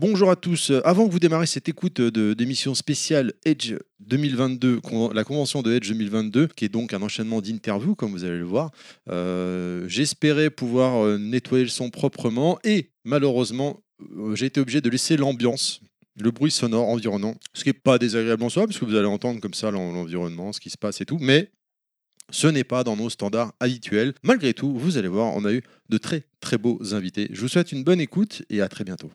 Bonjour à tous. Euh, Avant que vous démarrez cette écoute de- d'émission spéciale Edge 2022, con- la convention de Edge 2022, qui est donc un enchaînement d'interviews, comme vous allez le voir, euh, j'espérais pouvoir euh, nettoyer le son proprement et malheureusement, euh, j'ai été obligé de laisser l'ambiance. Le bruit sonore environnant, ce qui n'est pas désagréable en soi, parce que vous allez entendre comme ça l'en- l'environnement, ce qui se passe et tout, mais ce n'est pas dans nos standards habituels. Malgré tout, vous allez voir, on a eu de très très beaux invités. Je vous souhaite une bonne écoute et à très bientôt.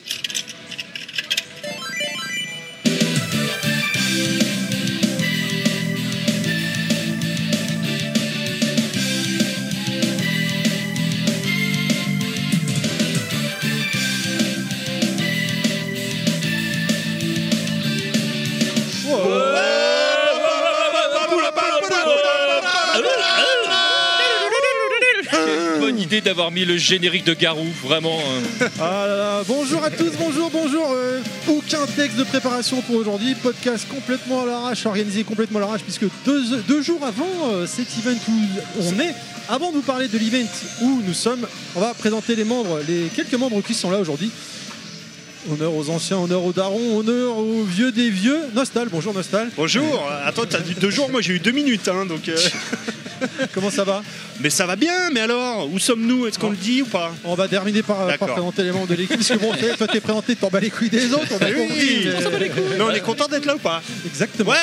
D'avoir mis le générique de Garou, vraiment. hein. Ah bonjour à tous, bonjour, bonjour. euh, aucun texte de préparation pour aujourd'hui. Podcast complètement à l'arrache, organisé complètement à l'arrache, puisque deux, deux jours avant euh, cet event où on est, avant de vous parler de l'event où nous sommes, on va présenter les membres, les quelques membres qui sont là aujourd'hui. Honneur aux anciens, honneur aux darons, honneur aux vieux des vieux. Nostal, bonjour Nostal. Bonjour, attends, t'as dit deux jours, moi j'ai eu deux minutes, hein, donc. euh, Comment ça va? Mais ça va bien, mais alors, où sommes-nous? Est-ce qu'on le dit ou pas? On va terminer par, par D'accord. présenter les membres de l'équipe, parce que bon, toi t'es présenté, t'en bats les couilles des autres, on a compris. mais- mais on est content d'être là ou pas? Exactement. Ouais,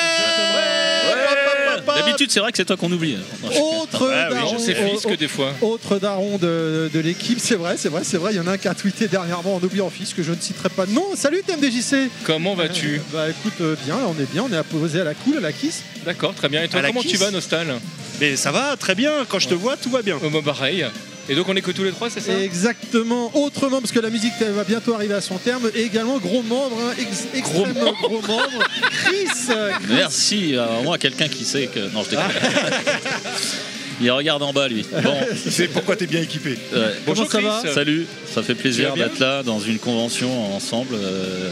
D'habitude, c'est vrai que c'est toi qu'on oublie. Autre Ah oui, daron, C'est fils que des fois. autre daron de, de l'équipe, c'est vrai, c'est vrai, c'est vrai. Il y en a un qui a tweeté dernièrement en oubliant fils que je ne citerai pas nom. Salut TMDJC Comment vas-tu? Bah écoute, euh, bien, on est bien, on est apposé à la cool, à la kiss. D'accord, très bien. Et toi, À comment kiss tu vas, Nostal? Mais ça va, très bien, quand je te vois, tout va bien. Oh, bah, pareil. Et donc, on est que tous les trois, c'est ça? Exactement, autrement, parce que la musique va bientôt arriver à son terme. Et également, gros membre, hein, ex- extrêmement gros membre, Chris. euh, Merci. Moi, quelqu'un qui sait que. Non, je déconne. Il regarde en bas, lui. Bon, C'est pourquoi t'es bien équipé. ouais. Bonjour, ça Chris. va salut. Ça fait plaisir d'être là dans une convention ensemble. euh,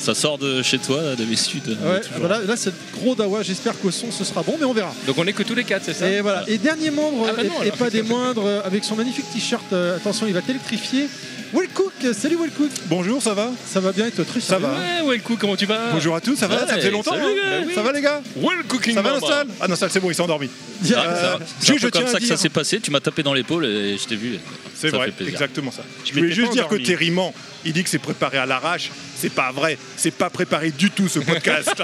Ça sort de chez toi, là, d'habitude. Ouais, Toujours. voilà, là c'est gros dawa, j'espère qu'au son ce sera bon, mais on verra. Donc, on est que tous les quatre, c'est ça? Et voilà. Et dernier membre, Ah bah non, et, et pas des moindres, euh, avec son magnifique t-shirt, euh, attention, il va t'électrifier. Will Cook, salut Will Cook, Bonjour, ça va? Ça va bien être très Ça va. Ouais, ouais, coup, comment tu vas? Bonjour à tous, ça va? Ouais, Ça fait longtemps salut, hein. Bah oui. Ça va les gars? Well cooking Ça va. Nostal? Ah Nostal c'est bon, il s'est endormi. Ah, ça- Euh, c'est comme tiens ça à que ça s'est passé. Tu m'as tapé dans l'épaule et je t'ai vu. C'est vrai, exactement ça. Je voulais juste dire que. Terry ment. Il dit que c'est préparé à l'arrache. C'est pas vrai. C'est pas préparé du tout ce podcast.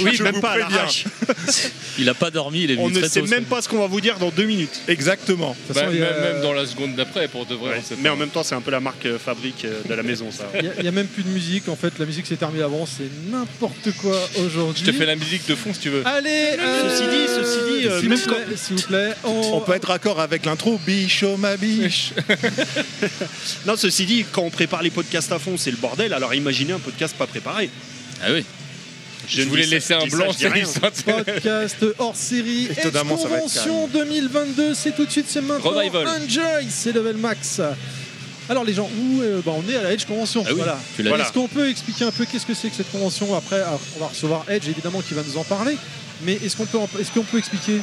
Oui, Je même vous pas à préviens. l'arrache. Il a pas dormi, il est venu On ne très sait tôt. même pas ce qu'on va vous dire dans deux minutes. Exactement. De Bah, façon, y même, a- même dans la seconde d'après, pour de vrai. Mais pas. en même temps, c'est un peu la marque euh, fabrique euh, de la maison, ça. Il y a- même plus de musique en fait, la musique s'est terminée avant, c'est n'importe quoi aujourd'hui. Je te fais la musique de fond si tu veux. Allez, euh, Ceci dit, ceci dit, euh, s'il vous plaît, s'il vous plaît, on, On peut être raccord avec l'intro. Bichot ma biche. Non, ceci dit, quand on prépare les podcasts à fond, c'est le bordel. Alors imaginez un podcast pas préparé. Ah oui. Je ne voulais ça- laisser un ça, blanc, c'est podcast hors série ça Convention 2022, c'est tout de suite, c'est maintenant. Revival. Enjoy, c'est level max. Alors les gens, où euh, bah, on est à la Edge Convention. Ah oui, voilà. Est-ce qu'on peut expliquer un peu qu'est-ce que c'est que cette convention Après, on va recevoir Edge évidemment qui va nous en parler. Mais est-ce qu'on peut, en- est-ce qu'on peut expliquer?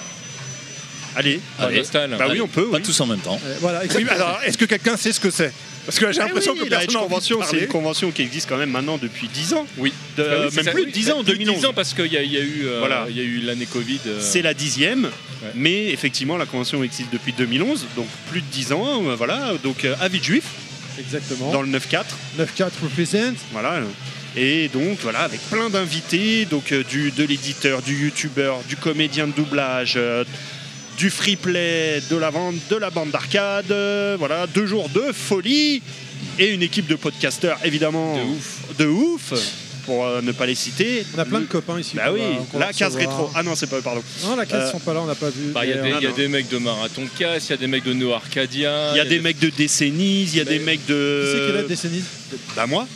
Allez. Allez. Bah oui, on peut. Pas oui. tous en même temps. Euh, Voilà, exactement. alors, est-ce que quelqu'un sait ce que c'est? Parce que j'ai l'impression Eh oui, que la personne Edge Convention, c'est une convention qui existe quand même maintenant depuis 10 ans. Oui. De- Ah oui, même ça, plus de 10 ans, en Plus de 2011. 10 ans parce qu'il y, a- il y a eu, euh, Voilà. il y a eu l'année Covid. euh, C'est la dixième, mais effectivement la convention existe depuis 2011, donc plus de 10 ans, euh, voilà, donc euh, avis de juif Exactement. dans le 9-4, 9-4 represent. voilà. Et donc voilà, avec plein d'invités, donc euh, du, de l'éditeur, du youtubeur, du comédien de doublage, euh, du free play, de la vente, de la bande d'arcade, euh, voilà, deux jours de folie. Et une équipe de podcasteurs évidemment. De ouf. de ouf, pour euh, ne pas les citer. On a plein de copains ici. Bah oui, va- la case recevoir. rétro. Ah non, c'est pas pardon. Non, la case Euh, sont pas là, on n'a pas vu. bah, Il y a, Mais, des, euh, il y a des mecs de Marathon de Casse, il y a des mecs de No Arcadia. Il y a des mecs de décennies, il y a des mecs Qui c'est qui est là de. décennies Bah moi.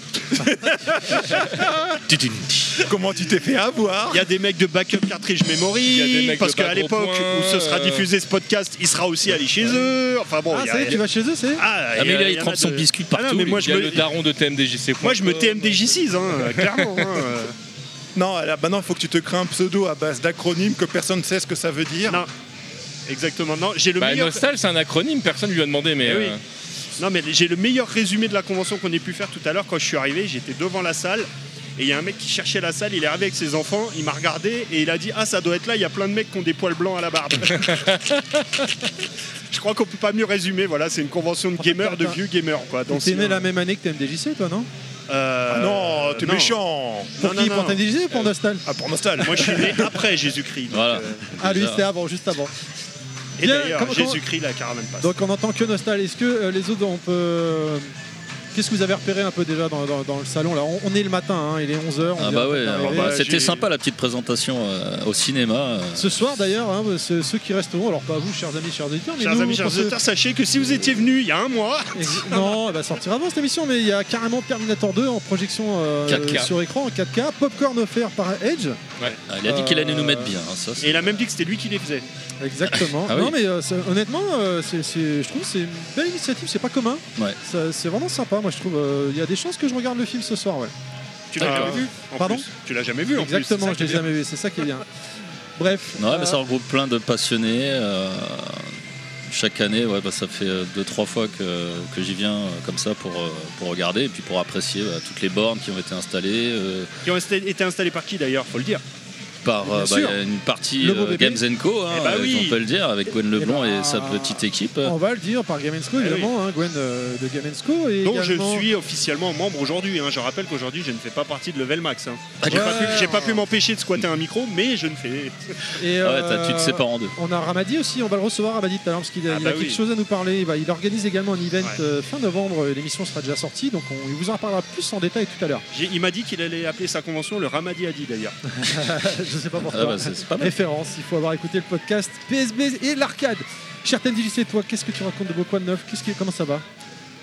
Comment tu t'es fait avoir Il y a des mecs de backup cartridge Il y a memory, des mecs parce de qu'à l'époque où ce sera euh, diffusé ce podcast, il sera aussi allé chez eux. Enfin bon, Ah, il y a- ça y est, tu vas chez eux, c'est Ah, Ah, mais y là, y il trempe son de- biscuit Ah non, partout. mais moi Il je y le daron de TMDJC. moi je me TMDJ6, hein, hein, euh. Non, là, maintenant il faut que tu te crées un pseudo à base d'acronymes que personne ne sait ce que ça veut dire. Non. Exactement. Non, j'ai le Bah, meilleur. Nostal, c'est un acronyme, personne lui a demandé, mais. Eh oui. euh, Non, mais j'ai le meilleur résumé de la convention qu'on ait pu faire tout à l'heure. Quand je suis arrivé, j'étais devant la salle. Et il y a un mec qui cherchait la salle, il est arrivé avec ses enfants, il m'a regardé et il a dit Ah, ça doit être là, il y a plein de mecs qui ont des poils blancs à la barbe. je crois qu'on peut pas mieux résumer. Voilà, c'est une convention de gamers, de vieux gamers. quoi. T'es né la même année que TMDJC, toi, non? Euh, Ah non, t'es non. méchant Pour Non, qui non, Pour. TMDJC ou pour Nostal Ah, pour Nostal Moi, je suis né après Jésus-Christ. donc, Voilà. euh, Ah, lui, c'était avant, juste avant. et Bien, d'ailleurs, comment- comment- Jésus-Christ, la caravane passe. Donc on entend que Nostal. Est-ce que euh, les autres, on peut. Euh, Qu'est-ce que vous avez repéré un peu déjà dans, dans- dans le salon là on, on est le matin, hein, il est 11h. Ah bah ouais, bah, j'ai- c'était sympa la petite présentation euh, au cinéma. euh. Ce soir d'ailleurs, hein, ceux, qui resteront, alors pas vous, chers amis, chers auditeurs, mais Chers nous, amis, chers auditeurs, sachez que si vous étiez venus il y a un mois, Non, elle va sortir avant cette émission, mais il y a carrément Terminator 2 en projection euh, 4K. sur écran en 4K, popcorn offert par Edge. Ah, il a dit qu'il allait Euh, nous mettre bien. hein, ça, et il a même dit que c'était lui qui les faisait. Exactement. Ah oui. Non mais euh, honnêtement, euh, je trouve que c'est une belle initiative, c'est pas commun. Ouais. C'est vraiment sympa, moi je trouve. euh, Il y a des chances que je regarde le film ce soir, ouais. Tu l'as D'accord. jamais vu en Pardon plus. Tu l'as jamais vu en plus. Exactement, ça je l'ai jamais vu, c'est ça qui est bien. Bref. Ouais, euh, mais ça regroupe plein de passionnés. euh, chaque année, ouais, bah, ça fait euh, deux, trois fois que, que j'y viens euh, comme ça pour, euh, pour regarder et puis pour apprécier bah, toutes les bornes qui ont été installées. euh, Qui ont été installés par qui d'ailleurs, faut le dire? Par euh, bah, une partie euh. Games Co, hein, Eh bah euh, oui. on peut le dire, avec Gwen Leblanc Et et, bah, sa petite équipe. On va le dire par Gamensco, Eh évidemment, hein, Gwen euh, de Gamensco. Et dont également- je suis officiellement membre aujourd'hui. hein. Je rappelle qu'aujourd'hui, je ne fais pas partie de Level Max. hein. Ah, J'ai Ouais. pas pu, m'empêcher de squatter un micro, mais je ne fais. Et, Ouais, euh, t'as- tu te sépares en deux. On a Ramadi aussi, on va le recevoir Ramadi tout à l'heure parce qu'il a, Ah il bah a quelque oui. chose à nous parler. Il, va- il organise également un event Ouais. euh, fin novembre, l'émission sera déjà sortie, donc on, il vous en reparlera plus en détail tout à l'heure. J'ai- Il m'a dit qu'il allait appeler sa convention le Ramadi Adi d'ailleurs. Je sais pas pourquoi. Ah bah, c'est c'est pas mal. Référence, il faut avoir écouté le podcast PSB et l'arcade. Cher TMDJC, toi, qu'est-ce que tu racontes de beau quoi de neuf? Qu'est-ce qui, Comment ça va?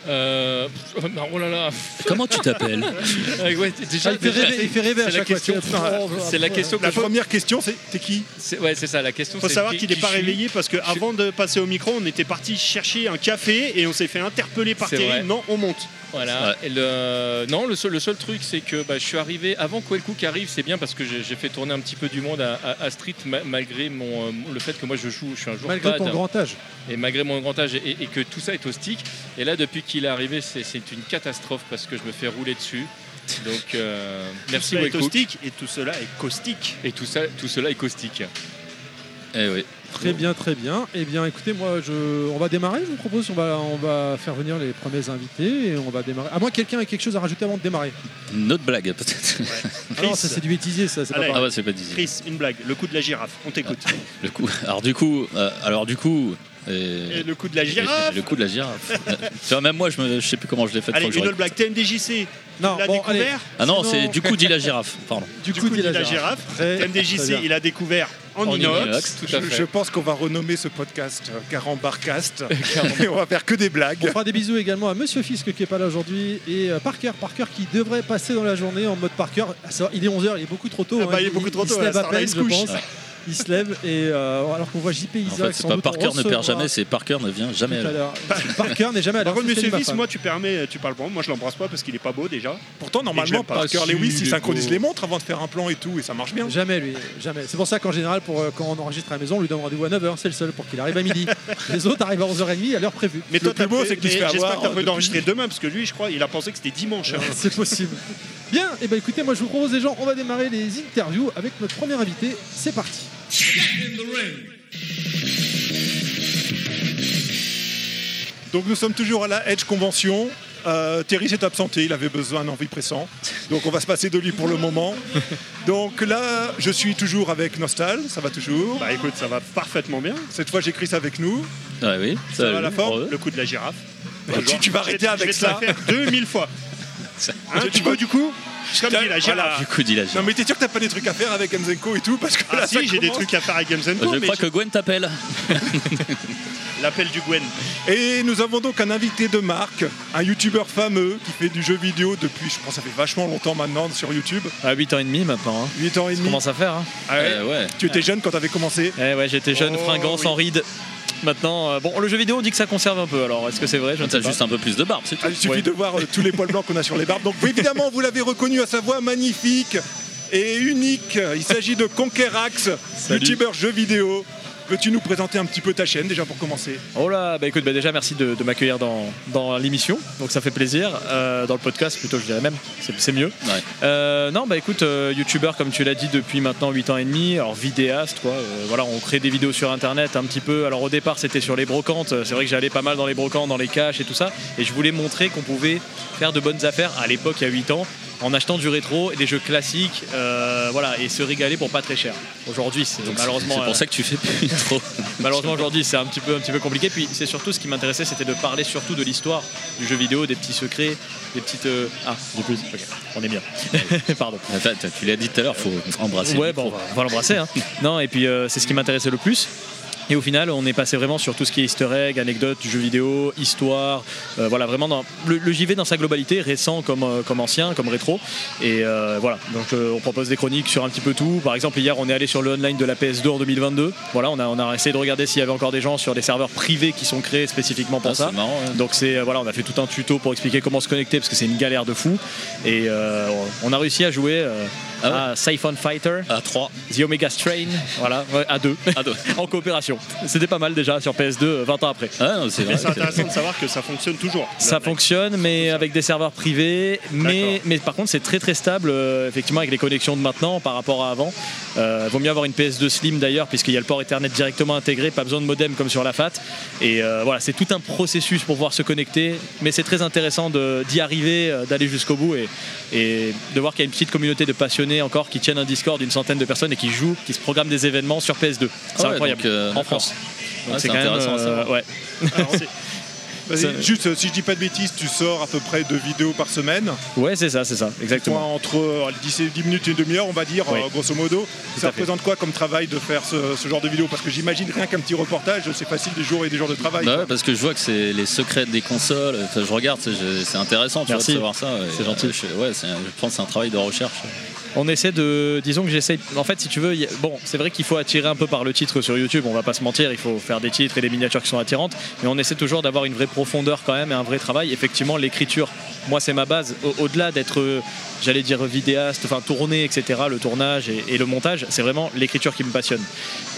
Euh, non, oh là là. Comment tu t'appelles? Euh, ouais, déjà, Ah, il, fait déjà, rêver, il fait rêver à chaque fois. question. oh, C'est la question que La faut- première question, c'est t'es qui? C'est- Ouais, c'est ça. La question. Faut c'est savoir qui- qu'il n'est pas réveillé parce qu'avant de passer au micro, on était parti chercher un café et on s'est fait interpeller par Terry. Non, on monte. Voilà. Et le... Non, le seul, le seul truc, c'est que bah, je suis arrivé avant Cook arrive. C'est bien parce que j'ai fait tourner un petit peu du monde à, à- à Street ma- malgré mon, euh, le fait que moi je joue, je suis un joueur Malgré pad ton grand âge. et malgré mon grand âge et, et que tout ça est au stick. Et là, depuis qu'il est arrivé, c'est une catastrophe parce que je me fais rouler dessus. Donc euh, merci et tout cela est caustique. Et tout ça, tout cela est caustique. Eh oui. Très bien, très bien. Eh bien, écoutez, moi, je... on va démarrer, je vous propose. On va, on va faire venir les premiers invités et on va démarrer. À moins que quelqu'un ait quelque chose à rajouter avant de démarrer. Une autre blague peut-être. Ah non, ça c'est du bêtisier, ça, c'est pas pareil. Ah ouais, c'est pas dit. Chris, une blague. Le coup de la girafe. On t'écoute. Le coup. Alors du coup, euh, alors du coup. Et- Et le coup de la girafe. et le coup de la girafe. Vois, même moi, je, je sais plus comment je l'ai fait. Allez, une autre blague. TMDJC. Non, bon, allez. découvert. Ah non, Sinon- c'est du coup dit la girafe. Pardon. Du Du coup, coup, dit dit la la girafe. TMDJC, il a découvert en, En inox. inox, tout à je, fait. je pense qu'on va renommer ce podcast euh, Carambarcast et on va faire que des On blagues. fera des bisous également à Monsieur Fisk qui est pas là aujourd'hui et euh, Parker, Parker qui devrait passer dans la journée en mode Parker. Il est 11h, il est beaucoup trop tôt. Ah bah, hein. il est beaucoup trop tôt, se à lève à peine, il se je pense. Il se lève et euh, alors qu'on voit JP En Isaac. fait, c'est pas Parker ne perd jamais, c'est Parker ne vient jamais. à l'heure. Parker n'est jamais à Par l'heure. contre, Monsieur femme. moi, tu permets, tu parles bon. Moi, je l'embrasse pas parce qu'il est pas beau déjà. Pourtant, normalement, que. Parker Lewis, il synchronise les montres avant de faire un plan et tout, et ça marche bien. Jamais lui, jamais. C'est pour ça qu'en général, pour, euh, quand on enregistre à la maison, on lui donne rendez-vous à 9h, c'est le seul pour qu'il arrive à midi. Les autres arrivent à 11h30 à l'heure prévue. Mais Le toi, plus t'as beau, c'est qu'il se mais fait J'espère avoir que prévu d'enregistrer demain parce que lui, je crois, il a pensé que c'était dimanche. hein. C'est possible. Bien, et ben écoutez, moi je vous propose les gens, on va démarrer les interviews avec notre premier invité. C'est parti. Donc nous sommes toujours à la Edge Convention. Euh, Terry s'est absenté, il avait besoin d'un pressant. Donc on va se passer de lui pour le moment. Donc là, je suis toujours avec Nostal, ça va toujours. Bah écoute, ça va parfaitement bien. Cette fois, j'ai Chris avec nous. Ouais, oui. Ça va, oui, la forme. Le coup de la girafe. Tu, tu vas Je vais- arrêter je avec vais te la ça. faire 2000 fois. Hein, Tu du coup Comme dit la voilà. girafe. Du coup, dit la girafe. Non mais t'es sûr que t'as pas des trucs à faire avec Enzenko et tout parce que Ah là, ça si, j'ai des trucs à faire avec Games Co, Je mais crois que Gwen t'appelle. l'appel du Gwen. Et nous avons donc un invité de marque, un youtubeur fameux qui fait du jeu vidéo depuis, je pense, ça fait vachement longtemps maintenant sur YouTube, À 8 ans et demi maintenant. Hein. 8 ans et Ça demi. commence à faire. Hein. Ah ouais. Euh, ouais. Tu étais jeune quand t'avais commencé. Eh ouais, j'étais jeune, Oh, fringant, oui. sans rides. Maintenant, euh, bon, le jeu vidéo, on dit que ça conserve un peu. Alors, est-ce que c'est vrai? Je ne sais T'as pas. juste un peu plus de barbe, c'est tout. Ah, il suffit Ouais. de voir euh, tous les poils blancs qu'on a sur les barbes. Donc évidemment, vous l'avez reconnu à sa voix magnifique et unique. Il s'agit de Conquerax, Salut. youtubeur jeu vidéo. Peux-tu nous présenter un petit peu ta chaîne déjà pour commencer? Oh là, bah écoute, bah déjà merci de, de m'accueillir dans, dans l'émission, donc ça fait plaisir. Euh, dans le podcast plutôt, je dirais même, c'est c'est mieux. Ouais. Euh, non, bah écoute, euh, youtubeur comme tu l'as dit depuis maintenant 8 ans et demi, alors vidéaste quoi. euh, voilà, on crée des vidéos sur internet un petit peu. Alors au départ, c'était sur les brocantes. C'est vrai que j'allais pas mal dans les brocantes, dans les caches et tout ça, et je voulais montrer qu'on pouvait faire de bonnes affaires à l'époque, il y a 8 ans. En achetant du rétro et des jeux classiques, euh, voilà, et se régaler pour pas très cher. Aujourd'hui, c'est malheureusement C'est euh, pour ça que tu fais plus trop. Malheureusement aujourd'hui c'est un petit peu un petit peu compliqué. Puis c'est surtout ce qui m'intéressait c'était de parler surtout de l'histoire du jeu vidéo, des petits secrets, des petites. euh, Ah j'ai plus. Ok, on est bien. Pardon. Attends, tu l'as dit tout à l'heure, faut embrasser. Ouais bon on va, on va l'embrasser. hein. Non et puis euh, c'est ce qui m'intéressait le plus. Et au final, on est passé vraiment sur tout ce qui est easter egg, anecdotes du jeu vidéo, histoire, euh, voilà, vraiment dans le, le JV dans sa globalité, récent comme, euh, comme ancien, comme rétro. Et euh, voilà, donc on propose des chroniques sur un petit peu tout. Par exemple, hier, on est allé sur le online de la PS2 en 2022. Voilà, on a, on a essayé de regarder s'il y avait encore des gens sur des serveurs privés qui sont créés spécifiquement pour Ah, ça. c'est marrant. ouais. Donc c'est voilà, on a fait tout un tuto pour expliquer comment se connecter parce que c'est une galère de fou. Et on a réussi à jouer à Siphon Fighter, À 3, The Omega Strain, voilà, ouais, à deux, à 2. en coopération. C'était pas mal déjà sur PS2 euh, 20 ans après. Ah non, c'est Mais vrai. c'est intéressant de savoir que ça fonctionne toujours. Ça fonctionne, mais avec des serveurs privés. Mais, par contre, c'est très très stable, euh, effectivement, avec les connexions de maintenant par rapport à avant. Euh, vaut mieux avoir une PS2 Slim d'ailleurs, puisqu'il y a le port Ethernet directement intégré, pas besoin de modem comme sur la FAT. Et euh, voilà, c'est tout un processus pour pouvoir se connecter. Mais c'est très intéressant de- d'y arriver, euh, d'aller jusqu'au bout et, et de voir qu'il y a une petite communauté de passionnés encore qui tiennent un Discord d'une centaine de personnes et qui jouent, qui se programment des événements sur PS2. C'est Ah ouais, incroyable. donc, euh, en. France. Donc c'est quand même, intéressant euh, savoir. ouais. Alors, juste, euh, si je dis pas de bêtises, tu sors à peu près deux vidéos par semaine. ouais, c'est ça, c'est ça, exactement. Entre euh, 10, et 10 minutes et une demi-heure, on va dire, Oui. euh, grosso modo. Ça fait. représente quoi comme travail de faire ce, ce genre de vidéo? Parce que j'imagine rien qu'un petit reportage, c'est facile des jours et des jours de travail. Bah ouais, parce que je vois que c'est les secrets des consoles. Enfin, je regarde, c'est intéressant tu vois, Merci. de savoir ça. C'est gentil. euh, je, ouais, c'est- je pense que c'est un travail de recherche. On essaie de. Disons que j'essaie. En fait, si tu veux, bon, c'est vrai qu'il faut attirer un peu par le titre sur YouTube, on va pas se mentir, il faut faire des titres et des miniatures qui sont attirantes, mais on essaie toujours d'avoir une vraie profondeur quand même et un vrai travail. Effectivement, l'écriture, moi, c'est ma base. Au- Au-delà d'être, j'allais dire, vidéaste, enfin, tourner, etc., le tournage et, le montage, c'est vraiment l'écriture qui me passionne.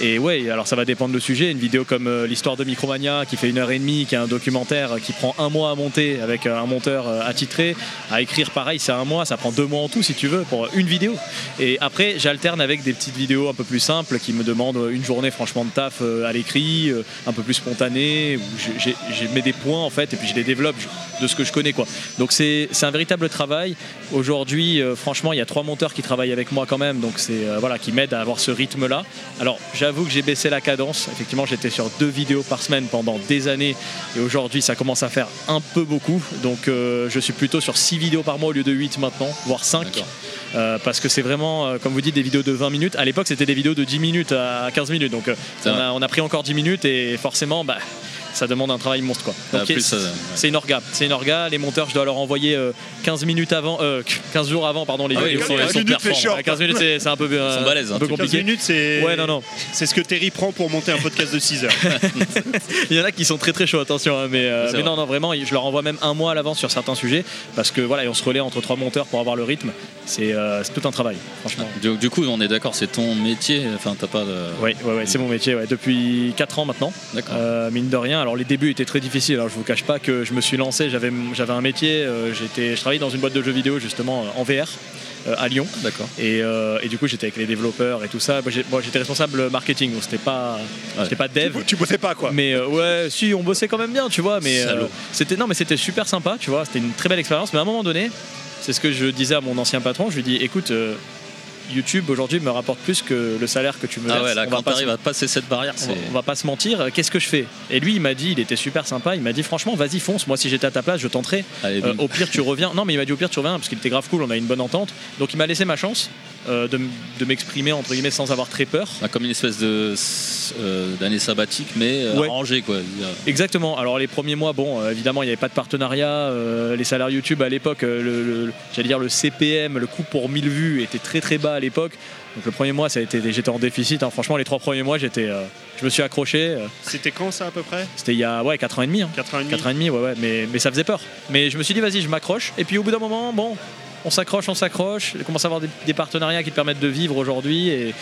Et ouais, alors ça va dépendre le sujet. Une vidéo comme euh, l'histoire de Micromania qui fait une heure et demie, qui est un documentaire qui prend un mois à monter avec euh, un monteur euh, attitré, à écrire pareil, c'est un mois, ça prend deux mois en tout si tu veux pour une vidéo. Et après, j'alterne avec des petites vidéos un peu plus simples qui me demandent une journée franchement de taf à l'écrit, un peu plus spontané, où j'ai- mets des points en fait et puis je les développe de ce que je connais quoi. Donc c'est un véritable travail. Aujourd'hui, euh, franchement, il y a trois monteurs qui travaillent avec moi quand même, donc c'est euh, voilà qui m'aident à avoir ce rythme là. Alors j'avoue que j'ai baissé la cadence. Effectivement, j'étais sur deux vidéos par semaine pendant des années et aujourd'hui ça commence à faire un peu beaucoup. Donc euh, je suis plutôt sur six vidéos par mois au lieu de 8 maintenant, voire 5. D'accord. Euh, parce que c'est vraiment, euh, comme vous dites, des vidéos de 20 minutes. À l'époque, c'était des vidéos de 10 minutes à 15 minutes. Donc, a, on a pris encore 10 minutes et forcément, bah, ça demande un travail monstre. Quoi. Ah, Donc, plus, c'est- euh, ouais. c'est une orga. C'est une orga. Les monteurs, je dois leur envoyer euh, 15 minutes avant, euh, 15 jours avant, pardon, les Ah oui, vidéos. ils sont- ils 15 sont minutes, c'est performants. short. Ouais, 15 minutes, c'est c'est un peu, euh, balèzes, hein, un peu tu- 15 compliqué. minutes, c'est Ouais, non, non. c'est ce que Terry prend pour monter un podcast de 6 heures. Il y en a qui sont très très chauds, attention. hein, mais euh, C'est mais vrai. non, non, vraiment, je leur envoie même un mois à l'avance sur certains sujets parce que voilà, et on se relaie entre trois monteurs pour avoir le rythme. C'est euh, c'est tout un travail, franchement. Du, du coup, on est d'accord, c'est ton métier. Enfin, t'as pas de. Oui, ouais, ouais, c'est mon métier ouais, depuis 4 ans maintenant. D'accord. Euh, mine de rien, alors les débuts étaient très difficiles. Alors je vous cache pas que je me suis lancé, j'avais j'avais un métier, euh, j'étais, je travaillais dans une boîte de jeux vidéo justement euh, en VR euh, à Lyon. D'accord. Et, euh, et du coup j'étais avec les développeurs et tout ça. Moi, j'ai- moi, j'étais responsable marketing, donc c'était pas, Ouais. j'étais pas dev. Tu bossais pas quoi Mais euh, ouais, si on bossait quand même bien, tu vois. Mais euh, c'était non, mais c'était super sympa, tu vois. C'était une très belle expérience. Mais à un moment donné, c'est ce que je disais à mon ancien patron. Je lui dis, écoute, euh, YouTube aujourd'hui me rapporte plus que le salaire que tu me Ah verses. ouais, là, On quand se- t'arrives à passer cette barrière, on va, c'est. on va pas se mentir, qu'est-ce que je fais? Et lui, il m'a dit, il était super sympa, il m'a dit franchement, vas-y, fonce. Moi, si j'étais à ta place, je tenterais. Allez, Euh, au pire, tu reviens. Non, mais il m'a dit au pire, tu reviens parce qu'il était grave cool, on a une bonne entente. Donc, il m'a laissé ma chance euh, de, m'exprimer entre guillemets sans avoir très peur. Ah, Comme une espèce de euh, d'année sabbatique, mais euh, Ouais. arrangée quoi. Exactement. Alors les premiers mois, bon, euh, évidemment, il n'y avait pas de partenariat. euh, les salaires YouTube à l'époque, euh, le, le- j'allais dire le CPM, le coût pour 1000 vues était très très bas à l'époque. Donc le premier mois, ça a été, j'étais en déficit. hein. Franchement, les trois premiers mois, j'étais, euh, je me suis accroché. euh, C'était quand ça à peu près? C'était il y a ouais 4 ans et demi. hein. 4 ans et demi 4 ans et demi, ouais, ouais, mais, mais ça faisait peur. Mais je me suis dit, vas-y, je m'accroche. Et puis au bout d'un moment, bon, on s'accroche, on s'accroche. On commence à avoir des, des partenariats qui te permettent de vivre aujourd'hui. Et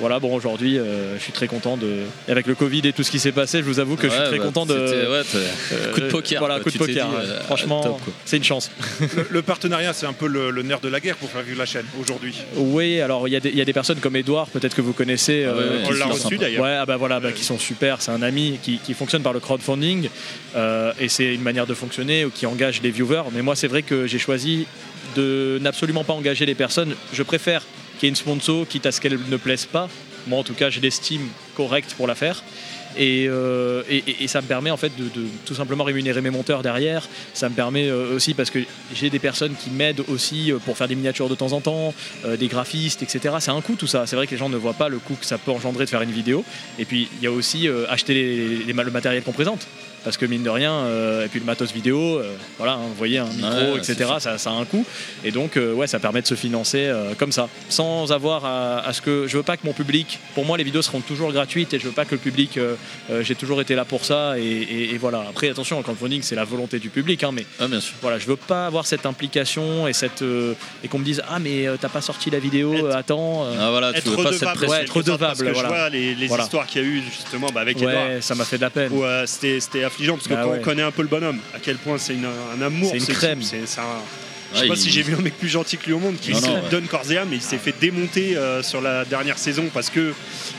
voilà, bon, aujourd'hui, euh, je suis très content de. et Avec le Covid et tout ce qui s'est passé, je vous avoue que je suis très bah, content de. ouais, euh, coup de poker, Voilà, coup de poker. dit, euh, Franchement, c'est une chance. Le, le partenariat, c'est un peu le, le nerf de la guerre pour faire vivre la chaîne aujourd'hui. Oui, alors il y, a des- il y a des personnes comme Edouard, peut-être que vous connaissez. Ah ouais, euh, On l'a reçu d'ailleurs. Ouais, ah bah voilà, bah, qui sont super. C'est un ami qui, qui fonctionne par le crowdfunding euh, et c'est une manière de fonctionner qui engage les viewers. Mais moi, c'est vrai que j'ai choisi de n'absolument pas engager les personnes. Je préfère qu'il y ait une sponsor, quitte à ce qu'elle ne plaise pas. Moi, en tout cas, je l'estime correcte pour la faire. Et, euh, ça me permet en fait de, tout simplement rémunérer mes monteurs derrière. Ça me permet euh, aussi parce que j'ai des personnes qui m'aident aussi euh, pour faire des miniatures de temps en temps, des graphistes, etc. C'est un coût tout ça. C'est vrai que les gens ne voient pas le coût que ça peut engendrer de faire une vidéo. Et puis il y a aussi acheter le matériel qu'on présente. Parce que mine de rien, euh, et puis le matos vidéo, euh, voilà, hein, vous voyez, un micro, Ouais, etc., ça, ça a un coût. Et donc, euh, ouais, ça permet de se financer euh, comme ça, sans avoir à, à ce que. Je veux pas que mon public. Pour moi, les vidéos seront toujours gratuites et je veux pas que le public. euh, euh, J'ai toujours été là pour ça. Et, et- et voilà. Après, attention, le crowdfunding, c'est la volonté du public, hein, mais Ah, bien sûr. voilà, je veux pas avoir cette implication et cette euh, et qu'on me dise ah mais euh, t'as pas sorti la vidéo, Être- euh, attends. euh. Ah, voilà, tu Être veux pas cette. Ouais, en être parce que voilà. je vois les, les Voilà. histoires qu'il y a eu justement bah, avec Edouard. ouais, ça m'a fait de la peine. où, euh, c'était c'était affligeant parce que Bah quand ouais. on connaît un peu le bonhomme, à quel point c'est un amour, C'est une crème. c'est un- Je sais pas il- si j'ai vu un mec plus gentil que lui au monde qui Non, se non, ouais. donne corps et âme et il s'est fait démonter euh, sur la dernière saison parce que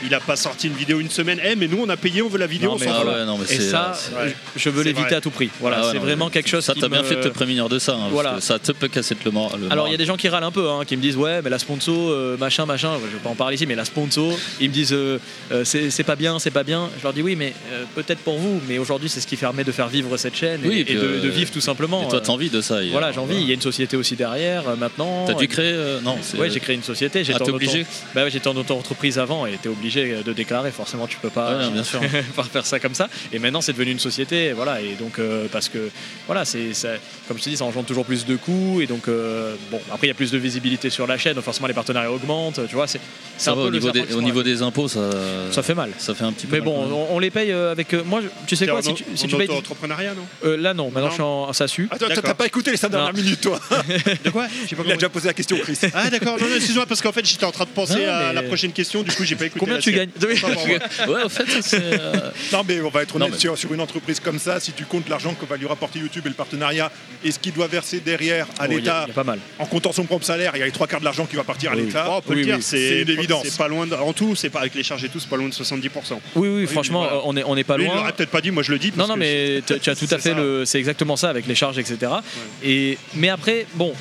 il a pas sorti une vidéo une semaine. Eh mais nous on a payé, on veut la vidéo, Non, mais Ah ouais, non, mais Et ça, ouais. je veux l'éviter vrai. à tout prix. Voilà, Ah ouais, c'est vraiment mais quelque chose Ça, t'as bien me- fait de te prémunir de ça. hein, parce Voilà. que ça te peut casser le moral. le Alors il y a des gens qui râlent un peu, hein, qui me disent ouais mais la sponsor euh, machin machin, je vais pas en parler ici, mais la sponsor, ils me disent euh, euh, c'est pas bien, c'est pas bien. Je leur dis oui mais euh, peut-être pour vous, mais aujourd'hui c'est ce qui permet de faire vivre cette chaîne et, de, euh, vivre tout simplement. Et toi, euh, t'as envie de ça. voilà euh, j'ai envie. Il y a une société aussi derrière euh, maintenant. T'as dû créer euh, Non, c'est. Ouais, j'ai créé une société. J'étais Ah, obligé Bah ouais, j'étais en auto-entreprise avant et t'es obligé de déclarer. Forcément, tu peux pas, Ouais, bien sûr. pas faire ça comme ça. Et maintenant, c'est devenu une société. Voilà. Et donc, euh, parce que, voilà, c'est, ça- comme je te dis, ça engendre toujours plus de coûts. Et donc, euh, bon, après, il y a plus de visibilité sur la chaîne. Donc, forcément, les partenariats augmentent. Tu vois, c'est, un va peu au niveau, des, au niveau impôts, ça. Ça fait mal. Ça fait un petit peu. Mais mal, bon, on, on les paye euh, avec. euh, moi, tu sais quoi en, Si tu, si en tu payes. auto-entrepreneuriat, non? Euh, là, non. Maintenant, Non. je suis en SASU. Attends, t'as pas écouté les cinq dernières Non. minutes, toi De quoi J'ai pas Il a déjà posé la question, Chris. Ah d'accord, non, non, excuse-moi parce qu'en fait j'étais en train de penser Non, à mais- la prochaine question, du coup j'ai pas écouté. Combien la tu gagnes. Ouais, au fait, c'est. euh, Non, mais on va être Non, honnête mais- sur, sur une entreprise comme ça. Si tu comptes l'argent que va lui rapporter YouTube et le partenariat et ce qu'il doit verser derrière à Oh, il y a- l'État il y a pas mal. en comptant son propre salaire, il y a les trois quarts de l'argent qui va partir à Oui. l'État. Oh, on peut Oui, dire, oui, c'est c'est une évidence. C'est pas loin de, en tout, c'est pas avec les charges et tout, c'est pas loin de 70%. Oui, oui, franchement, voilà. euh, on est, on est pas Lui, il loin. l'aurait peut-être pas dit, moi je le dis. Non, parce non, que mais tu tu as tout à c'est fait ça. le. C'est exactement ça avec les charges, etc. Et, mais après, bon.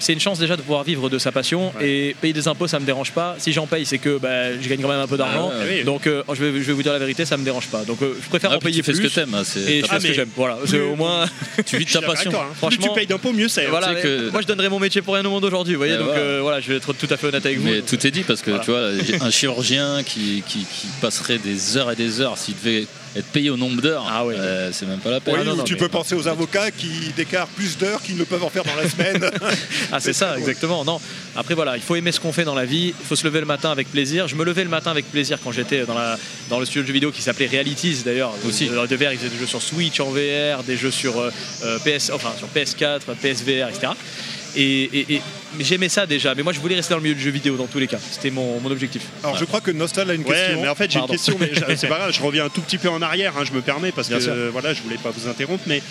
C'est une chance déjà de pouvoir vivre de sa passion Ouais. et payer des impôts ça me dérange pas. Si j'en paye c'est que bah, je gagne quand même un peu d'argent. Ah ouais, ouais. Donc euh, je, vais, je vais vous dire la vérité ça me dérange pas. Donc euh, je préfère ah, en payer tu fais plus ce que t'aimes. hein, c'est- et je fais ce que j'aime. Voilà, C'est au moins Tu vis de ta passion. hein. Plus Franchement- tu payes d'impôts, mieux c'est. hein. voilà. que- Moi je donnerais mon métier pour rien au monde aujourd'hui. Vous voyez Eh, donc voilà. euh, voilà je vais être tout à fait honnête avec vous. Mais tout est dit parce que Voilà. tu vois, un chirurgien qui, qui, qui passerait des heures et des heures s'il devait être payé au nombre d'heures, Ah ouais. euh, c'est même pas la peine. Oui, Ah, non, ou non, tu peux penser aux avocats qui déclarent plus d'heures qu'ils ne peuvent en faire dans la semaine. Ah c'est ça exactement. Non. Après voilà, il faut aimer ce qu'on fait dans la vie. Il faut se lever le matin avec plaisir. Je me levais le matin avec plaisir quand j'étais dans la dans le studio de jeux vidéo qui s'appelait Realities d'ailleurs. Aussi. De, de VR, ils faisaient des jeux sur Switch en VR, des jeux sur euh, euh, PS, enfin sur PS4, PSVR, etc. Et, et- et- mais j'aimais ça déjà. Mais moi je voulais rester dans le milieu du jeu vidéo dans tous les cas. C'était mon, mon objectif. Alors je crois que Nostal a une Ouais, question. mais en fait j'ai une question, mais je- c'est pas grave, je reviens un tout petit peu en arrière, hein, je me permets parce Bien que euh, voilà, je voulais pas vous interrompre, mais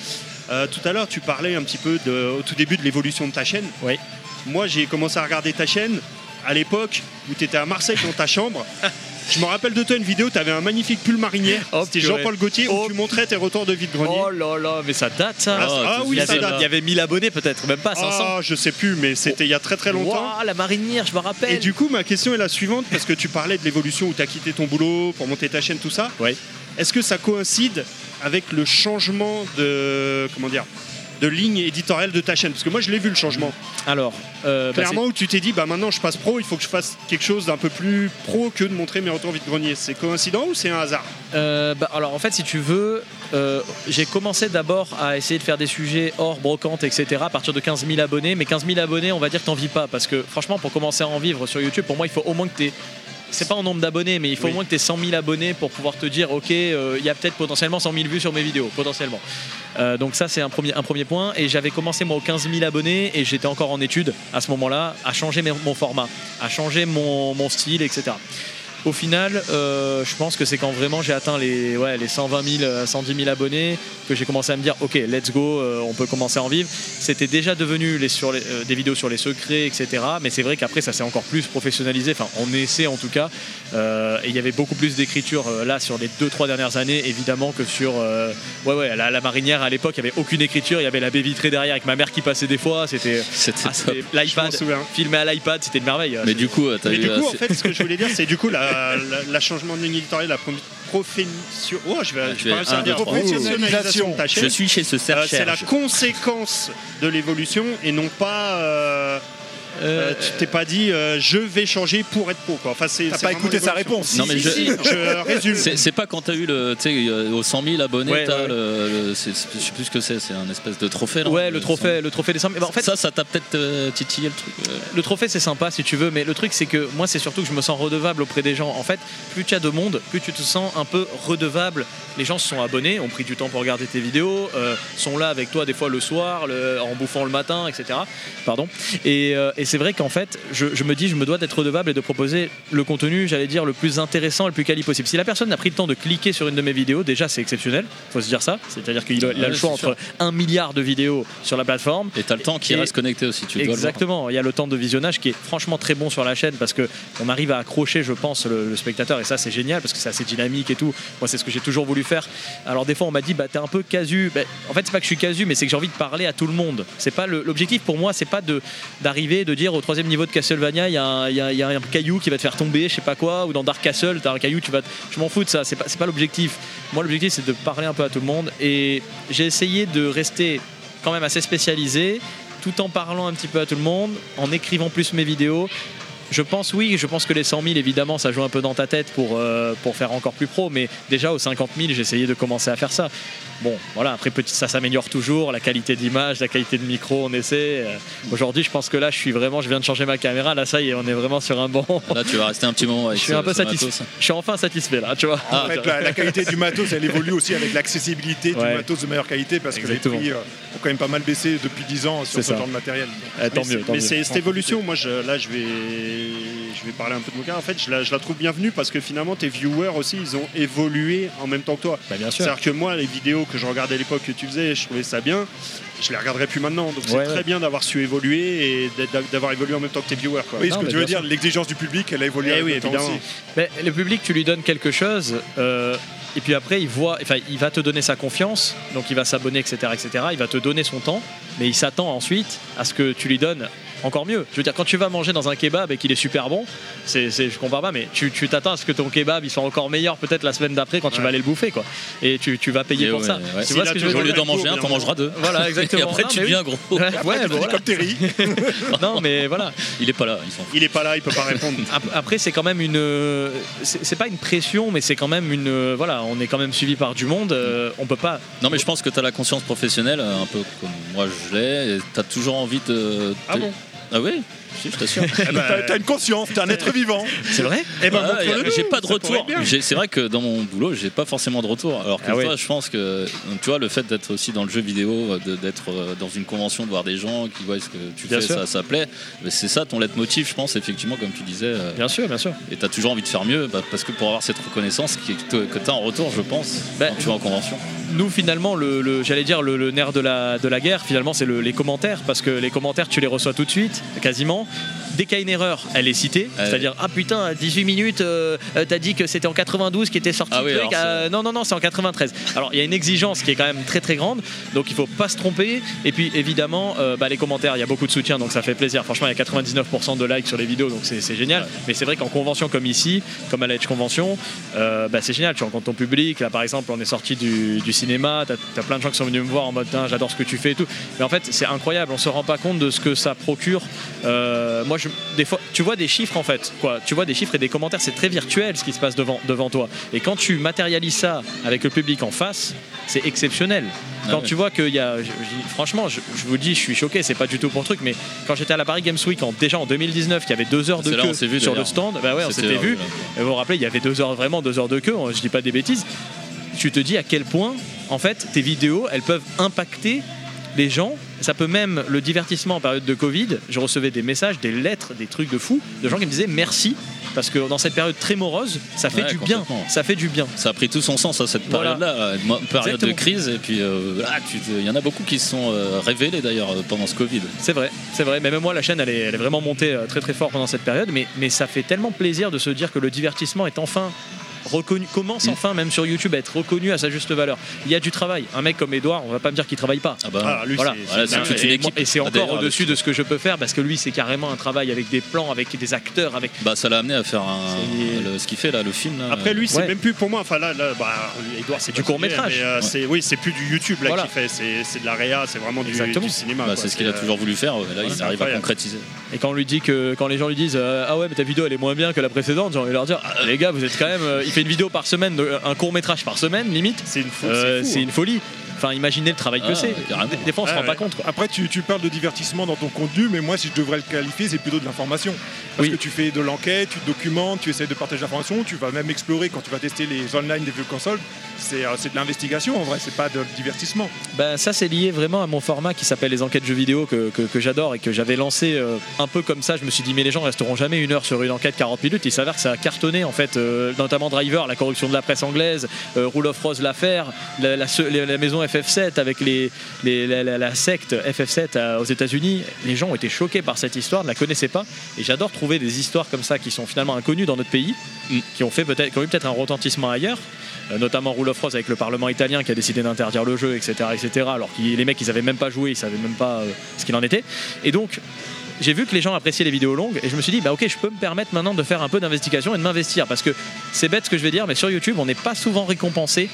euh, tout à l'heure tu parlais un petit peu de, au tout début de l'évolution de ta chaîne. Oui. Moi j'ai commencé à regarder ta chaîne à l'époque où tu étais à Marseille dans ta chambre. Je me rappelle de toi une vidéo, tu avais un magnifique pull marinière. Oh, C'était. Jean-Paul Gaultier où Oh. tu montrais tes retours de vide-grenier. Oh là là, mais ça date ça. Ah, Ah, ah oui, il, y ça avait, date. il y avait 1000 abonnés peut-être, même pas 500. Ah, je sais plus, mais c'était il y a très très longtemps. Waouh, la marinière, je me rappelle. Et du coup, ma question est la suivante, parce que tu parlais de l'évolution où tu as quitté ton boulot pour monter ta chaîne, tout ça. Ouais. Est-ce que ça coïncide avec le changement de. Comment dire de ligne éditoriale de ta chaîne Parce que moi, je l'ai vu le changement. Alors, euh, bah, Clairement, où tu t'es dit, bah maintenant je passe pro, il faut que je fasse quelque chose d'un peu plus pro que de montrer mes retours vide-grenier. C'est coïncident ou c'est un hasard? Euh, bah, alors en fait si tu veux euh, j'ai commencé d'abord à essayer de faire des sujets hors brocante etc à partir de 15 000 abonnés mais 15 000 abonnés on va dire que t'en vis pas parce que franchement pour commencer à en vivre sur YouTube pour moi il faut au moins que tu c'est pas en nombre d'abonnés mais il faut Oui. au moins que tu aies 100 000 abonnés pour pouvoir te dire ok euh, il y a peut-être potentiellement 100 000 vues sur mes vidéos potentiellement. Euh, donc ça c'est un premier, un premier point. Et j'avais commencé moi aux 15 000 abonnés et j'étais encore en études à ce moment là à changer mes- mon format à changer mon, mon style etc Au final, euh, je pense que c'est quand vraiment j'ai atteint les, ouais, les 120 000, euh, 110 000 abonnés que j'ai commencé à me dire ok, let's go, euh, on peut commencer à en vivre. C'était déjà devenu les, sur les, euh, des vidéos sur les secrets, etc. Mais c'est vrai qu'après, ça s'est encore plus professionnalisé. Enfin, on essaie en tout cas. Euh, et il y avait beaucoup plus d'écriture euh, là sur les 2-3 dernières années, évidemment, que sur. euh, ouais, ouais, la, la marinière à l'époque, il n'y avait aucune écriture. Il y avait la baie vitrée derrière avec ma mère qui passait des fois. C'était. Ah, l'iPad, filmé à l'iPad, c'était une merveille. Mais du coup, t'as Mais eu, du coup, en fait, ce que je voulais dire, c'est du coup la, la, la changement de ligne éditoriale, la pro- profession. Oh, je vais, Ah, je tu vais pas un, dire deux, professionnalisation de ta chaîne. je suis chez ce Euh, c'est la conséquence de l'évolution et non pas. Euh, Euh, euh, tu t'es pas dit euh, je vais changer pour être pro quoi. Enfin, c'est. T'as pas écouté sa réponse. Non, mais je- je résume. C'est c'est pas quand t'as eu le, tu sais, euh, aux 100 000 abonnés, Ouais, t'as ouais. le, c'est- je sais plus ce que c'est, c'est un espèce de trophée. non ouais, le trophée, le trophée des 100 000. Bah, en fait, ça, ça t'a peut-être euh, titillé le truc. euh. Le trophée c'est sympa si tu veux, mais le truc c'est que moi c'est surtout que je me sens redevable auprès des gens. En fait, plus tu as de monde, plus tu te sens un peu redevable. Les gens se sont abonnés, ont pris du temps pour regarder tes vidéos, euh, sont là avec toi des fois le soir, le- en bouffant le matin, etc. Pardon. Et, euh, et c'est vrai qu'en fait, je, je me dis, je me dois d'être redevable et de proposer le contenu, j'allais dire, le plus intéressant et le plus quali possible. Si la personne a pris le temps de cliquer sur une de mes vidéos, déjà c'est exceptionnel, faut se dire ça. C'est-à-dire qu'il a, le choix entre un milliard de vidéos sur la plateforme Et t'as le temps qui reste connecté aussi, tu. Exactement, il y a le temps de visionnage qui est franchement très bon sur la chaîne parce que on arrive à accrocher, je pense, le, le spectateur et ça c'est génial parce que c'est assez dynamique et tout. Moi c'est ce que j'ai toujours voulu faire. Alors des fois on m'a dit bah t'es un peu casu. Ben, en fait c'est pas que je suis casu mais c'est que j'ai envie de parler à tout le monde. C'est pas l'objectif pour moi c'est pas de d'arriver de dire au troisième niveau de Castlevania il y, a un- caillou qui va te faire tomber, je sais pas quoi, ou dans Dark Castle t'as un caillou tu vas, te- je m'en fous de ça. C'est pas c'est pas l'objectif. Moi l'objectif c'est de parler un peu à tout le monde et j'ai essayé de rester quand même assez spécialisé tout en parlant un petit peu à tout le monde, en écrivant plus mes vidéos. Je pense oui, je pense que les 100 000 évidemment ça joue un peu dans ta tête pour, euh, pour faire encore plus pro, mais déjà aux 50 000 j'ai essayé de commencer à faire ça. Bon voilà, après petit, ça s'améliore toujours, la qualité d'image, la qualité de micro on essaie. Euh, Aujourd'hui je pense que là je suis vraiment, je viens de changer ma caméra, là ça y est on est vraiment sur un bon... Là, tu vas rester un petit moment avec Je suis ce- un peu satisfait. Je suis enfin satisfait là, tu vois. Ah, En fait, la, la qualité du matos, elle évolue aussi avec l'accessibilité Ouais. du matos de meilleure qualité parce Exactement. que les prix euh, ont quand même pas mal baissé depuis 10 ans sur ce ça. genre de matériel. Eh, tant mais mieux, tant mais mieux. c'est cette évolution, moi je, là je vais, je vais parler un peu de mon cas. En fait, je la, je la trouve bienvenue parce que finalement tes viewers aussi ils ont évolué en même temps que toi. Bah, bien sûr. C'est-à-dire que moi, les vidéos que je regardais à l'époque que tu faisais, je trouvais ça bien. Je les regarderai plus maintenant. Donc c'est Ouais, très bien d'avoir su évoluer et d'a- d'avoir évolué en même temps que tes viewers. Quoi. Oui, Non, ce que tu veux dire, l'exigence du public, elle a évolué Eh avec oui, évidemment. aussi. Mais le public, tu lui donnes quelque chose, euh, et puis après, il voit, enfin, il va te donner sa confiance, donc il va s'abonner, etc., etc. Il va te donner son temps, mais il s'attend ensuite à ce que tu lui donnes encore mieux. Je veux dire, quand tu vas manger dans un kebab et qu'il est super bon, c'est, je comprends pas, mais tu, t'attends à ce que ton kebab il soit encore meilleur peut-être la semaine d'après quand tu vas aller le bouffer, quoi. Et tu, tu vas payer Et pour ouais, ça. ouais. Tu Si vois là, ce que tu je veux Au lieu d'en manger un, t'en mangeras deux. Voilà, exactement. Et après, Non, tu mais oui. deviens gros. Ouais, tu voilà. comme Terry. Non, mais voilà. Il est pas là, il. Il est pas là, il peut pas répondre. Ap- Après, c'est quand même une. C'est pas une pression, mais c'est quand même une. Voilà, on est quand même suivi par du monde. euh, on peut pas. Non, mais je pense que tu as la conscience professionnelle, un peu comme moi je l'ai, et tu as toujours envie de. Ah bon? Ah oui? Si, je t'assure. Eh ben, T'as t'as une conscience, t'es un être vivant. C'est vrai eh ben, Ah, montre-le nous, j'ai pas de ça pourrait retour. être bien. J'ai- C'est vrai que dans mon boulot, j'ai pas forcément de retour. Alors que Ah ouais. toi, je pense que tu vois le fait d'être aussi dans le jeu vidéo, de- d'être euh, dans une convention, de voir des gens qui voient ce que tu Bien fais, sûr. ça, ça plaît. Mais C'est ça ton leitmotiv, je pense, effectivement, comme tu disais. euh, Bien sûr, bien sûr. Et tu as toujours envie de faire mieux, bah, parce que pour avoir cette reconnaissance qui- que tu as en retour, je pense, Bah, quand tu vas en convention. Nous, finalement, le, le- j'allais dire le, le nerf de la, de la guerre, finalement, c'est le- les commentaires, parce que les commentaires, tu les reçois tout de suite, quasiment. Dès qu'il y a une erreur, elle est citée. C'est-à-dire, ah putain, à 18 minutes, euh, euh, t'as dit que c'était en 92 qui était sorti Ah le oui, truc. euh, non, non, non, c'est en 93. Alors, il y a une exigence qui est quand même très très grande, donc il faut pas se tromper. Et puis, évidemment, euh, bah, les commentaires, il y a beaucoup de soutien, donc ça fait plaisir. Franchement, il y a 99% de likes sur les vidéos, donc c'est génial. Mais c'est vrai qu'en convention comme ici, comme à la Edge Convention, bah, c'est génial. Tu rencontres ton public. Là, par exemple, on est sorti du, du cinéma, t'as as plein de gens qui sont venus me voir en mode j'adore ce que tu fais et tout. Mais en fait, c'est incroyable. On se rend pas compte de ce que ça procure. Euh, moi, je, des fois, tu vois des chiffres en fait. Quoi. Tu vois des chiffres et des commentaires. C'est très virtuel ce qui se passe devant, devant toi. Et quand tu matérialises ça avec le public en face, c'est exceptionnel. Ah Quand ouais. tu vois qu'il y a, je- je- franchement, je, je vous dis, je suis choqué. C'est pas du tout pour le truc, mais quand j'étais à la Paris Games Week, en, déjà en 2019, il y avait deux heures de queue vu, sur le stand. Bah ouais, on s'était vu. Et vous vous rappelez, il y avait deux heures, vraiment deux heures de queue, je dis pas des bêtises. Tu te dis à quel point, en fait, tes vidéos, elles peuvent impacter les gens ça peut même le divertissement en période de Covid. Je recevais des messages, des lettres, des trucs de fou, de gens qui me disaient merci parce que dans cette période très morose, ça fait Ouais, du bien. Ça fait du bien. Ça a pris tout son sens à cette Voilà. période-là, mo- période Exactement. de crise. Et puis, euh, te- il y en a beaucoup qui se sont euh, révélés d'ailleurs euh, pendant ce Covid. C'est vrai, c'est vrai. Mais même moi, la chaîne, elle est, elle est vraiment montée euh, très très fort pendant cette période. Mais, mais ça fait tellement plaisir de se dire que le divertissement est enfin reconnu, commence Mm. enfin même sur YouTube à être reconnu à sa juste valeur. Il y a du travail. Un mec comme Edouard, on va pas me dire qu'il travaille pas. Ah bah, Ah, lui, Voilà. c'est- Voilà, c'est toute une et, équipe. et c'est Ah, encore au-dessus de ce que je peux faire parce que lui, c'est carrément un travail avec des plans, avec des acteurs, avec. bah, ça l'a amené à faire un- C'est- le- ce qu'il fait là, le film. Là, Après lui, c'est Ouais. même plus pour moi. Enfin là, là bah, Edouard, c'est du court-métrage. mais, euh, c'est oui, c'est plus du YouTube là Voilà. qu'il fait. C'est de la réa, c'est vraiment du, du cinéma. bah, c'est ce qu'il a euh, toujours voulu faire. Là, il c'est arrive à concrétiser. Et quand on lui dit que quand les gens lui disent euh, ah ouais mais ta vidéo elle est moins bien que la précédente, j'ai envie de leur dire les gars vous êtes quand même euh, il fait une vidéo par semaine, un court métrage par semaine limite. C'est une fou. Euh, hein. une folie. Enfin, imaginez le travail que Ah, c'est. Des, fois, on se Ah, rend pas compte. quoi. Après, tu, tu parles de divertissement dans ton contenu, mais moi, si je devrais le qualifier, c'est plutôt de l'information. Parce Oui. que tu fais de l'enquête, tu documentes, tu essaies de partager l'information, tu vas même explorer quand tu vas tester les online des vieux consoles. C'est euh, c'est de l'investigation en vrai, c'est pas de divertissement. Ben, ça, c'est lié vraiment à mon format qui s'appelle les enquêtes jeux vidéo que, que- que j'adore et que j'avais lancé euh, un peu comme ça. Je me suis dit, mais les gens resteront jamais une heure sur une enquête 40 minutes. Il s'avère que ça a cartonné en fait, euh, notamment Driver, la corruption de la presse anglaise, euh, Rule of Rose, l'affaire, la, la, se- la maison FF7 avec les, les- la, la- la secte FF7 à- aux États-Unis. Les gens ont été choqués par cette histoire, ne la connaissaient pas. Et j'adore trouver des histoires comme ça qui sont finalement inconnues dans notre pays, Mm. qui ont fait peut-être, qui ont eu peut-être un retentissement ailleurs. Euh, notamment Rule of Rose avec le Parlement italien qui a décidé d'interdire le jeu, etc. etc. alors que les mecs, ils avaient même pas joué, ils savaient même pas euh, ce qu'il en était. Et donc, j'ai vu que les gens appréciaient les vidéos longues et je me suis dit, bah ok, je peux me permettre maintenant de faire un peu d'investigation et de m'investir parce que c'est bête ce que je vais dire, mais sur YouTube, on n'est pas souvent récompensé.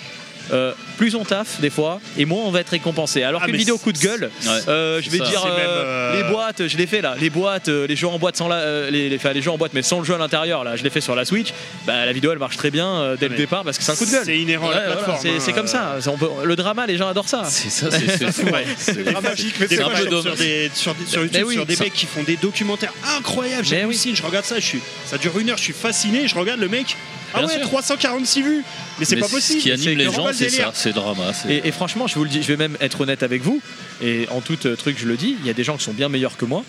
Euh, plus on taffe des fois et moins on va être récompensé. Alors Ah, qu'une vidéo coup de gueule, Ouais. euh, je vais Ça. dire même, euh, euh, les boîtes, je l'ai fait là, les boîtes, euh, les jeux en boîte sans la, euh, les, les, enfin, les jeux en boîte mais sans le jeu à l'intérieur là, je l'ai fait sur la Switch. Bah la vidéo elle marche très bien euh, dès le Mais départ parce que c'est un coup de gueule. C'est inhérent à voilà, c'est hein. comme ça. C'est- on peut- le drama, les gens adorent ça. C'est ça, c'est c'est fou. Ouais. C'est Des fois, dramatique, mais c'est sur, des, sur, YouTube, oui, sur des ça- mecs qui font des documentaires incroyables. J'hallucine, je regarde ça, je suis, ça dure une heure, je suis fasciné, je regarde le mec. Ah Bien ouais, sûr. 346 vues. Mais c'est Mais pas possible. Ce qui anime les gens, c'est ça, c'est drama. c'est- Et, et franchement, je vous le dis, je vais même être honnête avec vous, et en tout euh, truc, je le dis, il y a des gens qui sont bien meilleurs que moi.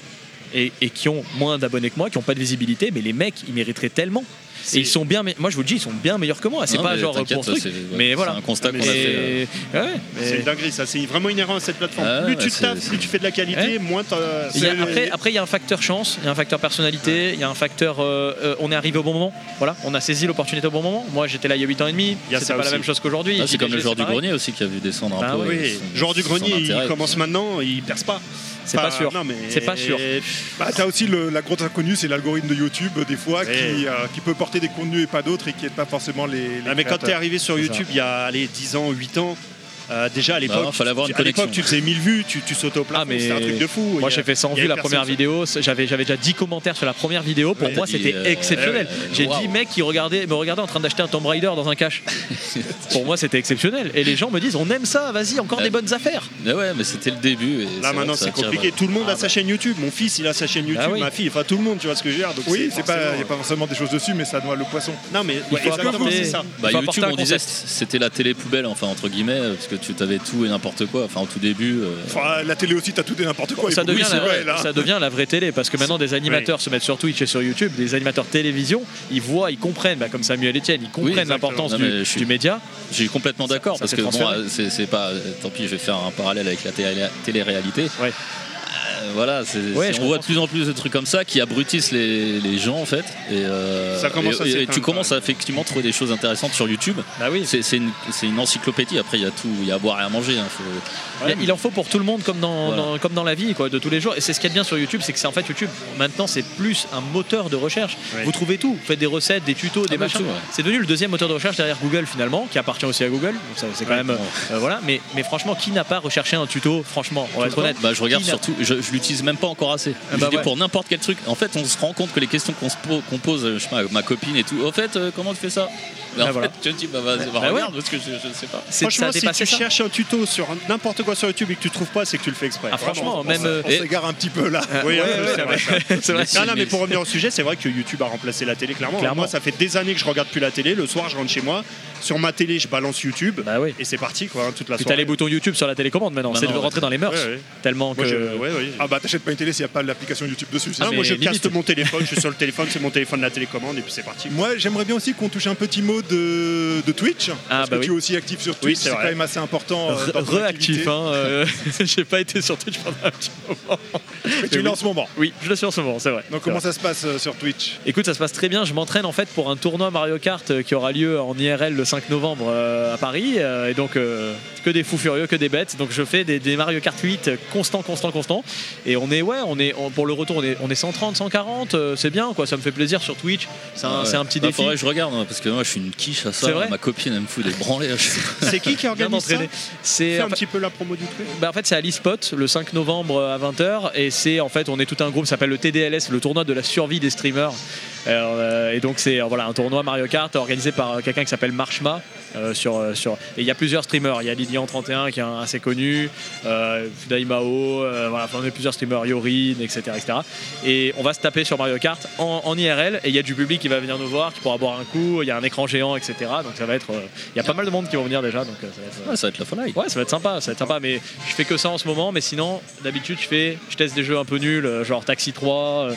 Et, et qui ont moins d'abonnés que moi, qui n'ont pas de visibilité, mais les mecs, ils mériteraient tellement. Et ils sont bien, me- moi je vous le dis, ils sont bien meilleurs que moi. C'est pas genre t'inquiète, pour truc, c'est- ouais, mais c'est voilà. un constat qu'on a fait. Ouais, mais- C'est une dinguerie, ça. C'est vraiment inhérent à cette plateforme. Ah, plus ouais, tu c'est- taffes, c'est- plus tu fais de la qualité, Ouais. moins y a- c'est- après, après, il y a un facteur chance, il y a un facteur personnalité, il y a un facteur. euh, euh, on est arrivé au bon moment. Voilà, on a saisi l'opportunité au bon moment. Moi, j'étais là il y a 8 ans et demi. C'était ça pas la même chose qu'aujourd'hui. Ah, c'est comme le joueur du grenier aussi qui a vu descendre Bah un peu. oui. Oui, son- genre du grenier, il commence maintenant, il perce pas. C'est pas sûr. Non, mais... C'est pas sûr. Bah, t'as aussi le- la grosse inconnue, c'est l'algorithme de YouTube, des fois, euh, qui peut porter des contenus et pas d'autres et qui n'aide pas forcément les. les Ah, mais quand t'es créateurs. arrivé sur YouTube il y a allez, 10 ans, 8 ans, euh, déjà à l'époque, non, fallait avoir tu- tu faisais 1000 vues, tu, tu sautais au plafond, Ah, mais c'était un truc de fou. Moi j'ai fait 100 il y vues la première vidéo, j'avais j'avais déjà 10 commentaires sur la première vidéo, pour Ouais, moi c'était euh, exceptionnel. ouais, J'ai waouh. 10 mecs qui regardaient, me regardaient en train d'acheter un Tomb Raider dans un cache. pour moi c'était exceptionnel. Et les gens me disent on aime ça, vas-y, encore Ouais. des bonnes affaires. Mais ouais, mais c'était le début. et Là maintenant c'est compliqué, bah, tout le monde Ah a sa chaîne YouTube, mon fils il a sa chaîne YouTube, Ah oui. ma fille, enfin tout le monde, tu vois ce que je veux dire. donc Oui, c'est pas, il n'y a pas forcément des choses dessus, mais ça noie le poisson. Non mais Il ouais, faut exactement c'est ça. Bah, YouTube, on disait c'était la télé poubelle, enfin entre guillemets, parce que tu avais tout et n'importe quoi. Enfin, au tout début. euh, Enfin, la télé aussi, t'as tout et n'importe quoi. ça, Et devient oui, la, vrai, là. ça devient la vraie télé parce que maintenant des animateurs se mettent sur Twitch et sur YouTube, des animateurs télévision, ils voient, ils comprennent, bah, comme Samuel Etienne, ils comprennent l'importance du, suis- média. Je suis complètement d'accord parce que bon, euh, c'est pas. Tant pis, je vais faire un parallèle avec la télé- télé-réalité. Ouais. Euh, voilà, c'est- Ouais, on voit de plus en plus de trucs comme ça qui abrutissent les, les gens en fait. Et, euh, Ça commence et- à et tu commences à effectivement trouver des choses intéressantes sur YouTube. Bah oui. C'est c'est une, une encyclopédie. Après, il y a tout, il y a à boire et à manger. hein. Faut- Il en faut pour tout le monde comme dans, Voilà. dans- comme dans la vie quoi, de tous les jours. Et c'est ce qu'il y a de bien sur YouTube, c'est que c'est en fait YouTube maintenant c'est plus un moteur de recherche. Ouais. Vous trouvez tout, vous faites des recettes, des tutos, des bah, machins. C'est devenu le deuxième moteur de recherche derrière Google finalement, qui appartient aussi à Google. Donc ça, c'est quand Ouais. même euh, voilà. Mais, mais franchement, qui n'a pas recherché un tuto Franchement, on va être honnête? Bah, je regarde surtout, je, je je l'utilise même pas encore assez. Ah je bah dis ouais. pour n'importe quel truc. En fait, on se rend compte que les questions qu'on qu'on pose, je sais pas, ma copine et tout. Au fait, euh, comment tu fais ça? Mais Ah, En voilà. fait, tu te dis, bah vas-y, bah, Bah ouais. regarde, parce que je, je ne sais pas. C'est Franchement, si tu ça. cherches un tuto sur n'importe quoi sur YouTube et que tu trouves pas, c'est que tu le fais exprès. Ah, franchement, même. euh, On Et- s'égare un petit peu là. Oui, ouais, ouais, c'est c'est vrai. C'est. Non, non, mais pour revenir au sujet, c'est vrai que YouTube a remplacé la télé, clairement. Moi, ça fait des années que je regarde plus la télé. Le soir, je rentre chez moi. Sur ma télé, je balance YouTube. Bah oui. Et c'est parti, quoi, hein, toute la Puis t'as soirée. les boutons YouTube sur la télécommande maintenant. C'est Maintenant, de ouais. rentrer dans les mœurs. Ouais, ouais. Tellement que. Ah bah t'achètes pas une télé s'il n'y a pas l'application YouTube dessus. c'est Ah, moi, je limite. mon téléphone, je suis sur le téléphone, c'est mon téléphone, la télécommande, et puis c'est parti. Moi, j'aimerais bien aussi qu'on touche un petit mot de, de Twitch. Ah, parce bah que oui. tu es aussi actif sur Oui, Twitch. c'est quand même assez important. euh, Reactif, hein. euh, J'ai pas été sur Twitch pendant un petit moment. Mais tu l'as en ce moment. Oui, je le suis en ce moment, c'est vrai. Donc comment vrai. ça se passe euh, sur Twitch? Écoute, ça se passe très bien. Je m'entraîne en fait pour un tournoi Mario Kart qui aura lieu en IRL le 5 novembre à Paris. et donc, euh, que des fous furieux, que des bêtes. Donc, je fais des, des Mario Kart 8 constant, constant, constant. Et on est, ouais, on est, on- pour le retour, on est, on est 130, 140. euh, c'est bien, quoi. Ça me fait plaisir sur Twitch. C'est un, Ouais. c'est un petit Bah, défi. faudrait que je regarde, hein, parce que moi, je suis une quiche à ça. Ma copine, elle me fout des branlées. C'est qui qui organise ça. C'est un fait- petit peu la promo du truc. Bah, en fait, c'est à l'eSpot le 5 novembre à 20h et c'est en fait on est tout un groupe qui s'appelle le TDLS, le tournoi de la survie des streamers. Alors, euh, et donc c'est euh, voilà un tournoi Mario Kart organisé par euh, quelqu'un qui s'appelle Marshma euh, sur euh, sur et il y a plusieurs streamers. Il y a Lilian 31 qui est un- assez connu, euh, Daimao, euh, voilà, enfin, on est plusieurs streamers, Yorin, etc., etc. Et on va se taper sur Mario Kart en, en IRL et il y a du public qui va venir nous voir, qui pourra boire un coup. Il y a un écran géant, etc. Donc ça va être, il y a pas mal de monde qui vont venir déjà. Donc ça va être, Ouais, ça va être la folie. Ouais, ça va être sympa, ça va être sympa, mais je fais que ça en ce moment. Mais sinon, d'habitude, je fais, je teste des jeux un peu nuls, genre Taxi 3 euh,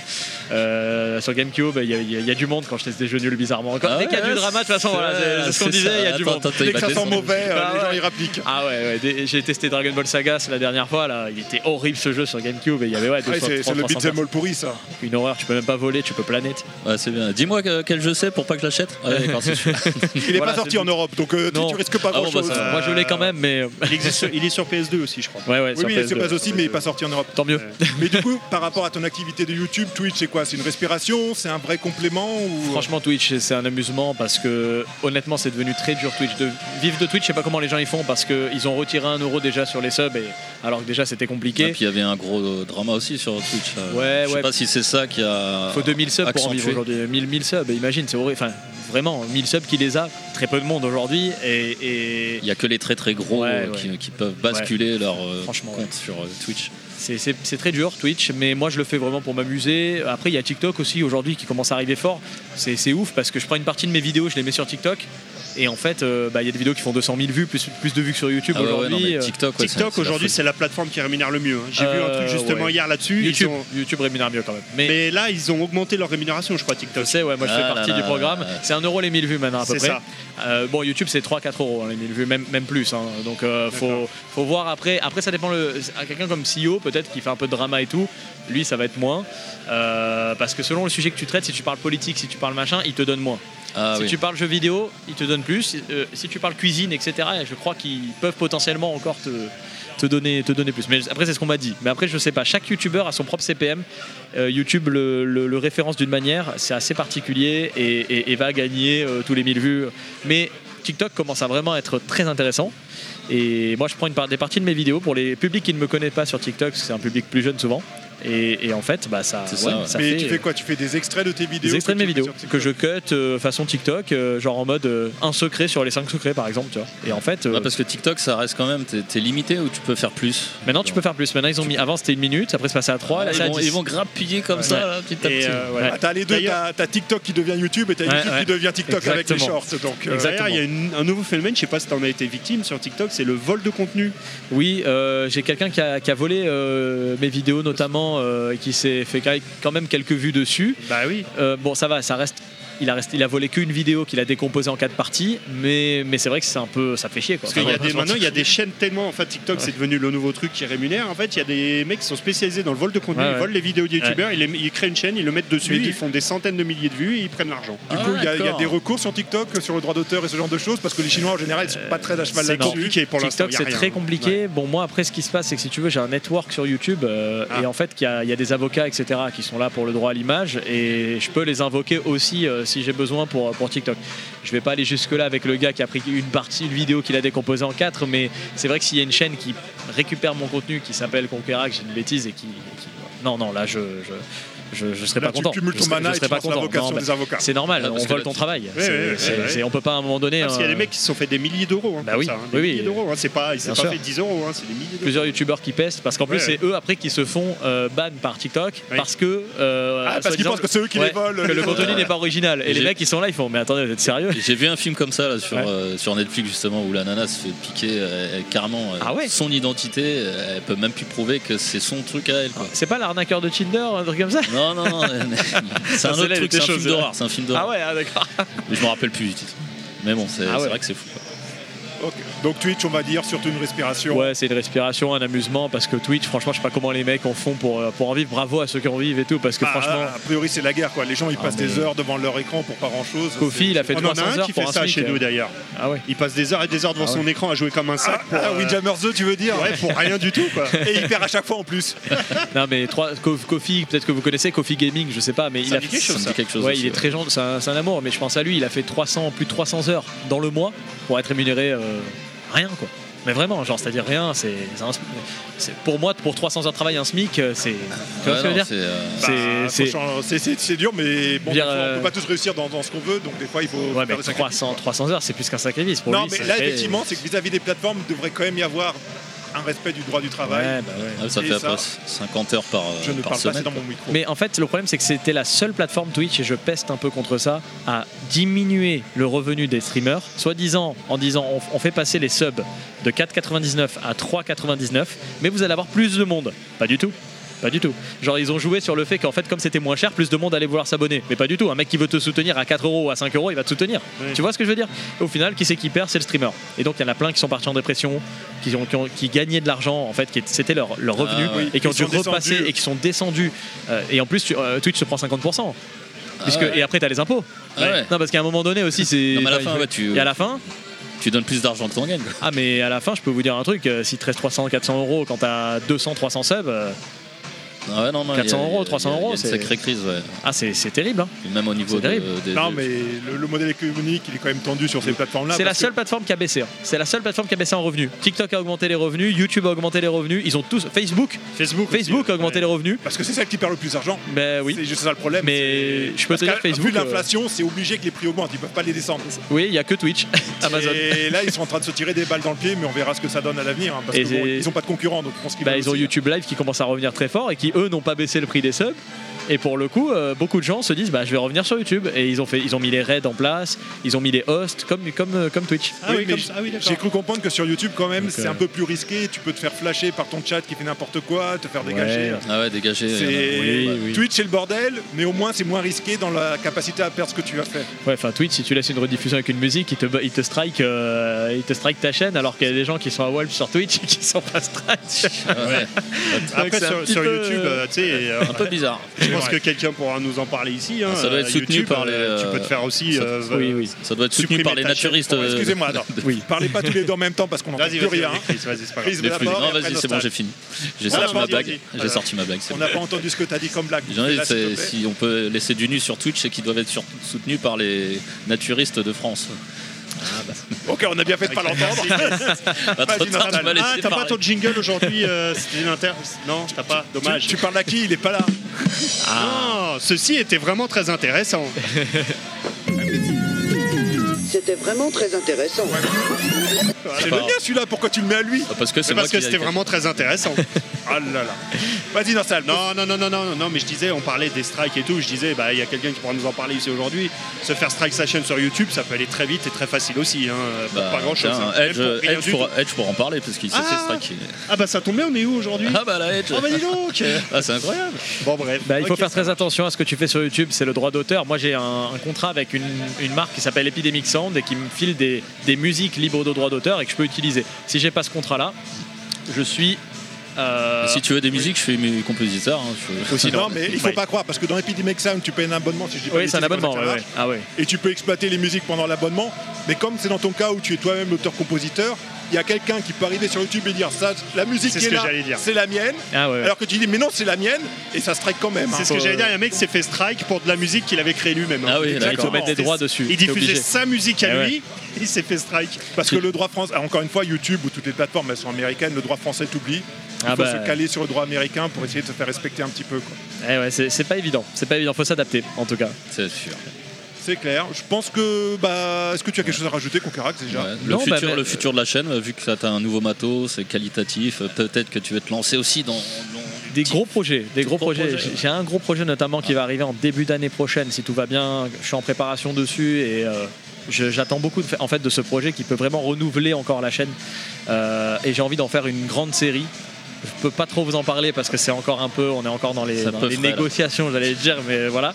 euh, sur GameCube. Il y, a- y a- y a du monde quand je teste des jeux nuls bizarrement. Quand, Ah dès qu'il y a ouais, du drama, de toute façon, c'est- voilà, c'est ce qu'on disait, il y a ça. Du Attends, monde. attends, Dès il que va ça sent mauvais, euh, Ah les gens ouais. ils rappliquent. Ah ouais, j'ai testé Dragon Ball Saga la dernière fois là, il était horrible ce jeu sur GameCube et il y avait ouais, 200, c'est le 300 beat'em all pourri ça. une horreur, tu peux même pas voler, tu peux planer. Ouais, c'est bien. Dis-moi que- quel jeu c'est pour pas que je l'achète. Il est Voilà, pas sorti en Europe, donc euh, tu, Non. tu risques pas Ah bon, grand bah, chose. ça va. Moi je l'ai quand même, mais Il, existe sur- il est sur PS2 aussi, je crois. ouais ouais. oui, sur oui, c'est PS2. pas aussi, mais il est pas sorti en Europe. Tant mieux. Mais du coup, par rapport à ton activité de YouTube, Twitch, c'est quoi? C'est une respiration? C'est un vrai complément ou... Franchement, Twitch, c'est un amusement parce que honnêtement, c'est devenu très dur Twitch. De vivre de Twitch, je sais pas comment les gens y font parce qu'ils ont retiré un euro déjà sur les subs, et, alors que déjà c'était Et compliqué. puis il y avait un gros euh, drama aussi sur Twitch. euh, Ouais, je sais ouais. pas si c'est ça qui a. Il faut 2000 subs pour en vivre aujourd'hui. 1000, 1000 subs, imagine, c'est horrible. Enfin, vraiment, 1000 subs qui les a, très peu de monde aujourd'hui. Et, et Il y a que les très très gros Ouais, euh. Qui, qui peuvent basculer leur Franchement, compte sur Twitch. c'est- très dur Twitch, mais moi je le fais vraiment pour m'amuser. Après, il y a TikTok aussi aujourd'hui qui commence à arriver fort. C'est c'est ouf parce que je prends une partie de mes vidéos, je les mets sur TikTok. Et en fait, euh, bah, il y a des vidéos qui font 200 000 vues, plus, plus de vues que sur YouTube Ah ouais, aujourd'hui. euh, TikTok, ouais, TikTok aujourd'hui, c'est la plateforme qui rémunère le mieux. hein. J'ai vu un Euh, truc justement ouais. hier là-dessus. YouTube, ont- YouTube rémunère mieux quand même. Mais, Mais là, ils ont augmenté leur rémunération, je crois, je TikTok. sais, ouais, moi je fais Ah là partie là du programme. C'est 1 euro les 1000 vues maintenant à peu C'est près. ça. Euh, bon, YouTube c'est 3-4 euros hein, les 1000 vues, même, même plus. hein. Donc euh, faut, faut voir après. Après, ça dépend. Le, à quelqu'un comme CEO, peut-être qui fait un peu de drama et tout, lui ça va être moins. Euh, parce que selon le sujet que tu traites, si tu parles politique, si tu parles machin, il te donne moins. Ah si oui. tu parles jeux vidéo, il te donne plus. Euh, si tu parles cuisine, etc., je crois qu'ils peuvent potentiellement encore te, te, donner, te donner plus. Mais après, c'est ce qu'on m'a dit. Mais après, je sais pas. Chaque youtubeur a son propre CPM. Euh, YouTube le, le- le référence d'une manière, c'est assez particulier et, et- et va gagner euh, tous les 1000 vues. Mais TikTok commence à vraiment être très intéressant. Et moi, je prends une part, des parties de mes vidéos pour les publics qui ne me connaissent pas sur TikTok, c'est un public plus jeune souvent. Et, et en fait, bah, ça, ça, ouais. Mais fait, tu fais quoi? Tu fais des extraits de tes vidéos des extraits de mes vidéos que TikTok je cut euh, façon TikTok, euh, genre en mode euh, un secret sur les 5 secrets par exemple, tu vois. Et en fait, euh, Ouais, parce que TikTok, ça reste quand même, t'es t'es limité ou tu peux faire plus? Maintenant tu peux faire plus. Maintenant ils ont mis, avant c'était une minute, après c'est passé à 3, là ils, vont, 10. ils vont grappiller comme Ouais. ça, là, petit à Et, petit. euh. Ah, t'as les deux, t'as TikTok qui devient YouTube et t'as YouTube ouais. qui devient TikTok avec les Exactement. shorts. Donc, euh, Exactement. Il y a une- un nouveau phénomène, je sais pas si t'en as été victime sur TikTok, c'est le vol de contenu. Oui, euh, j'ai quelqu'un qui a, qui a volé euh, mes vidéos notamment euh, et qui s'est fait quand même quelques vues dessus. Bah oui. Euh, bon, ça va, ça reste. Il a, resté, il a volé qu'une vidéo qu'il a décomposée en quatre parties, mais, mais c'est vrai que c'est un peu. Ça fait chier quoi. Parce qu'il y a des, maintenant, il y a des chaînes tellement. En fait, TikTok, c'est devenu le nouveau truc qui rémunère. En fait, il y a des mecs qui sont spécialisés dans le vol de contenu. Ouais, ils volent les vidéos de youtubeurs, ils, créent une chaîne, ils le mettent dessus, Mais du- ils font des centaines de milliers de vues et ils prennent l'argent. Du Ah, coup, il y, a- il y a d'accord. des recours sur TikTok sur le droit d'auteur et ce genre de choses parce que les Chinois en général ils sont pas très à cheval là-dessus. pour. TikTok il c'est très compliqué. Bon moi après ce qui se passe c'est que si tu veux j'ai un network sur YouTube euh, Ah. et en fait qu'il y, a- il y a des avocats etc qui sont là pour le droit à l'image et je peux les invoquer aussi euh, si j'ai besoin pour, pour TikTok. Je vais pas aller jusque là avec le gars qui a pris une partie une vidéo qu'il a décomposée en quatre mais c'est vrai que s'il y a une chaîne qui récupère mon contenu qui s'appelle Conquerac, j'ai une bêtise et qui, non non là je je, je serais Là, pas tu content. cumules Je ton serais- mana je et serais tu pas content. vocation Non, bah, des avocats. c'est normal, parce on vole là, ton tu- travail. Ouais, C'est- ouais, c'est- ouais, c'est- on peut pas à un moment donné. Parce qu'il y a euh, des mecs qui se sont fait des milliers d'euros. hein, Bah oui, ça, hein, oui, des oui. milliers d'euros. hein, C'est pas, il s'est pas fait 10 euros, hein, c'est des milliers d'euros. plusieurs youtubeurs qui pestent parce qu'en plus c'est eux après qui se font euh, ban par TikTok Oui. parce que euh, Ah, parce qu'ils pensent que c'est eux qui les volent. que le contenu n'est pas original et les mecs ils sont là ils font mais attendez vous êtes sérieux? J'ai vu un film comme ça là, sur, Netflix justement où la nana se fait piquer carrément Ah ouais son identité. Elle peut même plus prouver que c'est son truc à elle. Quoi. c'est pas l'arnaqueur de Tinder un truc comme ça? Non, non, non. c'est un autre truc, c'est un film d'horreur. C'est un film d'horreur. ah ouais ah, d'accord Mais Je me rappelle plus du titre. Mais bon, c'est Ah ouais. vrai que c'est fou. Ok. Donc Twitch, on va dire surtout une respiration. ouais c'est une respiration un amusement parce que Twitch franchement je sais pas comment les mecs en font pour, euh, pour en vivre bravo à ceux qui en vivent et tout parce que Bah, franchement a priori, c'est la guerre, quoi. Les gens, ils Ah, passent mais- des heures devant leur écran pour pas grand chose. Kofi il a fait On en 300 a un heures qui fait un ça SMIC, chez euh. nous d'ailleurs. ah ouais Il passe des heures et des heures devant Ah son écran à jouer comme un Ah, sac pour, ah, euh, Windjammers 2, tu veux dire ouais, pour rien du tout quoi. Et il perd à chaque fois en plus. non mais trois, Ko- Kofi peut-être que vous connaissez Kofi Gaming je sais pas mais il a dit quelque chose ça. quelque chose. Ouais, aussi, il est très gentil, c'est un, c'est un amour, mais je pense à lui, il a fait 300, plus de 300 heures dans le mois pour être rémunéré euh, rien quoi. Mais vraiment, genre, c'est-à-dire rien, c'est pour moi, pour 300 heures de travail, un SMIC, euh, c'est. Tu vois Ouais, ce que je veux non, dire c'est, dur, mais bon, Dire, on peut pas tous réussir dans, dans ce qu'on veut, donc des fois, il faut Ouais, mais faire des sacrifices. 300, 300 heures, c'est plus qu'un sacrifice pour Non, lui. mais là, effectivement, c'est que vis-à-vis des plateformes, il devrait quand même y avoir un respect du droit du travail. Ouais, bah ouais. ah, ça Et fait à ça, peu près 50 heures par, Je ne par parle pas assez semaine. dans mon micro. Mais en fait, le problème, c'est que c'était la seule plateforme Twitch, et je peste un peu contre ça, à diminuer le revenu des streamers, soi-disant en disant on, on fait passer les subs de 4,99 à 3,99, mais vous allez avoir plus de monde. Pas du tout. Pas du tout. Genre, ils ont joué sur le fait qu'en fait, comme c'était moins cher, plus de monde allait vouloir s'abonner. Mais pas du tout. Un mec qui veut te soutenir à 4 euros ou à 5 euros, il va te soutenir. Tu vois ce que je veux dire? Au final, qui c'est qui perd? C'est le streamer. Et donc, il y en a plein qui sont partis en dépression, qui, ont, qui, ont- qui gagnaient de l'argent, en fait, qui c'était leur, leur revenu, Ah ouais. et qui ont dû repasser descendus. et qui sont descendus. Euh, et en plus, tu- euh, Twitch se prend 50%. Puisque, Ah ouais. Et après, tu as les impôts. Ah ouais. Non, parce qu'à un moment donné aussi, c'est. Non, mais à la fin, ouais, tu, Et à la fin, tu donnes plus d'argent que t'en gagnes. ah, mais à la fin, je peux vous dire un truc euh, si tu restes 300, 400 euros quand tu as 200, 300 subs, euh, Ah ouais, non, non, 400 il y a- euros, il y a- 300 il y a euros, une c'est- sacrée crise, ouais. ah, c'est c'est terrible. hein. Même au niveau C'est de, terrible. des- Non, mais le, le modèle économique, il est quand même tendu sur ces plateformes-là. C'est la que- seule plateforme qui a baissé. hein. C'est la seule plateforme qui a baissé en revenus. TikTok a augmenté les revenus, YouTube a augmenté les revenus. Ils ont tous. Facebook, Facebook. aussi, Facebook a augmenté ouais. les revenus. Parce que c'est celle qui perd le plus d'argent. Ben oui. C'est juste ça le problème. Mais je peux te dire Facebook, Vu l'inflation, c'est obligé que les prix augmentent. Ils peuvent pas les descendre. Oui, il y a que Twitch, Amazon. Et là, ils sont en train de se tirer des balles dans le pied, mais on verra ce que ça donne à l'avenir. hein, parce Et que bon, c'est- ils ont pas de concurrents, donc je pense qu'ils Bah, veulent ils ont YouTube Live qui commence à revenir très fort et qui eux n'ont pas baissé le prix des subs. Et pour le coup, euh, beaucoup de gens se disent bah je vais revenir sur YouTube et ils ont fait, ils ont mis les raids en place, ils ont mis les hosts comme comme euh, comme Twitch. Ah oui. Ah oui. J'ai cru comprendre que sur YouTube, quand même, c'est euh, un peu plus risqué. Tu peux te faire flasher par ton chat qui fait n'importe quoi, te faire dégager. Ouais. Ah ouais, dégagé. C'est- Oui, oui. Twitch, c'est le bordel, mais au moins, c'est moins risqué dans la capacité à perdre ce que tu as fait. Ouais, enfin Twitch, si tu laisses une rediffusion avec une musique, il te il te strike, euh, il te strike ta chaîne alors qu'il y a des gens qui sont à Wolf sur Twitch et qui sont pas strike. Ouais. Après, sur, petit sur peu, YouTube, euh, euh, tu sais, euh, Un peu bizarre. je pense que quelqu'un pourra nous en parler ici. hein, Ça doit être euh, soutenu YouTube, par les, euh, Tu euh, peux te faire aussi. ça- euh, oui, oui. Ça doit être soutenu par les naturistes. Euh, Excusez-moi. Oui. Parlez pas tous les deux en même temps parce qu'on Vas-y, plus rien. vas-y, vas-y, c'est les bon, j'ai fini. J'ai sorti ma blague. J'ai sorti ma blague. On n'a pas entendu ce que tu as dit comme blague. Si on peut laisser du nu sur Twitch, c'est qu'ils doivent être soutenus par les naturistes de France. Ok, on a bien fait de pas l'entendre. Ah, t'as pas ton jingle aujourd'hui euh, C'était une inter. Non, t'as pas. Dommage. Tu, tu parles à qui? Il est pas là. Ah, ceci était vraiment très intéressant. C'était vraiment très intéressant. C'est pas le mien celui-là, pourquoi tu le mets à lui Ah, Parce que c'est moi parce que qui c'était vraiment très intéressant. Ah là là. Vas-y, Nostal. Non, non, non, non, non, non, mais je disais, on parlait des strikes et tout. Je disais, bah, il y a quelqu'un qui pourra nous en parler ici aujourd'hui. Se faire strike sa chaîne sur YouTube, ça peut aller très vite et très facile aussi. Hein, pour Bah, pas grand chose. tiens, Edge, Edge, pour... pour, Edge pour en parler parce qu'il s'est Ah. fait striker. Ah, bah, ça tombe bien, on est où aujourd'hui Ah bah la Edge Oh, bah, dis donc Ah c'est incroyable Bon, bref. Bah, il faut Ok, faire très attention à ce que tu fais sur YouTube, c'est le droit d'auteur. Moi j'ai un, un contrat avec une, une marque qui s'appelle Epidemic Sound et qui me file des, des musiques libres de droit d'auteur et que je peux utiliser. Si j'ai pas ce contrat-là, je suis. euh, Si tu veux des musiques, je fais mes compositeurs. hein, je- Aussi, Non, mais il faut Ouais. pas croire parce que dans Epidemic Sound, tu payes un abonnement si je dis pas Oui, c'est un abonnement. ouais. Ah ouais. Et tu peux exploiter les musiques pendant l'abonnement. Mais comme c'est dans ton cas où tu es toi-même l'auteur-compositeur, il y a quelqu'un qui peut arriver sur YouTube et dire ça, la musique C'est qui ce est que là, j'allais dire. c'est la mienne. Ah ouais. Alors que tu dis mais non, c'est la mienne et ça strike quand même. C'est hein. ce que j'allais dire, il y a un mec qui s'est fait strike pour de la musique qu'il avait créée lui-même. hein. Ah oui, Là, il faut Exactement. mettre des droits dessus. Il c'est diffusait sa musique à Eh lui, il s'est fait strike. Parce que le droit français, encore une fois, YouTube ou toutes les plateformes, elles sont américaines, le droit français t'oublie. Il Ah faut bah. se caler sur le droit américain pour essayer de se faire respecter un petit peu. quoi. Eh ouais, c'est c'est pas évident. C'est pas évident. Faut s'adapter, en tout cas. C'est sûr. C'est clair. Je pense que. Bah, Est-ce que tu as quelque chose à rajouter, Concarax, déjà Ouais. Le, Non, bah, futur, bah, le futur de la chaîne, vu que tu as un nouveau matos, c'est qualitatif, euh, peut-être que tu veux te lancer aussi dans. dans Des gros projets, des gros gros projets. projets, J'ai- un gros projet notamment qui va arriver en début d'année prochaine, si tout va bien. Je suis en préparation dessus et euh, j'attends beaucoup de, en fait de ce projet qui peut vraiment renouveler encore la chaîne. Euh, et j'ai envie d'en faire une grande série. Je peux pas trop vous en parler parce que c'est encore un peu, on est encore dans les, dans frais, négociations, j'allais dire, mais voilà.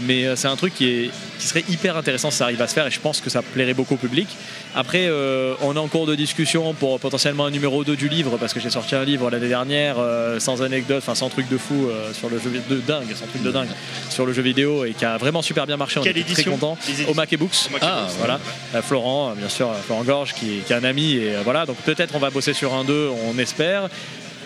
Mais euh, c'est un truc qui, est, qui serait hyper intéressant si ça arrive à se faire et je pense que ça plairait beaucoup au public. Après, euh, on est en cours de discussion pour potentiellement un numéro 2 du livre parce que j'ai sorti un livre l'année dernière euh, sans anecdote, enfin sans truc de fou euh, sur le jeu de dingue, sans truc de dingue sur le jeu vidéo et qui a vraiment super bien marché. On Quelle était très édition content. Au Mac et Books. Au Mac et Ah, Books. Voilà, Florent, bien sûr, Florent Gorge qui, qui est un ami et voilà, donc peut-être on va bosser sur un 2, on espère.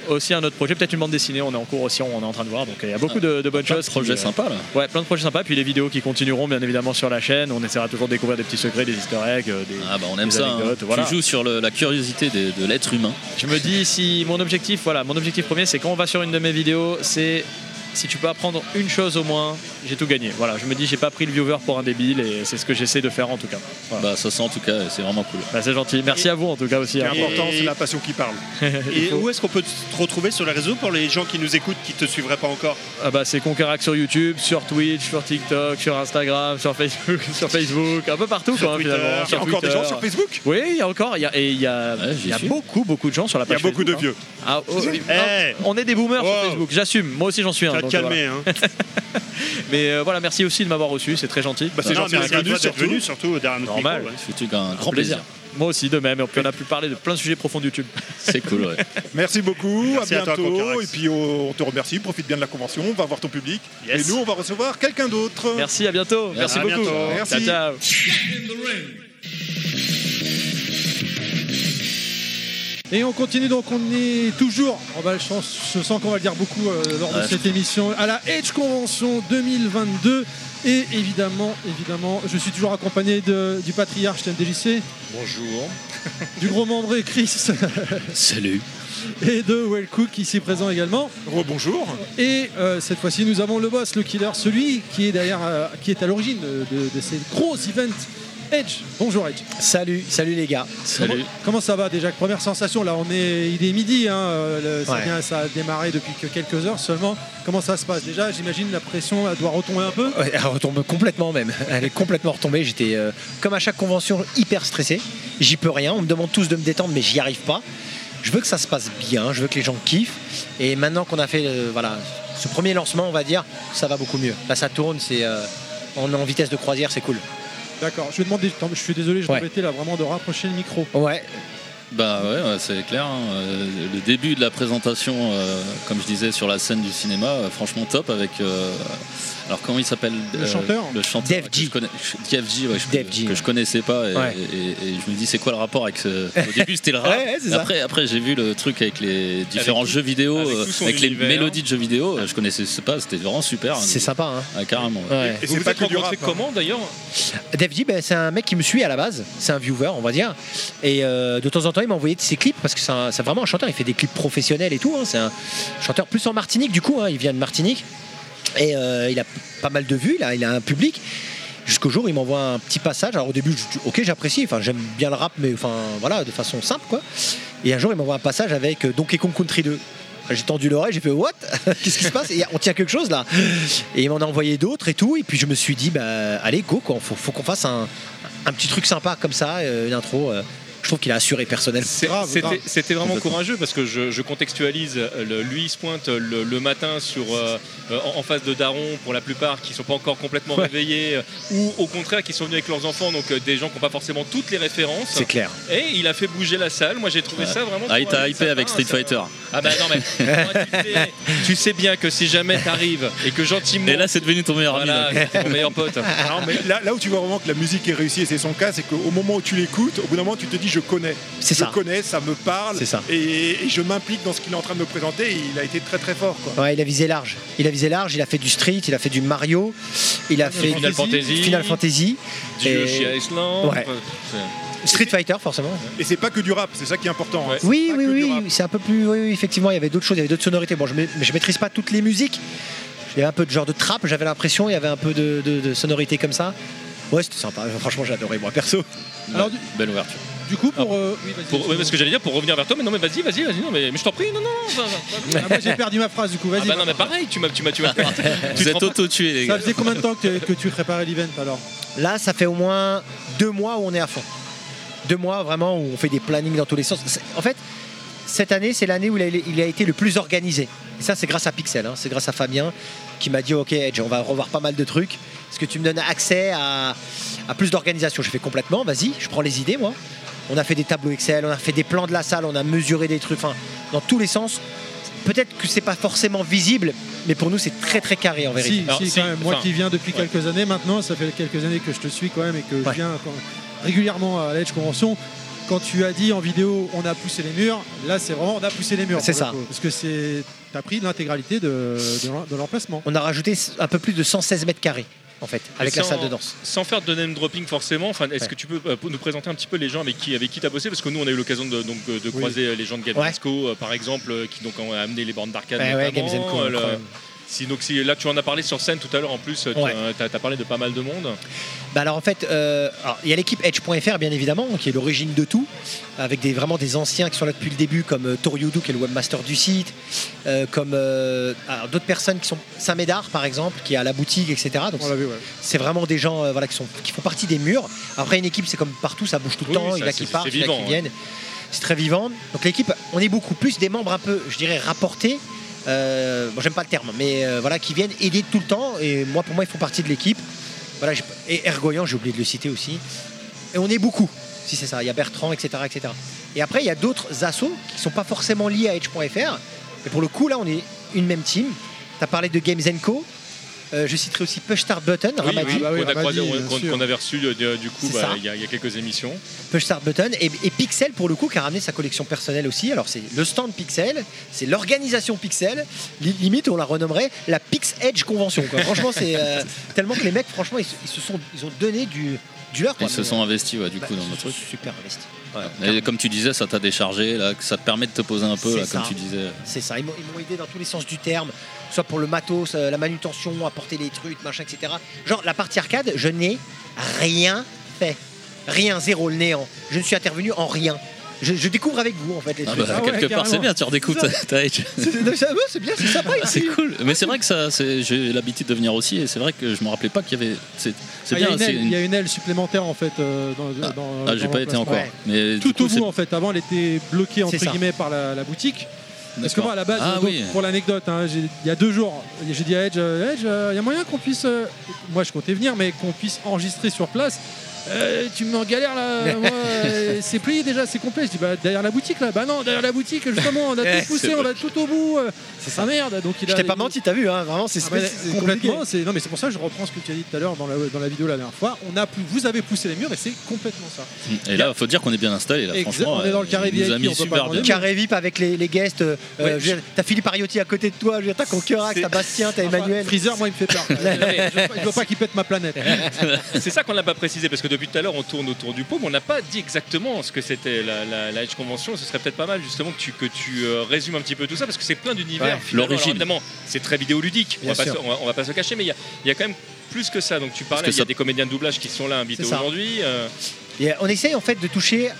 Aussi un autre projet, peut-être une bande dessinée, on est en cours aussi, on est en train de voir, donc il y a beaucoup de, de bonnes Plein de choses. projets euh, sympas là. Ouais, plein de projets sympas, puis les vidéos qui continueront bien évidemment sur la chaîne, on essaiera toujours de découvrir des petits secrets, des easter eggs, euh, des... Ah bah on aime des ça. hein. anecdotes, voilà. Tu joues sur le- la curiosité de, de l'être humain. Je me dis si mon objectif, voilà, mon objectif premier, c'est quand on va sur une de mes vidéos, c'est si tu peux apprendre une chose au moins, j'ai tout gagné. Voilà, je me dis j'ai pas pris le viewer pour un débile et c'est ce que j'essaie de faire en tout cas. Voilà. Bah ça sent en tout cas, c'est vraiment cool. Bah, c'est gentil. Merci à vous en tout cas aussi. Ce qui hein. important, c'est la passion qui parle. Et où est-ce qu'on peut te retrouver sur les réseaux pour les gens qui nous écoutent, qui te suivraient pas encore? Ah bah, c'est Conquerac sur YouTube, sur Twitch, sur TikTok, sur Instagram, sur Facebook, sur Facebook, un peu partout Sur quoi, hein, Twitter. finalement. Il y a encore des gens sur Facebook? Oui, il y a encore, il y a, et il y a, Ouais, j'y il y a suis. beaucoup, beaucoup de gens sur la Il y a page beaucoup de vieux. hein. Ah, oh. Eh. Non, on est des boomers Wow. sur Facebook, j'assume. Moi aussi j'en suis un. Tu vas te donc, euh, calmer. Hein. Mais euh, voilà, merci aussi de m'avoir reçu, c'est très gentil. Bah, c'est gentil merci d'être à venu, toi d'être surtout. venu, surtout derrière notre Normal. micro, ouais. C'est un grand plaisir. plaisir. Moi aussi de même, et puis on a pu parler de plein de sujets profonds de YouTube. C'est cool, ouais. Merci beaucoup, Merci à à toi, bientôt. Et puis on te remercie, profite bien de la convention, on va voir ton public. Yes. Et nous, on va recevoir quelqu'un d'autre. Merci, à bientôt. Merci À beaucoup. bientôt. Merci. Ciao, ciao. Et on continue donc, on est toujours, on va, je, pense- je sens qu'on va le dire beaucoup euh, lors de Ouais, cette émission, à la Edge Convention 2022. Et évidemment, évidemment, je suis toujours accompagné de- du patriarche TMDJC, Bonjour. du gros membré Chris Salut. et de Wellcook ici présent également. Rebonjour. Et euh, cette fois-ci, nous avons le boss, le killer, celui qui est derrière, euh, qui est à l'origine de, de ces gros events Edge. Bonjour Edge. Salut, salut les gars. Salut. Comment, comment ça va déjà? Première sensation, là on est, il est midi, hein, euh, le- ça, Ouais. vient- ça a démarré depuis que quelques heures seulement. Comment ça se passe Déjà, j'imagine la pression elle doit retomber un peu. Ouais, elle retombe complètement même. Elle est complètement retombée. J'étais euh, comme à chaque convention hyper stressé. J'y peux rien. On me demande tous de me détendre, mais j'y arrive pas. Je veux que ça se passe bien. Je veux que les gens kiffent. Et maintenant qu'on a fait euh, voilà ce premier lancement, on va dire, ça va beaucoup mieux. Là, ça tourne. C'est euh, on est en vitesse de croisière. C'est cool. D'accord, je vais demander, je suis désolé, je Ouais. m'embêtais là vraiment de rapprocher le micro. Ouais. Bah ouais, c'est clair. hein. Euh, Le début de la présentation, euh, comme je disais, sur la scène du cinéma, euh, franchement top avec. euh, alors comment il s'appelle Le euh, chanteur Le chanteur. Dave G. que ouais. je connaissais pas. Et, Ouais. et- et je me dis, c'est quoi le rapport avec ce. Au début, c'était le rap. Ouais, ouais, c'est après, après j'ai vu le truc avec les différents Avec- jeux vidéo, avec euh, les mélodies de jeux vidéo. Je connaissais pas, c'était vraiment super. C'est hein. sympa. Hein. Ah, carrément. Et Vous c'est pas êtes que du rap. rencontrés hein. comment d'ailleurs Dave G, ben, c'est un mec qui me suit à la base, c'est un viewer, on va dire. Et euh, de temps en temps, il m'a envoyé de ses clips parce que c'est c'est vraiment un chanteur. Il fait des clips professionnels et tout. hein. C'est un chanteur plus en Martinique, du coup. hein. Il vient de Martinique. Et euh, il a pas mal de vues, il a, un public. Jusqu'au jour, il m'envoie un petit passage. Alors au début, je ok, j'apprécie. Enfin, j'aime bien le rap, mais enfin, voilà, de façon simple, quoi. Et un jour, il m'envoie un passage avec euh, Donkey Kong Country 2. J'ai tendu l'oreille, j'ai fait what? Qu'est-ce qui se passe? On tient quelque chose là. Et il m'en a envoyé d'autres et tout. Et puis je me suis dit, bah allez, go, quoi. Faut, qu'on fasse un, un petit truc sympa comme ça, euh, une intro. Euh. je trouve qu'il a assuré personnel. C'est- Grave, C'était grave. c'était vraiment courageux parce que je, je contextualise. euh, le- lui, il se pointe le, le matin sur, euh, euh, en, en face de Daron pour la plupart qui sont pas encore complètement réveillés euh, ou au contraire qui sont venus avec leurs enfants, donc euh, des gens qui n'ont pas forcément toutes les références. C'est clair. Et il a fait bouger la salle. Moi, j'ai trouvé Ouais. ça vraiment. Ah, il t'a hypé avec Street Fighter. Ah bah non mais moi, tu, sais, tu sais bien que si jamais t'arrives et que gentiment. Et là, c'est devenu ton meilleur ami. voilà, mon meilleur pote. Non, mais là, là où tu vois vraiment que la musique est réussie, et c'est son cas, c'est qu'au moment où tu l'écoutes, au bout d'un moment, tu te dis, je connais. C'est je ça. connais, ça me parle. C'est ça. Et, et je m'implique dans ce qu'il est en train de me présenter. Et il a été très très fort. Quoi. Ouais, il a visé large. Il a visé large, il a fait du street, il a fait du Mario, il a fait Final Fantasy. Final Fantasy, Du Et- Yoshi Island. Ouais. enfin, c'est- Street Fighter forcément. Et c'est pas que du rap, c'est ça qui est important. hein. Ouais. Oui, oui, oui, c'est un peu plus. Oui, oui, effectivement, il y avait d'autres choses, il y avait d'autres sonorités. Bon, je, ma- je maîtrise pas toutes les musiques. Il y avait un peu de genre de trap, j'avais l'impression, il y avait un peu de, de, de sonorités comme ça. Ouais, c'était sympa. Franchement, j'ai adoré moi perso. Alors, du, Belle ouverture. Du coup, pour. euh, oui, vas-y, Pour, ouais, parce que j'allais dire pour revenir vers toi, mais non, mais vas-y, vas-y, vas-y, non, mais, mais je t'en prie, non, non, non, va, va, va. Ah, moi, j'ai perdu ma phrase, du coup, vas-y. Ah bah non, mais pareil, tu m'as, tu m'as, tu m'as. tu Vous te êtes auto-tués, les Ça gars. faisait combien de temps que, que tu préparais l'event alors? Là, ça fait au moins deux mois où on est à fond. Deux mois vraiment où on fait des plannings dans tous les sens. C'est- En fait, cette année, c'est l'année où il a, il a été le plus organisé. Et ça, c'est grâce à Pixel, hein. c'est grâce à Fabien qui m'a dit Ok, Edge, on va revoir pas mal de trucs. Est-ce que tu me donnes accès à, à plus d'organisation? J'ai fait complètement, vas-y, je prends les idées, moi. On a fait des tableaux Excel, on a fait des plans de la salle, on a mesuré des trucs, enfin, dans tous les sens. Peut-être que c'est pas forcément visible, mais pour nous, c'est très très carré en vérité. Si, Alors, si, si, quand même. Moi qui viens depuis ouais. quelques années maintenant, ça fait quelques années que je te suis quand même et que je viens quand- régulièrement à l'Edge Convention. Quand tu as dit en vidéo on a poussé les murs, là c'est vraiment on a poussé les murs. C'est ça. Parce que c'est t'as pris l'intégralité de, de l'em- de l'emplacement. On a rajouté un peu plus de 116 mètres carrés, en fait, avec la salle de danse. Sans faire de name dropping forcément, enfin, est-ce Ouais. que tu peux euh, nous présenter un petit peu les gens avec qui avec qui t'as bossé? Parce que nous on a eu l'occasion de, donc, de Oui. croiser euh, les gens de Game Ouais. Disco euh, par exemple euh, qui donc ont amené les bornes d'arcade Ouais, notamment, Games Co, le- incroyable. Si, donc si là tu en as parlé sur scène tout à l'heure en plus tu Ouais. as, t'as parlé de pas mal de monde Bah alors en fait, euh, il y a l'équipe Edge.fr bien évidemment, qui est l'origine de tout, avec des, vraiment des anciens qui sont là depuis le début, comme euh, Toriudu qui est le webmaster du site, euh, comme euh, d'autres personnes qui sont Samédar par exemple, qui est à la boutique, etc. Donc ouais. c'est vraiment des gens euh, voilà, qui, sont, qui font partie des murs. Après une équipe, c'est comme partout, ça bouge tout le Oui, temps, il y en a qui partent, il y en a qui viennent. C'est très vivant. Donc l'équipe, on est beaucoup plus des membres un peu, je dirais, rapportés. Euh, bon, j'aime pas le terme, mais euh, voilà, qui viennent aider tout le temps. Et moi, pour moi, ils font partie de l'équipe. Voilà, et Ergoyan, j'ai oublié de le citer aussi. Et on est beaucoup, si c'est ça. Il y a Bertrand, etc., etc. Et après, il y a d'autres assos qui sont pas forcément liés à Edge.fr. Mais pour le coup, là, on est une même team. Tu as parlé de Games Co. Euh, je citerai aussi Push Start Button, oui, Ramadi. oui, bah oui, qu'on avait reçu euh, du coup bah, il y, a- il y a quelques émissions Push Start Button et, et Pixel pour le coup qui a ramené sa collection personnelle aussi. Alors c'est le stand Pixel, c'est l'organisation Pixel. Li- Limite on la renommerait la Pix Edge Convention. quoi. Franchement c'est euh, tellement que les mecs franchement ils, se- ils se sont ils ont donné du quoi. Ils se sont investis ouais, du bah, coup dans le truc. super investis. Et comme tu disais, ça t'a déchargé, là, ça te permet de te poser un peu, là, comme ça. tu disais. C'est ça, ils m'ont ils m'ont aidé dans tous les sens du terme, soit pour le matos, euh, la manutention, apporter les trucs, machin, etc. Genre la partie arcade, je n'ai rien fait. Rien, zéro, le néant. Je ne suis intervenu en rien. Je, je découvre avec vous en fait les Ah trucs. bah, Ah ouais, quelque part, c'est bien, tu redécouvres ta, ta Edge. C'est c'est- c'est bien, c'est sympa C'est ici. cool, mais c'est vrai que ça, c'est- j'ai l'habitude de venir aussi, et c'est vrai que je me rappelais pas qu'il y avait. C'est c'est Ah, il, y a bien, une c'est aile, une- il y a une aile supplémentaire en fait euh, dans, Ah, dans- Ah, dans j'ai pas été encore. Ouais. Mais du Tout coup, au c'est- bout en fait. Avant elle était bloquée entre C'est guillemets par la, la boutique. Parce que moi à la base, Ah donc, oui. pour l'anecdote, hein, il y a deux jours, j'ai dit à Edge, euh, Edge, il y a moyen qu'on puisse, euh, moi je comptais venir, mais qu'on puisse enregistrer sur place. Euh, tu me mets en galère là, moi, euh, c'est plié déjà, c'est complet. Je dis bah derrière la boutique là, bah non derrière la boutique justement, on a tout poussé, on a tout au bout. euh, C'est sa merde. Donc il Je a, t'ai pas il- menti, t'as vu, hein, vraiment, c'est Ah complètement. non mais c'est pour ça que je reprends ce que tu as dit tout à l'heure dans la, dans la vidéo la dernière fois. On a vous avez poussé les murs et c'est complètement ça. Et là, faut dire qu'on est bien installé. Là, Exact, franchement, on est dans le carré il VIP, mis on peut pas super demander bien. Carré VIP avec les, les guests. euh, Ouais, je t'as Philippe Ariotti à côté de toi. Je veux dire, t'as Conquerac, t'as Bastien, t'as Emmanuel. Freezer, moi il me fait peur. je, je veux pas qu'il pète ma planète. C'est ça qu'on n'a pas précisé parce que depuis tout à l'heure on tourne autour du pot, mais on n'a pas dit exactement ce que c'était la, la, la Edge Convention. Ce serait peut-être pas mal justement que tu, que tu euh, résumes un petit peu tout ça parce que c'est plein d'univers. Ouais. L'origine. Évidemment, c'est très vidéoludique. On va, pas on, va, on va pas se cacher, mais il y a, il y a quand même plus que ça. Donc tu parlais, il y a ça- des comédiens de doublage qui sont là invités aujourd'hui. euh, euh, on essaye en fait de toucher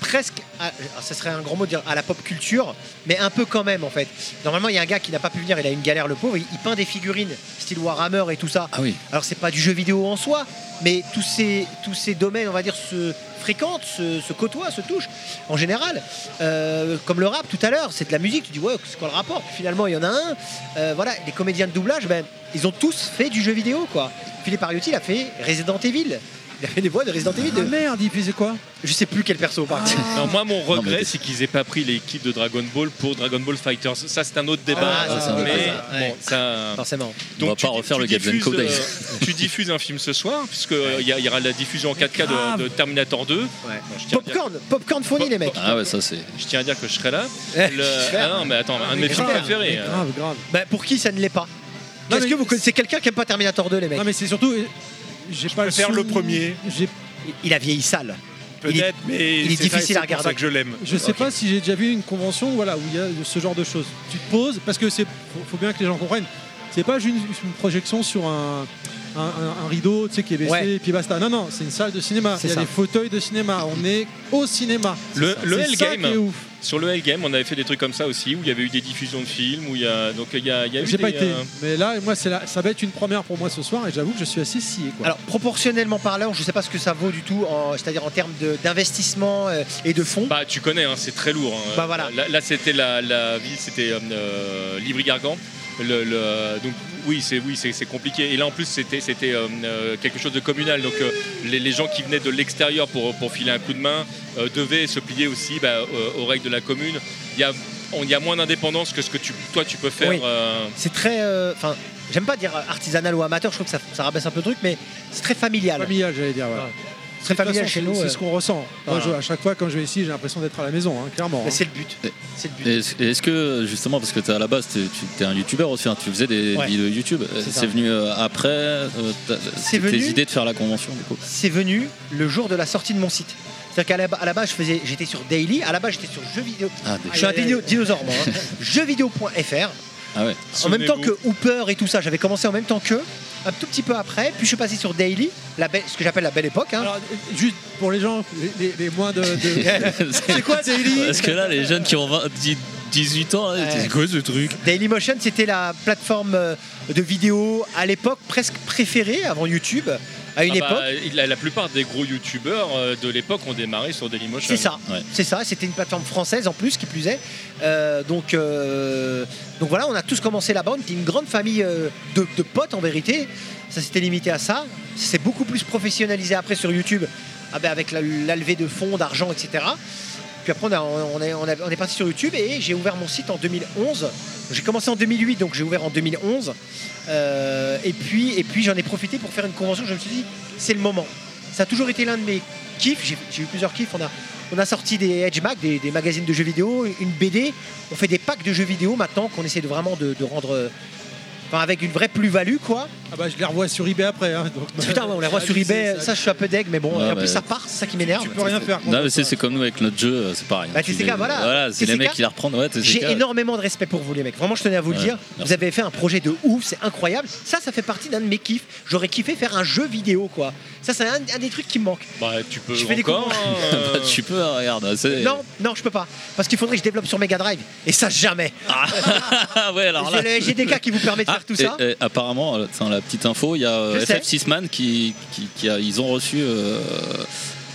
presque, à, ça serait un grand mot de dire à la pop culture, mais un peu quand même en fait. Normalement, il y a un gars qui n'a pas pu venir, il a une galère le pauvre, il, il peint des figurines style Warhammer et tout ça. Ah oui. Alors c'est pas du jeu vidéo en soi, mais tous ces, tous ces domaines, on va dire, se fréquentent, se, se côtoient, se touchent en général. Euh, comme le rap tout à l'heure, c'est de la musique, tu dis ouais, c'est quoi le rapport? Puis Finalement, il y en a un. Euh, voilà, les comédiens de doublage, ben, ils ont tous fait du jeu vidéo quoi. Philippe Ariotti, il a fait Resident Evil. Il a fait des voix de Resident Evil Ah 2. merde, il faisait quoi Je sais plus quel perso par contre. Non, moi, mon regret, c'est qu'ils aient pas pris l'équipe de Dragon Ball pour Dragon Ball Fighters. Ça, c'est un autre débat. Ah, ça, c'est un autre mais débat. bon, Ouais. ça. Forcément. On va tu pas refaire tu le Gaben diffuses, Code. euh, tu diffuses un film ce soir, puisqu'il y, a- il y aura la diffusion en 4K grave. de, de Terminator 2. Ouais. je, tiens à dire, Popcorn, popcorn fourni les mecs. Ah ouais, ça c'est. je tiens à dire que je serai là. Eh, Le- super. Ah non, mais attends, un de mes films grave, préférés. euh. Grave, grave. Bah, pour qui ça ne l'est pas? Non, Est-ce mais que vous connaissez quelqu'un qui aime pas Terminator 2 les mecs? Non mais c'est surtout, euh, j'ai pas préfère le premier. Il a vieilli sale. Il est- Peut-être, mais il est c'est difficile ça- c'est à pour regarder. ça que je l'aime. Je sais pas si j'ai déjà vu une convention voilà, où il y a ce genre de choses. Tu te poses, parce que c'est faut, faut bien que les gens comprennent, c'est pas juste une projection sur un, un, un- un rideau tu sais, qui est baissé Ouais. et puis basta. Non, non, c'est une salle de cinéma. C'est Il y a ça. des fauteuils de cinéma. On est au cinéma. Le, le C'est ça Hellgame, qui est ouf. sur le Hellgame, on avait fait des trucs comme ça aussi, où il y avait eu des diffusions de films, où il y a donc il y a, il y a eu J'ai des, pas été. euh, Mais là, moi, c'est ça va être une première pour moi ce soir et j'avoue que je suis assez scié. Quoi. Alors proportionnellement parlant, je sais pas ce que ça vaut du tout, en- c'est-à-dire en termes d'investissement euh, et de fonds. Bah, tu connais, hein, c'est très lourd. hein. Bah, voilà. Là, là, c'était la, la ville, c'était euh, euh, Livry-Gargan. Le, le- donc oui, c'est oui, c'est compliqué. Et là, en plus, c'était c'était euh, euh, quelque chose de communal. Donc euh, les, les gens qui venaient de l'extérieur pour, pour filer un coup de main euh, devaient se plier aussi bah, euh, aux règles de la commune. Il y a on- y a moins d'indépendance que ce que tu, toi tu peux faire. Oui. euh, C'est très, euh, enfin, j'aime pas dire artisanal ou amateur, je trouve que ça, ça rabaisse un peu le truc, mais c'est très familial. Familial, j'allais dire. ouais. Ouais. Très familial façon, chez c'est- nous. C'est euh, ce qu'on ressent. Moi, voilà. je- à chaque fois, quand je vais ici, j'ai l'impression d'être à la maison, hein, clairement. hein. c'est le but. Et- C'est le but. Et Est-ce que justement parce que tu à la base tu es un youtubeur aussi, hein, tu faisais des Ouais. vidéos YouTube, C'est venu euh, après euh, tes venu- idées de faire la convention du coup. C'est venu le jour de la sortie de mon site. C'est-à-dire qu'à la, à la base, je faisais, j'étais sur Daily. À la base, j'étais sur jeux vidéo. Ah, Je suis un dino- dinosaure, moi. jeuxvideo.fr. Ah ouais. En même temps que. Hooper et tout ça, j'avais commencé en même temps qu'eux. Un tout petit peu après, puis je suis passé sur Daily, la belle- ce que j'appelle la belle époque. hein. Alors, juste pour les gens, les, les- les moins de. de- C'est quoi Daily Parce que là, les jeunes qui ont 20 dix- 18 ans, Ouais. c'est quoi ce truc? Dailymotion, c'était la plateforme euh, de vidéo à l'époque presque préférée avant YouTube, à une ah époque. bah, la, la plupart des gros youtubeurs euh, de l'époque ont démarré sur Dailymotion. C'est ça, Ouais. c'est ça. C'était une plateforme française en plus, qui plus est. Euh, donc, euh, donc voilà, on a tous commencé là-bas. On était une grande famille de, de potes en vérité. Ça s'était limité à ça. C'est beaucoup plus professionnalisé après sur YouTube, ah ben, avec la, la levée de fonds, d'argent, etc. Puis après, on, est, on, est parti sur YouTube et j'ai ouvert mon site en 2011. J'ai commencé en 2008, donc j'ai ouvert en 2011. Euh, et puis, et puis j'en ai profité pour faire une convention. Je me suis dit, c'est le moment. Ça a toujours été l'un de mes kiffs. J'ai eu plusieurs kiffs. On a, on a sorti des Edge Mag, des, magazines de jeux vidéo, une BD. On fait des packs de jeux vidéo maintenant qu'on essaie de vraiment de rendre. Enfin, avec une vraie plus-value, quoi. Ah bah, je les revois sur eBay après. hein, donc- Putain, ouais, on les voit sur Ah, eBay. c'est- Ça, je suis un peu deg, mais bon. Ouais, et en bah, plus, ça part, c'est ça qui m'énerve. Tu peux rien faire. contre Non, mais c'est ça. c'est comme nous avec notre jeu, euh, c'est pareil. Bah, Tu TCK, les- voilà. c'est les TCK. mecs qui la reprennent. Ouais, TCK. J'ai énormément de respect pour vous les mecs. Vraiment, je tenais à vous le Ouais, dire. merci. Vous avez fait un projet de ouf, c'est incroyable. Ça, ça fait partie d'un de mes kiffs. J'aurais kiffé faire un jeu vidéo, quoi. Ça, c'est un, un des trucs qui me manque. Bah, tu peux Je fais des encore. hein, euh, Bah, tu peux, hein, regarde. c'est- Non, non, je peux pas. Parce qu'il faudrait que je développe sur Mega Drive. Et ça, jamais. Ah ouais, alors là. C'est le GDK qui vous permet de faire tout et- ça. et apparemment, la petite info, il y a euh, Je sais. FF6 Man qui, qui, qui a, ils ont reçu. euh,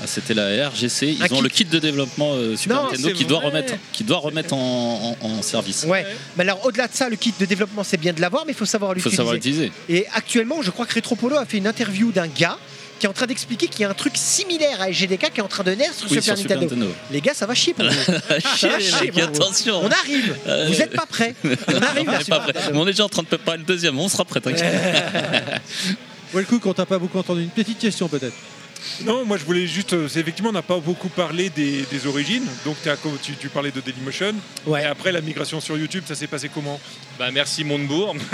ah, C'était la RGC. Ils Un ont le kit de développement euh, Super Non, Nintendo qui doit remettre, qui doit remettre en, en- en service. Ouais. Mais alors, au-delà de ça, le kit de développement, c'est bien de l'avoir, mais il faut savoir l'utiliser. Et actuellement, je crois que Retropolo a fait une interview d'un gars qui est en train d'expliquer qu'il y a un truc similaire à GDK qui est en train de naître sur Oui, Super sur Super Nintendo. Les gars, ça va chier pour vous. Chier, va les chier, mecs, pour vous. attention. On arrive. Euh, Vous n'êtes pas prêts. On arrive On est pas prêt. On est déjà en train de préparer le deuxième. On sera prêt, t'inquiète. Ouais, le coup, qu'on t'a pas beaucoup entendu. Une petite question peut-être. Non, moi je voulais juste. euh, c'est Effectivement, on n'a pas beaucoup parlé des, des origines. Donc tu, tu parlais de Dailymotion. Ouais. Et après, la migration sur YouTube, ça s'est passé comment? Bah, merci Montebourg.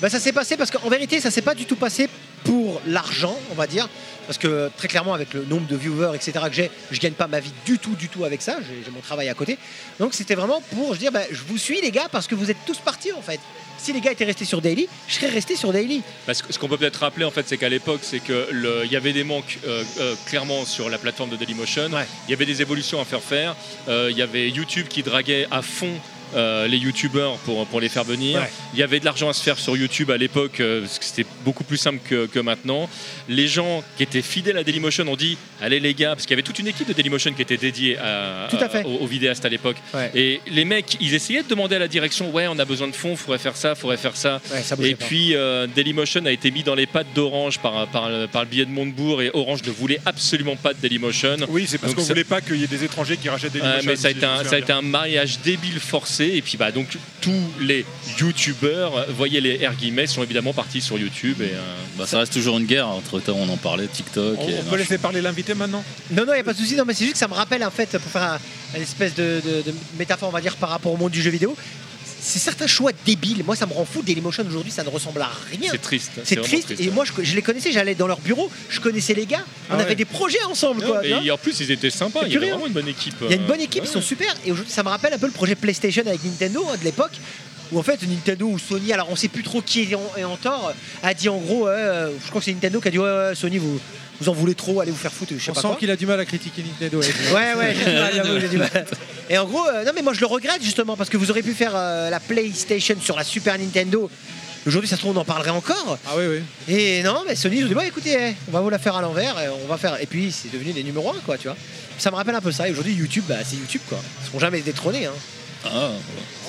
Bah, ça s'est passé parce qu'en vérité, ça s'est pas du tout passé pour l'argent, on va dire. Parce que très clairement, avec le nombre de viewers, etc., que j'ai, je gagne pas ma vie du tout, du tout avec ça. J'ai mon travail à côté. Donc c'était vraiment pour je dire, bah, je vous suis les gars parce que vous êtes tous partis en fait. Si les gars étaient restés sur Daily, je serais resté sur Daily. Parce que ce qu'on peut peut-être rappeler en fait, c'est qu'à l'époque, c'est que il y avait des manques euh, euh, clairement sur la plateforme de Dailymotion. Ouais. Il y avait des évolutions à faire faire. Euh, Il y avait YouTube qui draguait à fond euh, les youtubeurs pour, pour les faire venir. Ouais. Il y avait de l'argent à se faire sur YouTube à l'époque, euh, parce que c'était beaucoup plus simple que, que maintenant. Les gens qui étaient fidèles à Dailymotion ont dit Allez les gars, parce qu'il y avait toute une équipe de Dailymotion qui était dédiée à, Tout à fait. aux, aux vidéastes à l'époque. Ouais. Et les mecs, ils essayaient de demander à la direction Ouais, on a besoin de fonds, faudrait faire ça, faudrait faire ça. Ouais, ça bougeait Et pas. puis euh, Dailymotion a été mis dans les pattes d'Orange par, par, le- par le biais de Montebourg et Orange ne voulait absolument pas de Dailymotion. Oui, c'est parce qu'on ça- voulait pas qu'il y ait des étrangers qui rachètent Dailymotion, mais ça a, été un, ça a été un mariage débile forcé et puis bah donc tous les youtubeurs, voyez les R guillemets, sont évidemment partis sur YouTube et euh, Bah, ça reste toujours une guerre. Entre temps, on en parlait, TikTok. On, et on peut laisser parler l'invité maintenant? Non, non, il n'y a pas de souci. Non, mais c'est juste que ça me rappelle, en fait, pour faire un, une espèce de, de- de métaphore, on va dire, par rapport au monde du jeu vidéo. C'est certains choix débiles. Moi, ça me rend fou. Dailymotion aujourd'hui, ça ne ressemble à rien. c'est triste. C'est triste. Et moi, je, je les connaissais, j'allais dans leur bureau, je connaissais les gars, on Ah ouais. avait des projets ensemble. Non, Quoi, et en plus ils étaient sympas, il y avait vraiment une bonne équipe. Il y a une euh, bonne équipe, ouais. ils sont super. Et aujourd'hui, ça me rappelle un peu le projet PlayStation avec Nintendo hein, de l'époque. Où en fait Nintendo ou Sony, alors on sait plus trop qui est en, est en tort, a dit en gros, euh, je crois que c'est Nintendo qui a dit ouais, ouais, Sony vous, vous en voulez trop, allez vous faire foutre, je sais On pas sent qu'il a du mal à critiquer Nintendo. Ouais, ouais, j'ai du mal, j'avoue, j'ai du mal. Et en gros, euh, non, mais moi je le regrette justement parce que vous aurez pu faire euh, la PlayStation sur la Super Nintendo. Aujourd'hui, ça se trouve, on en parlerait encore. Ah oui, oui. Et non, mais Sony, ils ont dit, ouais, écoutez, eh, on va vous la faire à l'envers. Et, on va faire... et puis, c'est devenu des numéros 1, quoi, tu vois. Ça me rappelle un peu ça. Et aujourd'hui, YouTube, bah, c'est YouTube, quoi. Ils seront jamais détrônés. Hein. Ah,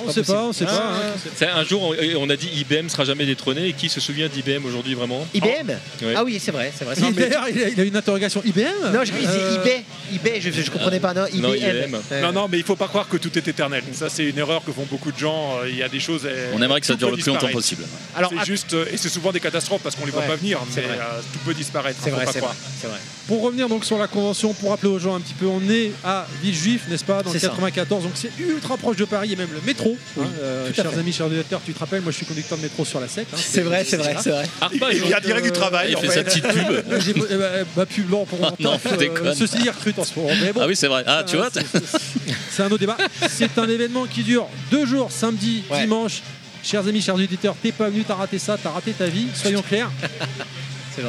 On pas sait pas, on sait Ah, pas. hein. C'est Un jour, on, on a dit IBM sera jamais détrôné. Et qui se souvient d'IBM aujourd'hui vraiment? IBM? Ouais. Ah oui, c'est vrai, c'est vrai. Il- D'ailleurs, il, a- il a une interrogation. IBM? Non, je disais Euh, eBay. eBay, je, je comprenais pas, non, IBM. Non, IBM. Euh, Non, non, mais il faut pas croire que tout est éternel. Ça, c'est une erreur que font beaucoup de gens. Euh, Il y a des choses. euh, on aimerait que ça tout dure peut le plus longtemps disparaître. possible. Alors, C'est att- juste, euh, et c'est souvent des catastrophes parce qu'on les voit Ouais, pas venir, c'est mais vrai. euh, tout peut disparaître. c'est hein, vrai, c'est pas vrai, c'est. Pour revenir donc sur la convention, pour rappeler aux gens un petit peu, on est à Villejuif, n'est-ce pas, dans le C'est ça. 94, donc c'est ultra proche de Paris et même le métro. hein, euh, chers fait. amis, chers auditeurs, tu te rappelles, moi je suis conducteur de métro sur la 7. hein, C'est vrai, c'est vrai, c'est vrai. Arpa, Il vient direct du euh, travail. Il en fait fait. sa petite pub. J'ai eh ben, bah, pub blanc pour mon Ah non, taf, je déconne. Ceci dit, recrute en ce moment. Mais bon, Ah oui, c'est vrai. Ah, tu vois, c'est- un autre débat. C'est un événement qui dure deux jours, samedi, dimanche. Chers amis, chers auditeurs, t'es pas venu, t'as raté ça, t'as raté ta vie, soyons clairs.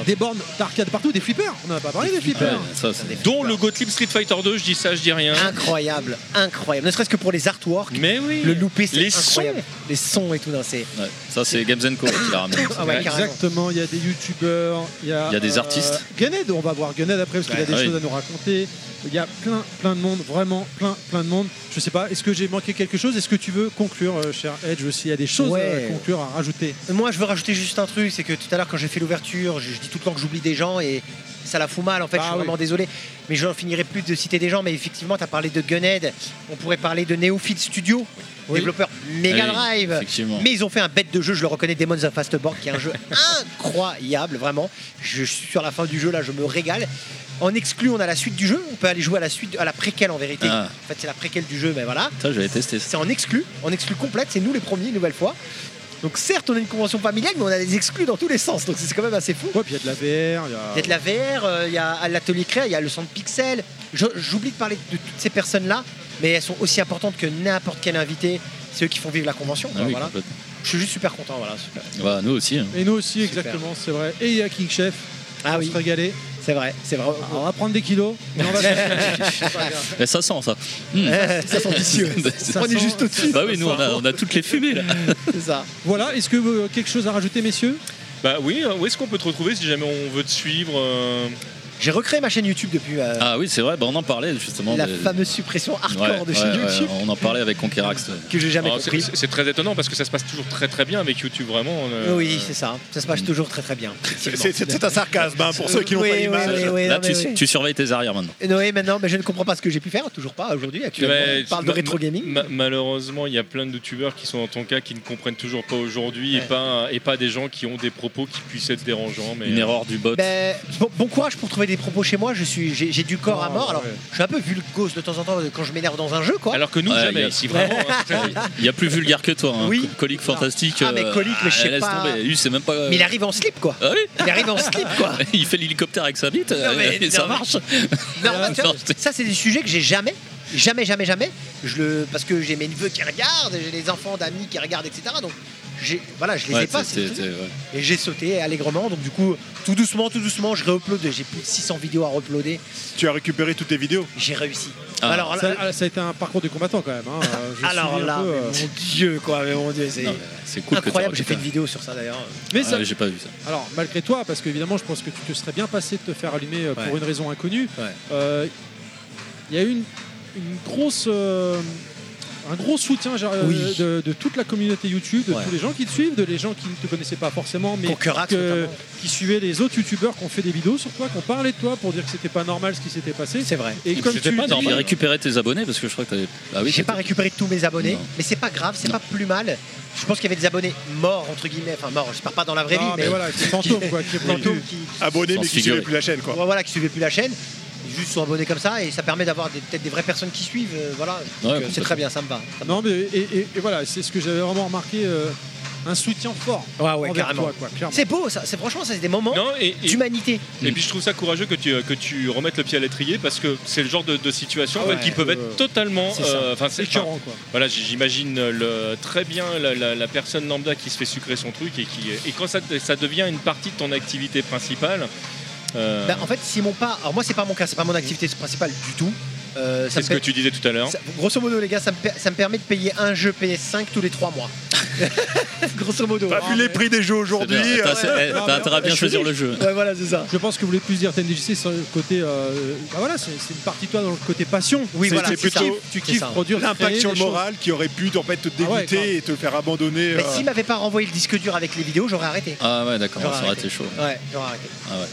Des bornes d'arcade partout, des flippers. On n'a pas parlé des flippers. Ouais, ça, c'est- dont le Gottlieb Street Fighter 2, je dis ça, je dis rien. Incroyable, incroyable. Ne serait-ce que pour les artworks, Mais oui. le loupé, c'est Les incroyable. Les sons et tout, non, c'est. ouais, ça, c'est Games Co qui l'a ramené. Ah ouais. Exactement, il y a des youtubeurs, il y a, Il y a des artistes. Gunhead, on va voir Gunhead après parce qu'il a des Ouais. choses à nous raconter. Il y a plein, plein de monde, vraiment plein, plein de monde. Je sais pas, est-ce que j'ai manqué quelque chose? Est-ce que tu veux conclure, euh, cher Edge, s'il y a des choses Ouais. à conclure, à rajouter Moi, je veux rajouter juste un truc, c'est que tout à l'heure, quand j'ai fait l'ouverture, je, je dis tout le temps que j'oublie des gens et ça la fout mal. En fait, Ah je suis oui. vraiment désolé, mais je n'en finirai plus de citer des gens. Mais effectivement, tu as parlé de Gunhead, on pourrait parler de Neophyte Studio, Oui. Développeur Mega Drive. Mais ils ont fait un bête de jeu, je le reconnais, Demons of Fastboard, qui est un jeu incroyable, vraiment. Je suis sur la fin du jeu, là, je me régale. En exclu, on a la suite du jeu, on peut aller jouer à la suite, à la préquelle en vérité. Ah. En fait, c'est la préquelle du jeu, mais voilà. Ça, j'avais testé. C'est en exclu, en exclu complète, c'est nous les premiers, une nouvelle fois. Donc certes, on a une convention familiale, mais on a des exclus dans tous les sens, donc c'est quand même assez fou. Ouais, puis il y a de la VR, il y a. Il y a de la VR, euh, il y a à l'atelier créa, il y a le centre Pixel. J'oublie de parler de toutes ces personnes-là, mais elles sont aussi importantes que n'importe quel invité. C'est eux qui font vivre la convention. Ah oui, voilà. complètement. Je suis juste super content. Voilà, super. Bah, nous aussi. hein. Et nous aussi, Super. exactement, c'est vrai. Et il y a King Chef, Ah on va oui, se régaler. c'est vrai, c'est vrai. Alors, on va prendre des kilos, mais on va ça sent ça. Hmm. ça sent vicieux. Ça on est sent- juste au-dessus. Bah oui, nous, on a, on a toutes les fumées là. C'est ça. Voilà, est-ce que euh, quelque chose à rajouter, messieurs? Bah oui, euh, où est-ce qu'on peut te retrouver si jamais on veut te suivre euh, J'ai recréé ma chaîne YouTube depuis euh, Ah oui, c'est vrai, bah, on en parlait justement. la des- fameuse suppression hardcore Ouais, de ouais, chaîne ouais, YouTube on en parlait avec Conquerax. que j'ai jamais alors, c'est- compris. c'est- très étonnant parce que ça se passe toujours très très bien avec YouTube, vraiment. euh, Oui, c'est ça. Ça se passe toujours très très bien. C'est- un sarcasme hein, pour ceux qui n'ont Oui, pas oui, l'image. oui, oui, là, non, tu, oui. surveilles tes arrières maintenant. Noé, maintenant, mais je ne comprends pas ce que j'ai pu faire, toujours pas aujourd'hui. Actuellement, Mais on parle de rétro gaming. ma- malheureusement, il y a plein de youtubeurs qui sont dans ton cas qui ne comprennent toujours pas aujourd'hui et, pas, et pas des gens qui ont des propos qui puissent être dérangeants. Mais, Une euh, erreur du bot. Ben, bon, bon courage pour trouver des propos chez moi. Je suis, j'ai, j'ai du corps à Oh, mort. Alors, ouais. je suis un peu vulgose de temps en temps quand je m'énerve dans un jeu, quoi. Alors que nous, Ouais, jamais il y a- ici, vraiment. hein. Il y a plus vulgaire que toi. Hein. Oui. Co- Colique fantastique. Ah, mais Colique, mais je sais laisse pas. Lui, c'est même pas. Mais il arrive en slip, quoi. Ah oui Il arrive en slip, quoi. Il fait l'hélicoptère avec sa bite Non, mais- et ça non, marche. Non, vois, ça, c'est des sujets que j'ai jamais. Jamais, jamais, jamais. Je le, parce que j'ai mes neveux qui regardent, j'ai les enfants d'amis qui regardent, etc. Donc, voilà, je les Ouais, ai pas. ouais. Et j'ai sauté allègrement. Donc du coup, tout doucement, tout doucement, je réupload. J'ai plus de 600 vidéos à uploader. Tu as récupéré toutes tes vidéos? J'ai réussi. Ah. Alors là, Ça, ça a été un parcours du combattant quand même. hein. Alors là, peu, mais euh, mon Dieu, quoi, mais mon Dieu, c'est cool incroyable. que J'ai fait une vidéo sur ça d'ailleurs. Mais Ah, ça, j'ai pas vu ça. alors malgré toi, parce qu'évidemment, je pense que tu te serais bien passé de te faire allumer euh, pour Ouais. une raison inconnue. Ouais. Euh, Il y a eu une, une grosse, euh, un gros soutien genre, euh, Oui. de, de toute la communauté YouTube, de Ouais. tous les gens qui te suivent, de les gens qui ne te connaissaient pas forcément, mais Concurax, que- notamment. qui suivaient les autres YouTubeurs qui ont fait des vidéos sur toi, qui ont parlé de toi pour dire que c'était pas normal ce qui s'était passé. C'est vrai. Et comme tu pas dis- normal. récupéré tes abonnés parce que je crois que t'avais. Ah oui, J'ai pas récupéré tous mes abonnés, Non. mais c'est pas grave, c'est pas plus mal. Je pense qu'il y avait des abonnés morts entre guillemets, enfin morts. Je pars pas dans la vraie Non, vie, mais mais, voilà, c'est fantôme quoi. qui est fantômes fantôme. qui, qui- Abonnés mais qui suivaient plus la chaîne quoi. Voilà, qui suivaient plus la chaîne, juste sont abonnés comme ça et ça permet d'avoir des- peut-être des vraies personnes qui suivent. euh, voilà, Ouais, euh, c'est très bien, ça me va. Ça me Non, mais et, et- et voilà, c'est ce que j'avais vraiment remarqué, euh, un soutien fort. Ouais, ouais, carrément. toi, quoi, clairement. C'est beau, ça. C'est franchement, ça, c'est des moments Non, et, et- d'humanité. et puis je trouve ça courageux que tu, que tu remettes le pied à l'étrier parce que c'est le genre de, de situation Ah en fait, ouais, qui peuvent euh, être totalement. euh, enfin, C'est c'est- écœurant quoi. Voilà, j'imagine le, très bien la, la- la personne lambda qui se fait sucrer son truc et qui et quand ça, ça devient une partie de ton activité principale. Euh, Bah, en fait, si mon pas. Alors, moi, c'est pas mon cas, c'est pas mon activité principale du tout. Euh, c'est ce que tu disais tout à l'heure. ça- grosso modo, les gars, ça me, per- ça me permet de payer un jeu PS5 tous les 3 mois. grosso modo. T'as vu les prix des jeux aujourd'hui. T'as euh, t'as intérêt à bien choisir le jeu. Ouais, voilà, c'est ça. Je pense que vous voulez plus dire TMDJC sur le côté. euh, bah voilà, c'est une partie de toi dans le côté passion. Oui, C'est- voilà, c'est ça. plutôt Tu C'est kiffes ça. produire L'impact sur le moral qui aurait pu en fait te Ah ouais, dégoûter et te faire abandonner. Mais euh, s'il m'avait pas renvoyé le disque dur avec les vidéos, j'aurais arrêté. Ah ouais, d'accord, J'aurais ça aurait arrêté. été chaud. Ouais, j'aurais arrêté. Ah ouais.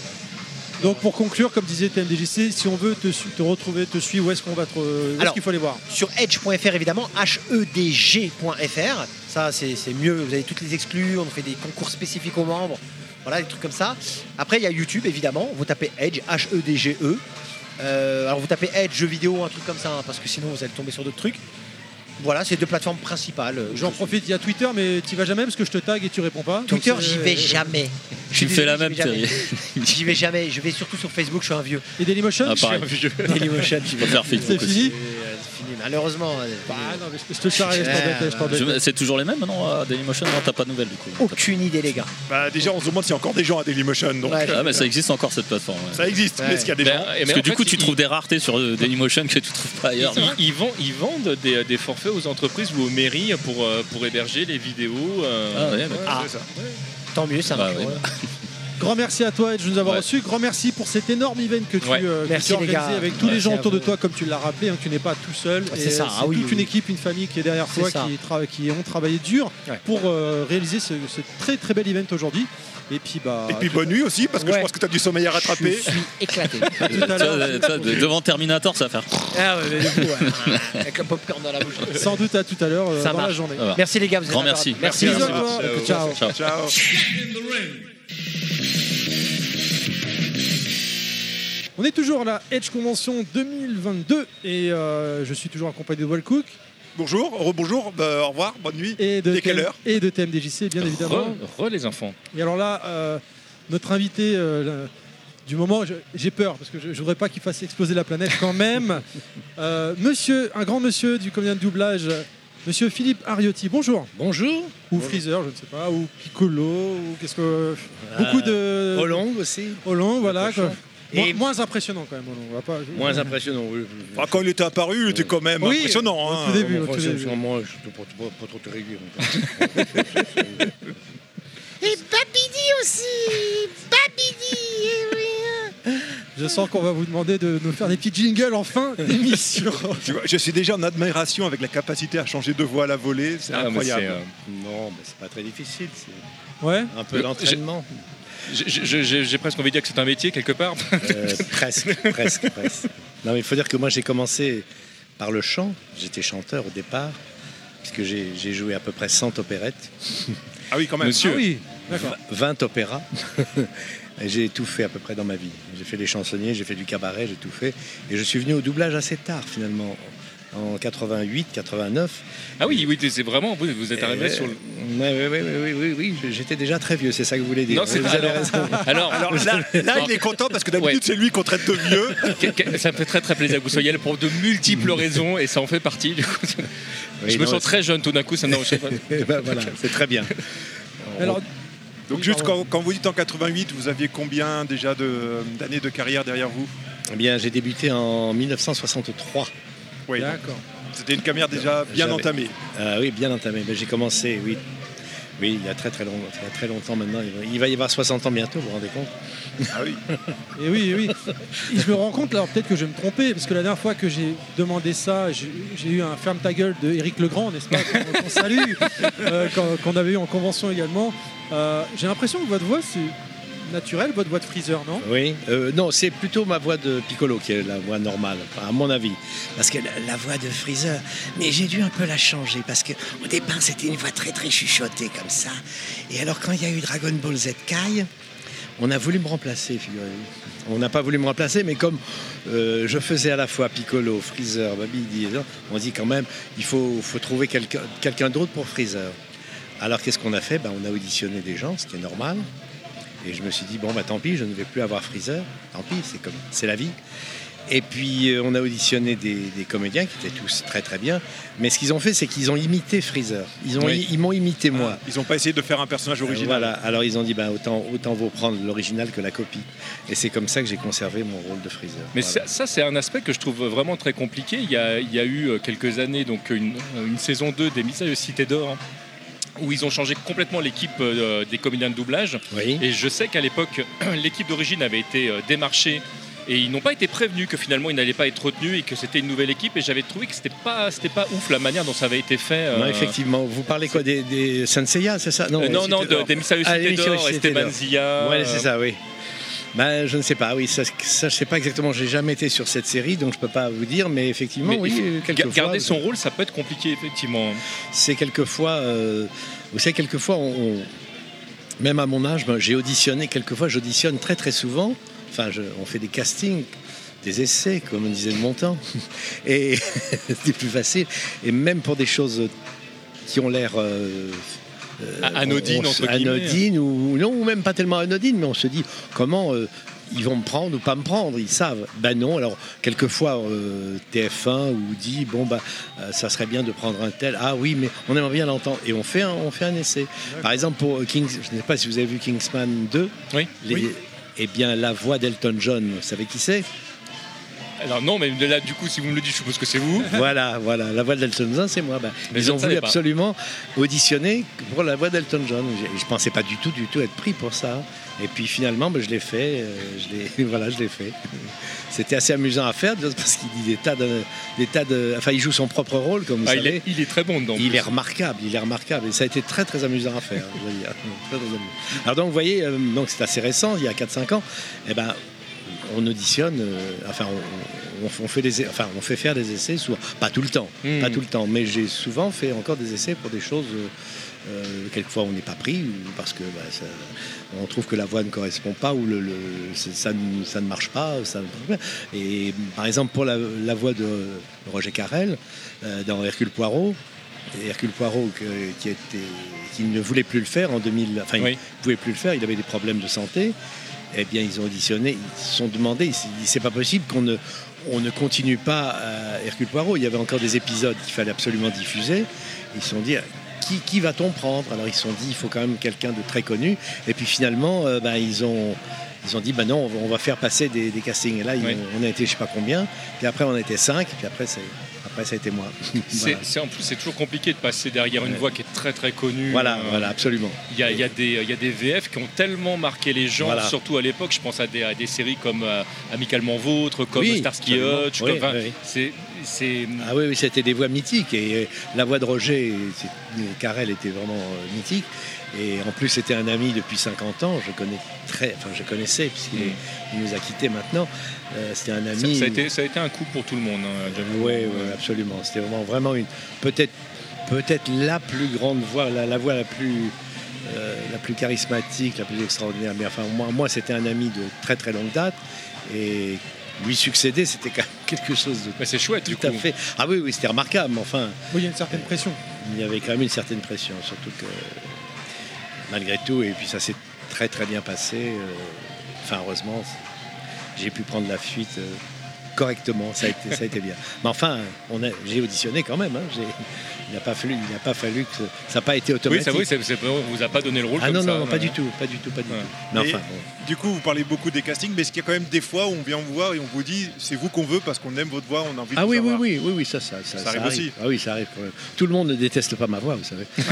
Donc pour conclure, comme disait TMDJC, si on veut te, retrouver, te suivre, où est-ce qu'on va te, où Alors, qu'il faut aller voir? Sur edge.fr évidemment, hedg.fr. Ça c'est c'est mieux, vous avez toutes les exclus, on fait des concours spécifiques aux membres, voilà des trucs comme ça. Après il y a YouTube évidemment, vous tapez Edge, H-E-D-G-E. Euh, alors vous tapez Edge jeux vidéo, un truc comme ça, hein, parce que sinon vous allez tomber sur d'autres trucs. Voilà, c'est deux plateformes principales. J'en profite, il y a Twitter, mais tu vas jamais parce que je te tag et tu réponds pas. Twitter, j'y vais jamais. Tu fais la j'y même, vais jamais. Thierry. J'y vais jamais. Je vais surtout sur Facebook, je suis un vieux. Et Dailymotion Ah, pareil. Dailymotion, j'y Je vais. peux faire C'est fini euh, c'est fini, malheureusement. euh, Bah non, mais je te charrie, je C'est toujours les mêmes maintenant à Dailymotion Non, t'as pas de nouvelles du coup. Aucune idée, les gars. bah, déjà, on se demande s'il y a encore des gens à Dailymotion. Donc, Ouais, Ah, mais ça existe encore cette plateforme. ouais. ça existe, mais est-ce qu'il y a des gens et Parce que du fait, coup, tu ils- trouves des raretés sur euh, Dailymotion que tu trouves pas ailleurs. Ils, ils vendent, ils vendent des, des forfaits aux entreprises ou aux mairies pour, euh, pour héberger les vidéos. euh, Ah ouais. Ah. C'est ça. Tant mieux, ça Bah marche. Grand merci à toi Ed, de nous avoir Ouais. reçus. Grand merci pour cet énorme event que tu, Ouais. euh, que Merci, tu as organisé gars. avec tous les gens autour de toi, comme tu l'as rappelé, hein, tu n'es pas tout seul. Ouais, Et, c'est ça, ah oui, toute oui, une équipe, une famille qui est derrière toi, qui, tra- qui ont travaillé dur Ouais. pour euh, réaliser ce, ce très très bel event aujourd'hui. Et puis bah. Et puis bonne nuit aussi, parce que Ouais. je pense que tu as du sommeil à rattraper. Je suis éclaté. devant Terminator, ça va faire. ah ouais, du coup. Avec le popcorn dans la bouche. Sans doute à tout à l'heure euh, Ça dans la journée. Merci les gars, vous êtes Grand merci. Merci. Ciao. Ciao. On est toujours à la Edge Convention 2022 et euh, je suis toujours accompagné de Wallcook Bonjour, rebonjour, bah, au revoir, bonne nuit. et de quelle heure? et de TMDJC bien évidemment. Re, re, les enfants. Et alors là, euh, notre invité euh, du moment, j'ai peur parce que je ne voudrais pas qu'il fasse exploser la planète quand même. Euh, monsieur, un grand monsieur du comédien de doublage, monsieur Philippe Ariotti, bonjour. Bonjour. Ou Freezer, je ne sais pas, ou Piccolo, ou qu'est-ce que. Beaucoup de. Hollande aussi. Hollande, voilà. quoi. Moins, Et- moins impressionnant quand même. On va pas... Moins impressionnant. oui. Ah, quand il était apparu, il était quand même Oui, impressionnant. au hein. tout début. Enfin, au tout début. Moi, je ne peux pas, trop te réduire. Et Babidi aussi Babidi oui. Je sens qu'on va vous demander de nous faire des petits jingles en fin d'émission. Je suis déjà en admiration avec la capacité à changer de voix à la volée, c'est Ah, incroyable. euh, non, mais c'est pas très difficile. C'est Ouais. un peu d'entraînement. J'ai- presque envie de dire que c'est un métier quelque part. Euh, presque, presque, presque. Non, mais il faut dire que moi, j'ai commencé par le chant. J'étais chanteur au départ, puisque j'ai joué à peu près 100 opérettes, Ah oui, quand même. Monsieur. Ah oui, d'accord. 20 opéras. J'ai tout fait à peu près dans ma vie. J'ai fait les chansonniers, j'ai fait du cabaret, j'ai tout fait. Et je suis venu au doublage assez tard, finalement. En 88, 89. Ah oui, oui, c'est vraiment, vous, vous êtes arrivé Euh, sur le. ouais, ouais, ouais, oui, oui, oui, j'étais déjà très vieux, c'est ça que vous voulez dire. Non, c'est vous pas- avez alors- raison. Alors, Alors là, là, il est content parce que d'habitude, c'est lui qu'on traite de vieux. Ça me fait très très plaisir que vous soyez là pour de multiples raisons et ça en fait partie. Du coup. Oui, je me sens très jeune tout d'un coup. Ça pas. Eh ben, voilà, c'est très bien. Alors, Donc juste quand, quand vous dites en 88, vous aviez combien déjà de- d'années de carrière derrière vous? Eh bien, j'ai débuté en 1963. Oui. d'accord. C'était une carrière déjà bien entamée. Ah oui, bien entamé. Mais j'ai commencé, oui. Oui, il y a très très, long, il y a très longtemps maintenant. Il va- y avoir 60 ans bientôt, vous vous rendez compte? Ah oui. Et oui, et oui. Et je me rends compte, alors peut-être que je vais me tromper, parce que la dernière fois que j'ai demandé ça, j'ai j'ai eu un ferme ta gueule de Éric Legrand, n'est-ce pas, qu'on qu'on salue, euh, qu'on qu'on avait eu en convention également. Euh, j'ai l'impression que votre voix, c'est naturel, votre voix de freezer, non? Oui. Euh, non, c'est plutôt ma voix de Piccolo qui est la voix normale, à mon avis. Parce que la, voix de Freezer, mais j'ai dû un peu la changer parce que au départ c'était une voix très très chuchotée comme ça. Et alors quand il y a eu Dragon Ball Z Kai, On a voulu me remplacer, figurez-vous. On n'a pas voulu me remplacer, mais comme euh, je faisais à la fois Piccolo, Freezer, ça, on dit quand même, il faut, faut trouver quelqu'un quelqu'un d'autre pour Freezer. Alors qu'est-ce qu'on a fait? Ben, On a auditionné des gens, ce qui est normal. Et je me suis dit, bon, bah, tant pis, je ne vais plus avoir Freezer. Tant pis, c'est comme c'est la vie. Et puis, euh, on a auditionné des, des comédiens qui étaient tous très très bien. Mais ce qu'ils ont fait, c'est qu'ils ont imité Freezer. Ils ont- Oui. ils m'ont imité moi. Ils n'ont pas essayé de faire un personnage original. Voilà, alors ils ont dit bah, autant, autant vaut prendre l'original que la copie. Et c'est comme ça que j'ai conservé mon rôle de Freezer. Mais Voilà. ça, ça, c'est un aspect que je trouve vraiment très compliqué. Il y a, il y a eu euh, quelques années donc une, une saison 2 des Mystérieuses Cités d'Or hein, où ils ont changé complètement l'équipe euh, des comédiens de doublage. Oui. Et je sais qu'à l'époque, l'équipe d'origine avait été euh, démarchée et ils n'ont pas été prévenus que finalement ils n'allaient pas être retenus et que c'était une nouvelle équipe. Et j'avais trouvé que c'était pas, c'était pas ouf la manière dont ça avait été fait. euh, Non, effectivement, vous parlez quoi des, des Senseiya, c'est ça? Non, non, de- des Mystérieuses Cités d'Or, Esteban. Ouais, c'est ça, oui. Ben, je ne sais pas, oui, ça, ça je sais pas exactement, j'ai jamais été sur cette série, donc je peux pas vous dire, mais effectivement, Mais oui, euh, quelquefois. garder son rôle, ça peut être compliqué effectivement. c'est quelquefois, euh, vous savez, quelquefois, on, on- même à mon âge, ben, j'ai auditionné, quelquefois j'auditionne très très souvent, enfin, je- on fait des castings, des essais, comme on disait de mon temps, et c'est plus facile, et même pour des choses qui ont l'air... euh, euh, A- anodines, on- entre guillemets. anodines ou non, ou même pas tellement anodines, mais on se dit comment euh, ils vont me prendre ou pas me prendre, ils savent. Ben non, alors quelquefois euh, TF1 ou dit bon bah euh, ça serait bien de prendre un tel. Ah oui, mais on aimerait bien l'entendre et on fait un, on fait un essai. Par exemple pour Kings, je ne sais pas si vous avez vu Kingsman 2. Oui. Les- Eh bien la voix d'Elton John, vous savez qui c'est? Alors non, mais de là, du coup, si vous me le dites, je suppose que c'est vous. Voilà, voilà, la voix d'Elton John, c'est moi. Ben, ils ont ne voulu absolument auditionner pour la voix d'Elton John. Je, je pensais pas du tout, du tout être pris pour ça. Et puis finalement, ben, je l'ai fait. euh, je l'ai, voilà, je l'ai fait. C'était assez amusant à faire parce qu'il dit des tas de, des tas de, enfin, il joue son propre rôle, comme vous Ah, il, est, il est très bon dedans. en Il est remarquable, il est remarquable. Et ça a été très très amusant à faire. je veux dire. Très, très amusant. Alors donc vous voyez, euh, donc c'est assez récent, il y a 4-5 ans, eh ben, on auditionne, euh, enfin on, on- on fait des, enfin on fait faire des essais, souvent, pas tout le temps, Hmm. pas tout le temps, mais j'ai souvent fait encore des essais pour des choses. euh, euh, quelquefois on n'est pas pris parce que bah, ça- on trouve que la voix ne correspond pas ou le, le- c'est- ça, ne, ça ne marche pas. Ça ne marche pas. Et par exemple pour la, la voix de Roger Carrel euh, dans Hercule Poirot, Hercule Poirot que- qui, était, qui ne voulait plus le faire en 2000, enfin Oui. il ne pouvait plus le faire, il avait des problèmes de santé. Eh bien ils ont auditionné, ils se sont demandé, ils se sont dit, c'est pas possible qu'on ne, on ne continue pas à Hercule Poirot. Il y avait encore des épisodes qu'il fallait absolument diffuser. Ils se sont dit qui, qui va-t-on prendre? Alors ils se sont dit il faut quand même quelqu'un de très connu. Et puis finalement, euh, ben, ils ont ils ont dit bah non, on va- faire passer des, des castings. Et là, Oui. on a été je sais pas combien. Puis après, on a été cinq. Puis après, c'est ça a été moi. C'est, voilà, c'est- en plus, c'est toujours compliqué de passer derrière une voix qui est très très connue. voilà, Euh, voilà, absolument. Il y a, il y a des, il y a des VF qui ont tellement marqué les gens, Voilà. surtout à l'époque. Je pense à des, à des séries comme euh, Amicalement Vôtre, comme Oui, Starsky. Hutch. Oui, comme- enfin, oui. C'est, c'est, Ah oui, oui, c'était des voix mythiques. Et euh, la voix de Roger, Carrel était vraiment euh, mythique. Et en plus, c'était un ami depuis 50 ans. Je connais très, enfin, je connaissais puisqu'il il nous a quittés maintenant. Euh, c'était un ça, ami. ça a été, ça a été un coup pour tout le monde. hein. Oui, absolument. C'était vraiment, vraiment une, peut-être, peut-être la plus grande voix, la, la voix la plus, euh, la plus charismatique, la plus extraordinaire. Mais enfin, moi, moi, c'était un ami de très très longue date et lui succéder, c'était quand même quelque chose de Mais c'est chouette du tout à coup. fait. Ah oui, oui, c'était remarquable, mais enfin, Oui, il y a une certaine pression. il y avait quand même une certaine pression, surtout que malgré tout, et puis ça s'est très très bien passé. euh, Enfin, heureusement, j'ai pu prendre la fuite euh, correctement, ça a été, ça a été bien. Mais enfin, on a- j'ai auditionné quand même. hein, j'ai- il n'a pas fallu, il n'a pas fallu que ça n'a pas été Oui, automatique. ça, oui, c'est- c'est- on vous a pas donné le rôle ah comme non, ça. non, non, pas du tout, pas du tout, pas du Ouais. tout. Mais enfin, bon. Du coup, vous parlez beaucoup des castings, mais est-ce qu'il y a quand même des fois où on vient vous voir et on vous dit c'est vous qu'on veut parce qu'on aime votre voix, on a envie de Ah vous oui, oui, oui, oui, oui, ça, ça, ça, Ça arrive aussi. Ah oui, ça arrive quand même. Tout le monde ne déteste pas ma voix, vous savez.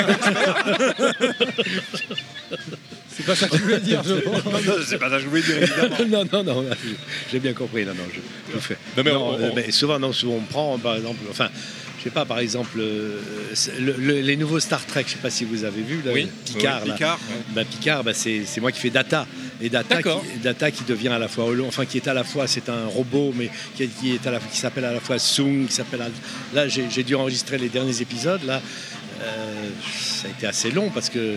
C'est pas ça que je voulais dire, je pense. Non, non, c'est pas ça que je voulais dire, évidemment. non, non, non, j'ai bien compris. Non, non, je, je fais. Non, mais on- euh, on- mais souvent, non, souvent, on prend, par exemple, enfin, je sais pas, par exemple, euh, c'est le- le- les nouveaux Star Trek, je sais pas si vous avez vu, là, Oui. Picard, Oui, là. Picard, Bah, Picard, bah, c'est moi qui fais Data. Et Data qui, Data qui devient à la fois enfin qui est à la fois c'est un robot mais qui, est- à la qui s'appelle à la fois Sung, qui s'appelle là j'ai dû enregistrer les derniers épisodes là euh, ça a été assez long parce que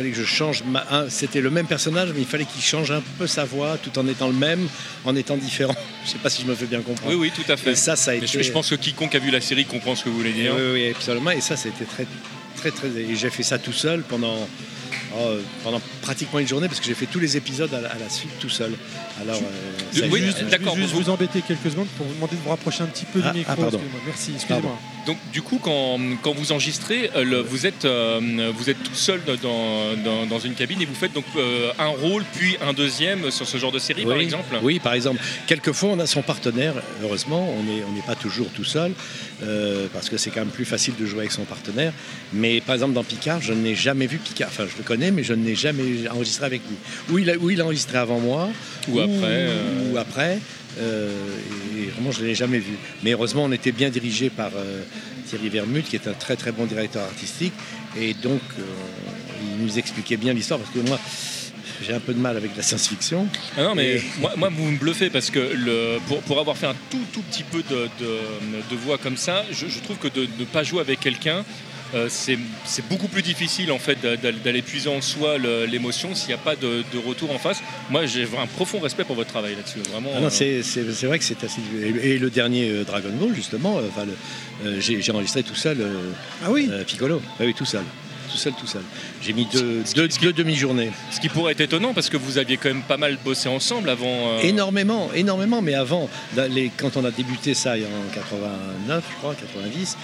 fallait que je change ma- c'était le même personnage mais il fallait qu'il change un peu sa voix tout en étant le même en étant différent. Je sais pas si je me fais bien comprendre. Oui, oui, tout à fait. Et ça ça a Mais été je, je pense que quiconque a vu la série comprend ce que vous voulez dire. oui, oui, absolument. Et ça, été très, très, très. Et j'ai fait ça tout seul pendant, oh, pendant pratiquement une journée parce que j'ai fait tous les épisodes à la, à la suite tout seul. Alors, euh, Oui, d'accord, juste vous- vous embêter quelques secondes pour vous demander de vous rapprocher un petit peu Ah, du micro. ah, pardon. Merci, excusez-moi. Donc du coup, quand, quand vous enregistrez, euh, le- vous, êtes, euh, vous êtes tout seul dans, dans, dans une cabine et vous faites donc euh, un rôle puis un deuxième sur ce genre de série, par exemple? Oui, par exemple. Quelquefois, on a son partenaire. Heureusement, on n'est on n'est pas toujours tout seul euh, parce que c'est quand même plus facile de jouer avec son partenaire. Mais par exemple, dans Picard, je n'ai jamais vu Picard. Enfin, je le connais, mais je n'ai jamais enregistré avec lui. Ou il a, ou il a enregistré avant moi, Ou après, ou après. Euh, et vraiment, je ne l'ai jamais vu. Mais heureusement, on était bien dirigé par euh, Thierry Vermut, qui est un très très bon directeur artistique. Et donc, euh, il nous expliquait bien l'histoire parce que moi, j'ai un peu de mal avec la science-fiction. Ah non, mais Et- moi, moi, vous me bluffez parce que le, pour, pour avoir fait un tout, tout petit peu de, de- de voix comme ça, je, je trouve que de ne pas jouer avec quelqu'un, euh, c'est beaucoup plus difficile en fait d'a- d'a- d'aller puiser en soi l'émotion s'il n'y a pas de, de retour en face. Moi, j'ai un profond respect pour votre travail là-dessus. Vraiment. Ah euh, c'est, vrai que c'est assez. Et, et le dernier euh, Dragon Ball, justement, euh, enfin, euh, j'ai, enregistré tout seul euh, Ah oui euh, Piccolo. Ah oui, tout seul. Tout seul, tout seul. J'ai mis deux, deux, deux demi-journées. Ce qui pourrait être étonnant parce que vous aviez quand même pas mal bossé ensemble avant. euh, Énormément, énormément. Mais avant, les- quand on a débuté ça en 89, je crois, 90,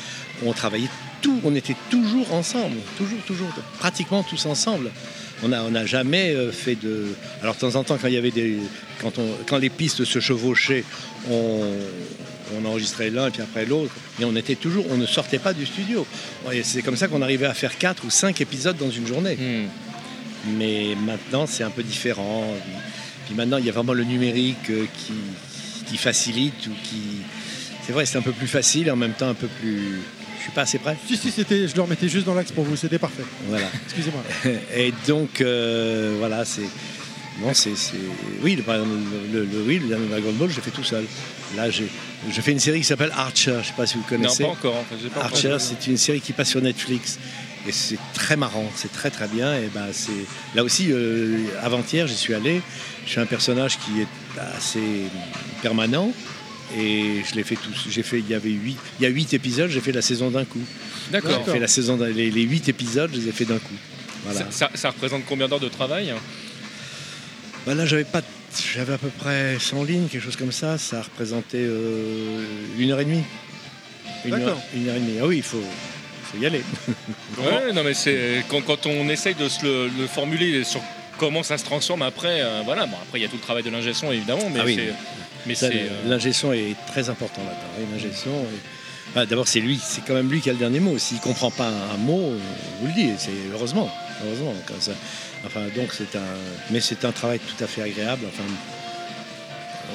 on travaillait tout. On était toujours ensemble. Toujours, toujours. Pratiquement tous ensemble. On n'a on n'a jamais euh, fait de. Alors, de temps en temps, quand il y avait des. Quand, on, quand les pistes se chevauchaient, on, on enregistrait l'un et puis après l'autre. Mais on était toujours. On ne sortait pas du studio. Et c'est comme ça qu'on arrivait à faire quatre ou cinq épisodes dans une journée. hmm. Mais maintenant, c'est un peu différent. Puis maintenant, il y a vraiment le numérique euh, qui, qui facilite ou qui. C'est vrai, c'est un peu plus facile et en même temps un peu plus. Je suis pas assez près. Si, si, c'était, je le remettais juste dans l'axe pour vous, c'était parfait. Voilà. Excusez-moi. Et donc, euh, voilà, c'est. Non, c'est. c'est- Oui, le, par exemple, le, le, oui, le dernier Dragon Ball, je l'ai fait tout seul. Là, j'ai, je fais une série qui s'appelle Archer. Je sais pas si vous Non, connaissez. pas encore. en fait, j'ai pas encore Archer, c'est une série qui passe sur Netflix. Et c'est très marrant, c'est très très bien. Et ben c'est là aussi euh, avant-hier, j'y suis allé. Je suis un personnage qui est assez permanent et je l'ai fait tout. J'ai fait, il y avait huit, il y a huit épisodes. J'ai fait la saison d'un coup. D'accord. J'ai fait la saison, les, les huit épisodes, je les ai fait d'un coup. Voilà. Ça, ça- ça représente combien d'heures de travail Bah là, j'avais pas, j'avais à peu près 100 lignes, quelque chose comme ça. Ça représentait euh, une heure et demie. Une heure, D'accord. une heure et demie. Ah oui, il faut, faut y aller. Ouais, non, mais c'est quand, quand on essaye de se le, le formuler sur comment ça se transforme après, euh, voilà. Bon, après, il y a tout le travail de l'ingé son évidemment, mais Ah oui. Mais euh, L'ingé son est très important là-dedans. D'abord, c'est lui, c'est quand même lui qui a le dernier mot. S'il comprend pas un, un mot, on vous le dit. C'est heureusement, heureusement. comme ça. Enfin, donc c'est un, mais c'est un travail tout à fait agréable. Enfin,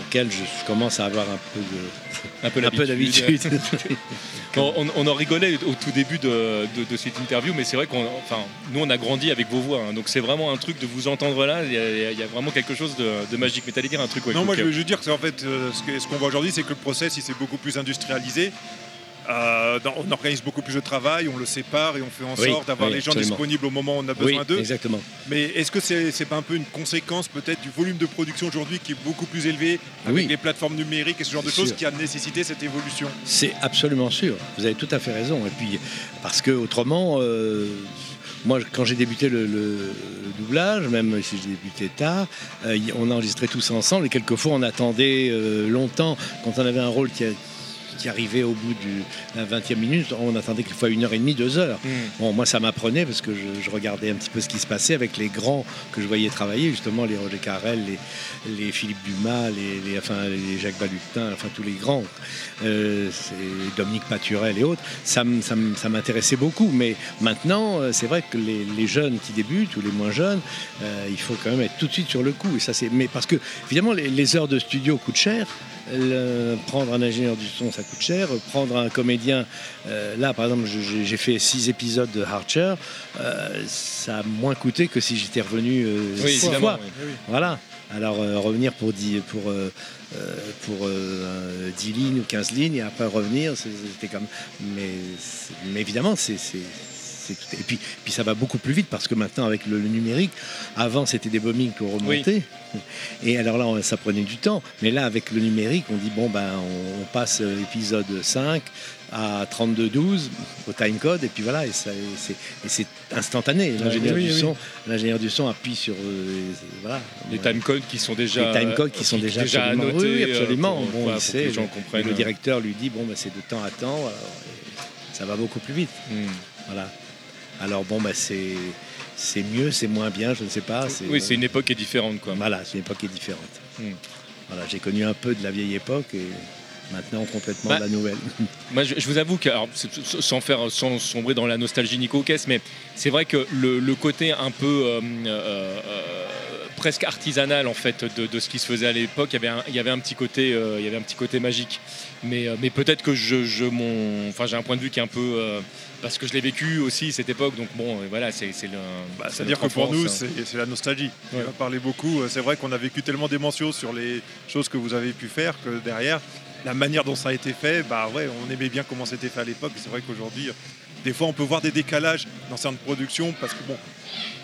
auquel je commence à avoir un peu de, un peu un peu l'habitude. d'habitude. Bon, on, on en rigolait au tout début de, de- de cette interview, mais c'est vrai qu'on, enfin, nous on a grandi avec vos voix, hein, donc c'est vraiment un truc de vous entendre là. Il y a, il y a vraiment quelque chose de, de magique. Mais t'allais dire un truc. ouais, Non, moi je veux juste dire que c'est en fait euh, ce qu'on voit aujourd'hui, c'est que le process il s'est beaucoup plus industrialisé. Euh, dans- on organise beaucoup plus de travail, on le sépare et on fait en Oui, sorte d'avoir oui, les gens absolument. disponibles au moment où on a Oui, besoin d'eux. exactement. Mais est-ce que c'est c'est pas un peu une conséquence peut-être du volume de production aujourd'hui qui est beaucoup plus élevé avec Oui. les plateformes numériques et ce genre de choses sûr. qui a nécessité cette évolution? C'est absolument sûr. Vous avez tout à fait raison. Et puis, parce que autrement, euh, moi, quand j'ai débuté le, doublage, même si j'ai débuté tard, euh, on enregistrait tous ensemble et quelquefois on attendait euh, longtemps quand on avait un rôle qui, a- qui arrivait au bout du- de la 20e minute, on attendait quelquefois une heure et demie, deux heures. Bon, moi, ça m'apprenait parce que je, je regardais un petit peu ce qui se passait avec les grands que je voyais travailler, justement les Roger Carrel, les, les Philippe Dumas, les, les- enfin, les Jacques Balutin, enfin tous les grands, euh, Dominique Paturel et autres. Ça, m'intéressait beaucoup. Mais maintenant, euh, c'est vrai que les, les jeunes qui débutent ou les moins jeunes, euh, il faut quand même être tout de suite sur le coup. Et ça, c'est. Mais parce que évidemment, les, les heures de studio coûtent cher. Le- prendre un ingénieur du son, ça coûte cher. Prendre un comédien, euh, là, par exemple, j'ai fait six épisodes de Archer. euh, ça a moins coûté que si j'étais revenu euh, Oui, six fois. oui. Voilà. Alors euh, revenir pour, 10, pour, euh, pour 10 lignes ou 15 lignes et après revenir, c'était comme. Mais évidemment, c'est. C'est- c'est tout- Et puis, puis ça va beaucoup plus vite parce que maintenant, avec le, le numérique, avant c'était des bombings qu'on remontait. Et alors là, on- ça prenait du temps. Mais là, avec le numérique, on dit bon, ben, on, on passe euh, l'épisode 5 à 32-12 au timecode et puis voilà, et, ça- et c'est- instantané. L'ingénieur oui, du oui. son, l'ingénieur du son appuie sur euh, voilà. Les timecodes qui sont déjà les timecodes qui sont qui- déjà, déjà absolument, annotés, oui, oui, euh, absolument. pour- bon, voilà, il pour que sait, les gens le- comprennent. Le directeur lui dit bon, ben, c'est de temps à temps. alors, ça va beaucoup plus vite. Hmm. Voilà. Alors bon, ben, c'est c'est mieux, c'est moins bien, je ne sais pas. Oui, c'est une époque qui est différente, quoi. Voilà, c'est une époque qui est différente. Hmm. Voilà, j'ai connu un peu de la vieille époque et maintenant complètement Bah, de la nouvelle. Moi, je, je vous avoue que, alors, sans faire, sans sombrer dans la nostalgie Nico mais c'est vrai que le, le côté un peu euh, euh, presque artisanal en fait de, de ce qui se faisait à l'époque, il y avait un, il y avait un petit côté, euh, il y avait un petit côté magique. Mais, euh, mais peut-être que je, je mon, enfin, j'ai un point de vue qui est un peu parce que je l'ai vécu aussi cette époque. Donc bon, euh, voilà, c'est le. Bah, c'est C'est-à-dire que notre pour nous, hein. c'est la nostalgie. On Ouais. va parler beaucoup. Euh, C'est vrai qu'on a vécu tellement d'émotions sur les choses que vous avez pu faire que derrière, la manière dont ça a été fait, bah ouais, on aimait bien comment c'était fait à l'époque. C'est vrai qu'aujourd'hui, euh, des fois, on peut voir des décalages dans certaines productions parce que bon,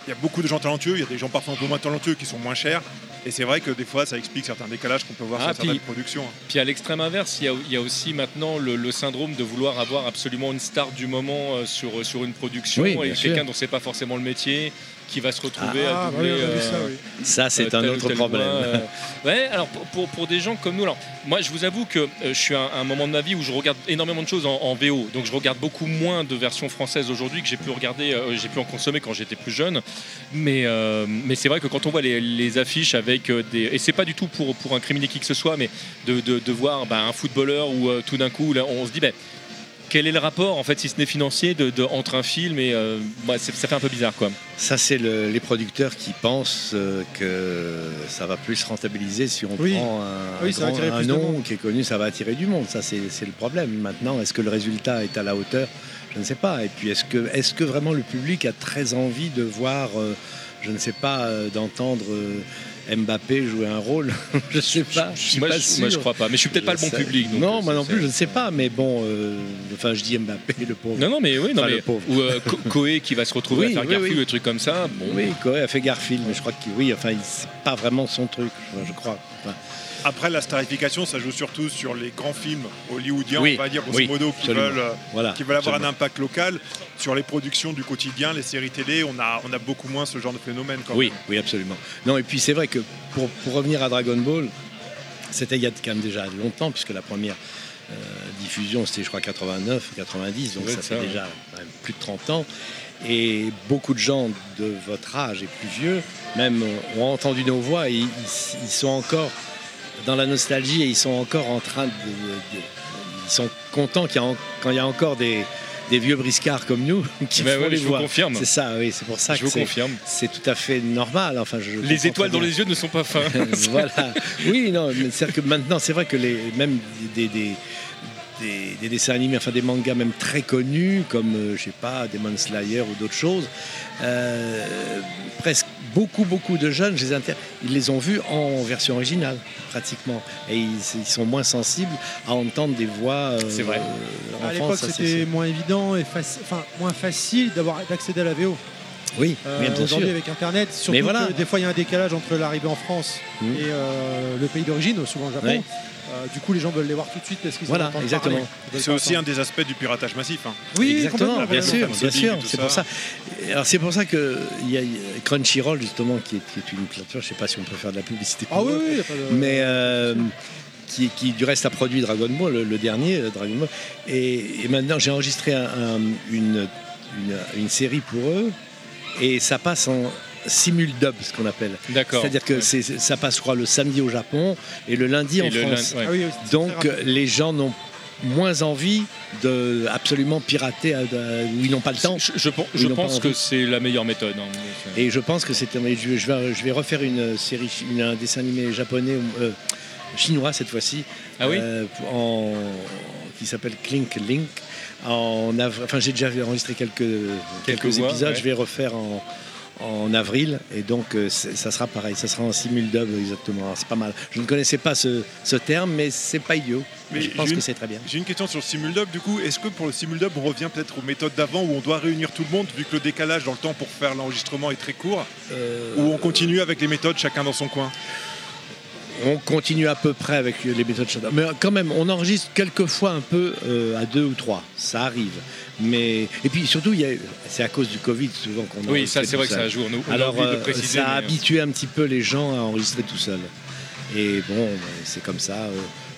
il y a beaucoup de gens talentueux, il y a des gens parfois un peu moins talentueux qui sont moins chers. Et c'est vrai que des fois, ça explique certains décalages qu'on peut voir Ah, sur certaines productions. hein. Puis à l'extrême inverse, il y, a, il y a aussi maintenant le, le syndrome de vouloir avoir absolument une star du moment euh, sur, sur une production Oui, et quelqu'un dont c'est pas forcément le métier qui va se retrouver Ah, à doubler. oui, euh, ça, oui. Ça, c'est euh, un autre problème. euh. Ouais, alors pour, pour, pour des gens comme nous, alors moi je vous avoue que euh, je suis à un, un moment de ma vie où je regarde énormément de choses en, en VO, donc je regarde beaucoup moins de versions françaises aujourd'hui que j'ai pu regarder, euh, j'ai pu en consommer quand j'étais plus jeune. Mais, euh, mais c'est vrai que quand on voit les, les affiches avec euh, des. Et c'est pas du tout pour, pour incriminer qui que ce soit, mais de, de, de voir bah, un footballeur où euh, tout d'un coup, là, on se dit. bah, quel est le rapport, en fait, si ce n'est financier, de, de- entre un film et. euh, bah, ça fait un peu bizarre, quoi. Ça, c'est le- les producteurs qui pensent euh, que ça va plus rentabiliser si on Oui. prend un, Oui, grand- de nom qui est connu, ça va attirer du monde. Ça, c'est c'est le problème. Maintenant, est-ce que le résultat est à la hauteur? Je ne sais pas. Et puis, est-ce que, est que vraiment le public a très envie de voir, euh, je ne sais pas, euh, d'entendre euh, Mbappé jouer un rôle Je ne sais pas. Je suis moi, pas je, sûr. moi, je crois pas. Mais je suis peut-être pas le bon public. donc, non, euh, moi non plus, je ne sais pas. Mais bon, euh, enfin, je dis Mbappé, le pauvre. Non, non, mais oui, non, Enfin, mais, le pauvre. ou euh, Co- Koé qui va se retrouver Oui, à faire oui, Garfield, oui. des trucs comme ça. Bon, Oui, Coé a fait Garfield, mais je crois que oui, enfin, il- c'est pas vraiment son truc, je- je crois. Enfin, Après, la starification, ça joue surtout sur les grands films hollywoodiens, Oui, on va dire, grosso oui, modo, qui veulent, euh, Voilà, qui veulent avoir absolument. un impact local. Sur les productions du quotidien, les séries télé, on a, on a beaucoup moins ce genre de phénomène. Quand Oui, même. oui, absolument. Non, et puis c'est vrai que pour, pour revenir à Dragon Ball, c'était il y a quand même déjà longtemps, puisque la première euh, diffusion, c'était je crois 89, 90, donc ça ça, fait ouais. déjà même plus de 30 ans. Et beaucoup de gens de votre âge et plus vieux, même, ont entendu nos voix et ils, ils sont encore dans la nostalgie et ils sont encore en train de. de- de- ils sont contents qu'il y a en- quand il y a encore des, des vieux briscards comme nous qui Mais font ouais, les je vous confirme. C'est ça, oui, c'est pour ça je que vous confirme. c'est tout à fait normal. Enfin, je, Les étoiles dans les yeux ne sont pas fins. voilà. Oui, non, mais c'est que maintenant, c'est vrai que les, même des, des, des, des dessins animés, enfin des mangas même très connus, comme, euh, je sais pas, Demon Slayer ou d'autres choses. Euh, presque beaucoup, beaucoup de jeunes, je les inter- ils les ont vus en version originale, pratiquement. Et ils, ils sont moins sensibles à entendre des voix. euh, C'est vrai. euh, À en l'époque, c'était moins évident et faci- enfin, moins facile d'avoir d'accéder à la VO. Oui, Euh, bien, sûr. Aujourd'hui, avec Internet, surtout Mais voilà. que des fois, il y a un décalage entre l'arrivée en France Mhm. et euh, le pays d'origine, souvent le Japon. Ouais. Euh, du coup, les gens veulent les voir tout de suite parce qu'ils en Voilà, entendent exactement. C'est aussi un des aspects du piratage massif. hein. Oui, Exactement, bien sûr, bien sûr, c'est pour ça. Alors c'est pour ça que il y a Crunchyroll justement qui est, qui est une plateforme, je sais pas si on peut faire de la publicité. Ah pour oui, eux, oui, y a pas de- mais euh, qui, qui, du reste a produit Dragon Ball, le, le dernier euh, Dragon Ball. Et, et maintenant j'ai enregistré un- un- une, une, une série pour eux et ça passe en simuldub, ce qu'on appelle. D'accord. C'est-à-dire que Ouais. c'est- ça passe, je crois, le samedi au Japon et le lundi Et en le France. lundi, ouais. Ah oui, oui, c'est Donc les gens n'ont moins envie de absolument pirater à- à- où ils n'ont pas le temps. Je, pense que c'est la meilleure méthode. hein. C'est- Et je pense que c'était. mais Je, je vais, je vais refaire une série, chi- une- un dessin animé japonais, euh, chinois cette fois-ci, Ah oui euh, en, qui s'appelle Clink Link. En enfin, j'ai déjà enregistré quelques, épisodes. ouais. Je vais refaire en, en avril et donc euh, ça sera pareil. Ça sera en simuldub exactement. C'est pas mal. Je ne connaissais pas ce, ce terme, mais c'est pas idiot. Mais je pense que c'est très bien. J'ai une question sur le simuldub du coup. Est-ce que pour le simuldub, on revient peut-être aux méthodes d'avant où on doit réunir tout le monde vu que le décalage dans le temps pour faire l'enregistrement est très court Euh, Ou on continue avec les méthodes chacun dans son coin? On continue à peu près avec les méthodes Shadow. Mais quand même, on enregistre quelquefois un peu euh, à deux ou trois. Ça arrive. Mais et puis surtout, il y a- c'est à cause du Covid souvent qu'on Oui, ça c'est vrai que ça joue. On, on Alors de euh, préciser. ça a euh, habitué un petit peu les gens à enregistrer tout seul. Et bon, ben, c'est comme ça. euh.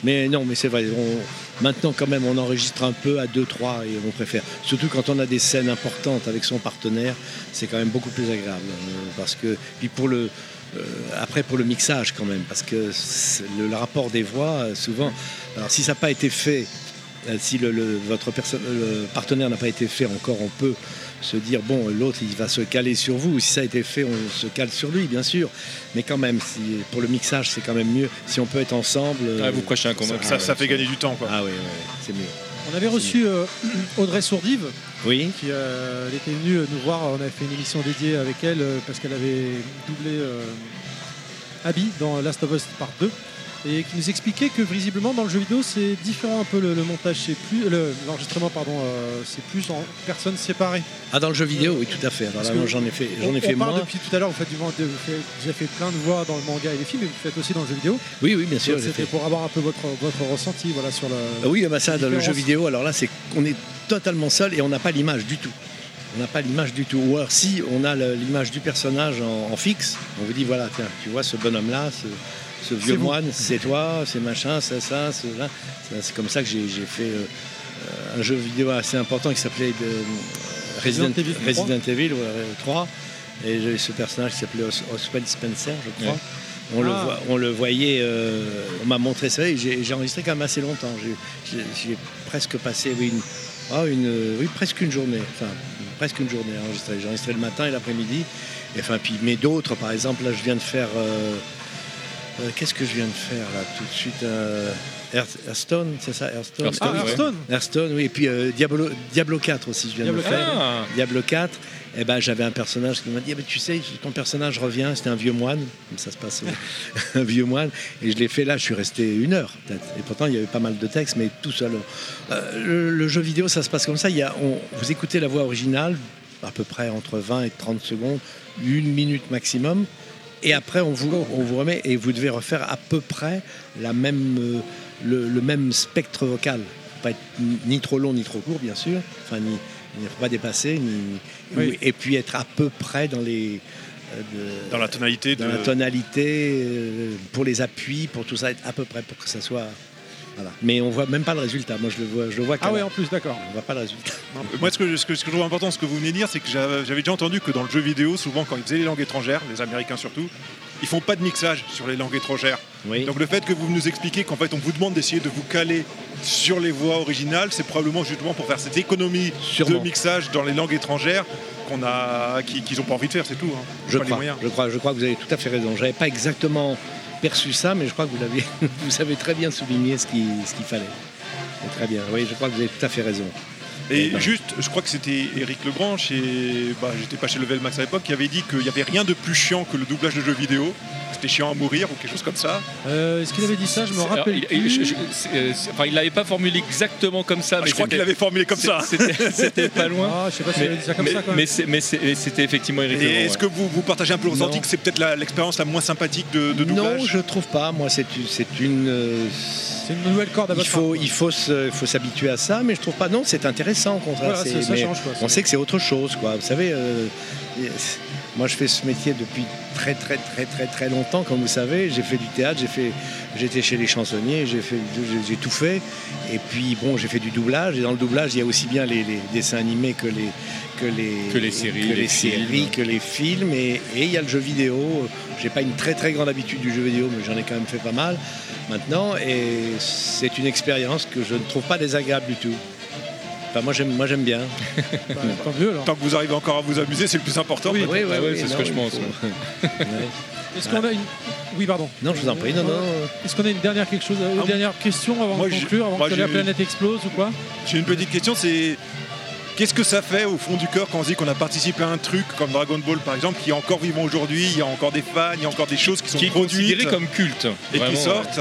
Mais non, mais c'est vrai. on- maintenant, quand même, on enregistre un peu à deux, trois et on préfère. Surtout quand on a des scènes importantes avec son partenaire, c'est quand même beaucoup plus agréable. parce que puis pour le euh, après pour le mixage quand même, parce que le, le rapport des voix, euh, souvent. Alors si ça n'a pas été fait, si le, le- votre le partenaire n'a pas été fait encore, on peut se dire bon l'autre il va se caler sur vous. Si ça a été fait, on se cale sur lui, bien sûr. Mais quand même, si, pour le mixage, c'est quand même mieux si on peut être ensemble. euh, Ah, vous prêchez un convaincu. Ça, ça fait gagner du temps quoi. Ah oui, c'est mieux. On avait reçu euh, Audrey Sourdive, Oui. qui euh, elle était venue nous voir. On avait fait une émission dédiée avec elle euh, parce qu'elle avait doublé euh, Abby dans Last of Us Part 2 et qui nous expliquait que visiblement dans le jeu vidéo c'est différent un peu le, le montage, c'est plus le- l'enregistrement pardon, euh, c'est plus en personnes séparées. Ah dans le jeu vidéo, oui, tout à fait. Alors là, moi, j'en ai fait, j'en on, ai fait on moins. depuis tout à l'heure, vous faites du vous faites, vous avez fait plein de voix dans le manga et les films, mais vous faites aussi dans le jeu vidéo. Oui, oui, bien sûr. C'était pour avoir un peu votre, votre ressenti voilà, sur le. Ah oui, bah ça, dans le jeu vidéo, alors là, c'est qu'on est totalement seul et on n'a pas l'image du tout. On n'a pas l'image du tout. Ou alors, si on a l'image du personnage en, en fixe, on vous dit voilà, tiens, tu vois ce bonhomme-là, ce, ce vieux moine, c'est toi, c'est machin, c'est ça, c'est là. C'est- comme ça que j'ai fait euh, un jeu vidéo assez important qui s'appelait euh, Resident, Resident Evil 3. Resident Evil, ouais, euh, 3. Et j'avais ce personnage qui s'appelait Os- Oswald Spencer, je crois. Ouais. On, le Ah. voit- on le voyait, euh, on m'a montré ça et j'ai enregistré quand même assez longtemps. J'ai- presque passé oui, une, ah, une- oui, presque une journée, enfin presque une journée à enregistrer. J'ai enregistré le matin et l'après-midi. Et enfin, puis, mais d'autres, par exemple, là je viens de faire. euh, euh, Qu'est-ce que je viens de faire là tout de suite euh, Hearthstone, c'est ça Hearthstone Hearthstone, Ah. Hearthstone Hearthstone, oui, et puis euh, Diablo, Diablo 4 aussi, je viens Diablo de le faire. Ah, Diablo 4, eh ben, j'avais un personnage qui m'a dit Ah Tu sais, ton personnage revient, c'était un vieux moine, comme ça se passe, un vieux moine, et je l'ai fait là, je suis resté une heure peut-être. Et pourtant, il y avait pas mal de textes, mais tout seul. Euh, le, le jeu vidéo, ça se passe comme ça il y a, on- vous écoutez la voix originale, à peu près entre 20 et 30 secondes, une minute maximum. Et après, on vous, on vous remet et vous devez refaire à peu près la même, euh, le, le même spectre vocal. Faut Pas être ni- trop long ni trop court, bien sûr. Enfin, ni, il ne faut pas dépasser. Ni, Oui. Et puis être à peu près dans les. euh, de- Dans la tonalité de. dans la tonalité, euh, pour les appuis, pour tout ça, être à peu près pour que ça soit. Voilà. Mais on voit même pas le résultat. Moi, je le vois, je le vois Ah la- en plus, d'accord. on voit pas le résultat. Moi, ce que, ce, que, ce que je trouve important, ce que vous venez de dire, c'est que j'avais déjà entendu que dans le jeu vidéo, souvent quand ils faisaient les langues étrangères, les Américains surtout, ils font pas de mixage sur les langues étrangères. Oui. Donc le fait que vous nous expliquez qu'en fait on vous demande d'essayer de vous caler sur les voix originales, c'est probablement justement pour faire cette économie Sûrement. de mixage dans les langues étrangères qu'on a, qui- qu'ils n'ont pas envie de faire, c'est tout. hein. Je crois, je crois, je crois que vous avez tout à fait raison. J'avais pas exactement perçu ça, mais je crois que vous vous avez très bien souligné ce qu'il fallait. Très bien. Oui, je crois que vous avez tout à fait raison. Et juste, je crois que c'était Eric Legrand, chez, bah, j'étais pas chez Level Max à l'époque, qui avait dit qu'il n'y avait rien de plus chiant que le doublage de jeux vidéo. C'était chiant à mourir ou quelque chose comme ça. Euh, Est-ce qu'il avait dit ça? Je me rappelle. il, je- je- euh, enfin, il l'avait pas formulé exactement comme ça, Ah, mais je crois qu'il avait formulé comme ça. C'était pas loin. Ah, je sais pas si Mais, il avait dit ça comme mais- ça quand même. mais c'était effectivement Eric Et Legrand, est-ce ouais. que vous, vous partagez un peu le ressenti que c'est peut-être l'expérience la, moins sympathique de, de doublage? Non, je trouve pas. Moi, c'est une- euh, C'est une nouvelle corde à il votre il faut il faut s'habituer à ça, mais je trouve pas. Non, c'est intéressant au contraire. Voilà, c'est- c'est- ça mais change, quoi. On sait que c'est autre chose, quoi. Vous savez, euh, moi, je fais ce métier depuis très, très, très, très, très longtemps, comme vous savez. J'ai fait du théâtre, j'ai fait, j'étais chez les chansonniers, j'ai fait, j'ai- j'ai tout fait. Et puis, bon, j'ai fait du doublage. Et dans le doublage, il y a aussi bien les, les dessins animés que les que les, Que les séries, que les les séries, films. que les films. Et, et il y a le jeu vidéo. J'ai pas une très très grande habitude du jeu vidéo, mais j'en ai quand même fait pas mal maintenant. Et c'est une expérience que je ne trouve pas désagréable du tout. Enfin, moi j'aime moi j'aime bien. Bah, tant mieux alors. Tant que vous arrivez encore à vous amuser, c'est le plus important. Oui, oui, Ah ouais, c'est ce que je pense, faut- ouais. Ouais. Est-ce qu'on a une. Oui, pardon. Non, je vous en prie. Non, non. Est-ce qu'on a une dernière quelque chose, une Ah, dernière question avant de conclure, avant moi, que la planète explose ou quoi J'ai une petite question, c'est qu'est-ce que ça fait au fond du cœur quand on se dit qu'on a participé à un truc comme Dragon Ball par exemple, qui est encore vivant aujourd'hui, il y a encore des fans, il y a encore des choses qui sont qui est produites comme culte. et Vraiment, qui sortent.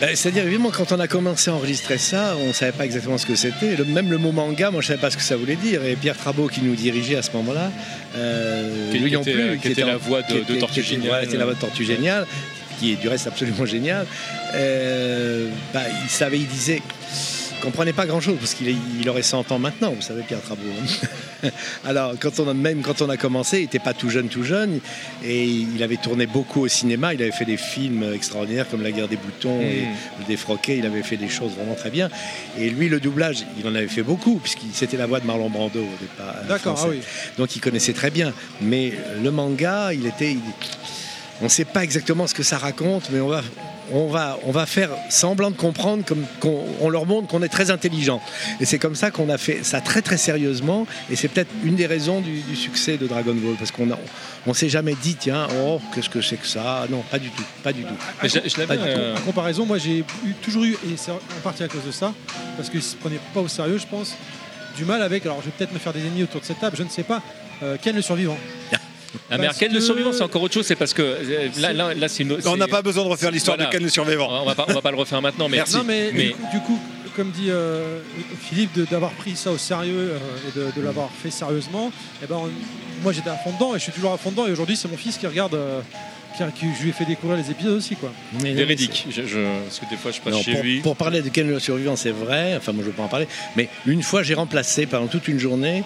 Ben, C'est-à-dire, évidemment, quand on a commencé à enregistrer ça, on ne savait pas exactement ce que c'était. Le- Même le mot manga, moi, je ne savais pas ce que ça voulait dire. Et Pierre Trabot, qui nous dirigeait à ce moment-là, euh, Qui- lui qui non plus. qui était la voix de- qui Tortue qui était- Géniale. c'était la voix de Tortue Géniale, qui est du reste absolument génial. Euh, bah, il savait, il disait, comprenait pas grand-chose, parce qu'il il aurait 100 ans maintenant, vous savez, Pierre Trabot. hein. Alors, quand on a, même quand on a commencé, il n'était pas tout jeune, tout jeune, et il avait tourné beaucoup au cinéma, il avait fait des films extraordinaires comme La guerre des boutons et Mm. Le défroqué, il avait fait des choses vraiment très bien. Et lui, le doublage, il en avait fait beaucoup, puisque c'était la voix de Marlon Brando au départ. euh, D'accord, ah oui. Donc il connaissait très bien. Mais le manga, il était. il- on ne sait pas exactement ce que ça raconte, mais on va, on va, on va faire semblant de comprendre, comme qu'on on leur montre qu'on est très intelligent. Et c'est comme ça qu'on a fait ça très très sérieusement. Et c'est peut-être une des raisons du, du succès de Dragon Ball, parce qu'on a, on s'est jamais dit tiens, oh qu'est-ce que c'est que ça? Non, pas du tout, pas du tout. Mais je, je l'avais, Pas du tout. euh, En comparaison, moi j'ai eu- toujours eu, et c'est en partie à cause de ça, parce qu'ils se prenaient pas au sérieux, je pense, du mal avec, alors je vais peut-être me faire des ennemis autour de cette table, je ne sais pas, euh, Ken le survivant. Ah, mais Parce Ken le que- survivant, c'est encore autre chose. C'est parce que euh, là, là, là, c'est une. On n'a pas besoin de refaire l'histoire Voilà. de Ken le survivant. On va pas, on va pas le refaire maintenant, mais non mais, mais- Du, coup, du coup, comme dit euh, Philippe, d'avoir pris ça au sérieux euh, et de, de l'avoir fait sérieusement, eh ben, on- moi j'étais à fond dedans et je suis toujours à fond dedans et aujourd'hui c'est mon fils qui regarde, euh, qui, qui- je lui ai fait découvrir les épisodes aussi quoi. Véridique. Je, je- parce que des fois, je passe Non, chez pour, lui. pour parler de Ken le survivant, c'est vrai. Enfin, moi, je ne veux pas en parler. Mais une fois, j'ai remplacé pendant toute une journée.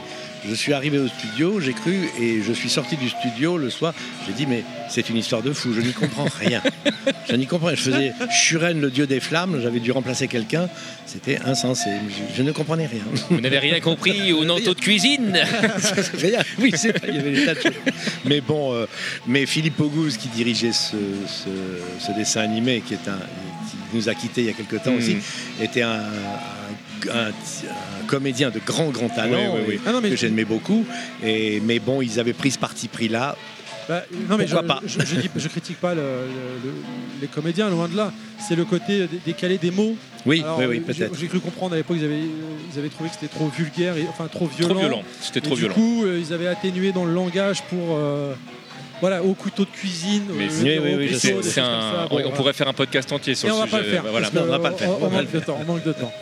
Je suis arrivé au studio, j'ai cru, et je suis sorti du studio le soir. J'ai dit, mais c'est une histoire de fou, je n'y comprends rien. je n'y comprends rien. Je faisais Shuren, le dieu des flammes, j'avais dû remplacer quelqu'un. C'était insensé. Je, je ne comprenais rien. Vous n'avez rien compris au nanto de cuisine. Rien. Oui, c'est vrai, il y avait des tas de choses. Mais bon, euh, mais Philippe Auguste qui dirigeait ce, ce- ce dessin animé, qui, est un, qui nous a quittés il y a quelque temps Mm. aussi, était un, un- un- un comédien de grand, grand talent, Oui, oui, oui. et Ah non, mais- que j'aimais beaucoup. Et, mais bon, ils avaient pris ce parti pris-là. Bah, non mais je, pas? je, je dis- je critique pas le- le- le- les comédiens, loin de là. C'est le côté dé- décalé des mots. Oui, Alors, oui, peut-être. J'ai cru comprendre à l'époque ils avaient, ils avaient trouvé que c'était trop vulgaire, et, enfin trop violent. Trop violent. C'était Et trop du violent. coup, euh, ils avaient atténué dans le langage pour. euh, voilà, au couteau de cuisine. Mais euh, Oui, oui, oui, couteau, un- ça. on, Bon, on voilà. pourrait faire un podcast entier sur Et le on va sujet. pas le faire. Voilà. parce que, Non, on va pas le faire. On, On on manque de temps. On manque de temps.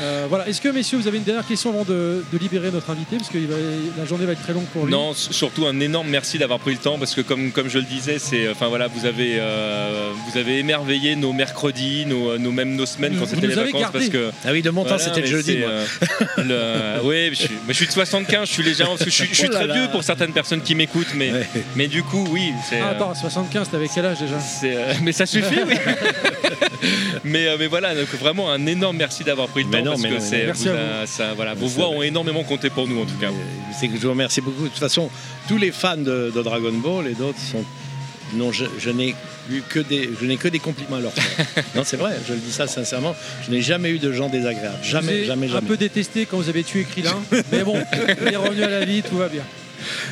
Euh, voilà. Est-ce que messieurs, vous avez une dernière question avant de, de libérer notre invité parce que va- la journée va être très longue pour lui. Non, surtout un énorme merci d'avoir pris le temps parce que comme, comme je le disais, c'est enfin voilà, vous avez euh, vous avez émerveillé nos mercredis, nos, nos même nos semaines quand c'était les vacances parce que Ah oui, de mon temps, Voilà, c'était le jeudi. c'est, moi. euh, le- oui, je suis, mais je suis de 75, je suis légèrement parce que je suis, je suis Oh là très là. vieux pour certaines personnes qui m'écoutent, mais Ouais. mais du coup oui, c'est Ah, euh, attends, 75, t'avais quel âge déjà? euh, mais ça suffit, oui. mais, euh, mais voilà, donc vraiment un énorme merci d'avoir pris le temps non, parce mais que non, mais c'est, non. Merci vous à a- ça, voilà, vos voix ont énormément compté pour nous en tout cas. C'est que je vous remercie beaucoup. De toute façon, tous les fans de, de Dragon Ball et d'autres sont. Non, je, je n'ai eu que des, je n'ai que des compliments à leur faire. non, c'est vrai, je le dis ça sincèrement. Je n'ai jamais eu de gens désagréables. Vous Jamais, ai jamais, Un jamais. peu détesté quand vous avez tué Krillin, mais bon, il est revenu à la vie, tout va bien.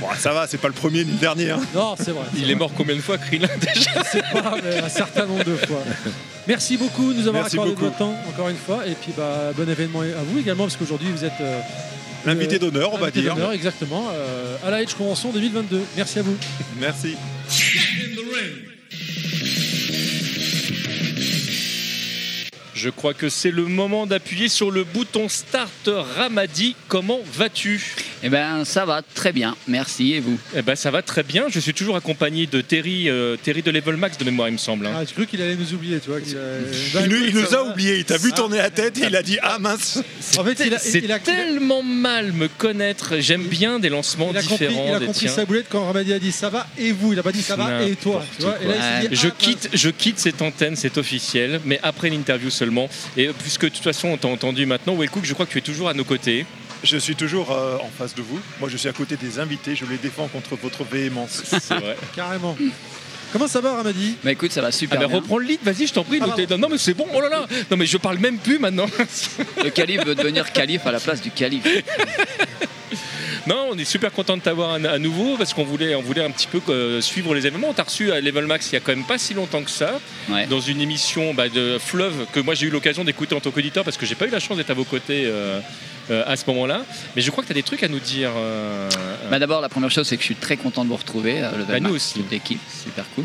Bon, ça va, c'est pas le premier ni le dernier. hein. Non, c'est vrai. Il est mort combien de fois, Krillin déjà Je sais pas, mais un certain nombre de fois. Merci beaucoup de nous avoir Merci accordé beaucoup. votre temps encore une fois. Et puis bah, bon événement à vous également, parce qu'aujourd'hui vous êtes. euh, L'invité euh, d'honneur, on va dire. d'honneur, exactement, euh, à la Edge Convention 2022. Merci à vous. Merci. Je crois que c'est le moment d'appuyer sur le bouton Start Ramadi. Comment vas-tu? Eh ben ça va très bien, merci et vous? Eh ben ça va très bien. Je suis toujours accompagné de Terry, euh, Terry de Level Max de mémoire, il me semble. hein. Ah, j'ai cru qu'il allait nous oublier, tu vois. qu'il a- Bah, Il nous, il a va. oublié, il t'a vu tourner la tête et il a dit Ah mince En fait, il a, C'est il a- tellement mal me connaître. J'aime bien des lancements il a compris, différents il a des compris tiens. sa boulette quand Ramadi a dit ça va et vous? Il a pas dit ça va et toi? Tu vois, et là, il s'est dit, je ah, quitte, je quitte cette antenne, c'est officiel, mais après l'interview Et puisque de toute façon on t'a entendu maintenant, Wellcook, je crois que tu es toujours à nos côtés. Je suis toujours euh, en face de vous. Moi, je suis à côté des invités. Je les défends contre votre véhémence. C'est vrai. Carrément. Comment ça va, Ramadi? Bah écoute, ça va Ah super ben bien. reprends le lead, vas-y, je t'en prie. Ah, non, non, mais c'est bon. Oh là là. Non mais je parle même plus maintenant. Le calife veut devenir calife à la place du calife. Non, on est super content de t'avoir à, à nouveau parce qu'on voulait, on voulait un petit peu euh, suivre les événements. On t'a reçu à Level Max il y a quand même pas si longtemps que ça, Ouais. dans une émission bah, de Fleuve que moi j'ai eu l'occasion d'écouter en tant qu'auditeur parce que j'ai pas eu la chance d'être à vos côtés euh, euh, à ce moment-là. Mais je crois que tu as des trucs à nous dire. Bah d'abord la première chose c'est que je suis très content de vous retrouver, euh, le Bah, nous aussi. toute l'équipe, super cool.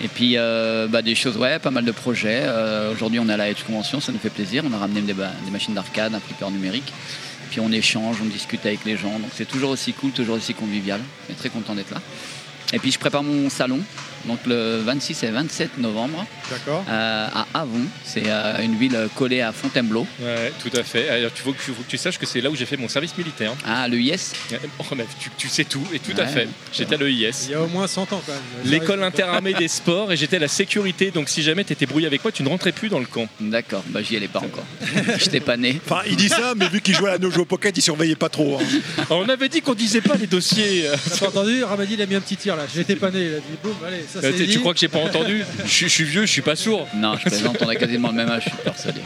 Et puis euh, bah, des choses, ouais, pas mal de projets. Euh, Aujourd'hui on est à la Edge Convention, ça nous fait plaisir. On a ramené des, des machines d'arcade, un flipper numérique. Puis on échange, on discute avec les gens. Donc c'est toujours aussi cool, toujours aussi convivial. On est très content d'être là. Et puis je prépare mon salon, donc le 26 et 27 novembre euh, à Avon. C'est euh, une ville collée à Fontainebleau. Ouais, tout à fait. Alors, tu faut que, faut que tu saches que c'est là où j'ai fait mon service militaire. Ah, l'EIS Oh, mais tu, tu sais tout, et tout à fait. J'étais à l'EIS. Il y a au moins 100 ans quand même. L'école interarmée des sports, et j'étais à la sécurité. Donc, si jamais tu étais brouillé avec moi, tu ne rentrais plus dans le camp. D'accord, bah j'y allais pas encore. J'étais pas né. Enfin, il dit ça, mais vu qu'il jouait à nos jeux au pocket, il surveillait pas trop. hein. Alors, on avait dit qu'on disait pas les dossiers. T'as pas entendu Ramadi, il a mis un petit tir là. J'étais pas né. Il a dit boum, allez, ça Euh, tu crois que j'ai pas entendu je, suis- je suis vieux, je suis pas sourd. Non, je plaisante, on a quasiment le même âge, je suis persuadé.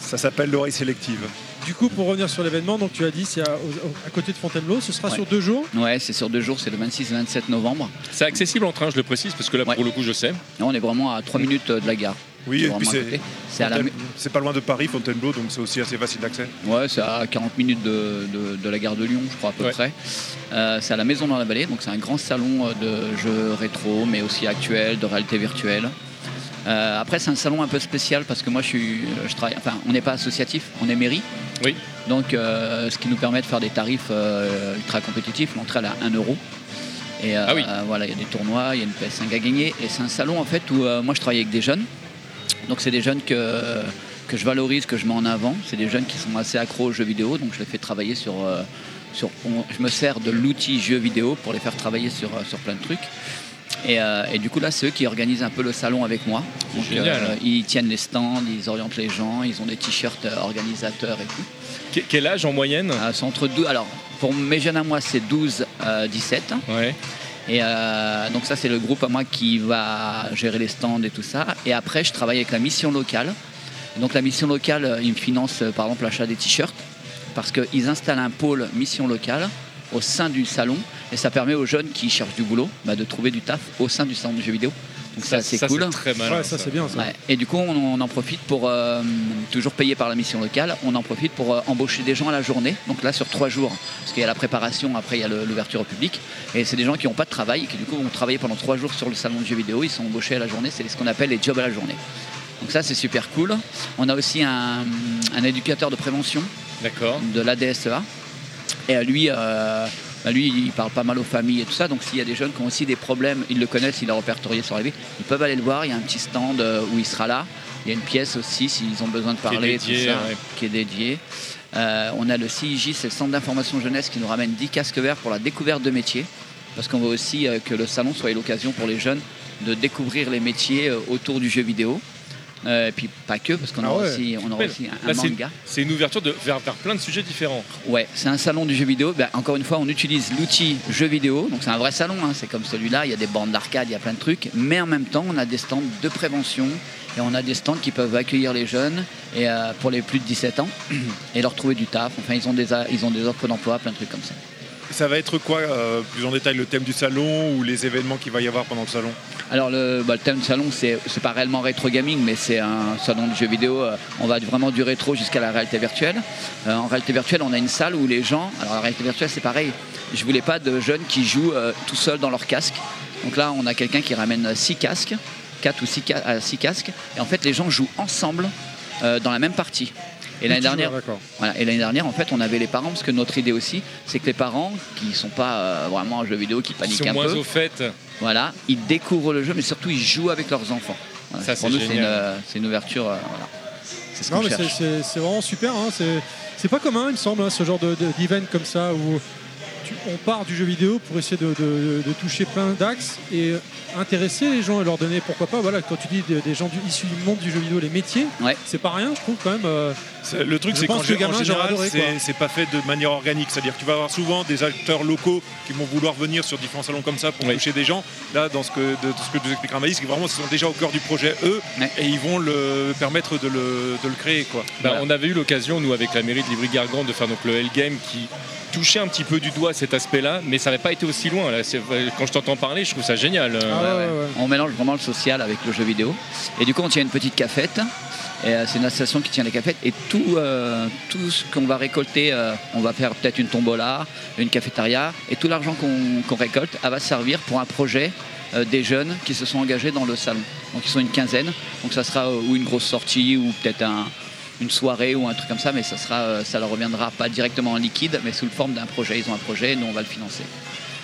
Ça s'appelle l'oreille sélective. Du coup, pour revenir sur l'événement, donc tu as dit c'est à, côté de Fontainebleau. Ce sera Ouais. sur deux jours? Ouais, c'est sur deux jours, c'est le 26-27 novembre. C'est accessible en train, je le précise, parce que là, Ouais. pour le coup, je sais. On est vraiment à 3 minutes de la gare. Oui, C'est et puis à c'est la... Pas loin de Paris, Fontainebleau, donc c'est aussi assez facile d'accès. Ouais, c'est à 40 minutes de, de- de la gare de Lyon, je crois à peu Ouais. près. Euh, c'est à la Maison dans la Vallée, donc c'est un grand salon euh, de jeux rétro, mais aussi actuel, de réalité virtuelle. Euh, après, c'est un salon un peu spécial parce que moi, je suis, je travaille. Enfin, on n'est pas associatif, on est mairie. Oui. Donc, euh, ce qui nous permet de faire des tarifs euh, ultra compétitifs. L'entrée elle à 1 euro. Et Ah oui. voilà, il y a des tournois, il y a une PS5 à gagner. Et c'est un salon en fait où moi je travaille avec des jeunes. Donc c'est des jeunes que, que je valorise, que je mets en avant. C'est des jeunes qui sont assez accros aux jeux vidéo, donc je les fais travailler sur. sur on- je me sers de l'outil jeu vidéo pour les faire travailler sur, sur plein de trucs. Et, euh, et du coup là, c'est eux qui organisent un peu le salon avec moi. Donc, euh, ils tiennent les stands, ils orientent les gens, ils ont des t-shirts euh, organisateurs et tout. Que- Quel âge en moyenne? Ah, c'est entre 12, alors pour mes jeunes à moi, c'est 12 euh, 17. Ouais. Et donc ça c'est le groupe à moi qui va gérer les stands et tout ça. Et après je travaille avec la mission locale. Donc la mission locale, ils me financent par exemple l'achat des t-shirts parce qu'ils installent un pôle mission locale au sein du salon et ça permet aux jeunes qui cherchent du boulot bah, de trouver du taf au sein du salon de jeux vidéo. Donc ça, c'est cool. très. Ouais, ça c'est bien ça. Ouais. Et du coup, on, on en profite pour, euh, toujours payé par la mission locale, on en profite pour euh, embaucher des gens à la journée. Donc là, sur trois jours, parce qu'il y a la préparation, après il y a l'ouverture au public. Et c'est des gens qui n'ont pas de travail et qui du coup vont travailler pendant trois jours sur le salon de jeux vidéo. Ils sont embauchés à la journée, c'est ce qu'on appelle les jobs à la journée. Donc ça, c'est super cool. On a aussi un, un éducateur de prévention de l'ADSEA. Et euh, lui, euh, bah, lui, il parle pas mal aux familles et tout ça. Donc s'il y a des jeunes qui ont aussi des problèmes, ils le connaissent, il est répertorié sur la vie. Ils peuvent aller le voir. Il y a un petit stand euh, où il sera là. Il y a une pièce aussi s'ils ont besoin de Qui est parler, dédié, tout ça, ouais. qui est dédié. Euh, on a le CIJ, c'est le Centre d'information jeunesse qui nous ramène 10 casques verts pour la découverte de métiers. Parce qu'on veut aussi euh, que le salon soit l'occasion pour les jeunes de découvrir les métiers autour du jeu vidéo. Euh, et puis pas que, parce qu'on Ah aura ouais. aussi, on aura Ouais, aussi un, là, manga. C'est une ouverture de, vers, vers plein de sujets différents. Ouais, c'est un salon du jeu vidéo. Ben, encore une fois, on utilise l'outil jeu vidéo. Donc c'est un vrai salon, hein. c'est comme celui-là. Il y a des bandes d'arcade, il y a plein de trucs. Mais en même temps, on a des stands de prévention et on a des stands qui peuvent accueillir les jeunes et euh, pour les plus de 17 ans et leur trouver du taf. Enfin, ils ont des, a- ils ont des offres d'emploi, plein de trucs comme ça. Ça va être quoi, euh, plus en détail, le thème du salon ou les événements qu'il va y avoir pendant le salon? Alors le, bah, le thème de salon, c'est pas réellement rétro gaming, mais c'est un salon de jeux vidéo. euh, On va vraiment du rétro jusqu'à la réalité virtuelle. Euh, en réalité virtuelle, on a une salle où les gens. Alors la réalité virtuelle, c'est pareil. Je voulais pas de jeunes qui jouent tout seuls dans leur casque. Donc là, on a quelqu'un qui ramène six casques, quatre ou six, six casques, et en fait, les gens jouent ensemble dans la même partie. Et l'année dernière, voilà. Et l'année dernière, en fait, on avait les parents, parce que notre idée aussi, c'est que les parents qui sont pas euh, vraiment en jeu vidéo, qui paniquent sont un moins peu, au fait. voilà, ils découvrent le jeu, mais surtout ils jouent avec leurs enfants. Voilà. Ça, Pour c'est nous, c'est une, euh, c'est une ouverture. euh, voilà. C'est ce Non, qu'on mais c'est- vraiment super. hein. C'est c'est pas commun, il me semble, hein, ce genre de- de- d'event comme ça où tu- on part du jeu vidéo pour essayer de, de- de toucher plein d'axes et intéresser les gens et leur donner, pourquoi pas, voilà, quand tu dis des, des gens du- issus du monde du jeu vidéo, les métiers, Ouais. c'est pas rien, je trouve quand même. euh, Le truc, c'est qu'en que en général, c'est- pas fait de manière organique. C'est-à-dire que tu vas avoir souvent des acteurs locaux qui vont vouloir venir sur différents salons comme ça pour Oui. toucher des gens. Là, dans ce que, de, de ce que nous explique Ramalis, c'est que vraiment, ils sont déjà au cœur du projet, eux, Ouais. et ils vont le permettre de le, de le créer. Quoi. Bah, Voilà. On avait eu l'occasion, nous, avec la mairie de Livry-Gargan, de faire donc le L-Game qui touchait un petit peu du doigt cet aspect-là, mais ça n'avait pas été aussi loin. Là. C'est- Quand je t'entends parler, je trouve ça génial. Euh, ah ouais, ouais, ouais. On mélange vraiment le social avec le jeu vidéo. Et du coup, on tient une petite cafette. Et, euh, c'est une association qui tient les cafettes. Et tout, euh, tout ce qu'on va récolter, euh, on va faire peut-être une tombola, une cafétéria. Et tout l'argent qu'on récolte, elle va servir pour un projet euh, des jeunes qui se sont engagés dans le salon. Donc ils sont une quinzaine. Donc ça sera ou une grosse sortie ou peut-être un- une soirée ou un truc comme ça. Mais ça, sera, ça leur reviendra pas directement en liquide, mais sous le forme d'un projet. Ils ont un projet et nous, on va le financer.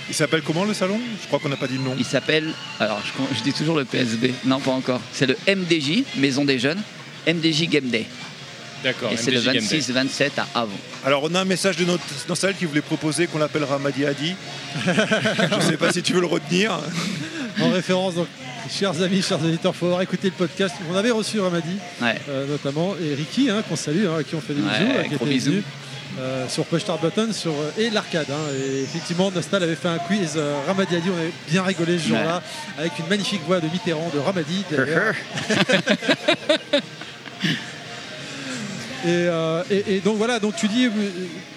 Il s'appelle comment le salon? Je crois qu'on n'a pas dit le nom. Il s'appelle, alors je, je dis toujours le PSB, non pas encore, c'est le MDJ, Maison des Jeunes, MDJ Game Day. D'accord. Et c'est le MDJ Game Day. 26-27 à Avon. Alors, on a un message de notre Nostal qui voulait proposer qu'on l'appelle Ramadi Hadi. Je ne sais pas si tu veux le retenir. En référence, donc, chers amis, chers auditeurs, il faut avoir écouté le podcast. On avait reçu Ramadi, Ouais. euh, notamment, et Ricky, hein, qu'on salue, hein, à qui on fait des Ouais, bisous, là, qui était bisous. venu, euh, sur Push Start Button sur, euh, et l'arcade. hein. et effectivement, Nostal avait fait un quiz euh, Ramadi a dit, on avait bien rigolé ce jour-là, avec une magnifique voix de Mitterrand, de Ramadi. d'ailleurs. Et, euh, et- et donc voilà, donc tu dis euh,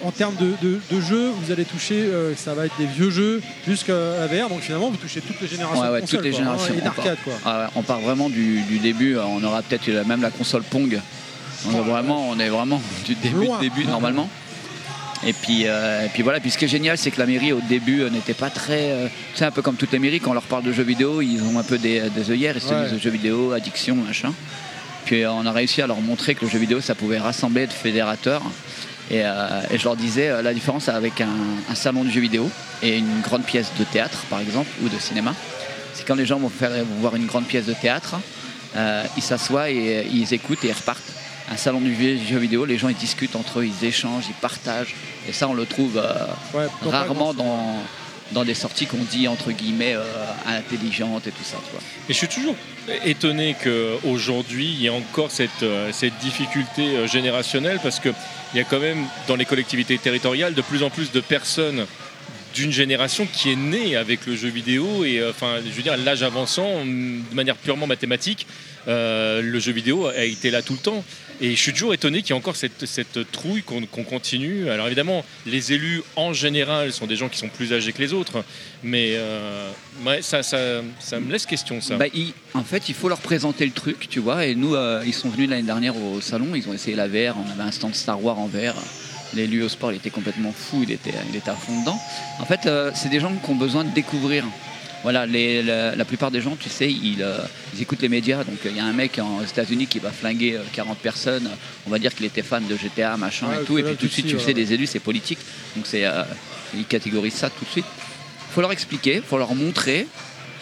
en termes de, de, de jeux, vous allez toucher, euh, ça va être des vieux jeux jusqu'à la VR, donc finalement vous touchez toutes les générations Ouais, ouais, de consoles, toutes les quoi, hein, générations. et on d'arcade part- quoi. Ah on part vraiment du, du début. euh, On aura peut-être même la console Pong. On est vraiment, on est vraiment du début, Loin. début normalement. Et puis, euh, et puis voilà. Puis ce qui est génial, c'est que la mairie au début euh, n'était pas très. euh, tu sais, un peu comme toutes les mairies, quand on leur parle de jeux vidéo, ils ont un peu des, des œillères, ils se Ouais. disent jeux vidéo, addiction, machin. On a réussi à leur montrer que le jeu vidéo, ça pouvait rassembler de fédérateurs. Et, euh, et je leur disais euh, la différence avec un, un salon de jeux vidéo et une grande pièce de théâtre, par exemple, ou de cinéma. C'est quand les gens vont, faire, vont voir une grande pièce de théâtre, euh, ils s'assoient et ils écoutent et ils repartent. Un salon du jeu vidéo, les gens ils discutent entre eux, ils échangent, ils partagent. Et ça, on le trouve Ouais, rarement dans, dans des sorties qu'on dit entre guillemets euh, intelligentes et tout ça. Tu vois. Et je suis toujours étonné qu'aujourd'hui, il y ait encore cette, euh, cette difficulté euh, générationnelle parce qu'il y a quand même dans les collectivités territoriales de plus en plus de personnes d'une génération qui est née avec le jeu vidéo et enfin je veux dire l'âge avançant de manière purement mathématique le jeu vidéo a été là tout le temps et je suis toujours étonné qu'il y ait encore cette, cette trouille qu'on continue alors évidemment les élus en général sont des gens qui sont plus âgés que les autres mais euh, ça, ça, ça me laisse question ça Bah, il- en fait, il faut leur présenter le truc, tu vois. Et nous, euh, ils sont venus l'année dernière au salon, ils ont essayé la VR. On avait un stand Star Wars en VR. L'élu au sport, il était complètement fou, il était, il était à fond dedans. En fait, euh, c'est des gens qui ont besoin de découvrir. Voilà, les- la, la plupart des gens, tu sais, ils, euh, ils écoutent les médias. Donc, il y a un mec en- aux États-Unis qui va flinguer euh, 40 personnes. On va dire qu'il était fan de GTA, machin et tout. Et puis, tout de suite, tu sais, les élus, c'est politique. Donc, c'est, euh, ils catégorisent ça tout de suite. Il faut leur expliquer, il faut leur montrer.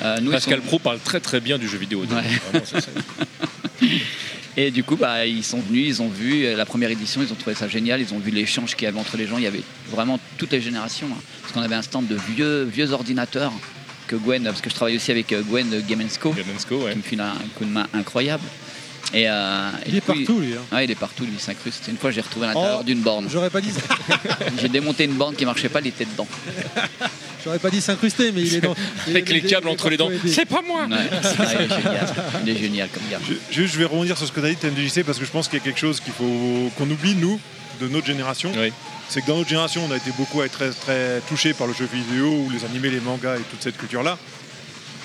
Euh, nous, Pascal sont- Pro parle très très bien du jeu vidéo. Ouais. Vraiment, ça, c'est- Et du coup, bah, ils sont venus, ils ont vu euh, la première édition, ils ont trouvé ça génial, ils ont vu l'échange qu'il y avait entre les gens. Il y avait vraiment toutes les générations. hein. Parce qu'on avait un stand de vieux, vieux ordinateurs que Gwen, parce que je travaille aussi avec euh, Gwen de Game Co, Game Co, ouais. qui me file un, un coup de main incroyable. Et, euh, et Il est coup, partout lui. hein. Ouais, il est partout, lui, il s'incruste. Une fois, j'ai retrouvé à l'intérieur Oh. d'une borne. J'aurais pas dit ça. J'ai démonté une borne qui marchait pas, il était dedans. J'aurais pas dit s'incruster, mais il est dans. Avec les câbles entre les dents. C'est pas moi Ouais. Il est génial. Il est génial comme gars. Je, juste, je vais rebondir sur ce que tu as dit, TMDJC, parce que je pense qu'il y a quelque chose qu'il faut qu'on oublie, nous, de notre génération. Oui. C'est que dans notre génération, on a été beaucoup à être très, très touchés par le jeu vidéo, ou les animés, les mangas et toute cette culture-là.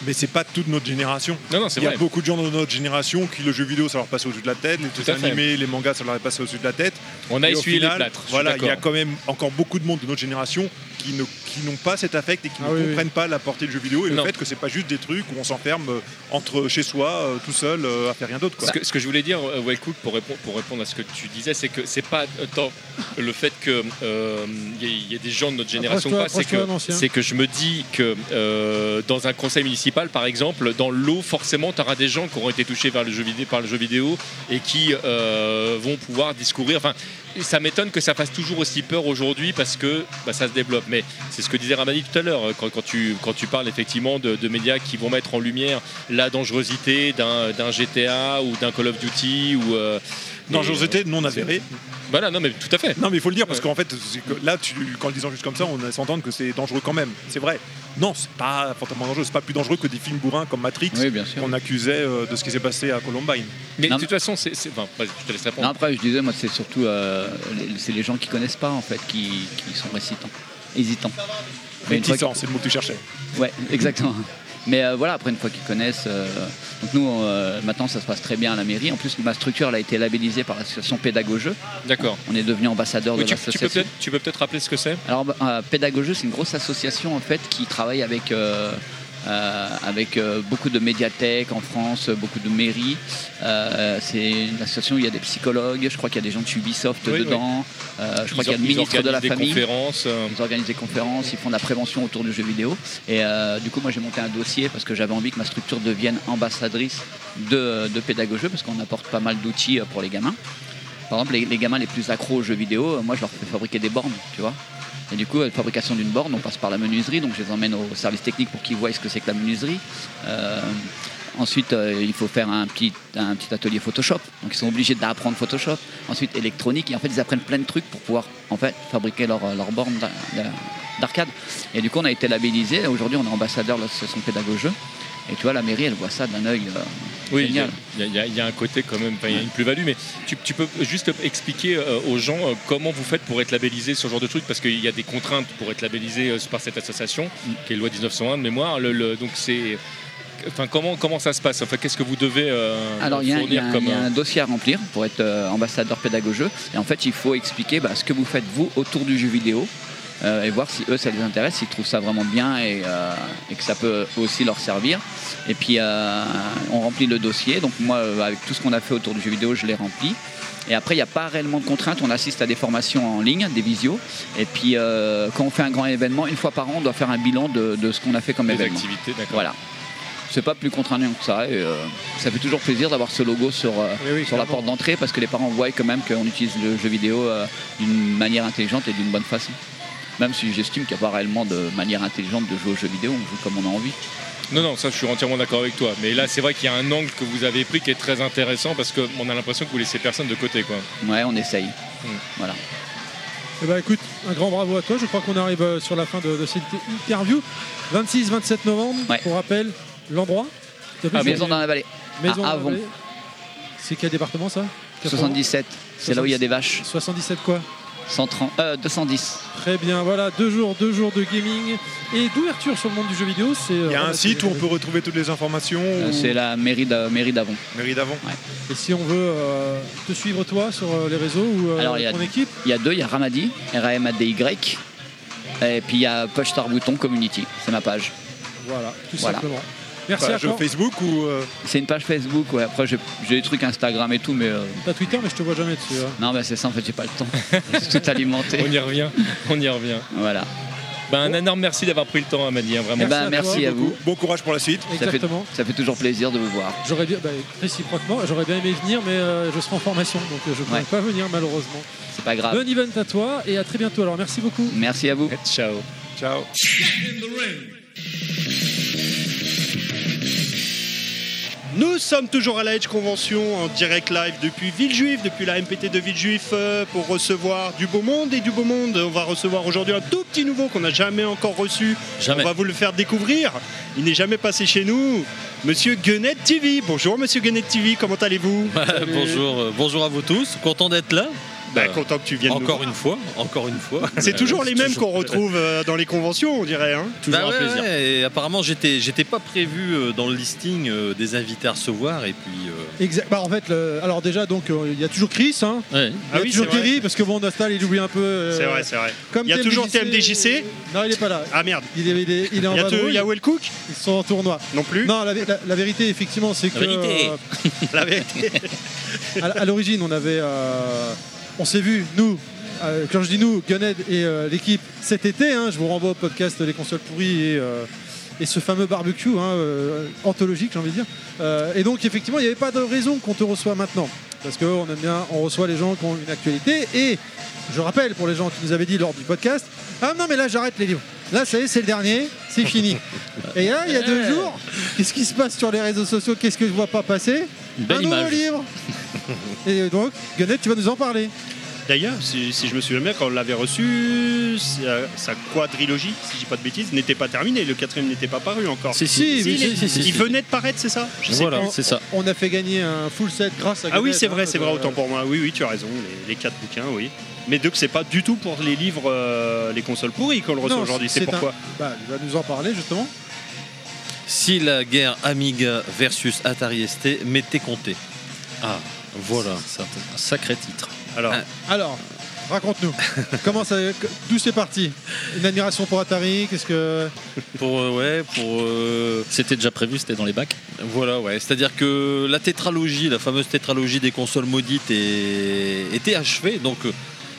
Mais c'est pas toute notre génération. Non, non, c'est Il y a vrai. beaucoup de gens de notre génération qui le jeu vidéo ça leur passe au-dessus de la tête, les Tout animés, les mangas ça leur est passé au-dessus de la tête. On a Et essuyé les final, plâtres. suis Voilà, il y a quand même encore beaucoup de monde de notre génération qui ne qui n'ont pas cet affect et qui Ah ne oui, oui. comprennent pas la portée du jeu vidéo et Non. le fait que c'est pas juste des trucs où on s'enferme euh, entre chez soi euh, tout seul euh, à faire rien d'autre. Ce que, ce que je voulais dire, Wellcook, pour répondre, pour répondre à ce que tu disais, c'est que c'est pas tant le fait que euh, il y, y ait des gens de notre génération c'est que, que je me dis que euh, dans un conseil municipal, par exemple, dans l'eau, forcément, tu auras des gens qui auront été touchés par le jeu vidéo, par le jeu vidéo et qui euh, vont pouvoir discourir. Enfin, ça m'étonne que ça fasse toujours aussi peur aujourd'hui parce que bah, ça se développe. Mais c'est ce que disait Ramadi tout à l'heure, quand, quand tu, quand tu parles effectivement de, médias qui vont mettre en lumière la dangerosité d'un d'un GTA ou d'un Call of Duty ou. euh, Dangerosité euh, non avérée. Voilà, non, mais tout à fait. Non, mais il faut le dire parce qu'en fait, que là, tu, quand le disant juste comme ça, on laisse entendre que c'est dangereux quand même. C'est vrai. Non, c'est pas fortement dangereux. C'est pas plus dangereux que des films bourrins comme Matrix Oui, bien sûr. qu'on accusait euh, de ce qui s'est passé à Columbine. Mais Non, de toute façon, c'est. c'est- Enfin, vas-y, je te laisse répondre. Non, après, je disais, moi, c'est surtout euh, les- c'est les gens qui connaissent pas, en fait, qui, qui sont récitants, hésitants. Mais une fois Réticent, c'est le mot que tu cherchais. Ouais, exactement. Mais euh, voilà, après, une fois qu'ils connaissent. euh, donc, nous, euh, maintenant, ça se passe très bien à la mairie. En plus, ma structure, elle a été labellisée par l'association Pédagogeux. D'accord. On est devenu ambassadeur Oui, de tu, tu peux l'association. peut-être tu peux peut-être rappeler ce que c'est? Alors, Pédagogeux, c'est une grosse association en fait qui travaille avec, avec euh, beaucoup de médiathèques en France, euh, beaucoup de mairies. Euh, c'est une association où il y a des psychologues, je crois qu'il y a des gens de Ubisoft Oui, dedans, Euh, je crois qu'il y a le ministre de la des Famille. conférences. euh, Ils organisent des conférences, ils font de la prévention autour du jeu vidéo. Et euh, du coup, moi, j'ai monté un dossier parce que j'avais envie que ma structure devienne ambassadrice de, de pédagogie parce qu'on apporte pas mal d'outils euh, pour les gamins. Par exemple, les, les gamins les plus accros aux jeux vidéo, euh, moi, je leur fais fabriquer des bornes, tu vois. Et du coup, la fabrication d'une borne, on passe par la menuiserie, donc je les emmène au service technique pour qu'ils voient ce que c'est que la menuiserie. Euh, Ensuite, euh, il faut faire un petit, un petit atelier Photoshop. Donc, ils sont obligés d'apprendre Photoshop. Ensuite, électronique. Et en fait, ils apprennent plein de trucs pour pouvoir en fait, fabriquer leur, leur borne d'a- d'a- d'arcade. Et du coup, on a été labellisé. Aujourd'hui, on est ambassadeur de l'association Pédagogeux. Et tu vois, la mairie, elle voit ça d'un œil Oui, il y, a- y y un côté quand même, il y a une plus-value, mais tu, tu peux juste expliquer euh, aux gens euh, comment vous faites pour être labellisé ce genre de truc, parce qu'il y a des contraintes pour être labellisé euh, par cette association, qui est loi 1901 de mémoire. Le- le- donc c'est, enfin comment comment ça se passe? Enfin, qu'est-ce que vous devez Alors, il y, a- il y fournir a un- comme y a un dossier à remplir pour être ambassadeur pédagogeux. Et en fait, il faut expliquer bah, ce que vous faites, vous, autour du jeu vidéo. Euh, et voir si eux, ça les intéresse, s'ils trouvent ça vraiment bien et, euh, et que ça peut aussi leur servir. Et puis, euh, on remplit le dossier. Donc, moi, avec tout ce qu'on a fait autour du jeu vidéo, je l'ai rempli. Et après, il n'y a pas réellement de contraintes. On assiste à des formations en ligne, des visios. Et puis, euh, quand on fait un grand événement, une fois par an, on doit faire un bilan de, de ce qu'on a fait comme des événement. activités, d'accord. Voilà. C'est pas plus contraignant que ça. Et, euh, ça fait toujours plaisir d'avoir ce logo sur, euh, Oui, oui, sur la porte d'entrée parce que les parents voient quand même qu'on utilise le jeu vidéo d'une manière intelligente et d'une bonne façon. Même si j'estime qu'il n'y a pas réellement de manière intelligente de jouer aux jeux vidéo, on joue comme on a envie. Non, non, ça je suis entièrement d'accord avec toi. Mais là, c'est vrai qu'il y a un angle que vous avez pris qui est très intéressant parce qu'on a l'impression que vous laissez personne de côté, quoi. Ouais, on essaye. Voilà. Eh ben, écoute, un grand bravo à toi. Je crois qu'on arrive euh, sur la fin de, de cette interview. 26-27 novembre, Ouais. pour rappel, l'endroit Ah, Maison dans la vallée. Maison à dans la Avon. vallée. C'est quel département ça? 77. C'est là où il y a des vaches. 77 quoi? 130, euh, 210. Très bien, voilà, deux jours, deux jours de gaming et d'ouverture sur le monde du jeu vidéo. C'est Il y a un site où on peut retrouver toutes les informations. Euh, ou- C'est la mairie mairie d'Avon. Mairie d'avant. Et si on veut euh, te suivre toi sur euh, les réseaux ou euh, Alors, il y a- ton équipe? Il y a deux, il y a Ramadi, R-A-M-A-D-Y. Et puis il y a Push Star Bouton Community, c'est ma page. Voilà, tout Voilà. simplement. Merci Page à toi. Facebook ou. euh, C'est une page Facebook, ouais. Après j'ai des trucs Instagram et tout, mais euh, T'as Twitter, mais je te vois jamais dessus. hein. non, mais c'est ça en fait, j'ai pas le temps. C'est tout alimenté. On y revient, on y revient. Voilà. Ben, un énorme merci d'avoir pris le temps, Amadi, hein, vraiment. Eh ben, Merci à merci toi, à vous. Bon courage pour la suite. Ça fait, Exactement. ça fait toujours plaisir de vous voir. J'aurais bien, bah, réciproquement, j'aurais bien aimé venir, mais euh, je serai en formation, donc euh, je ne pourrai Ouais. pas venir malheureusement. C'est pas grave. Bon event à toi et à très bientôt. Alors merci beaucoup. Merci à vous. Ciao. Ciao. Nous sommes toujours à la Edge Convention en direct live depuis Villejuif, depuis la MPT de Villejuif euh, pour recevoir du beau monde et du beau monde. On va recevoir aujourd'hui un tout petit nouveau qu'on n'a jamais encore reçu. Jamais. On va vous le faire découvrir. Il n'est jamais passé chez nous. Monsieur Guenet TV. Bonjour Monsieur Guenet TV, comment allez-vous? Bonjour, euh, bonjour à vous tous, content d'être là. Bah, content que tu viennes Encore une fois, encore une fois. C'est toujours les mêmes toujours- qu'on retrouve euh, dans les conventions, on dirait. Hein Bah ouais, ouais, et apparemment, j'étais, j'étais pas prévu euh, dans le listing euh, des invités à recevoir, et puis. euh, Exact. Bah, en fait, le- alors déjà, donc euh, il y a toujours Chris. Hein. Ouais. Il y Ah a oui, toujours. Terry, parce que bon, Nostal, il oublie un peu. euh, C'est vrai, c'est vrai. Comme Il y a toujours TMDJC. Non, il est pas là. Ah merde. Il est, il est, il est en Il y a, vadrouille. te- il y a Well Cook Ils sont en tournoi. Non plus Non, la, la- la vérité, effectivement, c'est que. vérité. euh, La vérité. à, à l'origine, on avait. euh, on s'est vu, nous. euh, quand je dis nous, Gunhead et euh, l'équipe cet été, hein, je vous renvoie au podcast Les consoles pourries et, euh, et ce fameux barbecue hein, anthologique, j'ai envie de dire. Et donc, effectivement, il n'y avait pas de raison qu'on te reçoit maintenant. Parce qu'on aime bien, on reçoit les gens qui ont une actualité. Et je rappelle pour les gens qui nous avaient dit lors du podcast Ah non, mais là, j'arrête les livres. Là, ça y est, c'est le dernier, c'est fini. et là, il y a deux jours, qu'est-ce qui se passe sur les réseaux sociaux? Qu'est-ce que je vois pas passer? Un nouveau image. livre Et donc, Gunhead, tu vas nous en parler. D'ailleurs, si, si je me souviens bien, quand on l'avait reçu, sa, sa quadrilogie, si je dis pas de bêtises, n'était pas terminée. Le quatrième n'était pas paru encore. Si, si, si, est- si, si, il venait de paraître, c'est ça? Je sais On- plus. On a fait gagner un full set grâce à Ah oui, c'est vrai, hein, c'est vrai, euh, autant pour moi. Oui, oui, tu as raison, les, les quatre bouquins, oui. Mais donc, c'est pas du tout pour les livres, euh, les consoles pourries qu'on le reçoit aujourd'hui. C'est un- pourquoi? Bah, Il va nous en parler justement. Si la guerre Amiga versus Atari ST m'était comptée. Ah, voilà. Un sacré titre. Alors, Alors, raconte-nous. Comment ça, d'où c'est parti? Une admiration pour Atari Qu'est-ce que Pour euh, ouais, pour. euh, C'était déjà prévu, c'était dans les bacs? Voilà, ouais. C'est-à-dire que la tétralogie, la fameuse tétralogie des consoles maudites est- était achevée. Donc, euh,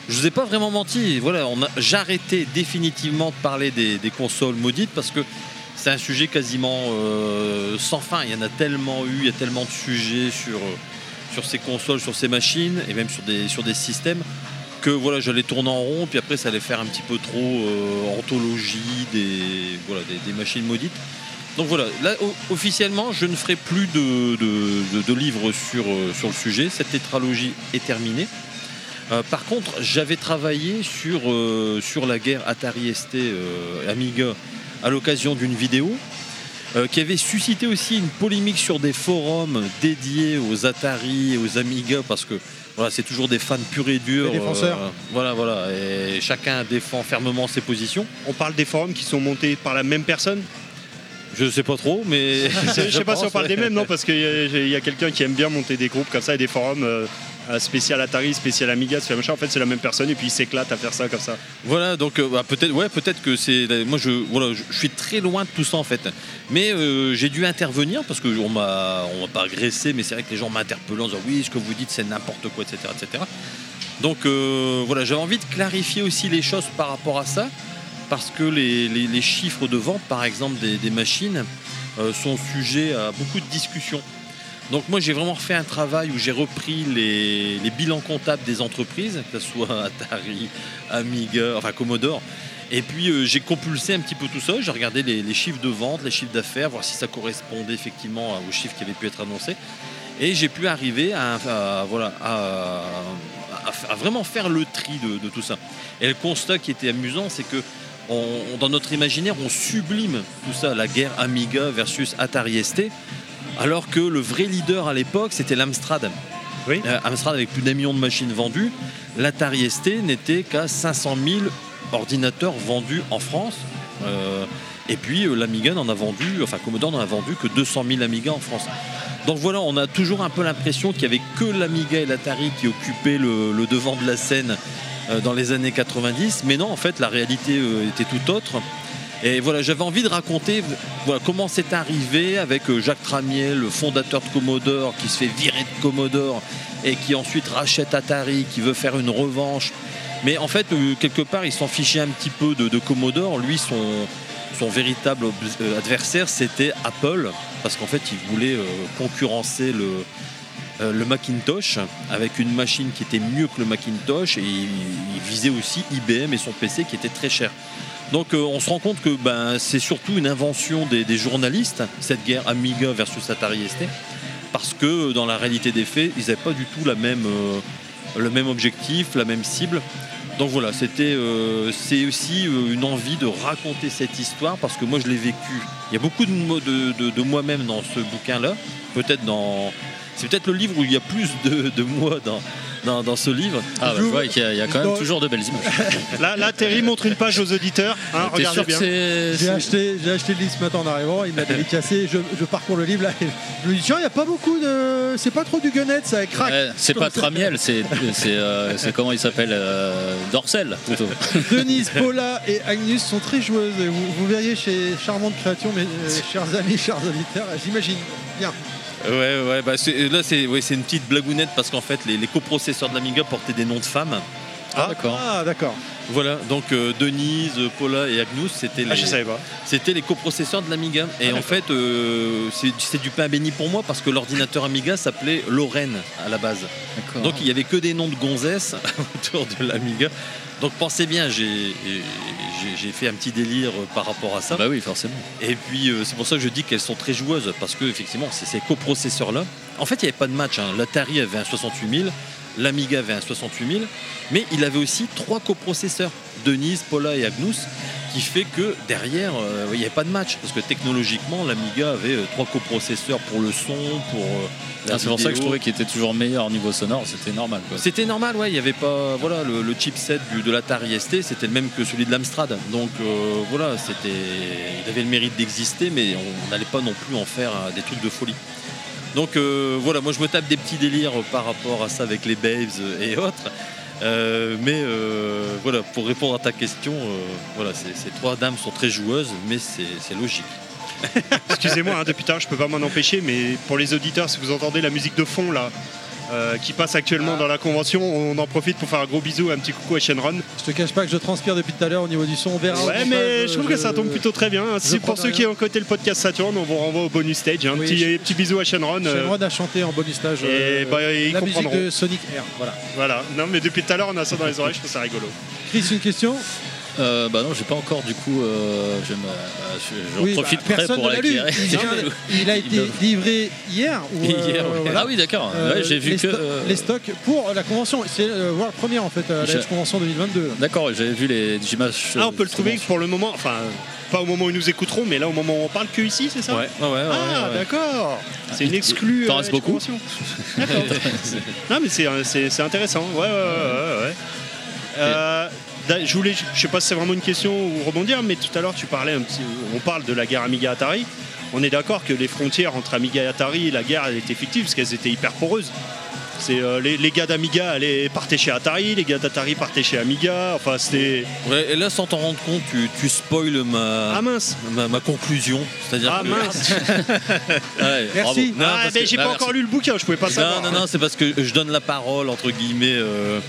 je vous ai pas vraiment menti. Voilà, on a, j'ai arrêté définitivement de parler des, des consoles maudites parce que c'est un sujet quasiment euh, sans fin. Il y en a tellement eu, il y a tellement de sujets sur, euh, sur ces consoles, sur ces machines et même sur des, systèmes que voilà, j'allais tourner en rond. Puis après, ça allait faire un petit peu trop euh, anthologie des, voilà, des, machines maudites. Donc voilà, là officiellement, je ne ferai plus de, de- livres sur, euh, sur le sujet. Cette tétralogie est terminée. Euh, par contre, j'avais travaillé sur, sur la guerre Atari ST Amiga à l'occasion d'une vidéo euh, qui avait suscité aussi une polémique sur des forums dédiés aux Atari et aux Amiga parce que voilà, c'est toujours des fans purs et durs. Des défenseurs. euh, voilà, voilà, et chacun défend fermement ses positions. on parle des forums qui sont montés par la même personne? Je sais pas trop, mais Je sais pas si on parle des mêmes, non, parce qu'il y a, quelqu'un qui aime bien monter des groupes comme ça et des forums euh, spécial Atari, spécial Amiga, ce machin. En fait, c'est la même personne et puis il s'éclate à faire ça comme ça. Voilà, donc euh, bah, peut-être, ouais, peut-être que c'est. Moi, je, voilà, je, je suis très loin de tout ça en fait. Mais euh, j'ai dû intervenir parce que on m'a, on m'a pas agressé, mais c'est vrai que les gens m'interpellent en disant oui, ce que vous dites c'est n'importe quoi, etc., etc. Donc voilà, j'avais envie de clarifier aussi les choses par rapport à ça, parce que les, chiffres de vente, par exemple, des, machines euh, sont sujets à beaucoup de discussions. Donc moi j'ai vraiment fait un travail où j'ai repris les, bilans comptables des entreprises, que ce soit Atari, Amiga, enfin Commodore. Et puis euh, j'ai compulsé un petit peu tout ça, j'ai regardé les, chiffres de vente, les chiffres d'affaires, voir si ça correspondait effectivement aux chiffres qui avaient pu être annoncés. Et j'ai pu arriver à, voilà, à vraiment faire le tri de, de tout ça. Et le constat qui était amusant, c'est que on- dans notre imaginaire, on sublime tout ça, la guerre Amiga versus Atari ST, alors que le vrai leader à l'époque, c'était l'Amstrad. Oui. Euh, Amstrad avec plus d'un million de machines vendues, l'Atari ST n'était qu'à 500 000 ordinateurs vendus en France. Euh, et puis euh, l'Amiga n'en a vendu, enfin Commodore n'en a vendu que 200 000 Amiga en France. Donc voilà, on a toujours un peu l'impression qu'il n'y avait que l'Amiga et l'Atari qui occupaient le, le devant de la scène dans les années 90, mais non, en fait, la réalité euh, était tout autre. Et voilà, j'avais envie de raconter comment c'est arrivé avec euh, Jacques Tramiel, le fondateur de Commodore, qui se fait virer de Commodore et qui ensuite rachète Atari, qui veut faire une revanche. Mais en fait, euh, quelque part, il s'en fichait un petit peu de, Commodore. Lui, son, véritable euh, adversaire, c'était Apple, parce qu'en fait, il voulait euh, concurrencer le, euh, le Macintosh avec une machine qui était mieux que le Macintosh et il, visait aussi IBM et son PC qui était très cher. Donc euh, on se rend compte que ben, c'est surtout une invention des, journalistes, cette guerre Amiga versus Atari ST, parce que euh, dans la réalité des faits, ils n'avaient pas du tout euh, le même objectif, la même cible. Donc voilà, c'était, euh, c'est aussi euh, une envie de raconter cette histoire parce que moi je l'ai vécu. Il y a beaucoup de, de- de moi-même dans ce bouquin-là. Peut-être dans, c'est peut-être le livre où il y a plus de, de moi dans, dans, dans ce livre. Ah, bah, je vois qu'il y, a- il y a quand même Donc- toujours de belles images. Là, là, Terry montre une page aux auditeurs. hein, regardez sûr bien. J'ai acheté, j'ai acheté le livre ce matin en arrivant, il m'a dédicacé, je, je parcours le livre là, et je me dis tiens, il n'y a pas beaucoup de. C'est pas trop du gunette, ça craque. Ouais, c'est pas Tramiel, c'est c'est, euh, c'est comment il s'appelle euh, Dorsel plutôt. Denise, Paula et Agnus sont très joueuses. Vous, vous verriez chez Charmante Création, mes euh, chers amis, chers auditeurs, j'imagine bien. Ouais, ouais, bah là c'est ouais, une petite blagounette parce qu'en fait les, les coprocesseurs de l'Amiga portaient des noms de femmes. Ah, d'accord. Ah, d'accord. Voilà, donc euh, Denise, Paula et Agnus, c'était les, Ah, je savais pas. c'était les coprocesseurs de l'Amiga. Et en fait, euh, c'est c'est du pain béni pour moi parce que l'ordinateur Amiga s'appelait Lorraine à la base. Donc il y avait que des noms de gonzesses autour de l'Amiga. Donc pensez bien, j'ai j'ai- j'ai fait un petit délire euh, par rapport à ça. Bah oui, forcément. Et puis euh, c'est pour ça que je dis qu'elles sont très joueuses parce que effectivement, c'est ces coprocesseurs-là. En fait, il n'y avait pas de match. hein. L'Atari avait un 68000, l'Amiga avait un 68000, mais il avait aussi trois coprocesseurs, Denise, Paula et Agnus, qui fait que derrière, euh, il n'y avait pas de match parce que technologiquement, l'Amiga avait euh, trois coprocesseurs pour le son, pour euh, Ah, c'est pour ça que je trouvais qu'il était toujours meilleur au niveau sonore, c'était normal. C'était normal, ouais. Il y avait pas, voilà, le, le chipset du- de l'Atari ST, c'était le même que celui de l'Amstrad. Donc euh, voilà, c'était, il avait le mérite d'exister, mais on n'allait pas non plus en faire des trucs de folie. Donc euh, voilà, moi je me tape des petits délires par rapport à ça avec les Babes et autres. Euh, mais euh, voilà, pour répondre à ta question, voilà, ces, trois dames sont très joueuses, mais c'est c'est logique. Excusez-moi, hein, depuis tard, je peux pas m'en empêcher, mais pour les auditeurs, si vous entendez la musique de fond là, euh, qui passe actuellement dans la convention, on en profite pour faire un gros bisou, un petit coucou à Shenron. Je te cache pas que je transpire depuis tout à l'heure au niveau du son. On verra Ouais, mais je trouve que ça tombe plutôt très bien. Si pour ceux rien. qui ont côté le podcast Saturn, on vous renvoie au bonus stage. Un Oui, petit, je- petit bisou à Shenron. euh, Shenron a chanté en bonus stage et euh, bah, ils la musique comprendront. de Sonic Air. Voilà. Voilà, non mais depuis tout à l'heure on a ça dans les oreilles, je trouve ça rigolo. Chris, une question? Euh, bah non, j'ai pas encore du coup. euh, je euh, je- Oui, profite bah, près pour l'acquérir. Il, a été livré hier. Ou, Hier, euh, ouais. voilà. Ah oui, d'accord. Euh, Ouais, j'ai vu les, que, sto- euh, les stocks pour la convention. C'est euh, World Premiere en fait, à la Convention 2022. D'accord, j'avais vu les images. Ah, on peut le trouver pour le moment, enfin pas au moment où ils nous écouteront, mais là au moment où on parle que ici, c'est ça Ouais, ouais, ouais, Ah, ouais, ouais. d'accord. C'est une exclue. T'en restes beaucoup non mais c'est c'est- c'est intéressant. Ouais, ouais, ouais, ouais. ouais. Euh, je voulais, je sais pas si c'est vraiment une question ou rebondir, mais tout à l'heure tu parlais un petit, on parle de la guerre Amiga Atari. On est d'accord que les frontières entre Amiga et Atari, la guerre elle était fictive parce qu'elles étaient hyper poreuses. C'est euh, les, les gars d'Amiga allaient partaient chez Atari, les gars d'Atari partaient chez Amiga. Enfin c'était. Ouais, et là, sans t'en rendre compte, tu, tu spoiles ma, Ah mince. ma, ma conclusion. C'est-à-dire Ah que- mince. Ouais, Merci. Non, Ah, mais que- j'ai non, pas merci. encore lu le bouquin, je pouvais pas savoir. Non, non, non, c'est parce que je donne la parole, entre guillemets, euh,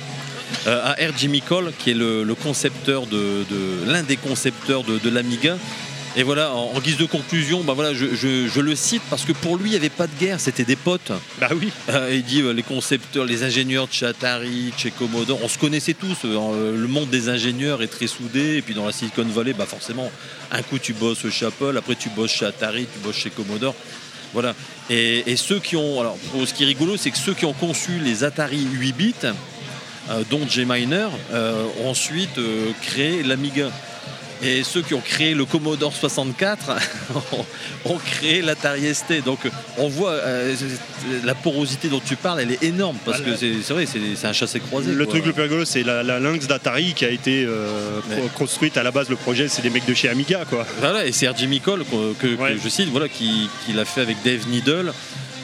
euh, à R. Jimmy Cole, qui est le, le concepteur de, de- l'un des concepteurs de, de l'Amiga. Et voilà, en, en guise de conclusion, bah voilà, je, je- je le cite parce que pour lui, il n'y avait pas de guerre, c'était des potes. Bah oui. Euh, il dit euh, les concepteurs, les ingénieurs de chez Atari, de chez Commodore, on se connaissait tous. euh, le monde des ingénieurs est très soudé. Et puis dans la Silicon Valley, bah forcément, un coup tu bosses chez Apple, après tu bosses chez Atari, tu bosses chez Commodore. Voilà. Et, et ceux qui ont. Alors, ce qui est rigolo, c'est que ceux qui ont conçu les Atari 8 bits, euh, dont J. Miner, euh, ont ensuite euh, créé l'Amiga. Et ceux qui ont créé le Commodore 64 ont- créé l'Atari ST. Donc on voit euh, la porosité dont tu parles, elle est énorme parce que c'est c'est vrai, c'est un chassé-croisé. Le quoi. truc le plus rigolo, c'est la, la Lynx d'Atari qui a été euh, construite à la base. Le projet, c'est des mecs de chez Amiga, quoi. Voilà, et c'est R. Jimmy Cole que, je cite, voilà, qui, qui l'a fait avec Dave Needle.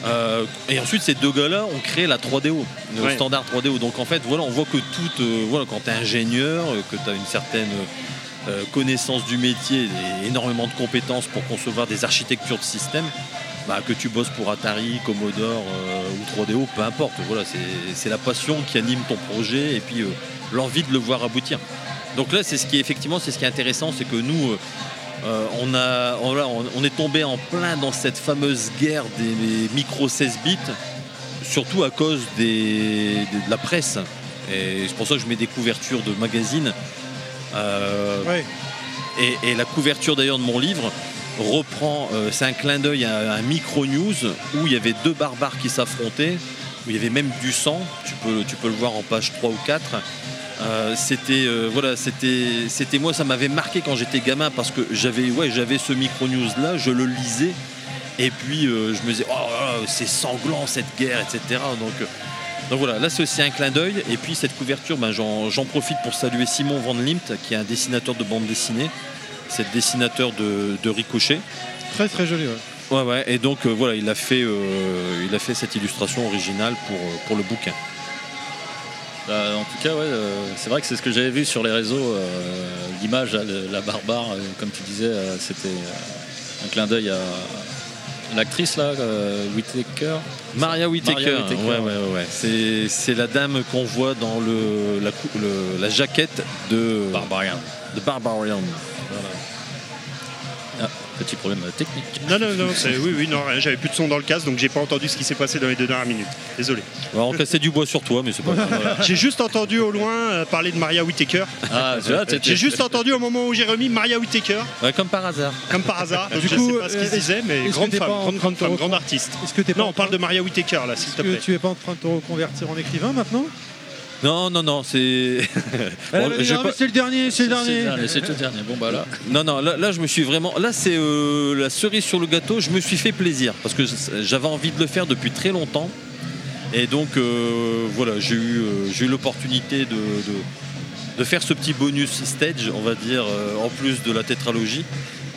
Euh, et ensuite, ces deux gars-là ont créé la 3DO, le Ouais. standard 3DO. Donc en fait, voilà, on voit que tout, euh, voilà, quand tu es ingénieur, euh, que tu as une certaine euh, connaissance du métier et énormément de compétences pour concevoir des architectures de système, bah, que tu bosses pour Atari, Commodore ou 3DO, peu importe. Voilà, c'est- la passion qui anime ton projet et puis l'envie de le voir aboutir. Donc là, c'est ce qui est effectivement, c'est ce qui est intéressant, c'est que nous, euh, on, a, on, là, on- on est tombé en plein dans cette fameuse guerre des micro 16 bits, surtout à cause des- des- de la presse. Et c'est pour ça que je mets des couvertures de magazines. Euh, et, et la couverture d'ailleurs de mon livre reprend, euh, c'est un clin d'œil à un micro news où il y avait deux barbares qui s'affrontaient, où il y avait même du sang. Tu peux, tu peux le voir en page 3 ou 4. Euh, c'était euh, voilà c'était c'était moi ça m'avait marqué quand j'étais gamin parce que j'avais ouais j'avais ce micro news là je le lisais et puis euh, je me disais oh c'est sanglant cette guerre etc donc Donc voilà, là c'est aussi un clin d'œil. Et puis cette couverture, ben, j'en profite pour saluer Simon Van Limt, qui est un dessinateur de bande dessinée. C'est le dessinateur de, de Ricochet. Très très joli. Ouais. Ouais, ouais. Et donc voilà, il a, fait, il a fait cette illustration originale pour, pour le bouquin. Bah, en tout cas, ouais, euh, c'est vrai que c'est ce que j'avais vu sur les réseaux. euh, L'image, le- la barbare, euh, comme tu disais, euh, c'était euh, un clin d'œil à l'actrice là, euh, Whittaker. Maria Whittaker, Maria Whittaker, ouais, ouais, ouais. C'est, c'est la dame qu'on voit dans le, la, le- la jaquette de Barbarian. De Barbarian. Ah, petit problème technique. Non, non, non, c'est- oui, oui, non, rien, j'avais plus de son dans le casque, donc j'ai pas entendu ce qui s'est passé dans les deux dernières minutes. Désolé. On cassait du bois sur toi, mais c'est pas grave. voilà. J'ai juste entendu au loin euh, parler de Maria Whittaker. Ah, tu vois, J'ai juste entendu au moment où j'ai remis Maria Whittaker, Ouais, comme par hasard. comme par hasard. Donc Du je coup, sais pas ce euh, qu'ils se disaient, mais est-ce que grande t'es femme, pas en grande, train grande de femme, grande artiste. Est-ce que t'es pas Non, en on parle de Maria Whittaker là, s'il Est-ce te que plaît. tu es pas en train de te reconvertir en écrivain maintenant? Non, non, non, c'est. Ah, Bon, j'ai non, pas- mais C'est le dernier, c'est le dernier. dernier, c'est le dernier. Bon bah là. Non, non, là, là, je me suis vraiment. Là, c'est euh, la cerise sur le gâteau. Je me suis fait plaisir parce que j'avais envie de le faire depuis très longtemps. Et donc, euh, voilà, j'ai eu, euh, j'ai eu l'opportunité de, de- de faire ce petit bonus stage, on va dire, euh, en plus de la tétralogie.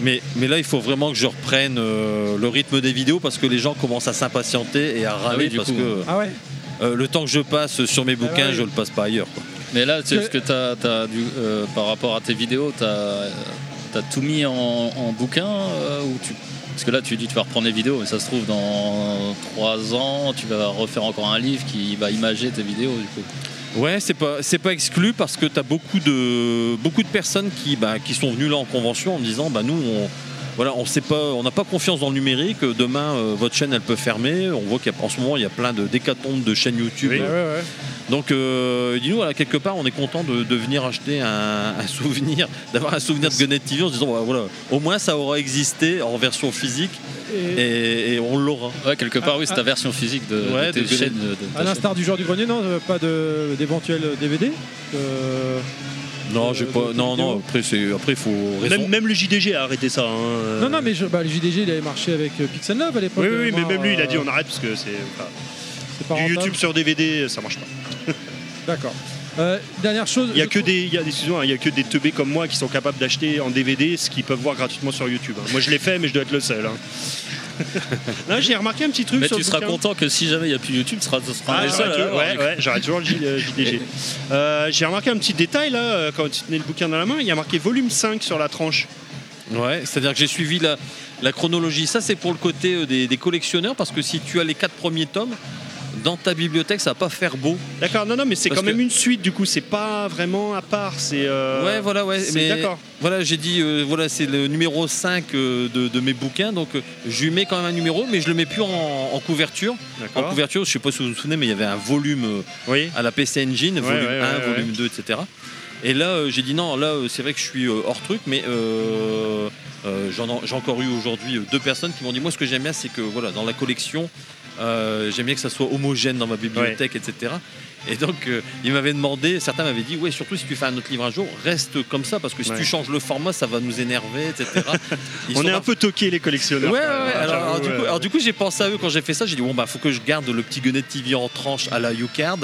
Mais, mais là, il faut vraiment que je reprenne euh, le rythme des vidéos parce que les gens commencent à s'impatienter et à râler oui, du parce coup. que Ah ouais euh, le temps que je passe sur mes bouquins, ouais. je le passe pas ailleurs. quoi. Mais là, c'est Que- ce que t'as, t'as dû, euh, par rapport à tes vidéos, t'as as tout mis en, en bouquin euh, ou tu parce que là, tu dis tu vas reprendre les vidéos, mais ça se trouve dans trois ans, tu vas refaire encore un livre qui va imager tes vidéos du coup. Ouais, c'est pas c'est pas exclu parce que tu as beaucoup de beaucoup de personnes qui bah, qui sont venues là en convention en me disant bah nous on voilà, on sait pas, on n'a pas confiance dans le numérique. Demain, euh, votre chaîne, elle peut fermer. On voit qu'en ce moment, il y a plein de décatombes de chaînes YouTube. Ouais, ouais, ouais. Donc, euh, dis-nous, voilà, quelque part, on est content de, de venir acheter un, un souvenir, d'avoir un souvenir de Gunnet TV en se disant, voilà, voilà, au moins ça aura existé en version physique Et et, et on l'aura. Ouais, quelque part, oui, c'est ta version physique de, Ouais, de tes de- chaînes. de- de ta à chaîne. l'instar du joueur du grenier, non euh, Pas de- d'éventuel DVD euh, Non, Euh, j'ai pas. Non, non. Après, c'est après, il faut. Même, même le JDG a arrêté ça. hein. Non, non, mais je- bah, le JDG, il avait marché avec euh, Pixel Love à l'époque. Oui, oui, euh, mais même lui, il a dit euh, on arrête parce que c'est. enfin, du rentable. YouTube sur DVD, ça marche pas. D'accord. Euh, dernière chose. Il y a que des, il y a, excuse-moi, il y a que des teubés comme moi qui sont capables d'acheter en DVD ce qu'ils peuvent voir gratuitement sur YouTube. hein. Moi, je l'ai fait, mais je dois être le seul. hein. non, j'ai remarqué un petit truc Mais sur tu le seras bouquin. content que si jamais il n'y a plus YouTube, tu seras, tu seras Ah, le seul toujours- ouais, ouais, j'aurais toujours le J- euh, JDG. Euh, j'ai remarqué un petit détail là, euh, quand tu tenais le bouquin dans la main, il y a marqué volume 5 sur la tranche. Ouais, c'est-à-dire que j'ai suivi la, la chronologie. Ça, c'est pour le côté euh, des, des collectionneurs, parce que si tu as les quatre premiers tomes, dans ta bibliothèque, ça va pas faire beau. D'accord, non, non, mais c'est quand même une suite du coup, c'est pas vraiment à part. C'est. euh, ouais, voilà, ouais. Mais D'accord. voilà, j'ai dit, euh, voilà, c'est le numéro 5 euh, de, de mes bouquins, donc je lui mets quand même un numéro, mais je le mets plus en, en couverture. En couverture, je sais pas si vous vous souvenez, mais il y avait un volume Oui. à la PC Engine, volume ouais, 1, ouais, volume 2, etc. Et là, j'ai dit non, là, c'est vrai que je suis hors truc, mais euh, j'ai encore eu aujourd'hui deux personnes qui m'ont dit moi, ce que j'aime bien, c'est que voilà, dans la collection, euh, j'aime bien que ça soit homogène dans ma bibliothèque, etc. Et donc, euh, ils m'avaient demandé, certains m'avaient dit, ouais, surtout si tu fais un autre livre un jour, reste comme ça, parce que si Ouais. tu changes le format, ça va nous énerver, etc. Ils On est un peu toqués les collectionneurs. Ouais, ouais, hein, Alors, j'avoue, alors, du ouais. coup, alors, du coup, j'ai pensé à eux quand j'ai fait ça. J'ai dit bon bah faut que je garde le petit Gunnet TV en tranche à la U-Card,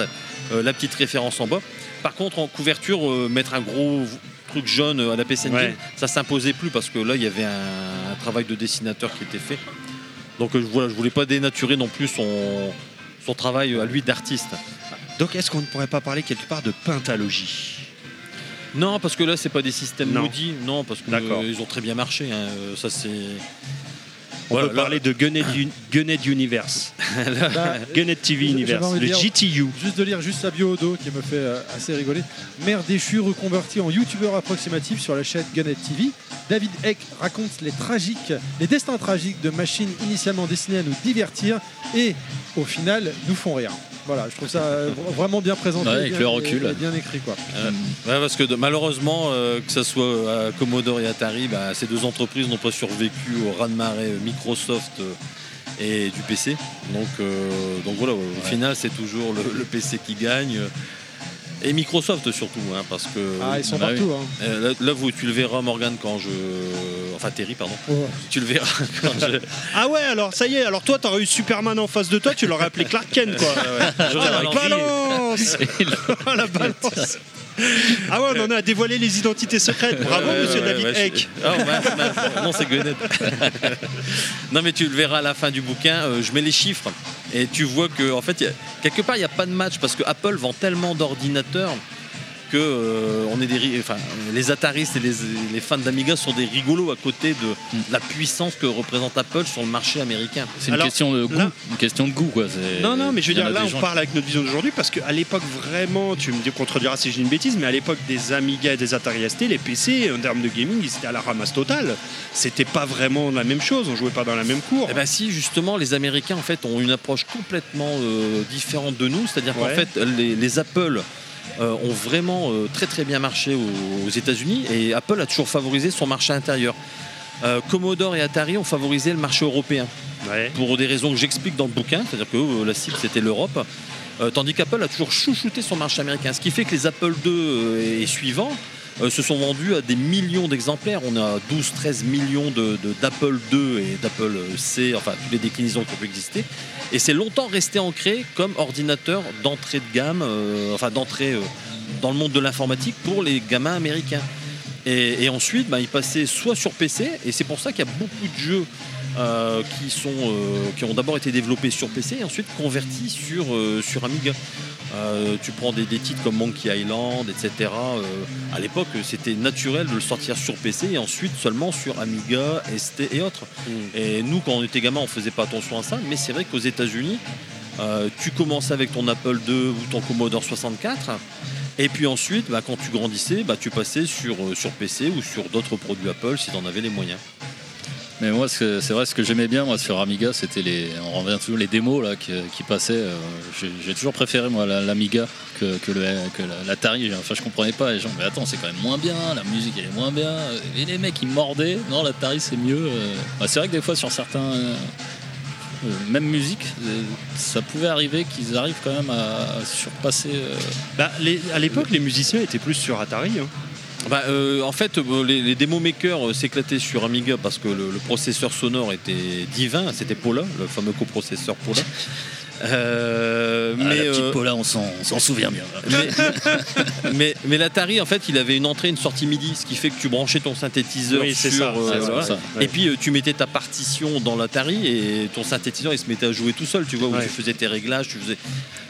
euh, la petite référence en bas. Par contre, en couverture, euh, mettre un gros truc jaune à la PC Engine, ça s'imposait plus parce que là il y avait un, un travail de dessinateur qui était fait. Donc euh, voilà, je voulais pas dénaturer non plus son son travail à lui d'artiste. Donc, est-ce qu'on ne pourrait pas parler quelque part de pentalogie? Non, parce que là c'est pas des systèmes Non. maudits, non, parce D'accord. euh, ont très bien marché. hein. Euh, Ça c'est. On Voilà, peut là- parler de Gunnet, Un- Gunnet Universe, Bah, Gunnet TV Universe, le dire- GTU. Juste de lire juste sa bio au dos qui me fait euh, assez rigoler. Mère déchu reconverti en youtubeur approximatif sur la chaîne Gunnet TV. David Eck raconte les tragiques, les destins tragiques de machines initialement destinées à nous divertir et au final nous font rire. Voilà, je trouve ça euh, vra- vraiment bien présenté, Ouais, avec bien, le recul. et- et bien écrit quoi. Ouais, parce que de- malheureusement, euh, que ce soit à Commodore et Atari, bah, ces deux entreprises n'ont pas survécu au raz-de-marée euh, Microsoft et du PC. Donc, donc voilà, au final, c'est toujours le, le PC qui gagne. Et Microsoft surtout, hein, parce que. Ah, ils sont Bah oui. partout. hein. Euh, là, là, vous, tu le verras, Morgan, quand je. Enfin, Terry, pardon. Tu le verras quand je. Ah ouais, alors ça y est, alors toi t'aurais eu Superman en face de toi, tu l'aurais appelé Clark Kent quoi. Ah, la balance Ah, la balance Ah ouais, on en a dévoilé les identités secrètes. Bravo, Ouais, monsieur ouais, David ouais, Eck. je- mince, mince. Non, c'est Gwyneth. non, mais tu le verras à la fin du bouquin. euh, je mets les chiffres et tu vois que, en fait, il y a- quelque part, il n'y a pas de match parce que Apple vend tellement d'ordinateurs que euh, on est des, enfin, les Ataristes et les, les fans d'Amiga sont des rigolos à côté de la puissance que représente Apple sur le marché américain. C'est une Alors, question de goût. là- Une question de goût, quoi. c'est- Non, non, mais je veux dire, là, on parle avec notre vision d'aujourd'hui parce qu'à l'époque, vraiment, tu me contrediras si je dis une bêtise, mais à l'époque des Amiga et des Atari ST, les PC, en termes de gaming, ils étaient à la ramasse totale. C'était pas vraiment la même chose, on jouait pas dans la même cour. Eh ben si, justement, les Américains en fait ont une approche complètement euh, différente de nous, c'est-à-dire qu'en fait les, les Apple euh, ont vraiment euh, très très bien marché aux, aux États-Unis et Apple a toujours favorisé son marché intérieur. Euh, Commodore et Atari ont favorisé le marché européen Ouais. pour des raisons que j'explique dans le bouquin, c'est-à-dire que la cible c'était l'Europe, tandis qu'Apple a toujours chouchouté son marché américain, ce qui fait que les Apple II et suivants se sont vendus à des millions d'exemplaires. On a 12-13 millions de- de- d'Apple II et d'Apple C, enfin toutes les déclinaisons qui ont pu exister. Et c'est longtemps resté ancré comme ordinateur d'entrée de gamme, euh, enfin d'entrée euh, dans le monde de l'informatique pour les gamins américains. Et, ensuite, bah, ils passaient soit sur PC, et c'est pour ça qu'il y a beaucoup de jeux euh, qui, euh, ont d'abord été développés sur PC et ensuite convertis euh, sur Amiga. Euh, tu prends des, des titres comme Monkey Island, etc. euh, à l'époque, c'était naturel de le sortir sur PC et ensuite seulement sur Amiga, ST et autres. Et nous, quand on était gamin, on faisait pas attention à ça, mais c'est vrai qu'aux États-Unis, euh, tu commençais avec ton Apple II ou ton Commodore 64. Et puis ensuite, bah, quand tu grandissais, bah, tu passais sur, sur PC ou sur d'autres produits Apple si tu en avais les moyens. Mais moi, c'est vrai, ce que j'aimais bien moi sur Amiga, c'était les, on revient toujours les démos là qui, passaient. euh, j'ai, toujours préféré moi la- l'Amiga que, que, l'Atari. Enfin, je comprenais pas les gens. Mais attends, c'est quand même moins bien. La musique elle est moins bien. Et les mecs ils mordaient. Non, l'Atari c'est mieux. euh. Bah, c'est vrai que des fois sur certains, euh, euh, même musique, ça pouvait arriver qu'ils arrivent quand même à, surpasser. Bah, à l'époque, les musiciens étaient plus sur Atari. hein. Bah, euh, en fait, euh, les, les démo makers euh, s'éclataient sur Amiga parce que le, processeur sonore était divin. C'était Paula, le fameux coprocesseur Paula. Euh, Ah, mais, la petite euh, Paula, on s'en, on s'en souvient bien. mais, mais, mais l'Atari, en fait, il avait une entrée, une sortie MIDI, ce qui fait que tu branchais ton synthétiseur Oui, c'est sur. ça, euh, c'est voilà. ça. Et puis euh, tu mettais ta partition dans l'Atari et ton synthétiseur, il se mettait à jouer tout seul, tu vois, où Ouais. tu faisais tes réglages, tu faisais.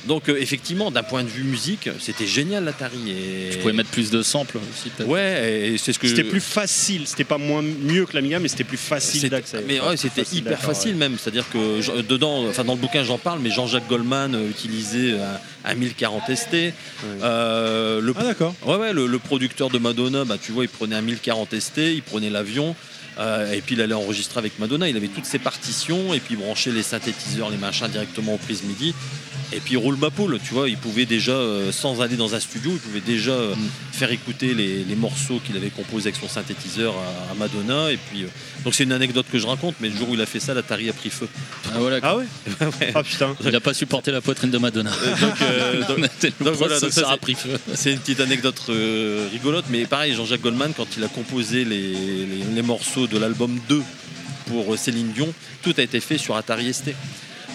Donc euh, effectivement, d'un point de vue musique, c'était génial l'Atari. Et... Tu pouvais mettre plus de samples aussi peut-être. Ouais, et c'est ce que. C'était plus facile, c'était pas moins mieux que l'Amiga, mais c'était plus facile C'était- d'accès. Mais ouais, c'était Facile hyper facile même. C'est-à-dire que je- dedans, enfin dans le bouquin j'en parle, mais Jean-Jacques Goldman euh, utilisait un, un 1040 ST. Euh, le, Ah, d'accord. ouais, ouais, le, le producteur de Madonna, bah, tu vois, il prenait un 1040 ST, il prenait l'avion. euh, et puis il allait enregistrer avec Madonna, il avait toutes ses partitions et puis il branchait les synthétiseurs, les machins directement aux prises MIDI. Et puis il roule ma poule, tu vois, il pouvait déjà, euh, sans aller dans un studio, il pouvait déjà euh, faire écouter les, les morceaux qu'il avait composés avec son synthétiseur à, à Madonna. Et puis, euh, donc c'est une anecdote que je raconte, mais le jour où il a fait ça, l'Atari a pris feu. Ah, voilà, Ah ouais Ouais. Ah putain. Il n'a pas supporté la poitrine de Madonna. Donc, donc- le donc voilà, donc ça, a c'est- pris feu. C'est une petite anecdote euh, rigolote, mais pareil, Jean-Jacques Goldman, quand il a composé les, les- les morceaux de l'album 2 pour Céline Dion, tout a été fait sur Atari ST.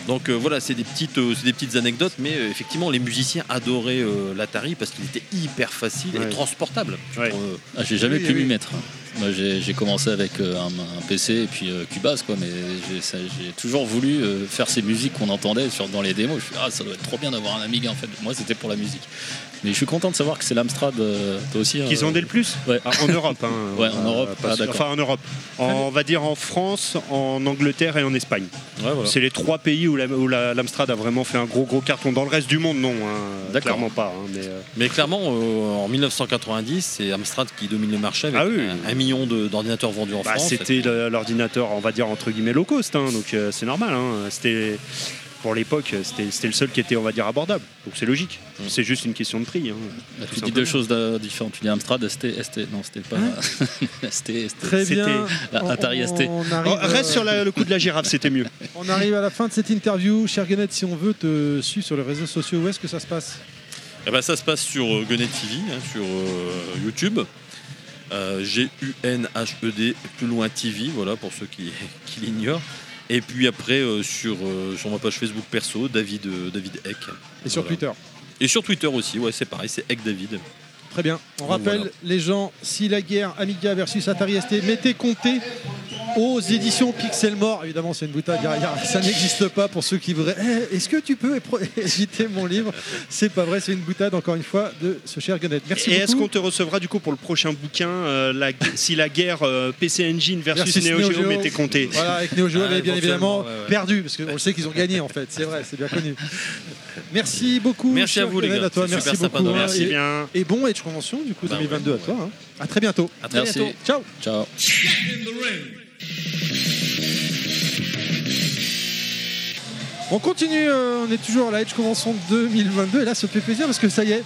Donc euh, voilà, c'est des, petites, euh, c'est des petites anecdotes, mais euh, effectivement, les musiciens adoraient euh, l'Atari parce qu'il était hyper facile Ouais. et transportable. Ouais. Euh, Ah, j'ai jamais Oui, pu oui. m'y mettre. Moi, j'ai commencé avec euh, un, un PC et puis euh, Cubase, quoi, mais j'ai toujours voulu euh, faire ces musiques qu'on entendait sur, dans les démos. Je suis ah, ça doit être trop bien d'avoir un Amiga en fait. Moi, c'était pour la musique. Mais je suis content de savoir que c'est l'Amstrad, euh, toi aussi. Qu'ils vendaient le plus Ouais. Ah, En Europe. hein. Ouais, en Europe. pas Ah, enfin, en Europe. En- on va dire en France, en Angleterre et en Espagne. ouais, voilà. C'est les trois pays où la- où la- l'Amstrad a vraiment fait un gros gros carton. Dans le reste du monde, non. hein. D'accord. Clairement pas. hein, mais, euh, Mais clairement, euh, en 1990, c'est Amstrad qui domine le marché avec Ah oui. un, un million de- d'ordinateurs vendus en bah, France. c'était l'ordinateur, on va dire entre guillemets low cost. hein, donc euh, c'est normal. hein. C'était pour l'époque, c'était le seul qui était, on va dire, abordable. Donc c'est logique. Mm. C'est juste une question de prix. hein. Bah, tu dis deux choses de- différentes. Tu dis Amstrad, ST, ST. Non, c'était pas. ST, ST. Très C'était- bien. Ah, On- Atari ST. On Oh, arrive, reste euh, sur la- le coup de la girafe, c'était mieux. on arrive à la fin de cette interview. Cher Gannett, si on veut te suivre sur les réseaux sociaux, où est-ce que ça se passe? Eh ben, ça se passe sur euh, Gunnet TV, hein, sur euh, YouTube. Euh, G-U-N-H-E-D, plus loin TV, voilà, pour ceux qui, qui l'ignorent. Et puis après, euh, sur, euh, sur ma page Facebook perso, David, euh, David Eck. Et sur Twitter. Et sur Twitter aussi, ouais, c'est pareil, c'est Eck David. Très bien. On rappelle voilà. les gens, si la guerre Amiga versus Atari ST, mettez compté aux éditions Pixel Mort. Évidemment, c'est une boutade. Ça n'existe pas pour ceux qui voudraient. Eh, Est-ce que tu peux éditer mon livre? C'est pas vrai, c'est une boutade, encore une fois, de ce cher Gunnet. Merci Et est-ce qu'on te recevra du coup pour le prochain bouquin euh, la- si la guerre euh, PC Engine versus, Neo, Geo, m'était compté Voilà, avec Neo Geo, Ah, avait bien évidemment éventuellement, ouais, ouais. perdu, parce qu'on le sait qu'ils ont gagné en fait, c'est vrai, c'est bien connu. Merci beaucoup. Merci à vous, les gars. À toi, merci super sympa beaucoup. de- hein, Merci et, bien. Et bon Edge Convention, du coup, Bah 2022 à toi. hein. À très bientôt. À très bientôt. bientôt. Ciao. Ciao. On continue, euh, on est toujours à la Edge Convention 2022 et là ça fait plaisir parce que ça y est,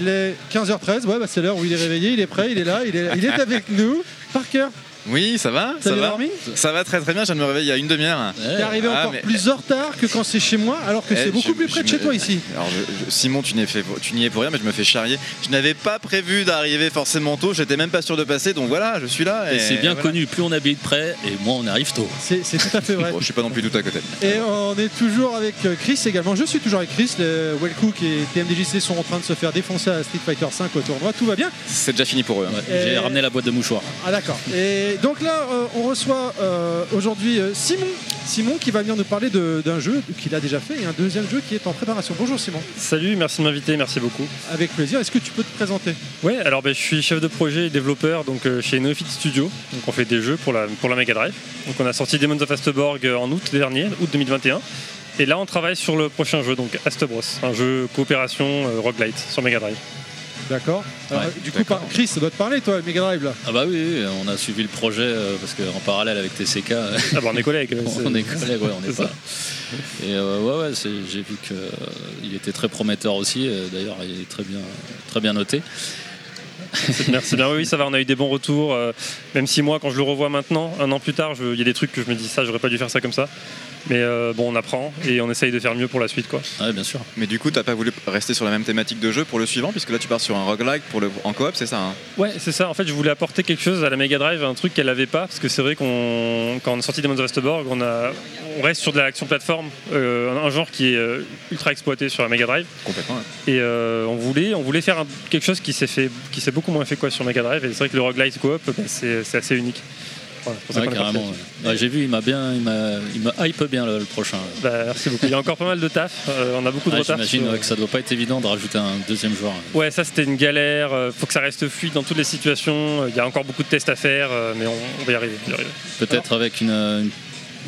il est 15h13, ouais, bah, c'est l'heure où il est réveillé, il est prêt, il est là, il est, il est avec nous. Parker, Oui, ça va Ça va dormi Ça va très très bien, je viens de me réveiller il y a une demi-heure. t'es arrivé Ah, encore mais- plus en retard que quand c'est chez moi, alors que Eh, c'est beaucoup je- plus près de chez me- toi ici. Alors je- je- Simon, tu n'y es, fait- tu n'y es pour rien, mais je me fais charrier. Je n'avais pas prévu d'arriver forcément tôt, j'étais même pas sûr de passer, donc voilà, je suis là. Et c'est bien voilà. connu, plus on habite près, et moins on arrive tôt. C'est c'est tout à fait vrai. Bon, je suis pas non plus tout à côté. Et on est toujours avec Chris également. Je suis toujours avec Chris. Le Wellcook et TMDJC sont en train de se faire défoncer à Street Fighter 5 au tournoi. Tout va bien. C'est déjà fini pour eux. hein. Ouais, J'ai ramené la boîte de mouchoirs. Ah d'accord. Et donc là, euh, on reçoit euh, aujourd'hui euh, Simon. Simon qui va venir nous parler d'un jeu qu'il a déjà fait et un deuxième jeu qui est en préparation. Bonjour Simon. Salut, merci de m'inviter, merci beaucoup. Avec plaisir. Est-ce que tu peux te présenter? Ouais, alors ben, je suis chef de projet et développeur donc, chez Neofit Studio. Donc on fait des jeux pour la, pour la Mega Drive. Donc on a sorti Demons of Astborg euh, en août dernier, août 2021. Et là on travaille sur le prochain jeu, donc Astebros, un jeu coopération roguelite sur Mega Drive. D'accord. Alors, Ouais, du coup, par- Chris, ça doit te parler toi, Mega Drive là. Ah bah oui, oui, on a suivi le projet euh, parce qu'en parallèle avec TCK, euh, Ah bah on est collègues. on est collègues, ouais, on est c'est pas. ça. Et euh, ouais, ouais, c'est- j'ai vu qu'il était très prometteur aussi. euh, D'ailleurs, il est très bien, très bien noté. Merci bien, oui, oui, ça va, on a eu des bons retours. euh, même si moi, quand je le revois maintenant, un an plus tard, je- il y a des trucs que je me dis ça, j'aurais pas dû faire ça comme ça. Mais euh, bon, on apprend et on essaye de faire mieux pour la suite. quoi. Ouais, bien sûr. Mais du coup, t'as pas voulu rester sur la même thématique de jeu pour le suivant, puisque là tu pars sur un roguelike pour le... en coop, c'est ça hein? Ouais, c'est ça. En fait, je voulais apporter quelque chose à la Mega Drive, un truc qu'elle avait pas, parce que c'est vrai qu'on, quand on a sorti Demon's of Astborg, on a, on reste sur de l'action plateforme, euh, un- genre qui est euh, ultra exploité sur la Mega Drive. Complètement. ouais. Et euh, on voulait, on voulait faire un- quelque chose qui s'est fait, qui s'est beaucoup moins fait quoi sur Mega Drive. Et c'est vrai que le roguelite coop, bah, c'est, c'est assez unique. Voilà, Ouais, carrément. ouais. Ouais, j'ai vu, il m'a bien, il m'a, il m'a hype bien le, le prochain. Bah, merci beaucoup. Il y a encore pas mal de taf. euh, on a beaucoup de retard. J'imagine que ça doit pas être évident de rajouter un deuxième joueur. Ouais, ça c'était une galère. euh, Faut que ça reste fluide dans toutes les situations. Il y a encore beaucoup de tests à faire, euh, mais on, on va y arriver. Peut-être avec une, une-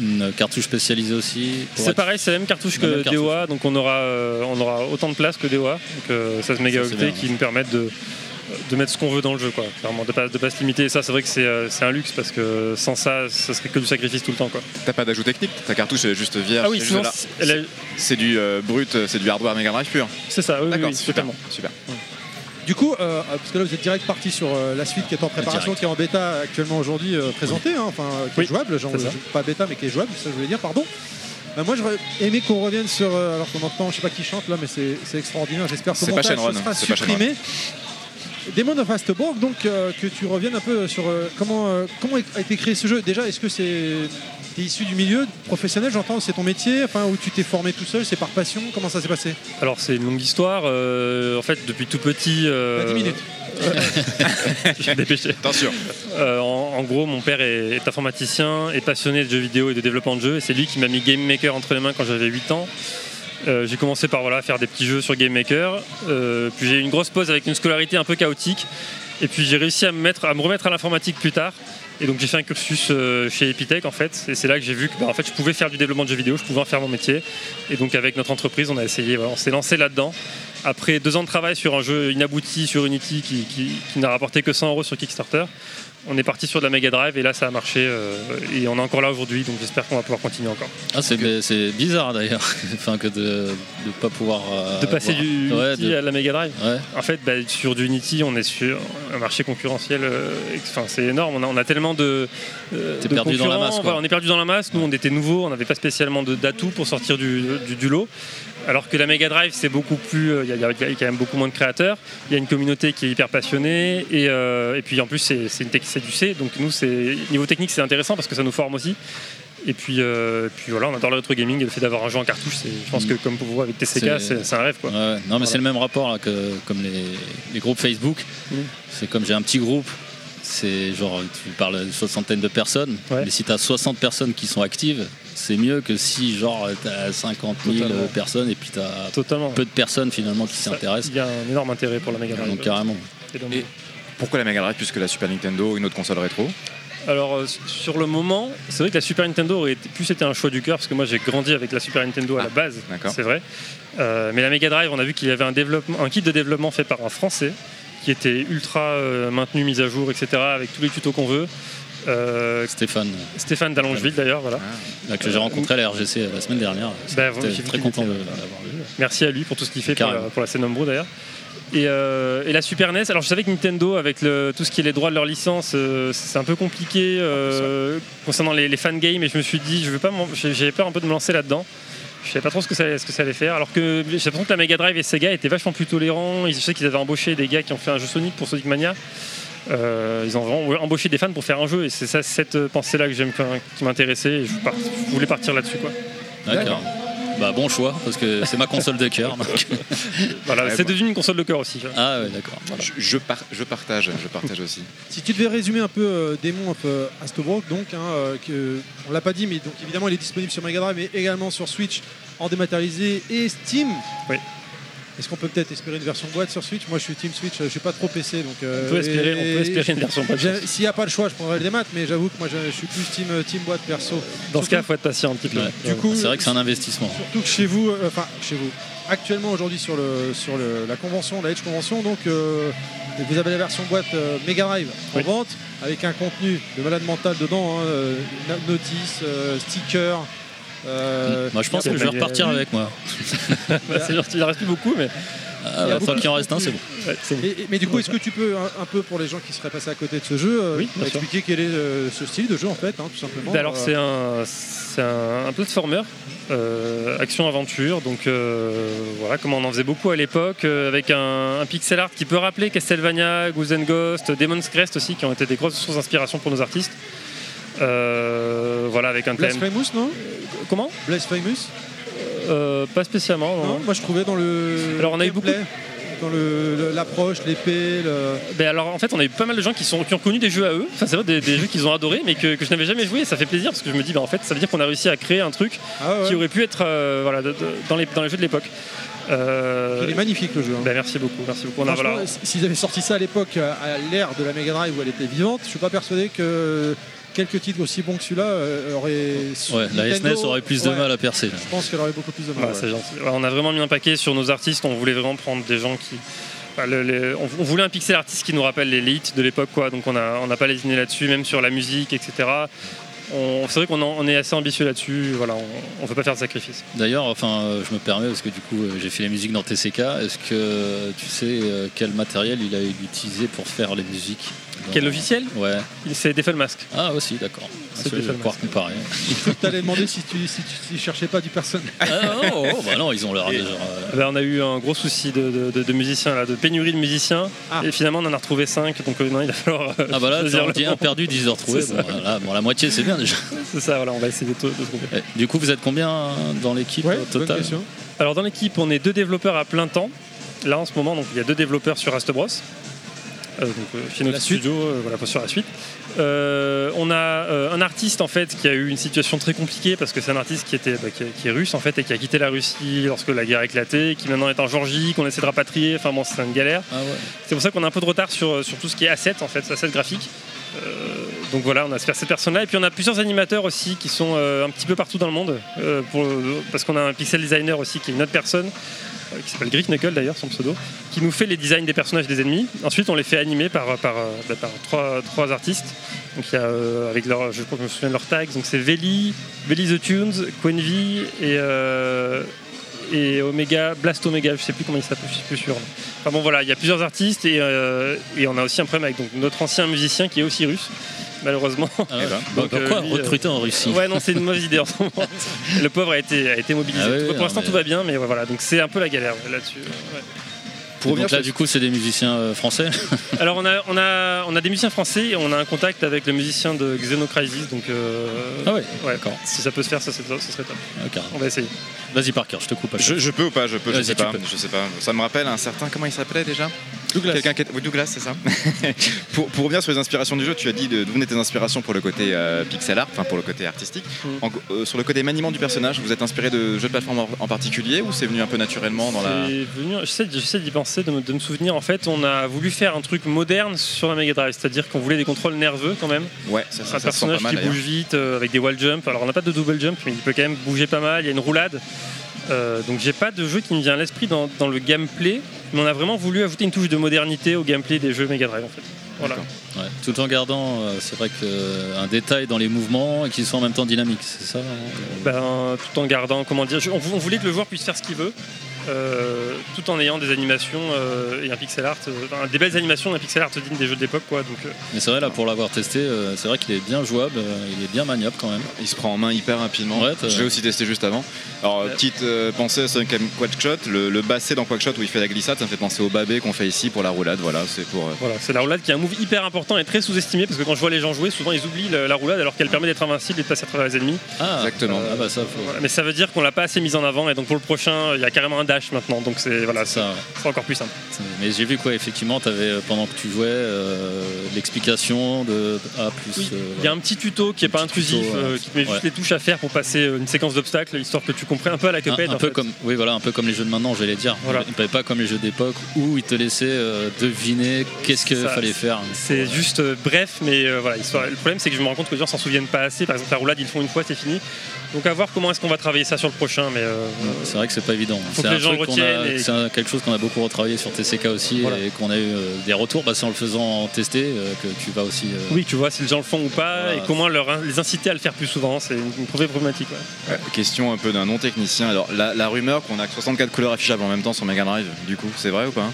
une cartouche spécialisée aussi. C'est être- pareil, c'est la même cartouche La que même cartouche. DOA, donc on aura, euh, on aura autant de place que DOA, donc euh, 16 Ça, mégaoctets qui nous permettent de, de mettre ce qu'on veut dans le jeu, quoi. Clairement, de pas, de pas se limiter. Et ça, c'est vrai que c'est euh, c'est un luxe parce que sans ça, ça serait que du sacrifice tout le temps, quoi. T'as pas d'ajout technique, ta cartouche est juste vierge. Ah oui, c'est sinon, juste c'est- là. elle a- C'est du euh, brut, c'est du hardware Mega Drive pur. C'est ça, oui, oui, D'accord, oui, super, totalement. super. Du coup, euh, parce que là vous êtes direct parti sur euh, la suite qui est en préparation, Direct. qui est en bêta actuellement aujourd'hui euh, présentée, hein, enfin qui Oui, est jouable, genre, pas bêta mais qui est jouable, ça je voulais dire, pardon. Euh, moi j'aurais aimé qu'on revienne sur, alors qu'on entend, je sais pas qui chante là, mais c'est c'est extraordinaire, j'espère que C'est pas montage Shenron, sera c'est pas supprimé. Demon of Astborg, donc euh, que tu reviennes un peu sur euh, comment, euh, comment a été créé ce jeu. Déjà, est-ce que c'est t'es issu du milieu professionnel, j'entends, c'est ton métier, enfin où tu t'es formé tout seul, c'est par passion, comment ça s'est passé? Alors, c'est une longue histoire. euh, en fait, depuis tout petit. euh, Bah, 10 minutes. je vais me dépêcher. Attention. Euh, en, en gros, mon père est, est informaticien, est passionné de jeux vidéo et de développement de jeux. Et c'est lui qui m'a mis Game Maker entre les mains quand j'avais 8 ans. Euh, j'ai commencé par voilà, faire des petits jeux sur Game Maker. Euh, puis j'ai eu une grosse pause avec une scolarité un peu chaotique. Et puis j'ai réussi à me, mettre, à me remettre à l'informatique plus tard. Et donc j'ai fait un cursus euh, chez Epitech en fait. Et c'est là que j'ai vu que bah, en fait, je pouvais faire du développement de jeux vidéo, je pouvais en faire mon métier. Et donc avec notre entreprise, on a essayé, on s'est lancé là-dedans. Après deux ans de travail sur un jeu inabouti sur Unity qui- qui n'a rapporté que 100 euros sur Kickstarter, on est parti sur de la Mega Drive et là ça a marché euh, et on est encore là aujourd'hui donc j'espère qu'on va pouvoir continuer encore. Ah, c'est, bizarre d'ailleurs, enfin que de ne pas pouvoir. euh, de passer avoir- du Ouais, Unity de- à la Mega Drive. Ouais. En fait, bah, sur du Unity, on est sur un marché concurrentiel. euh, c'est énorme. On a, on a tellement de. euh, T'es de perdu dans la masse, quoi. On est perdu dans la masse. Nous, on était nouveaux. On n'avait pas spécialement d'atouts pour sortir du, du, du lot. Alors que la Mega Drive, c'est beaucoup plus. Il y, a- y y quand même beaucoup moins de créateurs. Il y a une communauté qui est hyper passionnée. Et, euh, et puis en plus, c'est c'est une tech- c'est du C. Donc nous, c'est niveau technique, c'est intéressant parce que ça nous forme aussi. Et puis, euh, puis voilà, on adore le rétro gaming et le fait d'avoir un jeu en cartouche. c'est- Je pense que comme pour vous avec TCK, c'est c'est un rêve. Quoi. Ouais, ouais. Non, mais c'est le même rapport là, que comme les, les groupes Facebook. Mm. C'est comme j'ai un petit groupe, c'est genre tu parles d'une soixantaine de personnes, mais si tu as 60 personnes qui sont actives, c'est mieux que si genre tu as 50 000 Totalement. personnes et puis tu as Totalement. peu de personnes finalement qui s'intéressent. Il y a un énorme intérêt pour la Drive. Donc carrément. Et donc- Et pourquoi la Mega Drive plus que la Super Nintendo, une autre console rétro? Alors euh, sur le moment, c'est vrai que la Super Nintendo aurait plus été un choix du cœur parce que moi j'ai grandi avec la Super Nintendo à la base, d'accord. c'est vrai. Euh, mais la Mega Drive, on a vu qu'il y avait un, développement, un kit de développement fait par un Français qui était ultra euh, maintenu, mis à jour, etc. avec tous les tutos qu'on veut. Euh, Stéphane. Stéphane d'Allongeville d'ailleurs, voilà. Là, que j'ai rencontré à la RGC la semaine dernière. Bah, très content l'avoir vu. Merci à lui pour tout ce qu'il fait pour la, pour la scène d'ailleurs. Et, euh, et la Super NES, alors je savais que Nintendo, avec le- tout ce qui est les droits de leur licence, euh, c'est un peu compliqué euh, concernant les, les fan games, et je me suis dit, je veux pas, j'avais peur un peu de me lancer là-dedans. Je savais pas trop ce que ça, ce que ça allait faire, alors que j'ai l'impression que la Mega Drive et Sega étaient vachement plus tolérants. Ils- Je sais qu'ils avaient embauché des gars qui ont fait un jeu Sonic pour Sonic Mania. Euh, ils ont vraiment embauché des fans pour faire un jeu, et c'est ça, cette pensée-là que j'aime, qui m'intéressait, et je, par- je voulais partir là-dessus. quoi. D'accord. Bah bon choix parce que c'est ma console de cœur. donc. Voilà, Ouais, c'est devenu une console de cœur aussi. Ah ouais d'accord. je, je par- je partage, je partage aussi. Si tu devais résumer un peu euh, Démon un peu Astobrook, donc, hein, euh, que, on l'a pas dit, mais donc évidemment il est disponible sur Mega Drive, mais également sur Switch en dématérialisé et Steam. Oui. Est-ce qu'on peut peut-être espérer une version boîte sur Switch? Moi je suis Team Switch, je suis pas trop PC donc. euh, On peut espérer- et- on peut espérer une version boîte. S'il n'y a pas le choix, je prendrai le démat, mais j'avoue que moi je, je suis plus Team, euh, team boîte perso. Dans ce cas, il faut être patient un petit peu. Ouais. Du coup, c'est vrai que c'est un investissement. Surtout que chez vous, euh, enfin chez vous, actuellement aujourd'hui sur, le, sur le- la convention, la Edge Convention, donc euh, vous avez la version boîte euh, Mega Drive en vente avec un contenu de malade mental dedans, hein, euh, no- notice, euh, sticker. Euh, Moi je pense que je vais repartir avec moi. Bah, il en reste plus beaucoup, mais. Ah, Il y a bah, beaucoup qu'il en reste un, c'est bon. Ouais, c'est bon. Et- et- mais du coup, est-ce que tu peux un, un peu pour les gens qui seraient passés à côté de ce jeu, euh, Oui, expliquer quel est euh, ce style de jeu en fait, hein, tout simplement Bah alors euh, c'est un, c'est un, un platformer, euh, action-aventure, donc euh, voilà, comme on en faisait beaucoup à l'époque, euh, avec un, un pixel art qui peut rappeler Castlevania, Goose Ghost, Demon's Crest aussi, qui ont été des grosses sources d'inspiration pour nos artistes. Euh, voilà, avec un thème. Blasphemous, non? Comment? Blasphemous? Euh, Pas spécialement, non. Non, moi je trouvais dans le. Alors, on a eu beaucoup- gameplay, Dans le- le- l'approche, l'épée, le. Ben alors en fait on a eu pas mal de gens qui, sont, qui ont connu des jeux à eux, enfin c'est vrai des, des jeux qu'ils ont adorés mais que, que je n'avais jamais joué et ça fait plaisir parce que je me dis ben, en fait ça veut dire qu'on a réussi à créer un truc Ah ouais. qui aurait pu être euh, voilà, de- de- dans, les, dans les jeux de l'époque. Euh, Il est magnifique le jeu. hein. ben, merci beaucoup, merci beaucoup. Voilà, S'ils avaient sorti ça à l'époque, à à l'ère de la Mega Drive où elle était vivante, je suis pas persuadé que quelques titres aussi bons que celui-là euh, auraient. Ouais, la SNES aurait plus de Ouais, mal à percer. Je pense qu'elle aurait beaucoup plus de mal. Ouais, ouais. c'est gentil. Ouais, on a vraiment mis un paquet sur nos artistes, on voulait vraiment prendre des gens qui... enfin, le- les- on, on voulait un pixel artiste qui nous rappelle les hits de l'époque, quoi. donc on n'a on n'a pas lésiné là-dessus, même sur la musique, etc. On- C'est vrai qu'on est assez ambitieux là-dessus, voilà, on ne peut pas faire de sacrifice. D'ailleurs, enfin, euh, je me permets parce que du coup, euh, j'ai fait les musiques dans TCK. Est-ce que tu sais quel matériel il a utilisé pour faire les musiques? Quel logiciel Ouais. C'est Defel Mask. Ah aussi, d'accord. C'est je vais pouvoir comparer. T'allais demander si tu si tu si cherchais pas du personnel. Ah non, oh, bah non, ils ont leur. Et- genre, euh, Eh on a eu un gros souci de, de- de- de musiciens, là, de pénurie de musiciens, et finalement on en a retrouvé 5, donc euh, non, il va falloir. euh, Ah bah là, on dit un perdu, 10 heures retrouvés. Bon, ça. voilà, bon, la moitié, c'est bien déjà. C'est ça, voilà, on va essayer de, de trouver. Ouais. Du coup, vous êtes combien euh, dans l'équipe Ouais, au bonne total question. Alors dans l'équipe, on est deux développeurs à plein temps. Là en ce moment, donc il y a deux développeurs sur Rust Bros. Euh, donc studio, euh, voilà, sur la suite. Euh, on a euh, un artiste en fait qui a eu une situation très compliquée parce que c'est un artiste qui était bah, qui, qui est russe en fait et qui a quitté la Russie lorsque la guerre a éclaté, qui maintenant est en Georgie, qu'on essaie de rapatrier. Enfin bon, c'est une galère. Ah C'est pour ça qu'on a un peu de retard sur, sur tout ce qui est asset en fait, asset graphique. Euh, donc voilà, on a cette personne-là. Et puis on a plusieurs animateurs aussi qui sont un petit peu partout dans le monde. pour- parce qu'on a un pixel designer aussi qui est une autre personne, qui s'appelle Greek Knuckle d'ailleurs, son pseudo, qui nous fait les designs des personnages des ennemis. Ensuite, on les fait animer par, par, euh, bah, par trois, trois artistes. Donc il y a, euh, avec leur, je crois que je me souviens de leurs tags, donc c'est Veli, Veli the Tunes, Quenvy et. euh, et Omega, Blast Omega, je sais plus comment il s'appelle, je suis plus sûr. Enfin bon voilà, il y a plusieurs artistes et, euh, et on a aussi un problème avec donc, notre ancien musicien qui est aussi russe malheureusement. Ah ouais. Bah, Donc, pourquoi lui, recruter en Russie Ouais, non, c'est une mauvaise idée en ce moment. Le pauvre a été, a été mobilisé. Ah oui, pour l'instant, mais- tout va bien, mais voilà. Donc c'est un peu la galère là-dessus. ouais. Pour Donc là, du coup, c'est des musiciens euh, français. Alors on a, on, a, on a des musiciens français et on a un contact avec le musicien de Xenocrisis, donc euh, Ah ouais, d'accord. Si ça peut se faire, ça, c'est- ce serait top. Ok. On va essayer. Vas-y, Parker, je te coupe. Je, je peux ou pas Je peux, je sais pas. peux. Je sais pas. Ça me rappelle un certain. Comment il s'appelait déjà? Douglas. Quelqu'un qui est- oui, Douglas, c'est ça. pour, pour revenir sur les inspirations du jeu, tu as dit de- d'où venaient tes inspirations pour le côté euh, pixel art, enfin pour le côté artistique. Mm. En- euh, sur le côté maniement du personnage, vous êtes inspiré de jeux de plateforme en, en particulier ou c'est venu un peu naturellement dans la. C'est venu, j'essaie, j'essaie d'y penser, de me, de me souvenir. En fait, on a voulu faire un truc moderne sur la Mega Drive, c'est-à-dire qu'on voulait des contrôles nerveux quand même. Ouais, ça, ça, un ça se sent personnage pas mal qui bouge vite euh, avec des wall jump. Alors on n'a pas de double jump, mais il peut quand même bouger pas mal. Il y a une roulade. Euh, donc j'ai pas de jeu qui me vient à l'esprit dans, dans le gameplay, mais on a vraiment voulu ajouter une touche de modernité au gameplay des jeux Mega Drive en fait. Voilà. Ouais, tout en gardant, euh, c'est vrai que euh, un détail dans les mouvements et qu'ils soient en même temps dynamiques, c'est ça hein? Ben, tout en gardant, comment dire, je- on, vou- on voulait que le joueur puisse faire ce qu'il veut, euh, tout en ayant des animations euh, et un pixel art, euh, des belles animations, un pixel art digne des jeux de l'époque, quoi. Donc, euh, Mais c'est vrai, là, pour l'avoir testé, euh, c'est vrai qu'il est bien jouable, euh, il est bien maniable quand même. Il se prend en main hyper rapidement. Ouais, je l'ai aussi testé juste avant. Alors, petite euh, pensée à Sonic Quackshot, le, le basset dans Quackshot où il fait la glissade, ça me fait penser au babé qu'on fait ici pour la roulade. Voilà, c'est pour. euh, voilà, c'est la roulade qui est un move hyper important et très sous-estimé parce que quand je vois les gens jouer, souvent ils oublient la roulade alors qu'elle permet d'être invincible et de passer à travers les ennemis. Ah, Exactement. Ah bah ça, faut... Voilà, mais ça veut dire qu'on l'a pas assez mise en avant et donc pour le prochain, il y a carrément un dash maintenant, donc c'est voilà, c'est encore plus simple. Mais j'ai vu quoi, effectivement, tu avais, pendant que tu jouais, euh, l'explication de A plus. Oui, euh, Il y a un petit tuto qui est pas intrusif, tuto, euh, qui te met juste les touches à faire pour passer euh, une séquence d'obstacles, histoire que tu comprennes un peu à la Un, Cuphead. un en peu fait. comme, oui, voilà, un peu comme les jeux de maintenant, j'allais dire. Voilà. Pas- Pas comme les jeux d'époque où ils te laissaient euh, deviner qu'est-ce qu'il fallait faire. C'est juste euh, bref, mais euh, voilà. histoire- Le problème, c'est que je me rends compte que les gens s'en souviennent pas assez. Par exemple, la roulade, ils le font une fois, c'est fini. Donc à voir comment est-ce qu'on va travailler ça sur le prochain. Mais euh, C'est vrai que c'est pas évident. Faut C'est que un les gens truc le qu'on a- retiennent et- C'est quelque chose qu'on a beaucoup retravaillé sur TCK aussi Voilà. et qu'on a eu euh, des retours. Bah, c'est en le faisant tester euh, que tu vas aussi. euh, oui, tu vois si les gens le font ou pas Voilà. et comment leur, les inciter à le faire plus souvent. C'est une, vraie problématique. ouais. ouais, question un peu d'un non-technicien. Alors, la, la rumeur qu'on a que 64 couleurs affichables en même temps sur Mega Drive, du coup, c'est vrai ou pas?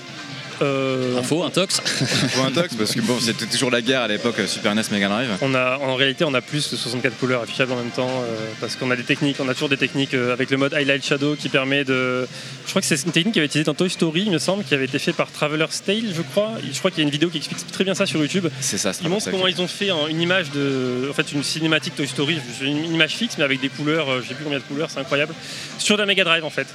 Euh, Info, un tox Faut un tox parce que bon, c'était toujours la guerre à l'époque euh, Super NES Mega Drive. On a, en réalité, on a plus de 64 couleurs affichables en même temps euh, parce qu'on a des techniques, on a toujours des techniques euh, avec le mode Highlight Shadow qui permet de. Je crois que c'est une technique qui avait été utilisée dans Toy Story, il me semble, qui avait été fait par Traveler's Tale, je crois. Je crois qu'il y a une vidéo qui explique très bien ça sur YouTube. C'est ça, c'est Ils montrent comment ils ont fait une image de, en fait, une cinématique Toy Story, une une image fixe mais avec des couleurs, euh, je sais plus combien de couleurs, c'est incroyable, sur la Mega Drive en fait.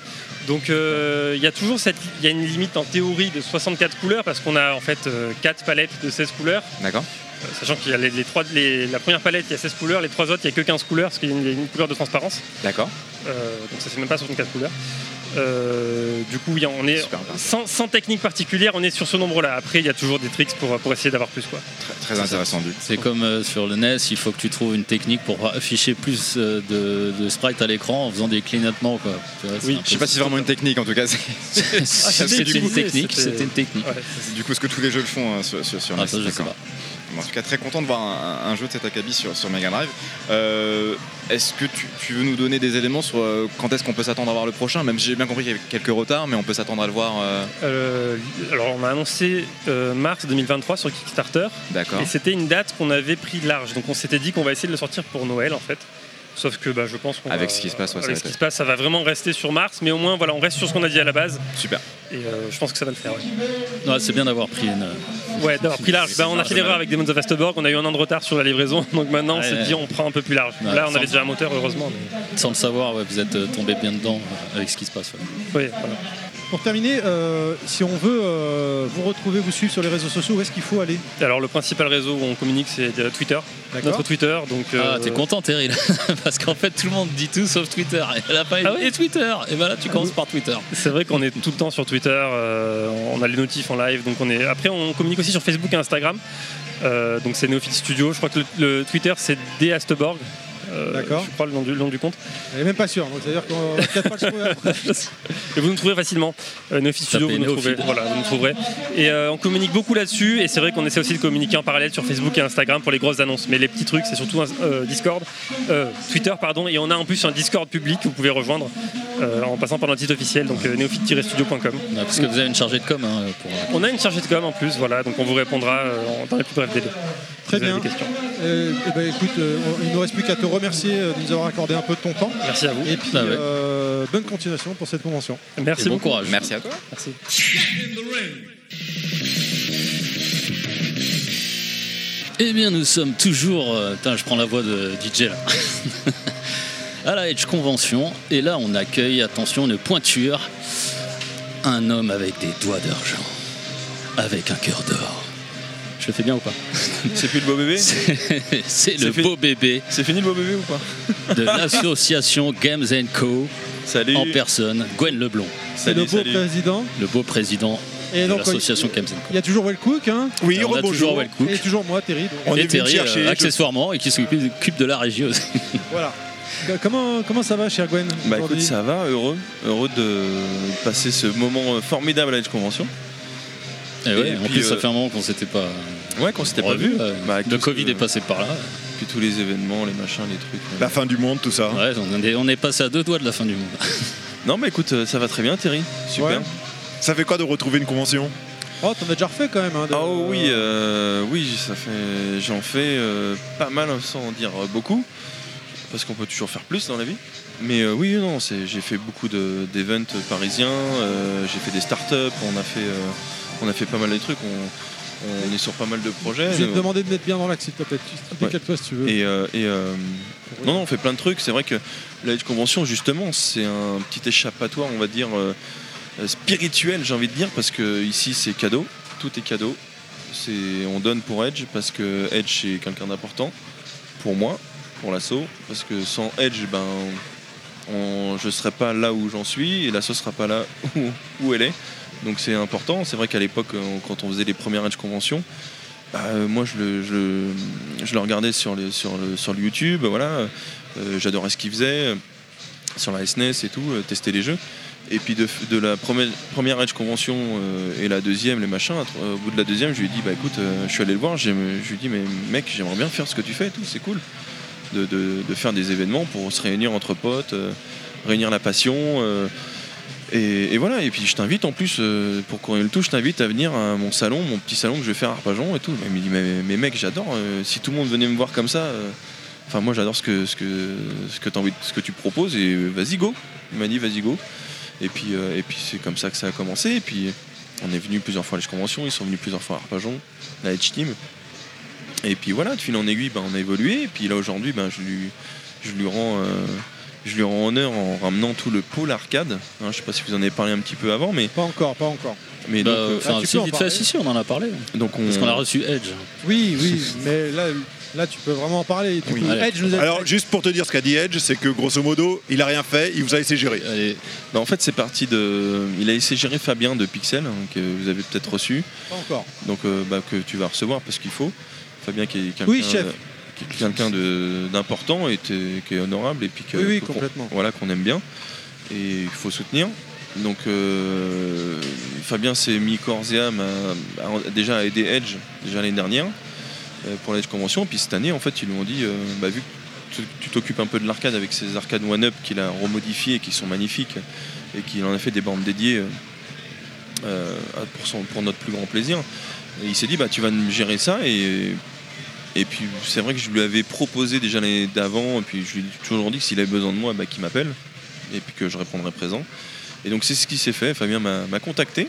Donc euh, il y a toujours cette, il y a une limite en théorie de 64 couleurs parce qu'on a en fait 4 palettes de 16 couleurs. D'accord. Euh, Sachant qu'il y a les, les trois, les- la première palette, il y a 16 couleurs, les trois autres, il n'y a que 15 couleurs, parce qu'il y a une, couleur de transparence. D'accord. Euh, donc ça fait même pas 64 couleurs. Euh, du coup, oui, on est sans, sans technique particulière, on est sur ce nombre-là. Après, il y a toujours des tricks pour, pour essayer d'avoir plus. Quoi. Très intéressant du C'est comme euh, sur le NES, il faut que tu trouves une technique pour afficher plus euh, de, de sprites à l'écran en faisant des clignotements. Quoi. Tu vois, Oui, je sais pas si c'est vraiment une technique en tout cas. c'est- c'était une technique, c'était une technique. C'est du coup ce que tous les jeux le font hein, sur, sur, sur Ah, NES, ça, je sais d'accord. En tout cas, très content de voir un, un jeu de cet acabit sur, sur Mega Drive. Euh, est-ce que tu, tu veux nous donner des éléments sur euh, quand est-ce qu'on peut s'attendre à voir le prochain? Même si j'ai bien compris qu'il y avait quelques retards, mais on peut s'attendre à le voir. euh, alors, on a annoncé mars 2023 sur Kickstarter. D'accord. Et c'était une date qu'on avait pris large. Donc, on s'était dit qu'on va essayer de le sortir pour Noël, en fait. Sauf que bah, je pense qu'on Avec va- ce qui se passe, ouais, ça avec va ce qui se passe, ça va vraiment rester sur mars. Mais au moins, voilà, on reste sur ce qu'on a dit à la base. Super. Et euh, je pense que ça va le faire. ouais. Ouais, c'est bien d'avoir pris une. Ouais, d'avoir pris large. Bah, on a fait l'erreur avec Demons of Astborg, on a eu un an de retard sur la livraison, donc maintenant on s'est ouais. dit on prend un peu plus large. Ouais, Là on avait déjà un moteur heureusement. mais- Sans le savoir, ouais, vous êtes euh, tombé bien dedans euh, avec ce qui se passe. ouais. Oui, voilà. Pour terminer, euh, si on veut euh, vous retrouver, vous suivre sur les réseaux sociaux, où est-ce qu'il faut aller Alors le principal réseau où on communique c'est euh, Twitter, D'accord. notre Twitter. Donc, Ah, t'es content, Terry, là Parce qu'en fait, tout le monde dit tout sauf Twitter. Et Ah ouais et Twitter Et ben là, tu commences par Twitter. C'est vrai qu'on est tout le temps sur Twitter, euh, on a les notifs en live, donc on est. Après on communique aussi sur Facebook et Instagram. Euh, donc c'est Neophyte Studio. Je crois que le, le Twitter c'est D Astborg. Euh, D'accord. Je crois le nom du, le nom du compte. Elle est même pas sûre, donc c'est-à-dire qu'on va peut-être pas le trouver après. Vous nous trouverez facilement. Euh, Studio, vous nous, trouverez. Neophyte. Voilà, vous nous trouverez. Et euh, on communique beaucoup là-dessus. Et c'est vrai qu'on essaie aussi de communiquer en parallèle sur Facebook et Instagram pour les grosses annonces. Mais les petits trucs, c'est surtout euh, Discord, euh, Twitter, pardon. Et on a en plus un Discord public que vous pouvez rejoindre. euh, en passant par notre site officiel, donc euh, néophyte-studio.com. Ouais, parce que vous avez une chargée de com. hein, pour... On a une chargée de com en plus, voilà, donc on vous répondra euh, dans les plus brefs délais. Très Si vous avez bien. des questions. Euh, eh ben, écoute, euh, il ne nous reste plus qu'à te remercier euh, de nous avoir accordé un peu de ton temps. Merci à vous. Et puis, Ah ouais. euh, bonne continuation pour cette convention. Merci Et bon beaucoup. courage. Merci à toi. Merci. Eh bien, nous sommes toujours. euh, putain, je prends la voix de DJ là. à la Edge Convention. Et là, on accueille, attention, une pointure. Un homme avec des doigts d'argent. Avec un cœur d'or. Je le fais bien ou pas C'est plus le beau bébé C'est le beau bébé C'est fini le beau bébé ou pas de l'association Games Co. Salut. En personne, Gwen Leblon. C'est le beau président. Le beau président Et de donc, l'association il- Games Co. Il y a toujours Wellcook. Hein Oui, on a toujours Wellcook. Et toujours moi, Terry. donc. et Terry, euh, accessoirement, et qui s'occupe de la régie aussi. Voilà. Euh, Comment, comment ça va, cher Gwen Bah écoute, ça va, heureux, heureux de passer ce moment formidable à l'Edge Convention. Et ouais, Et en puis, plus, ça euh, fait un moment qu'on s'était pas. Ouais, qu'on s'était pas vu. ouais. Bah, le Covid que- est passé par là. Puis tous les événements, les machins, les trucs. La fin du monde, tout ça. Ouais, on est, on est passé à deux doigts de la fin du monde. Non, mais écoute, euh, ça va très bien, Terry. Super. Ouais. Ça fait quoi de retrouver une convention? Oh, t'en as déjà refait quand même. Hein, de- Oh oui, euh, oui, ça fait, j'en fais euh, pas mal sans en dire euh, beaucoup, parce qu'on peut toujours faire plus dans la vie. Mais euh, oui, non, j'ai fait beaucoup de, d'events parisiens, euh, j'ai fait des startups, on a fait, euh, on a fait pas mal de trucs, on, on est sur pas mal de projets. Je vais te demander de mettre bien dans l'axe, s'il te plaît. Tu- Décale-toi si tu veux. Et, euh, et, euh, non, non, on fait plein de trucs. C'est vrai que la Edge Convention, justement, c'est un petit échappatoire, on va dire, euh, euh, spirituel, j'ai envie de dire, parce que ici, c'est cadeau. Tout est cadeau. C'est, on donne pour Edge parce que Edge, c'est quelqu'un d'important pour moi, pour l'assaut. Parce que sans Edge, ben, on- je ne serais pas là où j'en suis et l'assaut ne sera pas là où, où elle est. Donc c'est important. C'est vrai qu'à l'époque, euh, quand on faisait les premières Edge Conventions, bah, euh, moi je le, regardais sur, sur, sur YouTube, voilà. Euh, J'adorais ce qu'il faisait sur la SNES et tout, tester les jeux. Et puis de, la première, première Edge Convention et la deuxième, les machins, au bout de la deuxième, je lui ai dit, bah écoute, je suis allé le voir, je lui ai dit, mais mec, j'aimerais bien faire ce que tu fais et tout, c'est cool. De, de- de faire des événements pour se réunir entre potes, réunir la passion. Et, voilà, et puis je t'invite en plus, euh, pour courir le tout, je t'invite à venir à mon salon, mon petit salon que je vais faire à Arpajon et tout. Il me dit, mais, mais mec, j'adore, euh, si tout le monde venait me voir comme ça, euh, enfin moi j'adore ce que, ce, que, ce, que tu proposes, et vas-y go. Il m'a dit, vas-y go. Et puis, puis c'est comme ça que ça a commencé. Et puis on est venu plusieurs fois à la convention, ils sont venus plusieurs fois à Arpajon, la Edge Team. Et puis voilà, de fil en aiguille, ben, on a évolué. Et puis là aujourd'hui, ben, je, lui, je, lui rends, je lui rends honneur en ramenant tout le pôle arcade. Hein, je sais pas si vous en avez parlé un petit peu avant, mais. Pas encore, pas encore. Mais Bah, donc, euh, enfin, si, vite fait, si, si, on en a parlé. Donc on... Parce qu'on a reçu Edge. Oui, oui, mais là, là, tu peux vraiment en parler. Du coup, Edge nous a Alors, juste pour te dire ce qu'a dit Edge, c'est que grosso modo, il a rien fait, il vous a laissé gérer. Allez. Bah, en fait, c'est parti de. Il a laissé gérer Fabien de Pixel, hein, que vous avez peut-être reçu. Pas encore. Donc, euh, bah, que tu vas recevoir parce qu'il faut. Fabien qui est quelqu'un. Oui, chef. Quelqu'un d'important et qui est honorable et puis que, Oui, oui, qu'on- complètement. voilà qu'on aime bien. Et il faut soutenir. Donc euh, Fabien s'est mis corps et âme à- à- déjà à aider Edge déjà l'année dernière euh, pour l'Edge Convention. Puis cette année en fait ils lui ont dit euh, bah, vu que tu- t'occupes un peu de l'arcade avec ces arcades one-up qu'il a remodifiées et qui sont magnifiques et qu'il en a fait des bandes dédiées pour, son- pour notre plus grand plaisir et il s'est dit bah tu vas me gérer ça et et puis c'est vrai que je lui avais proposé déjà l'année d'avant, et puis je lui ai toujours dit que s'il avait besoin de moi, bah, qu'il m'appelle, et puis que je répondrai présent. Et donc c'est ce qui s'est fait, Fabien m'a contacté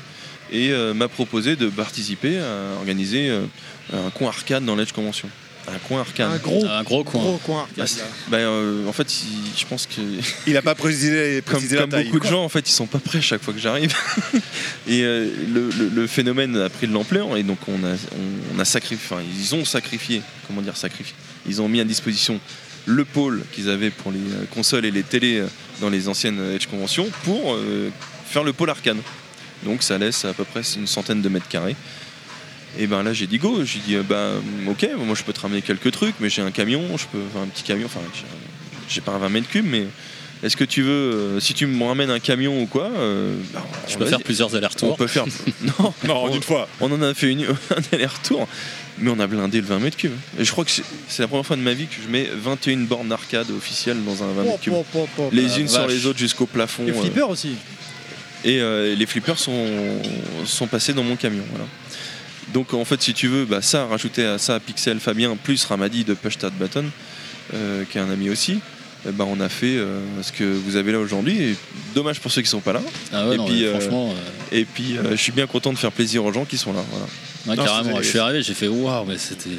et euh, m'a proposé de participer à organiser euh, un coin arcade dans l'Edge Convention. Un coin arcade. Un gros, Un gros coin. gros coin Bah, arcade. bah, euh, en fait, il- je pense que Il a pas précisé, comme, précisé la comme taille. beaucoup de gens, en fait, ils sont pas prêts chaque fois que j'arrive. et euh, le, le- le phénomène a pris de l'ampleur et donc on a, on, on a sacrifié, enfin, ils ont sacrifié, comment dire sacrifié. Ils ont mis à disposition le pôle qu'ils avaient pour les euh, consoles et les télés dans les anciennes Edge Conventions pour euh, faire le pôle arcade. Donc ça laisse à peu près une centaine de mètres carrés. Et ben là j'ai dit go, j'ai dit euh, bah ok, moi je peux te ramener quelques trucs, mais j'ai un camion, je peux, enfin, un petit camion, enfin j'ai- pas un 20 mètres cubes, mais Est-ce que tu veux, euh, si tu me ramènes un camion ou quoi, euh, bah, Je on peux faire plusieurs allers-retours. On peut faire. non, Non, en une fois. On en a fait une, un aller-retour, mais on a blindé le 20 mètres cubes. Et je crois que c'est la première fois de ma vie que je mets 21 bornes d'arcade officielles dans un 20 mètres cubes. Les unes sur vache. les autres jusqu'au plafond. Les euh, flippers aussi. et euh, les flippers sont, sont passés dans mon camion. Voilà. Donc en fait, si tu veux, bah, ça, rajouter à ça Pixel, Fabien, plus Ramadi de Push Start Button, euh, qui est un ami aussi, ben, on a fait euh, ce que vous avez là aujourd'hui. Dommage pour ceux qui sont pas là. Ah ouais, et, non, puis, euh, franchement, euh, et puis, je suis bien content de faire plaisir aux gens qui sont là. Voilà. Ouais, Non, carrément. Je suis arrivé, j'ai fait waouh, mais c'était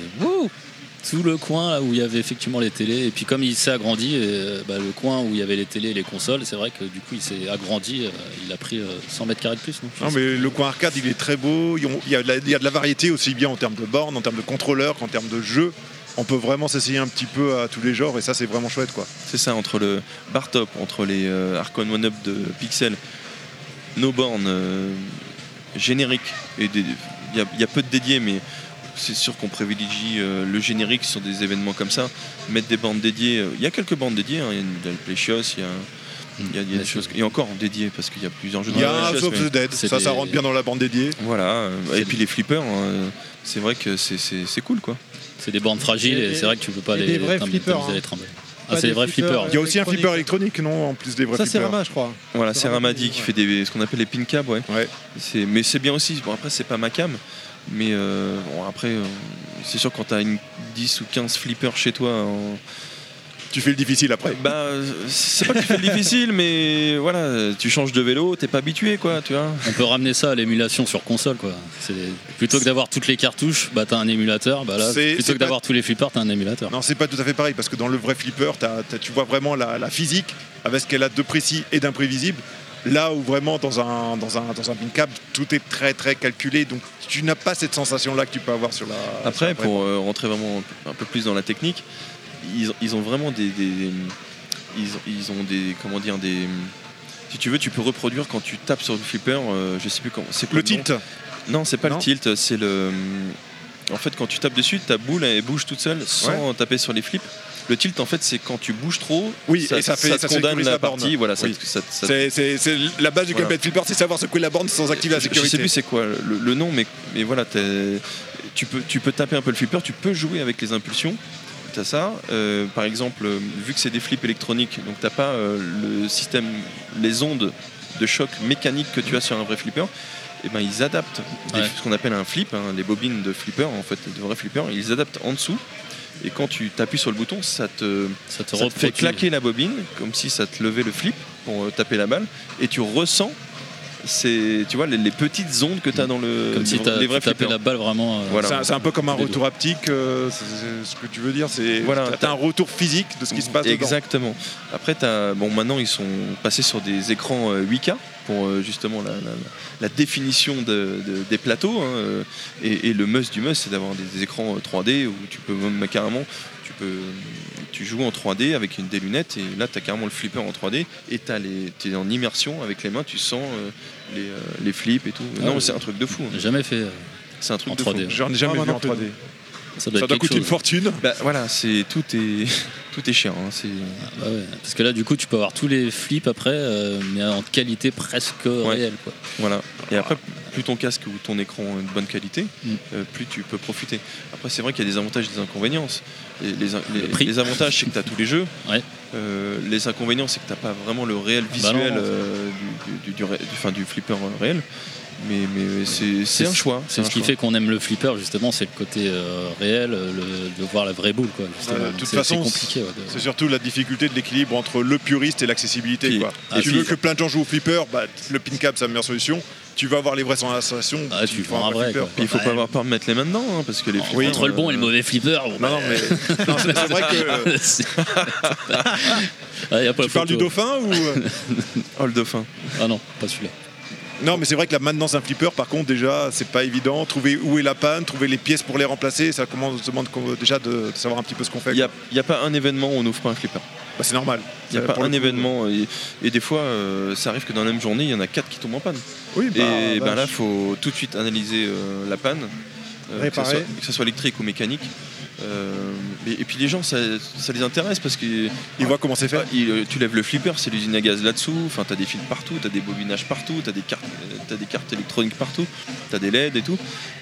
tout le coin là où il y avait effectivement les télés. Et puis comme il s'est agrandi, euh, bah, le coin où il y avait les télés et les consoles, c'est vrai que du coup il s'est agrandi. euh, il a pris euh, 100 mètres carrés de plus. non? Non, mais le coin arcade, il est très beau. Il y a- de la, il y a de la variété aussi bien en termes de bornes, en termes de contrôleurs qu'en termes de jeux. On peut vraiment s'essayer un petit peu à tous les genres et ça, c'est vraiment chouette, quoi. C'est ça, entre le bar top, entre les euh, Arcon One Up de Pixel, nos bornes euh, génériques, et des- il y, a- il y a peu de dédiés, mais c'est sûr qu'on privilégie euh, le générique sur des événements comme ça. Mettre des bandes dédiées, euh, il y a quelques bandes dédiées, hein, il y a une- y Playchios, il y a. Il y a, il y a des choses, et encore dédiées parce qu'il y a plusieurs jeux Il y dans a un mais- the Dead, ça, ça rentre bien dans la bande dédiée. Voilà, euh, et puis les flippers, hein, c'est vrai que c'est- c'est c'est cool quoi. C'est des bornes fragiles et, Et- c'est vrai que tu peux pas les des vrais flippers, les hein. trimballer. Pas Ah, c'est des des vrais flippers. Il y a aussi un flipper électronique, non En plus des vrais Ça, c'est. Rama, je crois. Voilà, C'est Ramadi, qui ouais. fait des, ce qu'on appelle les pin cabs, ouais. C'est- Mais c'est bien aussi. Bon, après, c'est pas ma cam. Mais euh, bon, après, euh, c'est sûr, quand t'as une 10 ou 15 flippers chez toi. en- Tu fais le difficile après. Bah, euh, c'est pas que tu fais le difficile, mais voilà, tu changes de vélo, t'es pas habitué, quoi, tu vois. On peut ramener ça à l'émulation sur console quoi. C'est plutôt que d'avoir toutes les cartouches, bah t'as un émulateur. Bah là, C'est- plutôt que pas- d'avoir tous les flippers, t'as un émulateur. Non, c'est pas tout à fait pareil parce que dans le vrai flipper, t'as- t'as- tu vois vraiment la, la physique avec ce qu'elle a de précis et d'imprévisible. Là où vraiment dans un, dans un, dans tout est très très calculé, donc tu n'as pas cette sensation-là que tu peux avoir sur la. sur Après, la pour euh, rentrer vraiment un peu plus dans la technique, ils, ont- ils ont vraiment des, des- ils, ils ont des comment dire des si tu veux, tu peux reproduire quand tu tapes sur le flipper. euh, je sais plus comment. C'est Le tilt Non, c'est pas Non le tilt. C'est le. En fait, quand tu tapes dessus, ta boule elle bouge toute seule sans taper sur les flips. Le tilt, en fait, c'est quand tu bouges trop. Oui, et ça fait te ça condamne la, la borne. partie. Voilà, ça, Oui. ça- ça- C'est- la base du Voilà. gameplay de flipper, c'est savoir secouer la borne sans activer la je- Je sécurité. sais plus c'est quoi le, le nom, mais, mais voilà, tu peux, tu peux taper un peu le flipper, tu peux jouer avec les impulsions. T'as ça. Euh, par exemple, euh, vu que c'est des flips électroniques, donc t'as pas euh, le système, les ondes de choc mécanique que tu as sur un vrai flipper. Et ben ils adaptent des- Ouais. ce qu'on appelle un flip, hein, les bobines de flipper, en fait, de vrais flippers, ils adaptent en dessous. Et quand tu t'appuies sur le bouton, ça te, Ça te ça te fait claquer la bobine, comme si ça te levait le flip pour euh, taper la balle, et tu ressens c'est tu vois les, les petites ondes que tu as dans le Comme si les- vrais flippers. la balle vraiment. euh, Voilà. C'est un- peu comme un retour haptique, euh, ce que tu veux dire. C'est Voilà. t'as un retour physique de ce qui se passe dedans. Exactement. Après, as, bon, maintenant, ils sont passés sur des écrans euh, 8K pour euh, justement la, la- la définition de- de- des plateaux. hein, euh, et, et le must du must, c'est d'avoir des, des écrans euh, 3D où tu peux même carrément, peux, tu joues en 3D avec une, des lunettes et là, tu as carrément le flipper en 3D et tu es en immersion avec les mains, tu sens euh, les, euh, les flips et tout. Ah non, ouais. c'est un truc de fou. hein. J'ai jamais fait. euh, C'est un truc en de 3D. fou. J'en ai jamais Ah, vu en plus. 3D. Ça doit, Ça doit coûter chose. une fortune. Bah, voilà, c'est tout est tout est cher. hein, c'est Bah ouais, Parce que là, du coup, tu peux avoir tous les flips après, euh, mais en qualité presque réelle. Quoi. Voilà. Et après, plus ton casque ou ton écran est de bonne qualité, Mm. euh, plus tu peux profiter. Après, c'est vrai qu'il y a des avantages et des inconvénients. Les, les- Le prix. les avantages, c'est que tu as tous les jeux. Ouais. Euh, les inconvénients, c'est que tu n'as pas vraiment le réel Bah visuel non. euh, du, du, du, ré- flipper réel. Mais, mais c'est un choix. C'est ce qui choix. fait qu'on aime le flipper, justement, c'est le côté euh, réel, le- de voir la vraie boule. Quoi. Euh, de toute C'est- façon, c'est compliqué. ouais, de- c'est surtout la difficulté de l'équilibre entre le puriste et l'accessibilité. Quoi. ah, Si tu puis- veux que plein de gens jouent au flipper, bah, le pin cap c'est la meilleure solution. Tu vas avoir les vraies sensations. Ah, tu prends prends un vrai, flipper, il faut Ouais. pas avoir peur de mettre les mains dedans, hein, parce que les flippers, Oui, entre le bon et le euh, mauvais flipper. bon, Non, non, bah, mais non, c'est c'est vrai que c'est- Ah, y a pas tu parles du dauphin ou euh, Oh, le dauphin. Ah non, pas celui-là. Non, mais c'est vrai que la maintenance d'un flipper, par contre, déjà, c'est pas évident. Trouver où est la panne, trouver les pièces pour les remplacer, ça commence, demande déjà de, de savoir un petit peu ce qu'on fait. Il n'y a, il y a pas un événement où on n'offre pas un flipper. Bah, c'est normal. Il n'y a Ça, pas un événement. Et, et des fois, euh, ça arrive que dans la même journée, il y en a quatre qui tombent en panne. Oui, bah, et ben vache. là, il faut tout de suite analyser euh, la panne, euh, que, ça Réparer. soit, que ça soit électrique ou mécanique. Euh, et puis les gens, ça, ça les intéresse parce qu'ils Ils voient comment c'est fait. ils, euh, tu lèves le flipper, c'est l'usine à gaz là-dessous. Enfin, t'as des fils partout, t'as des bobinages partout, t'as des cartes, euh, t'as des cartes électroniques partout, t'as des LED et tout.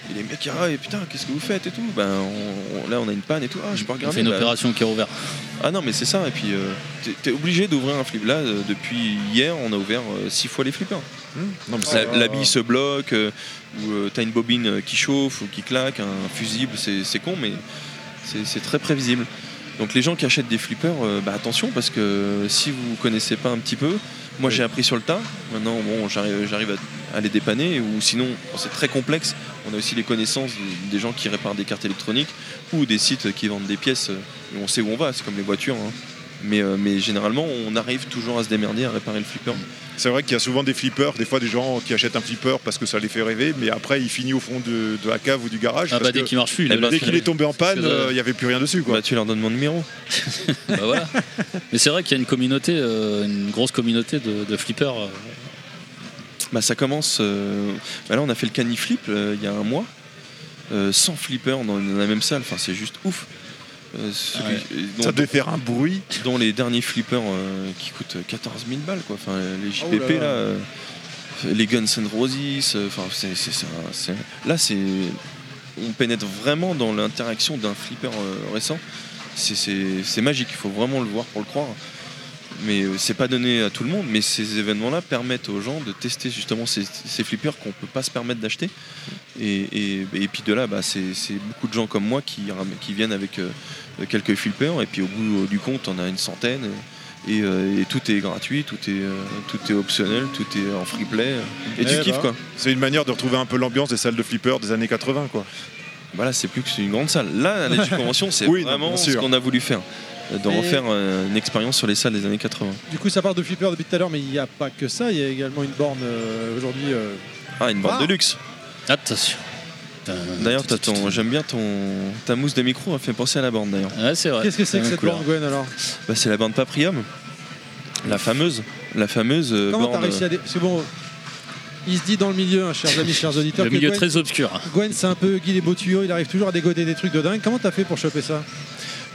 Et les mecs, ah, et putain, qu'est-ce que vous faites et tout Ben, on- on- là, on a une panne et tout. Ah, je peux On regarder. fait une bah, opération qui est ouverte. Ah non, mais c'est ça. Et puis, euh, t'es- t'es obligé d'ouvrir un flip. Là, euh, depuis hier, on a ouvert euh, six fois les flippers. Non, mais La, c'est- la bille se bloque, euh, ou euh, t'as une bobine euh, qui chauffe ou qui claque, un fusible, c'est con, mais c'est très prévisible. Donc les gens qui achètent des flippers, euh, bah, attention parce que si vous connaissez pas un petit peu, moi j'ai appris sur le tas. Maintenant, bon, j'arrive à, à les dépanner. Ou sinon, c'est très complexe. On a aussi les connaissances de- des gens qui réparent des cartes électroniques ou des sites qui vendent des pièces. et on sait où on va. C'est comme les voitures. hein. Mais, mais généralement, on arrive toujours à se démerder à réparer le flipper. C'est vrai qu'il y a souvent des flippers, des fois des gens qui achètent un flipper parce que ça les fait rêver, mais après il finit au fond de, de la cave ou du garage. Ah bah parce dès qu'il marche plus, dès qu'il est tombé en panne, euh, il n'y avait plus rien dessus. Quoi. Bah, tu leur donnes mon numéro. Bah voilà. Mais c'est vrai qu'il y a une communauté, euh, une grosse communauté de, de flippers. euh. Bah, ça commence. euh, bah là, on a fait le caniflip euh, il y a un mois. Euh, 100 flippers dans, dans la même salle. Enfin, c'est juste ouf. Euh, celui- Ouais. dont- Ça devait faire un bruit. dont les derniers flippers euh, qui coûtent 14 000 balles, quoi. Enfin, les Oh JPP, là là. là, euh, les Guns N' Roses, enfin, c'est, là, c'est, on pénètre vraiment dans l'interaction d'un flipper euh, récent. C'est, magique, il faut vraiment le voir pour le croire. Mais euh, c'est pas donné à tout le monde, mais ces événements-là permettent aux gens de tester justement ces, ces flippers qu'on peut pas se permettre d'acheter. Et, et- et puis de là, bah, c'est, beaucoup de gens comme moi qui viennent avec quelques flippers, et puis au bout euh, du compte, on a une centaine. Et, euh, et tout est gratuit, tout est, euh, tout est optionnel, tout est en free play. Et tu Eh kiffes bah, quoi. C'est une manière de retrouver un peu l'ambiance des salles de flipper des années 80. Quoi. Voilà, c'est plus que c'est une grande salle. Là, la Convention, c'est Oui, vraiment ce qu'on a voulu faire. D'en Mais- faire euh, une expérience sur les salles des années 80. Du coup, ça parle de flipper depuis tout à l'heure, mais il n'y a pas que ça. Il y a également une borne euh, aujourd'hui. euh, Ah, une borne Ah. de luxe. Attention. D'ailleurs, t'as ton- j'aime bien ton, ta mousse de micro, elle fait penser à la borne d'ailleurs. Ouais, c'est vrai. Qu'est-ce que c'est que cette couleur. borne, Gwen alors? Bah, c'est la borne Paprium. La fameuse. La fameuse euh, Comment t'as réussi à. dé- C'est bon. Il se dit dans le milieu, hein, chers amis, chers auditeurs, Le milieu Gwen, très obscur. Gwen, c'est un peu Guy les beaux tuyaux, il arrive toujours à dégoder des trucs de dingue. Comment t'as fait pour choper ça?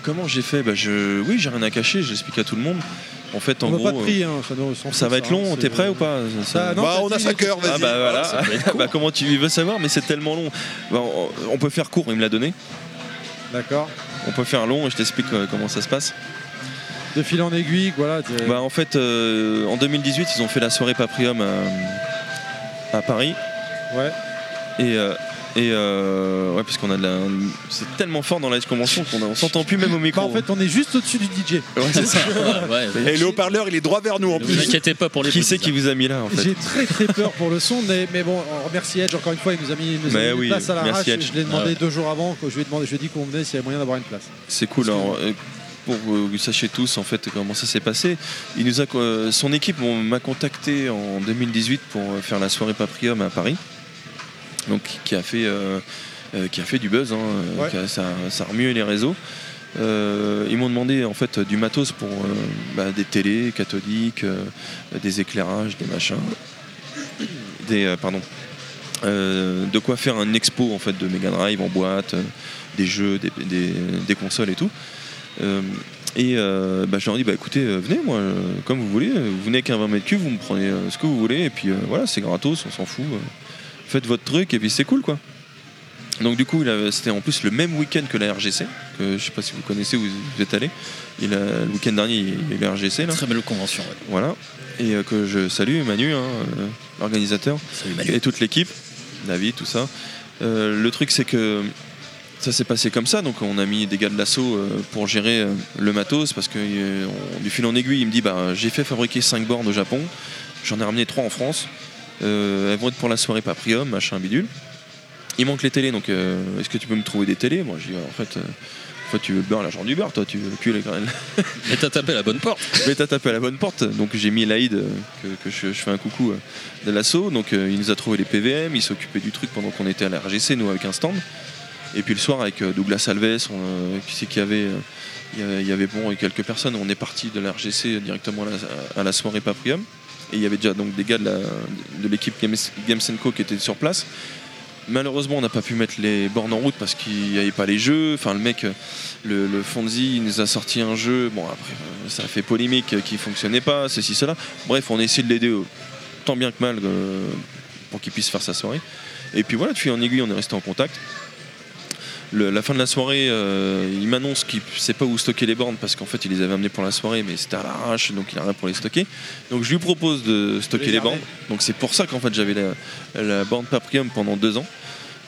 Comment j'ai fait? Bah, je... Oui, j'ai rien à cacher, j'explique à tout le monde. En fait, en On gros. pas de prix, euh, hein, ça, s'en Ça va être long, hein, t'es prêt ou pas Ça- non, Bah, on a dit- 5 heures, vas-y. Ah bah voilà, bah, comment tu veux savoir, mais c'est tellement long. Bah, on, peut faire court, il me l'a donné. D'accord. On peut faire long et je t'explique euh, comment ça se passe. De fil en aiguille, voilà. Bah, en fait, euh, en 2018, ils ont fait la soirée Paprium à, à Paris. Ouais. Et, euh, et euh, ouais, parce qu'on a de la. C'est tellement fort dans la convention qu'on a- on s'entend plus même au micro. Bah, en fait, on est juste au-dessus du DJ. Ouais, c'est ça. Ouais, Et le haut-parleur, il est droit vers nous en Ne plus. vous inquiétez pas pour les Qui c'est qui vous a mis là en fait J'ai très très peur pour le son, mais, mais bon, on remercie Edge encore une fois, il nous a mis, nous a une place à la merci rage. Edge. Je l'ai demandé Ah ouais. deux jours avant, je lui ai demandé, je lui ai dit qu'on venait s'il y avait moyen d'avoir une place. C'est cool. alors, euh, pour que vous sachiez tous en fait comment ça s'est passé, il nous a, euh, son équipe m'a contacté en 2018 pour euh, faire la soirée Paprium à Paris, donc qui a fait, euh, euh, qui a fait du buzz, hein, euh, Ouais. qui a- ça, ça a remué les réseaux. Ils m'ont demandé en fait du matos pour bah, des télés cathodiques, des éclairages, des machins, des pardon, euh, de quoi faire un expo en fait de Mega Drive en boîte, euh, des jeux, des, des- des consoles et tout. Euh, et bah, je leur ai dit bah écoutez venez moi comme vous voulez, vous venez avec un 20 mètres cubes, vous me prenez ce que vous voulez et puis voilà c'est gratos, on s'en fout. Faites votre truc et puis c'est cool quoi. Donc du coup c'était en plus le même week-end que la RGC, que je sais pas si vous connaissez ou vous êtes allé. Il a, le week-end dernier il y a eu la RGC là. Très belle convention. ouais. Voilà. Et euh, que je salue Manu, hein, euh, l'organisateur, Salut Manu. et toute l'équipe, David, tout ça. Euh, le truc, c'est que ça s'est passé comme ça. Donc, on a mis des gars de l'assaut euh, pour gérer le matos parce que on- du fil en aiguille, il me dit bah, j'ai fait fabriquer 5 bornes au Japon, j'en ai ramené 3 en France. Euh, elles vont être pour la soirée Paprium, machin bidule. Il manque les télés, donc euh, est-ce que tu peux me trouver des télés? Moi, je dis en fait. euh, fait, tu veux le beurre, l'argent du beurre, toi, tu veux le cul. Et t'as tapé la bonne porte. Mais t'as tapé à la bonne porte. Donc j'ai mis l'Aïd, euh, que, que je, je fais un coucou euh, de l'assaut. Donc euh, il nous a trouvé les PVM, il occupé du truc pendant qu'on était à la RGC, nous avec un stand. Et puis le soir avec Douglas Alves, on, qui c'est qu'il y avait il y avait- bon quelques personnes. On est parti de la RGC directement à la, à la soirée Paprium. Et il y avait déjà donc des gars de l'équipe Games, qui étaient sur place. malheureusement, on n'a pas pu mettre les bornes en route parce qu'il n'y avait pas les jeux. Enfin, le mec, le, Fonzie, il nous a sorti un jeu. Bon, après, euh, ça a fait polémique euh, qui fonctionnait pas, ceci, cela. Bref, on a essayé de l'aider euh, tant bien que mal pour qu'il puisse faire sa soirée. Et puis voilà, de fil en aiguille, on est resté en contact. Le- la fin de la soirée, euh, il m'annonce qu'il ne sait pas où stocker les bornes parce qu'en fait, il les avait amenées pour la soirée, mais c'était à l'arrache, donc il n'a rien pour les stocker. Donc je lui propose de stocker Les bornes. Donc c'est pour ça qu'en fait, j'avais la, la borne Paprium pendant deux ans.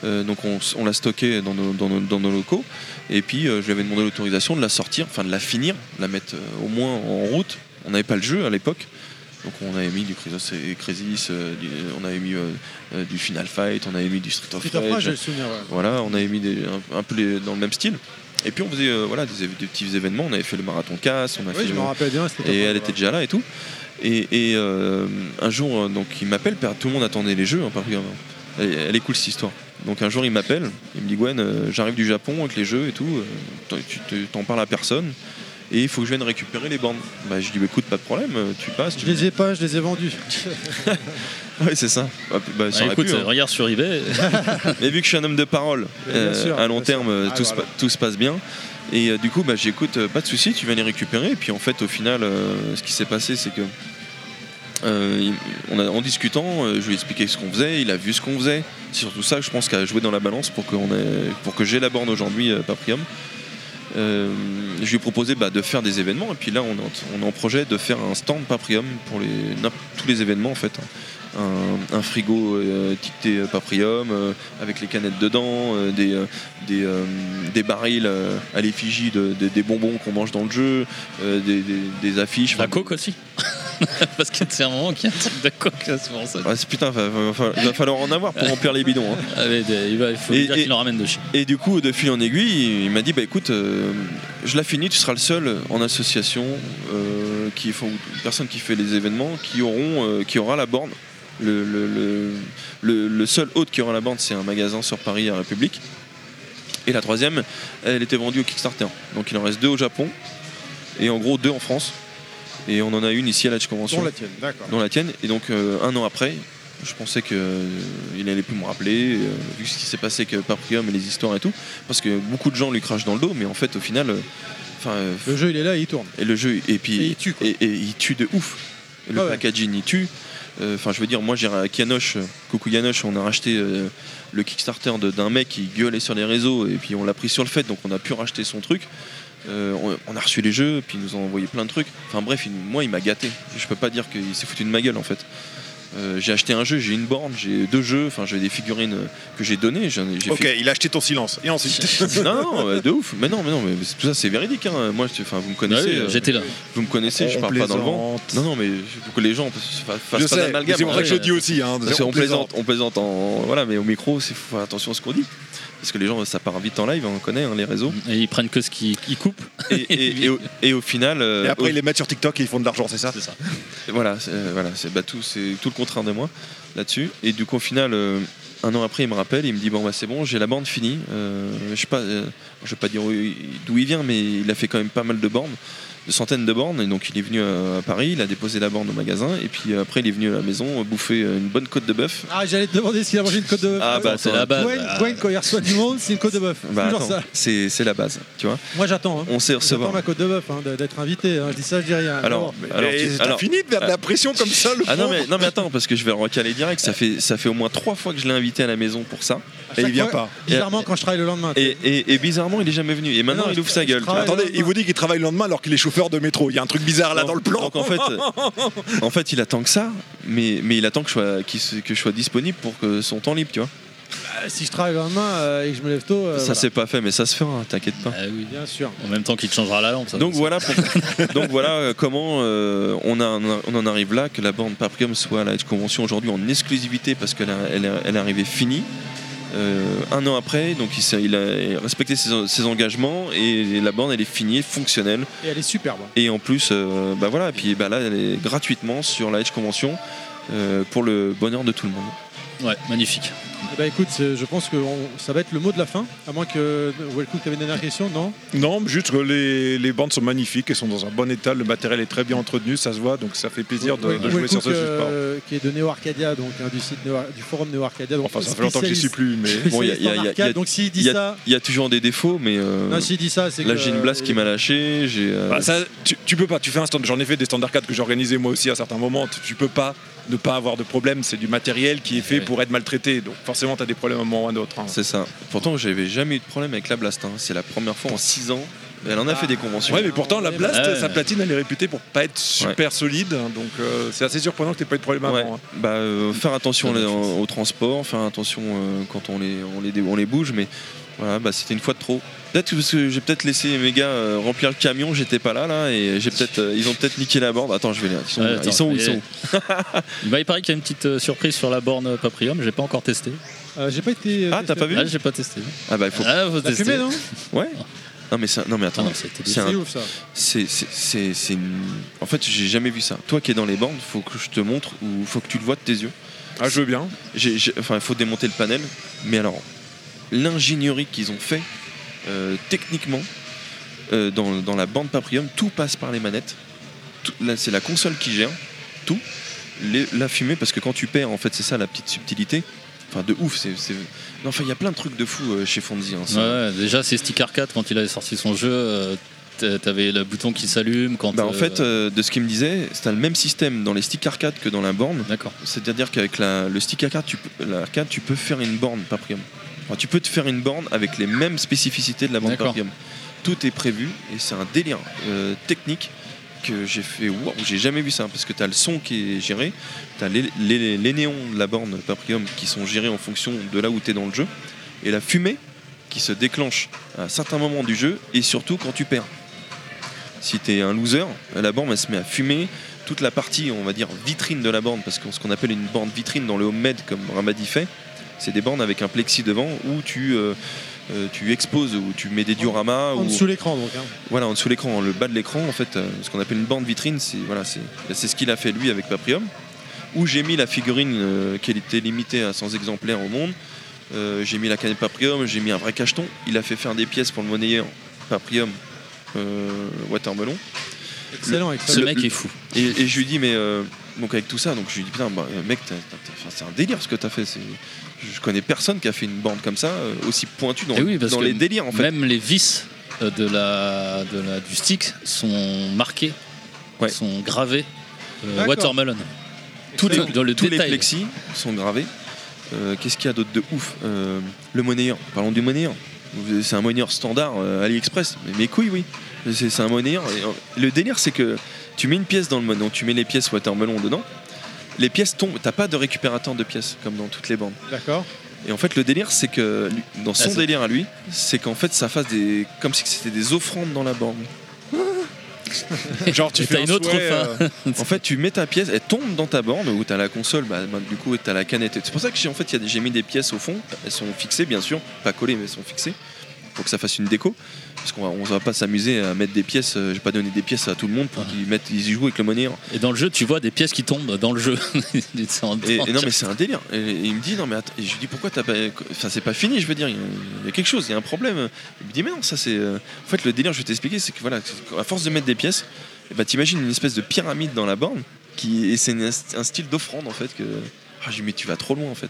Euh, donc on, l'a stockée dans nos, dans nos- dans nos locaux. Et puis euh, je lui avais demandé l'autorisation de la sortir, enfin de la finir, de la mettre au moins en route. On n'avait pas le jeu à l'époque. Donc on avait mis du Crisis, et Crisis, euh, du- on avait mis euh, euh, du Final Fight, on avait mis du Street of Street of Rage, ouais. Voilà, on avait mis des- un, un peu les- dans le même style. Et puis on faisait euh, voilà, des, des petits événements. On avait fait le marathon casse, on a Oui, fait je le- bien, Et elle était déjà là et tout. Et, et, euh, un jour, euh, donc il m'appelle, tout le monde attendait les jeux, hein, par exemple. Elle, elle est cool cette histoire. Donc un jour il m'appelle, il me dit Gwen, euh, j'arrive du Japon avec les jeux et tout, euh, tu te- t'en parles à personne. Et il faut que je vienne récupérer les bandes. Bah, je dis bah, écoute, pas de problème, tu passes. Je les ai pas, je les ai vendus. Ouais, c'est ça. Bah, bah, ça Ah, écoute, pu, hein. regarde sur eBay. Mais vu que je suis un homme de parole, euh, sûr, à long terme, euh, Ah, tout, se voilà. pa- tout se passe bien. Et euh, du coup, bah, j'écoute, euh, pas de souci, tu viens les récupérer. Et puis en fait, au final, euh, ce qui s'est passé, c'est que euh, il- on a- en discutant, euh, je lui ai expliqué ce qu'on faisait, il a vu ce qu'on faisait. C'est surtout ça, je pense, qui a joué dans la balance pour, ait- pour que j'ai la borne aujourd'hui, euh, Paprium. Euh, je lui ai proposé bah, de faire des événements et puis là on est en, projet de faire un stand Paprium pour tous les événements en fait un, un frigo euh, étiqueté euh, Paprium euh, avec les canettes dedans euh, des, euh, des, euh, des barils euh, à l'effigie de- de- des bonbons qu'on mange dans le jeu euh, des, des- affiches La coke aussi. Parce que c'est un moment qu'il y a un truc de coke, c'est pour ça. Ouais, c'est- putain, va, va- il va falloir en avoir pour remplir les bidons. hein. Ah, mais il, va- il faut lui dire qu'il en ramène de chez. Et du coup, de fil en aiguille, il m'a dit bah écoute, euh, je la finis, tu seras le seul en association euh, qui faut, personne qui fait les événements qui auront, euh, qui aura la borne. Le, le- le- le- le seul hôte qui aura la borne, c'est un magasin sur Paris à République. Et la troisième, elle était vendue au Kickstarter. Donc il en reste deux au Japon et en gros deux en France. Et on en a une ici à la Convention. Dont la tienne, d'accord. Dont la tienne. Et donc euh, un an après, je pensais qu'il n'allait plus me rappeler, euh, vu ce qui s'est passé avec Paprium et les histoires et tout. Parce que beaucoup de gens lui crachent dans le dos, mais en fait au final. euh, euh, Le jeu, il est là et il tourne. et le jeu, et puis Et il tue, quoi. et- et il tue de ouf. Le Ah ouais. packaging, il tue. Euh, Enfin, je veux dire, moi, j'ai à Kianoche, euh, coucou Yanoche, on a racheté euh, le Kickstarter d'un mec qui gueulait sur les réseaux, et puis on l'a pris sur le fait, donc on a pu racheter son truc. On, a reçu les jeux, puis ils nous ont envoyé plein de trucs. Enfin bref, moi, il m'a gâté. Je peux pas dire qu'il s'est foutu de ma gueule, en fait. Euh, j'ai acheté un jeu, j'ai une borne, j'ai deux jeux, enfin j'ai des figurines que j'ai données. j'en ai- j'ai Ok, fait- il a acheté ton silence. Et ensuite non, non, euh, de ouf. Mais non, mais non, mais c'est- tout ça c'est véridique. hein. Moi, je- enfin, vous me connaissez. Euh, j'étais là. Vous me connaissez, je On parle pas dans le vent. plaisante. Non, non, mais faut que les gens fa- fassent Je pas sais, d'amalgame. c'est pour ça que je dis aussi, hein, parce on plaisante, on plaisante en voilà, mais au micro, il faut faire attention à ce qu'on dit. Parce que les gens, ça part vite en live, on connaît hein, les réseaux. Et ils prennent que ce qu'ils ils coupent. Et, et- et au, et au final, euh, Et après, au- ils les mettent sur TikTok et ils font de l'argent, c'est ça C'est ça. voilà, c'est, euh, voilà, c'est bah, tout, c'est tout le contraire de moi là-dessus. Et du coup, au final, euh, un an après, il me rappelle, il me dit bon bah c'est bon, j'ai la bande finie. Euh, je sais pas, euh, je vais pas dire d'où il vient, mais il a fait quand même pas mal de bornes, de centaines de bornes. Et donc il est venu à, à Paris, il a déposé la borne au magasin, et puis euh, après il est venu à la maison euh, bouffer euh, une bonne côte de bœuf. Ah, j'allais te demander s'il a mangé une côte de bœuf. Ah, bah, c'est la base. Gwen, Gwen, quand il reçoit du monde, c'est une côte de bœuf. Bah, c'est, c'est la base, tu vois. Moi, j'attends. hein. On sait J'attends recevoir. ma côte de bœuf, hein, d'être invité. hein. Je dis ça, je dis rien. Alors, D'abord. alors, Et tu- alors- fini de faire de la pression comme ça, le Ah non mais, non mais attends parce que je vais le recaler direct ça fait, ça fait au moins trois fois que je l'ai invité à la maison pour ça chaque il vient fois, pas. Bizarrement, quand je travaille le lendemain. et, et- et bizarrement il est jamais venu et maintenant non, il ouvre sa gueule Attendez, il vous dit qu'il travaille le lendemain alors qu'il est chauffeur de métro. Il y a un truc bizarre là Non, dans le plan. donc en fait, en fait il attend que ça mais, mais il attend que je, sois, qu'il se- que je sois disponible pour que son temps libre tu vois Euh, si je travaille le lendemain euh, et que je me lève tôt. euh, ça voilà. c'est pas fait mais ça se fera t'inquiète pas Ah oui. Bien sûr. En même temps qu'il te changera la lampe. Ça, donc voilà, pour- donc voilà euh, comment euh, on, a, on en arrive là, que la bande Paprium soit à la Edge Convention aujourd'hui en exclusivité parce qu'elle elle elle est arrivée finie. Euh, un an après, donc il, a respecté ses, ses engagements et la bande elle est finie, fonctionnelle. Et elle est superbe. Et en plus, euh, bah voilà, et puis bah là elle est gratuitement sur la Edge Convention euh, pour le bonheur de tout le monde. Ouais, magnifique. Eh ben, écoute, c'est- je pense que on- ça va être le mot de la fin. À moins que. Wellcook, tu avais une dernière question Non? Non, juste que les, les bandes sont magnifiques, elles sont dans un bon état, le matériel est très bien entretenu, ça se voit, donc ça fait plaisir de, de jouer sur ce euh, qui est de Neo Arcadia, donc hein, du site Neo- du forum Neo Arcadia. Donc, Enfin, ça fait longtemps que j'y suis plus, mais- Bon, il y a- il y a- en il y a- arcade, il y a- donc s'il dit il y a- ça. Il y a toujours des défauts, mais. euh, Non, s'il dit ça, c'est Là, j'ai une blast qui m'a lâché. J'ai. euh, Bah, ça, tu, tu peux pas, tu fais un stand, j'en ai fait des stands d'arcade que j'ai organisés moi aussi à certains moments, tu, tu peux pas ne pas avoir de problème, c'est du matériel qui est fait pour être maltraité, donc forcément tu as des problèmes à un moment ou à un autre. hein. C'est ça. Pourtant, j'avais jamais eu de problème avec la Blast. hein. C'est la première fois en 6 ans. Elle en a fait des conventions. Ouais, mais pourtant la Blast, Ouais. sa platine, elle est réputée pour pas être super solide, hein, donc euh, c'est assez surprenant que tu pas eu de problème Ouais. avant. hein. Bah, euh, faire attention au, au transport, faire attention euh, quand on les, on, les, dé- on les bouge, mais voilà, bah, c'était une fois de trop. Peut-être que parce que j'ai peut-être laissé mes gars euh, remplir le camion, j'étais pas là là, et j'ai peut-être, euh, ils ont peut-être niqué la borne. Attends, je vais les. Ils sont, Ouais, ils sont où? Ils sont où? Bah, il paraît qu'il y a une petite euh, surprise sur la borne Paprium, j'ai pas encore testé. Euh, j'ai pas été. Ah, t'as pas vu? Ah, j'ai pas testé. Ah bah il faut. Ah, faut tester. fumé, non? Ouais. Non mais ça, non mais attends, Ah c'est C'est ouf, ça. c'est c'est c'est c'est une... En fait, j'ai jamais vu ça. Toi qui es dans les bornes, faut que je te montre ou faut que tu le vois de tes yeux. Ah, je veux bien. Enfin, il faut démonter le panel, mais alors l'ingénierie qu'ils ont fait euh, techniquement euh, dans, dans la bande Paprium, tout passe par les manettes. Tout- là, c'est la console qui gère tout. Les- la fumée, parce que quand tu perds, en fait, c'est ça la petite subtilité. Enfin, de ouf. c'est enfin, il y a plein de trucs de fou euh, chez Fonzie. hein. Ouais, déjà, c'est Stick Arcade, quand il avait sorti son jeu, t'a- t'avais le bouton qui s'allume. Quand, Bah, en fait, euh, de ce qu'il me disait, c'était le même système dans les sticks arcade que dans la borne. D'accord. C'est-à-dire qu'avec la- le stick arcade, tu peux, l'arcade, tu peux faire une borne Paprium. Tu peux te faire une borne avec les mêmes spécificités de la borne D'accord. Paprium. Tout est prévu et c'est un délire euh, technique que j'ai fait. Waouh, j'ai jamais vu ça parce que tu as le son qui est géré, tu as les, les- les néons de la borne Paprium qui sont gérés en fonction de là où tu es dans le jeu et la fumée qui se déclenche à certains moments du jeu et surtout quand tu perds. Si tu es un loser, la borne elle se met à fumer. Toute la partie, on va dire, vitrine de la borne, parce que ce qu'on appelle une borne vitrine dans le homemade, comme Ramadi fait, c'est des bornes avec un plexi devant où tu, euh, euh, tu exposes, où tu mets des dioramas. En ou- dessous l'écran, donc. hein. Voilà, en dessous l'écran, le bas de l'écran, en fait, euh, ce qu'on appelle une borne vitrine, c'est voilà, c'est c'est ce qu'il a fait lui avec Paprium, où j'ai mis la figurine euh, qui était limitée à 100 exemplaires au monde. Euh, j'ai mis la canette Paprium, j'ai mis un vrai cacheton. Il a fait faire des pièces pour le monnayeur Paprium euh, Watermelon. Excellent, Le- excellent. le- Ce mec est fou. Et, et je lui dis, mais euh, donc avec tout ça, donc je lui dis, putain, bah, euh, mec, c'est un délire ce que t'as fait. Je connais personne qui a fait une borne comme ça, euh, aussi pointue dans, oui, que les délires en fait. Même les vis euh, de la, de la, du stick sont marqués, sont gravés euh. Watermelon. tous les, dans le tous les plexis sont gravés. Euh, Qu'est-ce qu'il y a d'autre de ouf Euh, Le monnayeur. Parlons du monnayeur. C'est un monnayeur standard AliExpress. Mais mes couilles, oui. C'est un monnayeur. Le délire, c'est que tu mets une pièce dans le mode, donc tu mets les pièces Watermelon dedans. Les pièces tombent. T'as pas de récupérateur de pièces comme dans toutes les bandes. D'accord. Et en fait, le délire, c'est que lui- dans son Ah, délire à lui, c'est qu'en fait, ça fasse des comme si c'était des offrandes dans la borne. Genre, tu fais t'as un une autre souhait, fin. euh, En fait, tu mets ta pièce, elle tombe dans ta borne où tu as la console, bah, bah, du coup, tu as la canette. C'est pour ça que j'ai en fait, j'ai mis des pièces au fond. Elles sont fixées, bien sûr, pas collées, mais elles sont fixées pour que ça fasse une déco. Parce qu'on va, on va pas s'amuser à mettre des pièces. euh, Je vais pas donner des pièces à tout le monde pour qu'ils mettent, ils y jouent avec le monnayeur. Et dans le jeu, tu vois des pièces qui tombent dans le jeu. Et, non, mais c'est un délire. Et, et il me dit non, mais attends. Et je lui dis pourquoi t'as pas. Enfin, c'est pas fini, je veux dire. Il y a- il y a quelque chose, il y a un problème. Il me dit mais non, ça c'est. euh, En fait, le délire, je vais t'expliquer, c'est que voilà, à force de mettre des pièces, bah, t'imagines une espèce de pyramide dans la borne qui et c'est un style d'offrande en fait que. Ah, je lui dis mais tu vas trop loin en fait.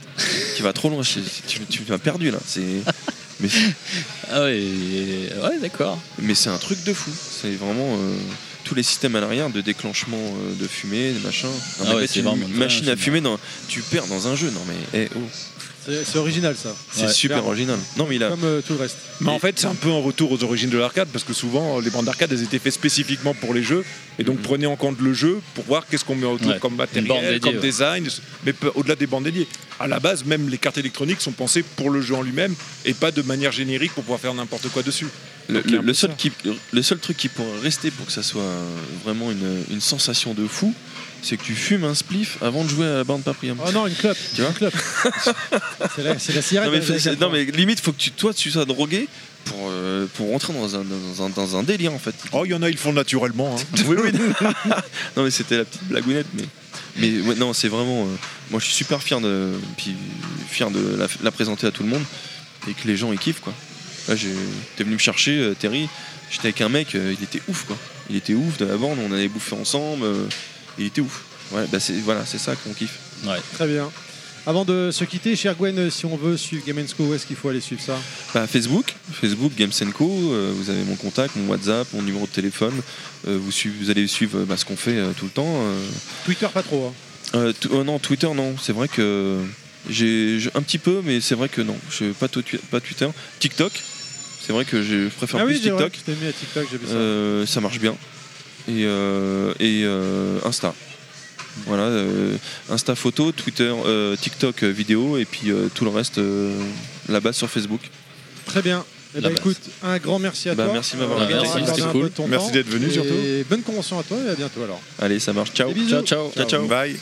tu vas trop loin. tu, tu m'as perdu là. C'est. Mais, Ah ouais, ouais d'accord. mais c'est un truc de fou. C'est vraiment. euh, tous les systèmes à l'arrière de déclenchement euh, de fumée, de machin. Non, Ah ouais, une machine à fumer, dans, tu perds dans un jeu. Non mais, eh, oh. C'est original, ça. C'est Ouais, super clairement. original. Non, mais il a. Comme euh, tout le reste. Mais en fait, c'est un peu un retour aux origines de l'arcade parce que souvent, les bandes d'arcade, elles étaient faites spécifiquement pour les jeux. Et donc, prenez en compte le jeu pour voir qu'est-ce qu'on met autour Ouais. comme matériel, dédiée, comme ouais. design, mais au-delà des bandes dédiées. À la base, même les cartes électroniques sont pensées pour le jeu en lui-même et pas de manière générique pour pouvoir faire n'importe quoi dessus. Le, seul ça. qui, le seul truc qui pourrait rester pour que ça soit vraiment une, une sensation de fou, c'est que tu fumes un spliff avant de jouer à la bande Paprium. Oh non, une clope. Tu vois Une clope. c'est la, c'est la cigarette. non mais, des années c'est- 80. non, mais limite, faut que tu, toi, tu sois drogué pour, euh, pour rentrer dans un, dans, un, dans un délire en fait. Oh, il y en a, ils le font naturellement. hein. oui, oui. non mais c'était la petite blagounette, mais Mais ouais, non, c'est vraiment. euh, moi, je suis super fier de, puis fier de la, la présenter à tout le monde et que les gens ils kiffent quoi. Là, j'ai- t'es venu me chercher, euh, Terry. J'étais avec un mec, euh, il était ouf quoi. Il était ouf de la bande, on allait bouffer ensemble. Il était ouf. Ouais, bah c'est voilà, c'est ça qu'on kiffe. Très bien. Avant de se quitter, cher Gwen, si on veut suivre Game Co, où est-ce qu'il faut aller suivre ça? Bah, Facebook, Facebook Games Co. euh, vous avez mon contact, mon WhatsApp, mon numéro de téléphone. Euh, vous, suivez- vous allez suivre euh, bah, ce qu'on fait euh, tout le temps. euh. Twitter, pas trop. hein. T- non, Twitter, non. C'est vrai que j'ai j'ai un petit peu, mais c'est vrai que non. Je pas, twi- pas Twitter. TikTok, c'est vrai que je préfère Ah plus oui, vrai TikTok. que je t'ai mis à TikTok, j'ai vu ça. Euh, ça marche bien. Et, euh, et euh, Insta. Voilà, euh, Insta photo, Twitter, euh, TikTok euh, vidéo, et puis euh, tout le reste euh, là-bas sur Facebook. Très bien. Eh ben, écoute, un grand merci à Bah, toi. merci de m'avoir invité. Merci, cool. d'être venu, Et surtout. bonne convention à toi et à bientôt alors. Allez, ça marche. Ciao. Ciao, ciao. Ciao, ciao. Bye.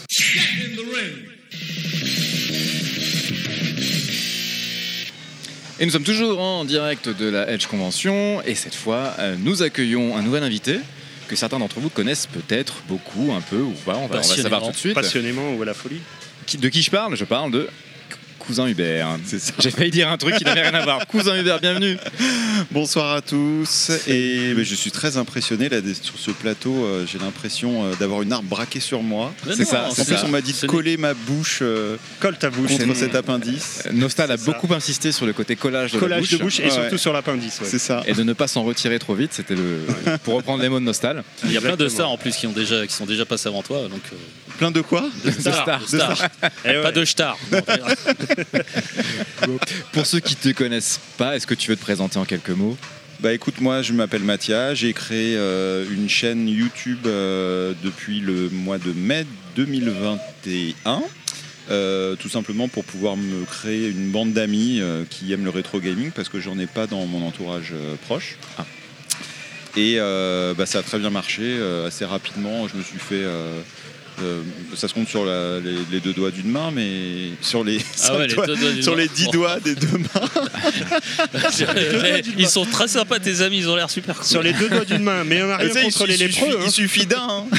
Et nous sommes toujours en direct de la Edge Convention et cette fois euh, nous accueillons un nouvel invité que certains d'entre vous connaissent peut-être beaucoup, un peu ou pas, on va, on va savoir tout de suite. Passionnément ou à la folie. Qui- de qui je parle? Je parle de Cousin Hubert. J'ai failli dire un truc qui n'avait rien à voir. Cousin Hubert, bienvenue. Bonsoir à tous. Et je suis très impressionné là sur ce plateau. euh, J'ai l'impression euh, d'avoir une arbre braquée sur moi. Mais C'est ça, En plus, ça. on m'a dit de coller ma bouche. euh, Colle ta bouche. contre C'est- cet appendice. Euh, Nostal a beaucoup insisté sur le côté collage de Collage la bouche. de bouche et surtout sur l'appendice. ouais. C'est ça. Et de ne pas s'en retirer trop vite, c'était le. Pour reprendre les mots de Nostal. Il y a plein de stars en plus qui, ont déjà, qui sont déjà passés avant toi. Donc, euh, Plein de quoi de stars. de stars. Pas de stars. Pour ceux qui te connaissent pas, est-ce que tu veux te présenter en quelques mots? Bah écoute, moi je m'appelle Mathia, j'ai créé euh, une chaîne YouTube euh, depuis le mois de mai 2021. euh, tout simplement pour pouvoir me créer une bande d'amis euh, qui aiment le rétro gaming parce que j'en ai pas dans mon entourage euh, proche. Et euh, bah, ça a très bien marché. euh, assez rapidement, je me suis fait. Euh, ça se compte sur la- les, les deux doigts d'une main, mais sur les, Ah sur ouais, les doigts- deux doigts d'une sur main. les dix doigts des deux mains. Ils sont très sympas, tes amis, ils ont l'air super cool. Sur les deux doigts d'une main, mais on n'a Mais rien ça, il contre les lépreux. hein. Il suffit d'un. hein.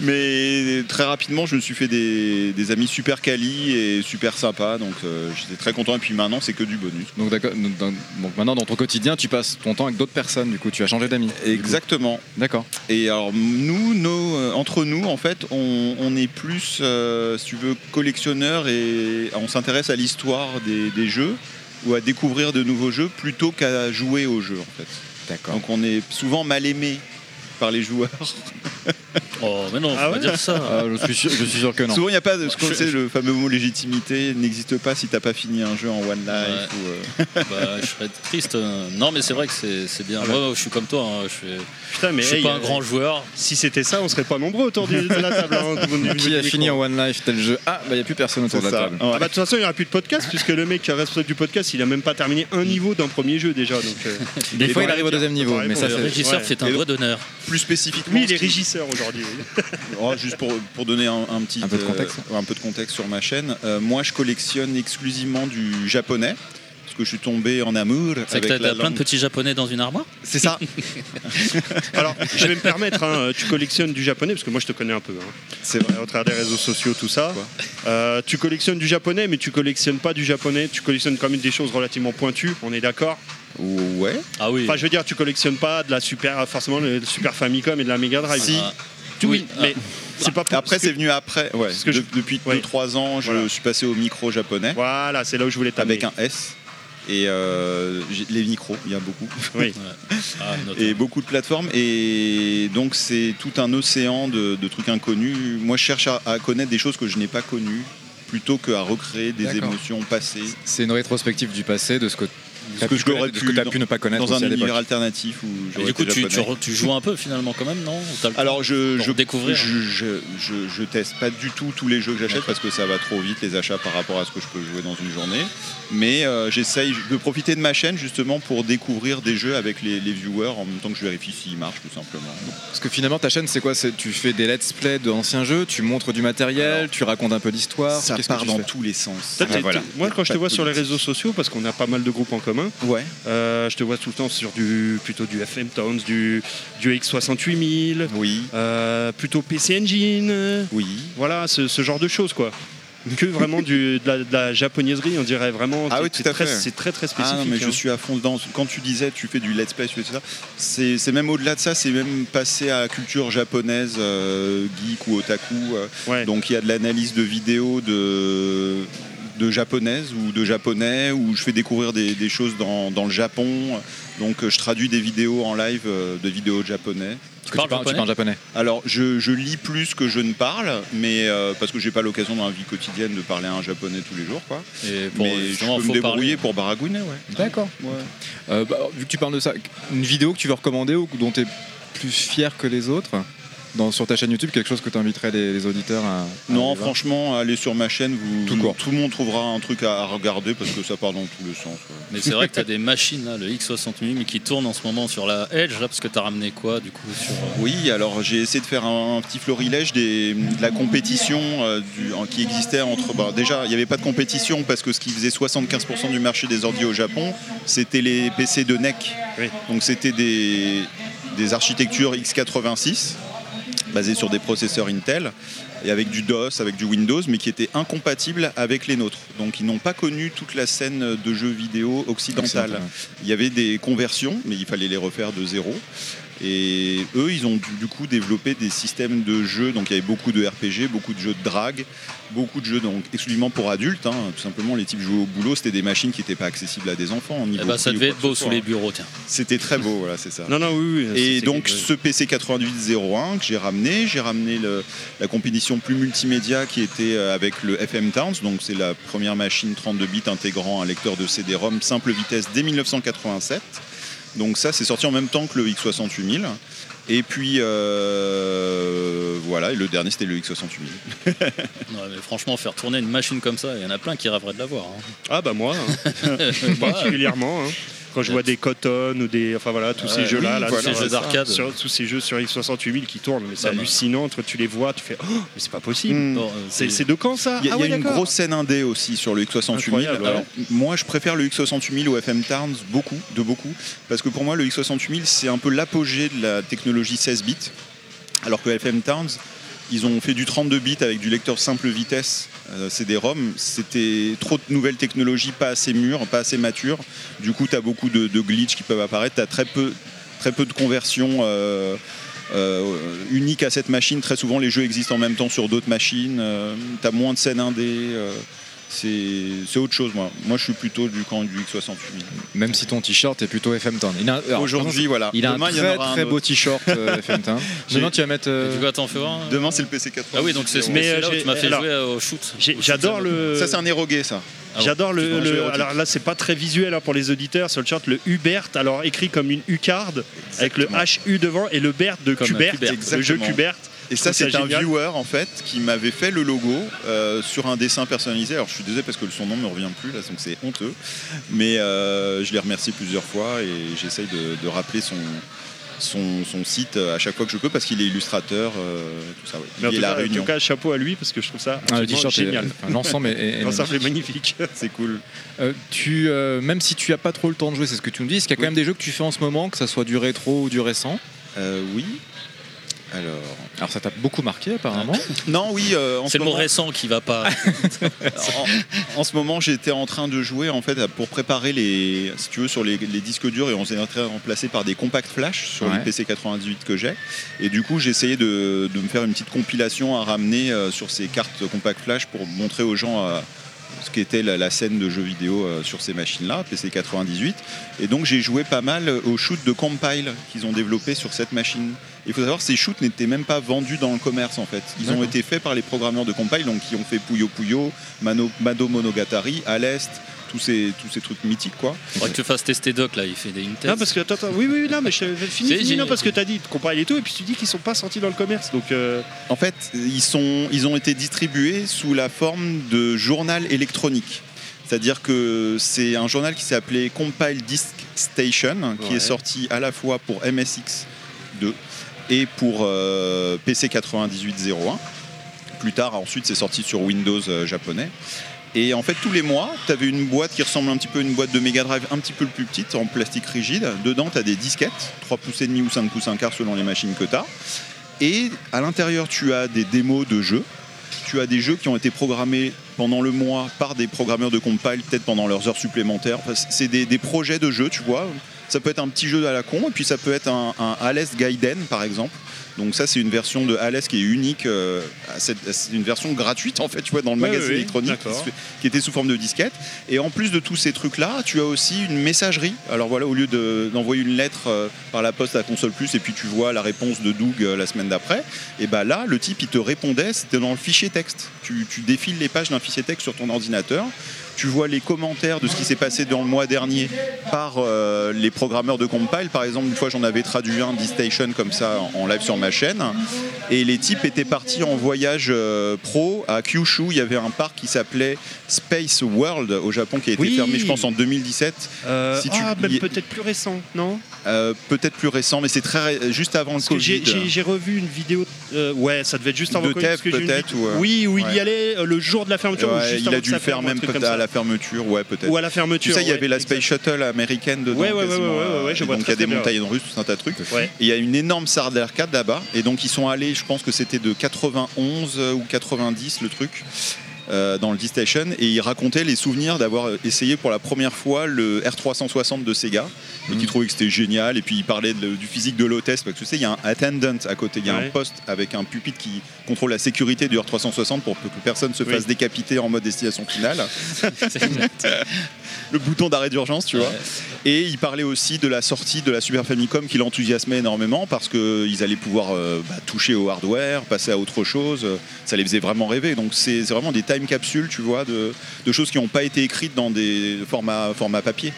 Mais très rapidement, je me suis fait des, des amis super quali et super sympas. Donc euh, j'étais très content. Et puis maintenant, c'est que du bonus. donc, d'accord- donc, dans- donc maintenant, dans ton quotidien, tu passes ton temps avec d'autres personnes. Du coup, tu as changé d'amis. Exactement. D'accord. Et alors, nous, nos, euh, entre nous, en fait, on, on est plus, euh, si tu veux, collectionneurs et on s'intéresse à l'histoire des, des jeux ou à découvrir de nouveaux jeux plutôt qu'à jouer aux jeux, en fait. D'accord. Donc on est souvent mal aimé par les joueurs. Oh, mais non, faut Ah pas ouais dire ça. Ah, je, suis sûr, je suis sûr que non. Souvent, il n'y a pas de ce qu'on Je- sait, le fameux mot légitimité n'existe pas si t'as pas fini un jeu en one life. Ouais. ou, euh, Bah, je serais triste. euh. Non, mais c'est vrai que c'est c'est bien. Ouais. Moi, je suis comme toi. hein, Je suis, Putain, mais je suis hey, pas euh, un grand joueur. Si c'était ça, on serait pas nombreux autour du- de la table. hein, Qui a fini en One Life tel jeu? Ah, bah il n'y a plus personne autour de la ça. table. Ouais. Ah bah, de toute façon, il n'y aura plus de podcast puisque le mec qui est responsable du podcast, il a même pas terminé un niveau d'un premier jeu déjà. Donc, euh, Des fois, il arrive au deuxième niveau, faut mais ça. Le régisseur fait un Et doigt d'honneur. plus spécifiquement. Il est régisseur aujourd'hui. Oh, juste pour, pour donner un, un petit Un peu de contexte. euh, un peu de contexte sur ma chaîne, euh, moi je collectionne exclusivement du japonais parce que je suis tombé en amour C'est que t'as la plein de petits japonais dans une armoire? C'est ça. Alors, je vais me permettre, hein, tu collectionnes du japonais, parce que moi je te connais un peu. hein. C'est vrai. Au travers des réseaux sociaux, tout ça. Euh, tu collectionnes du japonais, mais tu collectionnes pas du japonais, tu collectionnes quand même des choses relativement pointues, on est d'accord? Ouais. Ah oui. Enfin, je veux dire, tu collectionnes pas de la super, forcément le Super Famicom et de la Mega Drive. Si. Ah. Oui, Oui. mais c'est pas pour- Après que- c'est venu après. Ouais. parce que De- je- depuis ouais. 2-3 ans, je Voilà. suis passé au micro japonais Voilà, c'est là où je voulais t'amener. avec un S. Et euh, les micros, il y a beaucoup. Oui. Ah, et beaucoup de plateformes et donc c'est tout un océan de, de trucs inconnus. Moi je cherche à, à connaître des choses que je n'ai pas connues plutôt qu'à recréer des émotions passées C'est une rétrospective du passé de ce que Ce que ce pu que tu as dans- pu ne pas connaître dans un univers alternatif où Et j'aurais du coup, tu, tu, japonais. re- tu joues un peu finalement quand même, non? Alors je, pour je, découvrir. je, je, je- je teste pas du tout tous les jeux que j'achète parce que ça va trop vite les achats par rapport à ce que je peux jouer dans une journée. Mais euh, j'essaye de profiter de ma chaîne justement pour découvrir des jeux avec les, les viewers en même temps que je vérifie s'ils marchent tout simplement. Parce que finalement, ta chaîne, c'est quoi? Tu fais des let's play d'anciens jeux, tu montres du matériel, tu racontes un peu l'histoire. Ça que part tu dans fais? tous les sens. Ah, voilà. Moi, quand je te vois sur les réseaux sociaux, parce qu'on a pas mal de groupes en commun, commun. Ouais. Euh, je te vois tout le temps sur du plutôt du FM Tones, du, du X68000. Oui. Euh, plutôt PC Engine. Oui. Voilà, ce, ce genre de choses quoi. Que vraiment du, de, la, de la japonaiserie, on dirait vraiment. Ah c'est- oui, tout à très- fait. C'est très très spécifique. Ah non, mais je hein. suis à fond dedans. Quand tu disais, tu fais du let's play, tu fais ça, c'est même au-delà de ça, c'est même passé à culture japonaise, euh, geek ou otaku. euh. Donc il y a de l'analyse de vidéos de de japonaises ou de japonais où je fais découvrir des, des choses dans, dans le Japon. Donc euh, je traduis des vidéos en live euh, de vidéos japonais. Tu parles Tu parles- tu japonais parles japonais. Alors je, je lis plus que je ne parle mais euh, parce que j'ai pas l'occasion dans la vie quotidienne de parler à un japonais tous les jours quoi. Et pour- mais je peux me débrouiller parler. pour baragouiner ouais. D'accord. Euh, bah, vu que tu parles de ça, une vidéo que tu veux recommander ou dont tu es plus fier que les autres dans, sur ta chaîne YouTube, quelque chose que tu inviterais les, les auditeurs à. à Non, franchement, allez sur ma chaîne, vous, Tout court. le monde trouvera un truc à regarder parce que ça part dans tous les sens. ouais. Mais c'est vrai que tu as des machines, là, le X68000 qui tournent en ce moment sur la Edge, là, parce que tu as ramené quoi, du coup sur... euh, Oui, alors j'ai essayé de faire un, petit florilège des, de la compétition euh, du- en- qui existait entre. bah, déjà, il n'y avait pas de compétition parce que ce qui faisait 75% du marché des ordi au Japon, c'était les PC de NEC. Donc c'était des, des architectures x86 basées sur des processeurs Intel et avec du DOS, avec du Windows, mais qui étaient incompatibles avec les nôtres. Donc ils n'ont pas connu toute la scène de jeux vidéo. Occidentale. Il y avait des conversions, mais il fallait les refaire de zéro. Et eux, ils ont du, coup développé des systèmes de jeux. Donc il y avait beaucoup de RPG, beaucoup de jeux de drague, beaucoup de jeux donc exclusivement pour adultes. hein. Tout simplement, les types jouaient au boulot. C'était des machines qui n'étaient pas accessibles à des enfants. en niveau Eh ben, ça devait être beau sous les bureaux, tiens. C'était très beau, voilà, c'est ça. Non, non, oui, oui. Et donc ce PC 8801 que j'ai ramené, j'ai ramené le- la compétition plus multimédia qui était euh, avec le FM Towns, donc c'est la première machine 32 bits intégrant un lecteur de CD-ROM simple vitesse dès 1987. Donc ça c'est sorti en même temps que le X68000. Et puis euh, voilà, et le dernier c'était le X68000. Ouais, mais franchement, faire tourner une machine comme ça, il y en a plein qui rêveraient de l'avoir. hein. Ah bah moi, hein. particulièrement. hein. Quand je vois des Cotton ou des. Enfin voilà, tous Ouais, ces jeux-là, oui, là, voilà, sur- ces jeux d'arcade. sur- Tous ces jeux sur X68000 qui tournent, mais c'est Bah, hallucinant. Tu les vois, tu fais Oh, mais c'est pas possible. Hmm. C'est de quand ça? Il y a, Ah y a une grosse scène indé aussi sur le X68000. Incroyable, ouais. Alors, moi, je préfère le X68000 au FM Towns beaucoup, de beaucoup, parce que pour moi, le X68000, c'est un peu l'apogée de la technologie 16 bits, alors que FM Towns, ils ont fait du 32 bits avec du lecteur simple vitesse euh, CD-ROM. C'était trop de nouvelles technologies, pas assez mûres, pas assez matures. Du coup, tu as beaucoup de, glitches qui peuvent apparaître. Tu as très peu, très peu de conversions. euh, euh, uniques à cette machine. Très souvent, les jeux existent en même temps sur d'autres machines. tu as moins de scènes indé. Euh, c'est autre chose, moi. Moi, je suis plutôt du camp du X68000. Même si ton t-shirt est plutôt FM Town. Il a- alors, Aujourd'hui, voilà. Il a Demain, un il y en très aura un très beau t-shirt euh, FM Town. Demain, tu vas mettre. euh, Du coup, attends, fais voir. Demain, c'est le PC 80. Ah oui, donc c'est Mais, mais euh, là où j'ai- tu m'as fait alors, jouer au shoot. J'ai- Au shoot, J'adore ça- le. Ça, c'est un érogué, ça. Ah J'adore le, alors là c'est pas très visuel hein, pour les auditeurs sur le chart le Hubert alors écrit comme une U-card avec le HU devant et le Bert de Kubert, le jeu. Kubert Et ça, c'est un génial. viewer en fait qui m'avait fait le logo euh, sur un dessin personnalisé. Alors, je suis désolé parce que son nom me revient plus là, donc c'est honteux. Mais euh, je l'ai remercié plusieurs fois et j'essaye de, de rappeler son, son, son site à chaque fois que je peux parce qu'il est illustrateur, euh, tout ça. ouais. Mais en Il tout, cas, en tout cas, chapeau à lui parce que je trouve ça Ah, génial. enfin, l'ensemble est- est- est L'ensemble est magnifique. C'est cool. Euh, tu, euh, même si tu as pas trop le temps de jouer, c'est ce que tu me dis, est-ce qu'il y a quand même des jeux que tu fais en ce moment, que ça soit du rétro ou du récent? Euh, oui. Alors. Alors ça t'a beaucoup marqué apparemment. Non, oui. euh, en C'est ce le mot récent qui va pas. en, en ce moment, j'étais en train de jouer en fait pour préparer les, si tu veux, sur les, les disques durs et on s'est en train de remplacer par des compacts flash sur Ouais. les PC 98 que j'ai. Et du coup, j'ai essayé de, de me faire une petite compilation à ramener euh, sur ces cartes compact flash pour montrer aux gens. euh, ce qu'était la, la scène de jeux vidéo euh, sur ces machines-là, PC 98. Et donc j'ai joué pas mal aux shoots de Compile qu'ils ont développé sur cette machine. Il faut savoir que ces shoots n'étaient même pas vendus dans le commerce en fait. Ils ont été faits par les programmeurs de Compile, donc qui ont fait Puyo Puyo, Mano- Mado Monogatari, Alest, tous ces, tous ces trucs mythiques quoi. Faudrait que tu fasses tester Doc là, il fait des intel. Non parce que attends, attends, oui oui non mais je fini, fini, non parce que t'as dit compare et tout et puis tu dis qu'ils sont pas sortis dans le commerce donc euh, En fait, ils, sont, ils ont été distribués sous la forme de journal électronique. C'est-à-dire que c'est un journal qui s'est appelé Compile Disk Station, qui Ouais. est sorti à la fois pour MSX2 et pour euh, PC 9801. Plus tard, ensuite, c'est sorti sur Windows euh, japonais. Et en fait, tous les mois, tu avais une boîte qui ressemble un petit peu à une boîte de Mega Drive, un petit peu plus petite, en plastique rigide. Dedans, tu as des disquettes, 3 pouces et demi ou 5 pouces un quart selon les machines que tu as. Et à l'intérieur, tu as des démos de jeux. Tu as des jeux qui ont été programmés pendant le mois par des programmeurs de compile, peut-être pendant leurs heures supplémentaires. C'est des, des projets de jeux, tu vois. Ça peut être un petit jeu à la con, et puis ça peut être un, un Hales Gaiden, par exemple. Donc ça, c'est une version de Hales qui est unique. euh, c'est une version gratuite, en fait, tu vois, dans le Ouais, magazine ouais, électronique, qui, était sous forme de disquette. Et en plus de tous ces trucs-là, tu as aussi une messagerie. Alors voilà, au lieu de- d'envoyer une lettre euh, par la poste à Console Plus, et puis tu vois la réponse de Doug euh, la semaine d'après, et bah là, le type, il te répondait, c'était dans le fichier texte. Tu, tu défiles les pages d'un fichier texte sur ton ordinateur. Tu vois les commentaires de ce qui s'est passé dans le mois dernier par euh, les programmeurs de compile. Par exemple, une fois, j'en avais traduit un D-Station comme ça en live sur ma chaîne. Et les types étaient partis en voyage euh, pro à Kyushu. Il y avait un parc qui s'appelait Space World au Japon qui a été Oui. fermé, je pense, en 2017. Euh, Si tu- ah, y- peut-être plus récent, non? Euh, Peut-être plus récent, mais c'est très juste avant le Parce Covid. j'ai revu une vidéo, euh, ouais, ça devait être juste avant De le Covid, peut-être, ou, euh, Oui, où il y allait le jour de la fermeture, ou Ouais, juste il avant a dû faire ferme, même peut-être à la fermeture, ouais, peut-être. Ou à la fermeture, Tu sais, il y avait la Space Shuttle américaine dedans. Ouais, ouais, ouais, je vois donc il y a des montagnes russes, tout un tas de trucs. Il y a une énorme salle d'arcade là-bas. Et donc ils sont allés, je pense que c'était de 91 euh, ou 90 le truc. Euh, dans le D-Station et ils racontaient les souvenirs d'avoir essayé pour la première fois le R360 de Sega et Mhm. qui trouvaient que c'était génial et puis ils parlaient de- du physique de l'hôtesse parce que tu sais il y a un attendant à côté il y a Ouais. un poste avec un pupitre qui contrôle la sécurité du R360 pour que personne se Oui. fasse décapiter en mode destination finale le bouton d'arrêt d'urgence, tu vois. Et il parlait aussi de la sortie de la Super Famicom qui l'enthousiasmait énormément parce qu'ils allaient pouvoir euh, bah, toucher au hardware, passer à autre chose. Ça les faisait vraiment rêver. Donc c'est c'est vraiment des time capsules, tu vois, de, de choses qui n'ont pas été écrites dans des formats, formats papier.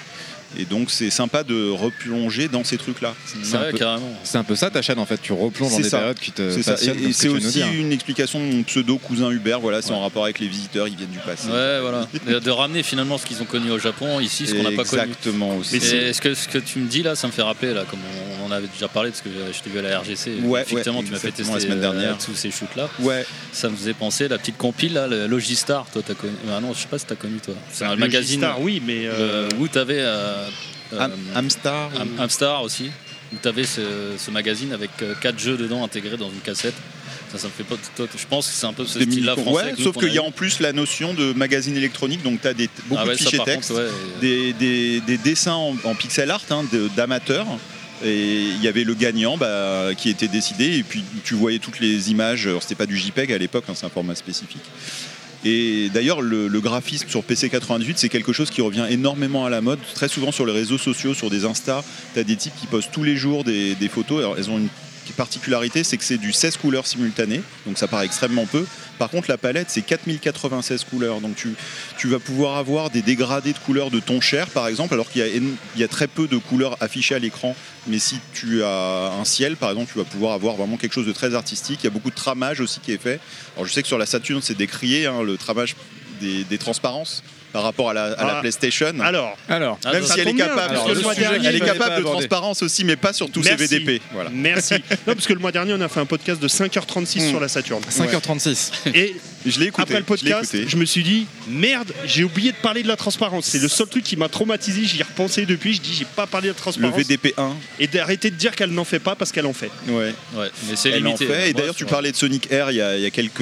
Et donc c'est sympa de replonger dans ces trucs-là. C'est un, peu- c'est un peu ça ta chaîne en fait, tu replonges dans des ça. périodes qui te C'est passionnent, Et, ce de aussi dire. une explication de mon pseudo cousin Hubert. Voilà, c'est en rapport avec les visiteurs, ils viennent du passé. Ouais, voilà. Et de ramener finalement ce qu'ils ont connu au Japon ici, ce qu'on n'a pas connu. Exactement aussi. Et est-ce que ce que tu me dis là, ça me fait rappeler là, comme on en avait déjà parlé, parce que je t'ai vu à la RGC. Ouais, effectivement, ouais, tu m'as fait tester la semaine euh, dernière. tous ces shoots là. Ouais. Ça me faisait penser la petite compile là, le Logistar. Toi, t'as connu Ah non, je sais pas si t'as connu toi. C'est un Logistar, magazine. oui, mais, euh, où t'avais. Euh, Am- Amstar. Am- Amstar aussi. Où t'avais ce, ce magazine avec 4 jeux dedans intégrés dans une cassette. Ça, ça me fait pas. Je pense que c'est un peu ce style-là français. ouais, que sauf qu'il y a en plus la notion de magazine électronique, donc tu as des, beaucoup Ah ouais, de fichiers texte, contre, ouais. des, des- des dessins en, en pixel art hein, d'amateurs. Et il y avait le gagnant bah, qui était décidé, et puis tu voyais toutes les images. Alors, c'était pas du JPEG à l'époque, hein, c'est un format spécifique. Et d'ailleurs, le, graphisme sur PC98, c'est quelque chose qui revient énormément à la mode. Très souvent sur les réseaux sociaux, sur des Insta, tu des types qui postent tous les jours des, photos. Elles particularité, c'est que c'est du 16 couleurs simultanées, donc ça paraît extrêmement peu. Par contre, la palette, c'est 4096 couleurs, donc tu, vas pouvoir avoir des dégradés de couleurs de ton cher, par exemple, alors qu'il y, a très peu de couleurs affichées à l'écran. Mais si tu as un ciel, par exemple, tu vas pouvoir avoir vraiment quelque chose de très artistique. Il y a beaucoup de tramage aussi qui est fait. Alors je sais que sur la Saturn, c'est décrié, hein, le tramage des transparences par rapport à la, à la Ah. PlayStation. Alors, alors même ça si elle est capable, le dernier, elle est capable de transparence aussi, mais pas sur tous ces VDP. Voilà. Merci. non, parce que le mois dernier, on a fait un podcast de 5h36 sur la Saturn. 5h36. Et je l'ai écouté. après le je podcast, écouté. je, me suis dit merde, j'ai oublié de parler de la transparence. C'est le seul truc qui m'a traumatisé. J'y ai repensé depuis. Je dis j'ai pas parlé de la Le transparence. VDP1. Et d'arrêter de dire qu'elle n'en fait pas parce qu'elle en fait. Ouais. Ouais, mais c'est Elle en limité. fait. Et d'ailleurs, tu parlais de Sonic Air il y a, il y a quelques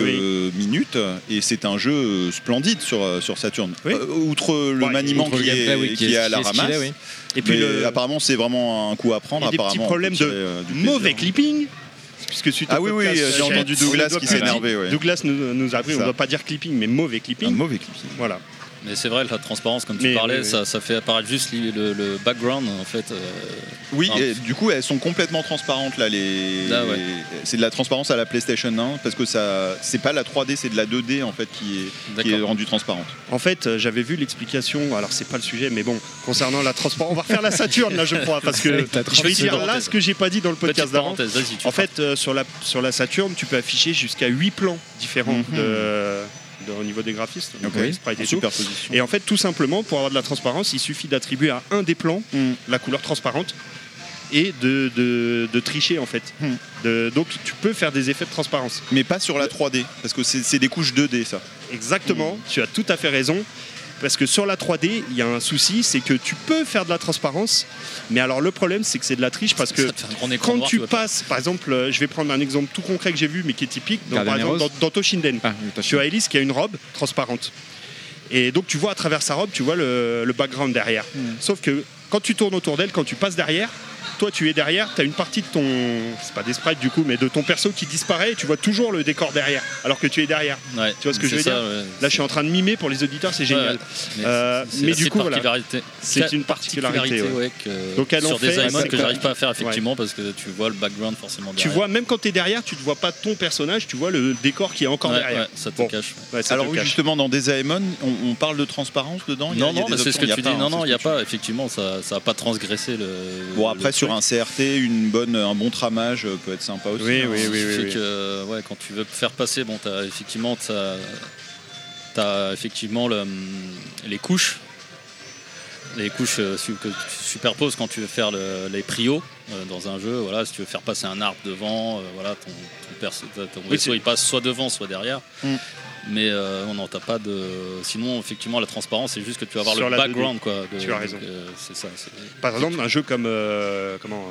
minutes, et c'est un jeu euh, splendide sur, euh, sur Saturn. Euh, outre le Ouais, maniement outre le qui, gameplay, est, oui, qui qui est- est à la est ramasse. oui. Et puis le- apparemment, c'est vraiment un coup à prendre. Il y a des petits problèmes de mauvais clipping. Puisque suite Ah au oui, podcast, euh, j'ai entendu Douglas qui s'est énervé, ouais. Douglas nous, nous a appris, on ne doit pas dire clipping, mais mauvais clipping. Un mauvais clipping. Voilà. Mais c'est vrai, la transparence, comme tu Mais parlais. Ça, ça fait apparaître juste le, le background en fait. euh, Oui, enfin, et du coup, elles sont complètement transparentes là. Les... Ah ouais. les- C'est de la transparence à la PlayStation 1 parce que ça, c'est pas la 3D, c'est de la 2D en fait qui est, qui est rendue transparente. En fait, euh, j'avais vu l'explication, alors c'est pas le sujet, mais bon, concernant la transparence, on va refaire la Saturne là, je crois, parce que je vais dire là ce que j'ai pas dit dans le podcast d'avant. En fait, euh, sur, la, sur la Saturne, tu peux afficher jusqu'à 8 plans différents Mhm. de- au niveau des graphistes, donc, Ok. ouais, sprite et superposition. Et en fait, tout simplement, pour avoir de la transparence, il suffit d'attribuer à un des plans Mm. la couleur transparente et de, de- de tricher en fait. De- donc tu peux faire des effets de transparence. Mais pas sur la 3D, parce que c'est c'est des couches 2D ça. Exactement, tu as tout à fait raison. Parce que sur la 3D, il y a un souci, c'est que tu peux faire de la transparence, mais alors le problème, c'est que c'est de la triche parce que quand noir, tu passes, par exemple, euh, je vais prendre un exemple tout concret que j'ai vu, mais qui est typique. Donc, par exemple, dans, dans Toshinden, tu as Elise qui a une robe transparente. Et donc tu vois à travers sa robe, tu vois le, le background derrière. Sauf que quand tu tournes autour d'elle, quand tu passes derrière, toi tu es derrière, tu as une partie de ton. C'est pas des sprites du coup, mais de ton perso qui disparaît et tu vois toujours le décor derrière, alors que tu es derrière. Ouais, Tu vois ce que je veux ça, dire ouais. Là je suis en train de mimer pour les auditeurs, c'est génial. Ouais, mais Euh, mais du coup, voilà. C'est une particularité. ouais. ouais, que- Donc elle en sur fait- des c'est que j'arrive pas à faire Ouais. effectivement parce que tu vois le background forcément Tu vois, même quand tu es derrière, tu ne vois pas ton personnage, tu vois le décor qui est encore Ouais, derrière. ouais, ça te Bon. cache. Ouais, ça Alors te oui, cache. justement, dans Desaemon, on, on parle de transparence dedans Non, non, c'est ce que tu dis. hein, Non, c'est non, il n'y a pas. Effectivement, ça n'a pas transgressé le. Bon, après, sur un CRT, une bonne, un bon tramage peut être sympa aussi. Oui, hein. oui, oui, que, ouais, quand tu veux faire passer, bon, t'as effectivement, t'as, t'as effectivement le- les couches, les couches euh, que tu superposes quand tu veux faire le- les prios euh, dans un jeu. Voilà, si tu veux faire passer un arbre devant, euh, voilà, ton, ton, perso- ton Oui, vaisseau il passe soit devant, soit derrière. Mm. Mais euh, non, t'as pas de. Sinon, effectivement, la transparence, c'est juste que tu vas avoir Sur le la 2D. background, quoi. de- Tu as raison. donc, euh, c'est ça. c'est- Par exemple, un jeu comme euh, comment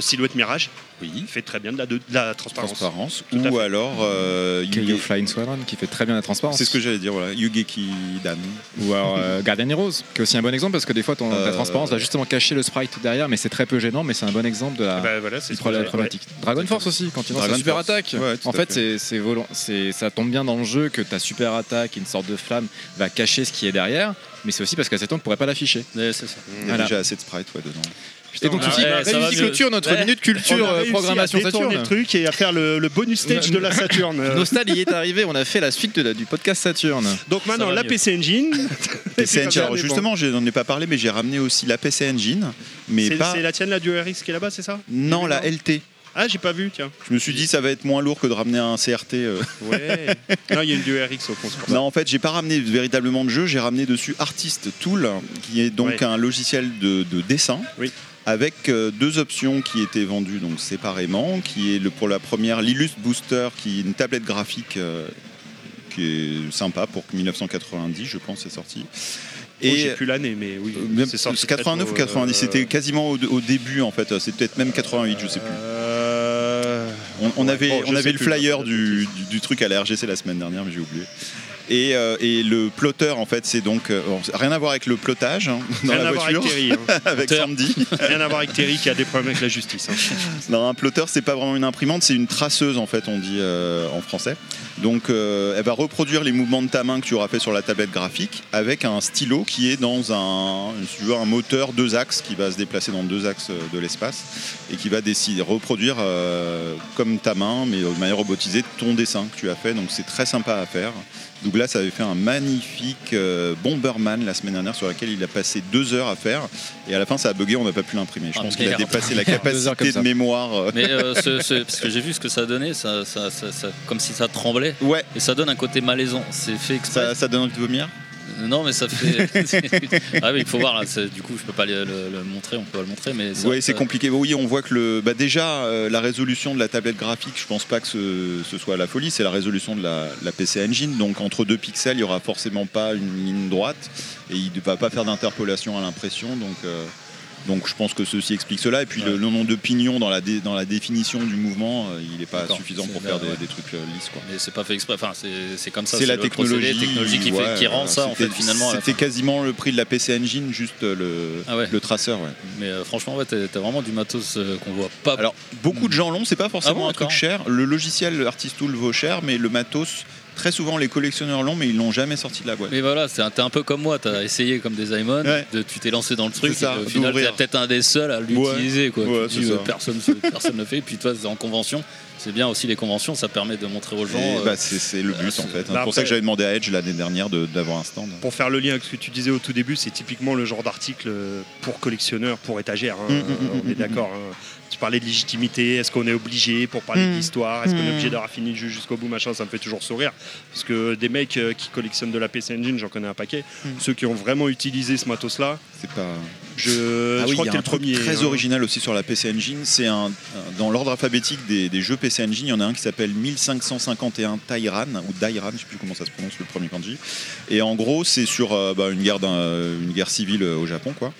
Silhouette Mirage oui. fait très bien de la, de, de la transparence. Transparence. Tout à Ou fait. alors euh, Yuge- Flying Squadron qui fait très bien la transparence. C'est ce que j'allais dire, voilà. Yugeki Dan. Ou alors euh, Guardian Heroes, qui est aussi un bon exemple parce que des fois ton, Euh, la transparence va justement cacher le sprite derrière, mais c'est très peu gênant, mais c'est un bon exemple de la, voilà, c'est j'allais- problématique. Dragon Force aussi, quand tu lances Dragon super attaque. Ouais, en fait, fait. c'est c'est volant- c'est- ça tombe bien dans le jeu que ta super attaque, une sorte de flamme, va cacher ce qui est derrière, mais c'est aussi parce qu'à cet temps on ne pourrait pas l'afficher. Ouais, c'est ça. Il y a Voilà. déjà assez de sprites ouais, dedans. Et donc, réussi mieux. clôture notre Ouais. minute culture On a euh, programmation Saturne. le truc et à faire le, le bonus stage de la Saturne. Nostal y est arrivé, on a fait la suite de la- du podcast Saturne. Donc maintenant, la. PC Engine. PC Engine. Alors justement, je n'en ai pas parlé, mais j'ai ramené aussi la PC Engine. Mais C'est pas. c'est la tienne, la du RX qui est là-bas, c'est ça? Non, la LT. Ah, j'ai pas vu, tiens. Je me suis dit, ça va être moins lourd que de ramener un CRT. euh. Ouais. non, il y a une du RX au fond. Non, en fait, j'ai pas ramené véritablement de jeu. J'ai ramené dessus Artist Tool, qui est donc Ouais. un logiciel de, de dessin. Oui. Avec euh, deux options qui étaient vendues donc séparément, qui est le, pour la première l'Illust Booster, qui est une tablette graphique euh, qui est sympa pour 1990, je pense, c'est sorti. Oh, j'ai plus l'année, mais oui. Euh, même- c'est sorti c'est 89 ou très tôt, 90, euh, c'était quasiment au, au début en fait, c'est peut-être même 88, je sais plus. Euh, On, on ouais, avait, bon, on avait le flyer du- du truc à la RGC la semaine dernière, mais j'ai oublié. Et, euh, et le plotter, en fait, c'est donc euh, rien à voir avec le plotage hein, dans Rien la à voir avec Terry. hein. avec Sandy. Rien à voir avec Terry qui a des problèmes avec la justice. hein. Non, un plotter, c'est pas vraiment une imprimante, c'est une traceuse en fait, on dit euh, en français. Donc, elle va reproduire les mouvements de ta main que tu auras fait sur la tablette graphique avec un stylo qui est dans un, tu veux, un moteur deux axes qui va se déplacer dans deux axes de l'espace et qui va décider reproduire euh, comme ta main, mais de manière robotisée, ton dessin que tu as fait. Donc, c'est très sympa à faire. Douglas avait fait un magnifique euh, Bomberman la semaine dernière sur laquelle il a passé deux heures à faire et à la fin ça a bugué, on n'a pas pu l'imprimer. Je Ah, pense qu'il a dépassé la capacité de mémoire. euh, Mais euh, ce- ce- parce que j'ai vu ce que ça donnait, ça, ça- comme si ça tremblait. Ouais. Et ça donne un côté malaisant. C'est fait exprès. Ça donne envie de vomir? Non, mais ça fait. ah oui, il faut voir là. Du coup, je peux pas le, le- le montrer. On peut pas le montrer, mais. Oui, c'est compliqué. Oui, on voit que le, bah déjà euh, la résolution de la tablette graphique, je pense pas que ce, ce soit la folie. C'est la résolution de la, la PC Engine. Donc entre deux pixels, il y aura forcément pas une ligne droite et il ne va pas faire d'interpolation à l'impression. Donc euh, donc je pense que ceci explique cela. Et puis le, le nombre de pignons dans la, dé- dans la définition du mouvement, euh, il n'est pas suffisant pour faire des, ouais. des trucs euh, lisses. Quoi. Mais c'est pas fait exprès. Enfin, c'est comme ça. C'est la le procédé, technologie, qui, fait, ouais, qui rend voilà. ça en fait C'était- finalement. quasiment le prix de la PC Engine, juste euh, le, Ah le traceur. Mais euh, franchement, ouais, t'as vraiment du matos euh, qu'on voit pas. Alors, beaucoup de gens l'ont, c'est pas forcément Ah bon, un truc cher. Le logiciel Artist Tool vaut cher, mais le matos, très souvent les collectionneurs l'ont, mais ils l'ont jamais sorti de la boîte. Mais voilà, c'est un- t'es un peu comme moi, t'as essayé comme des Simon, Ouais. de, tu t'es lancé dans le truc, C'est ça, et au final d'ouvrir. t'es peut-être un des seuls à l'utiliser. quoi. Ouais, Tu dis, c'est euh, ça. personne personne ne le fait, puis toi c'est en convention, c'est bien aussi les conventions, ça permet de montrer aux gens. Et, euh, bah, c'est c'est le but en fait. C'est Bah, pour ça que j'avais demandé à Edge l'année dernière de- d'avoir un stand. Pour faire le lien avec ce que tu disais au tout début, c'est typiquement le genre d'article pour collectionneurs, pour étagère. hein. Mm, mm, mm, on est mm, d'accord. hein. Tu parlais de légitimité. Est-ce qu'on est obligé pour parler Mm. d'histoire Est-ce qu'on est Mm. obligé de raffiner le jeu jusqu'au bout Machin, ça me fait toujours sourire. Parce que des mecs euh, qui collectionnent de la PC Engine, j'en connais un paquet. Mm. Ceux qui ont vraiment utilisé ce matos-là, c'était pas. Je, Ah je oui, crois que a t'es un le truc premier. très hein. original aussi sur la PC Engine. C'est un, dans l'ordre alphabétique des, des jeux PC Engine, il y en a un qui s'appelle 1551 Tairan ou Dairan, je sais plus comment ça se prononce le premier kanji. Et en gros, c'est sur euh, bah, une guerre une guerre civile euh, au Japon, quoi.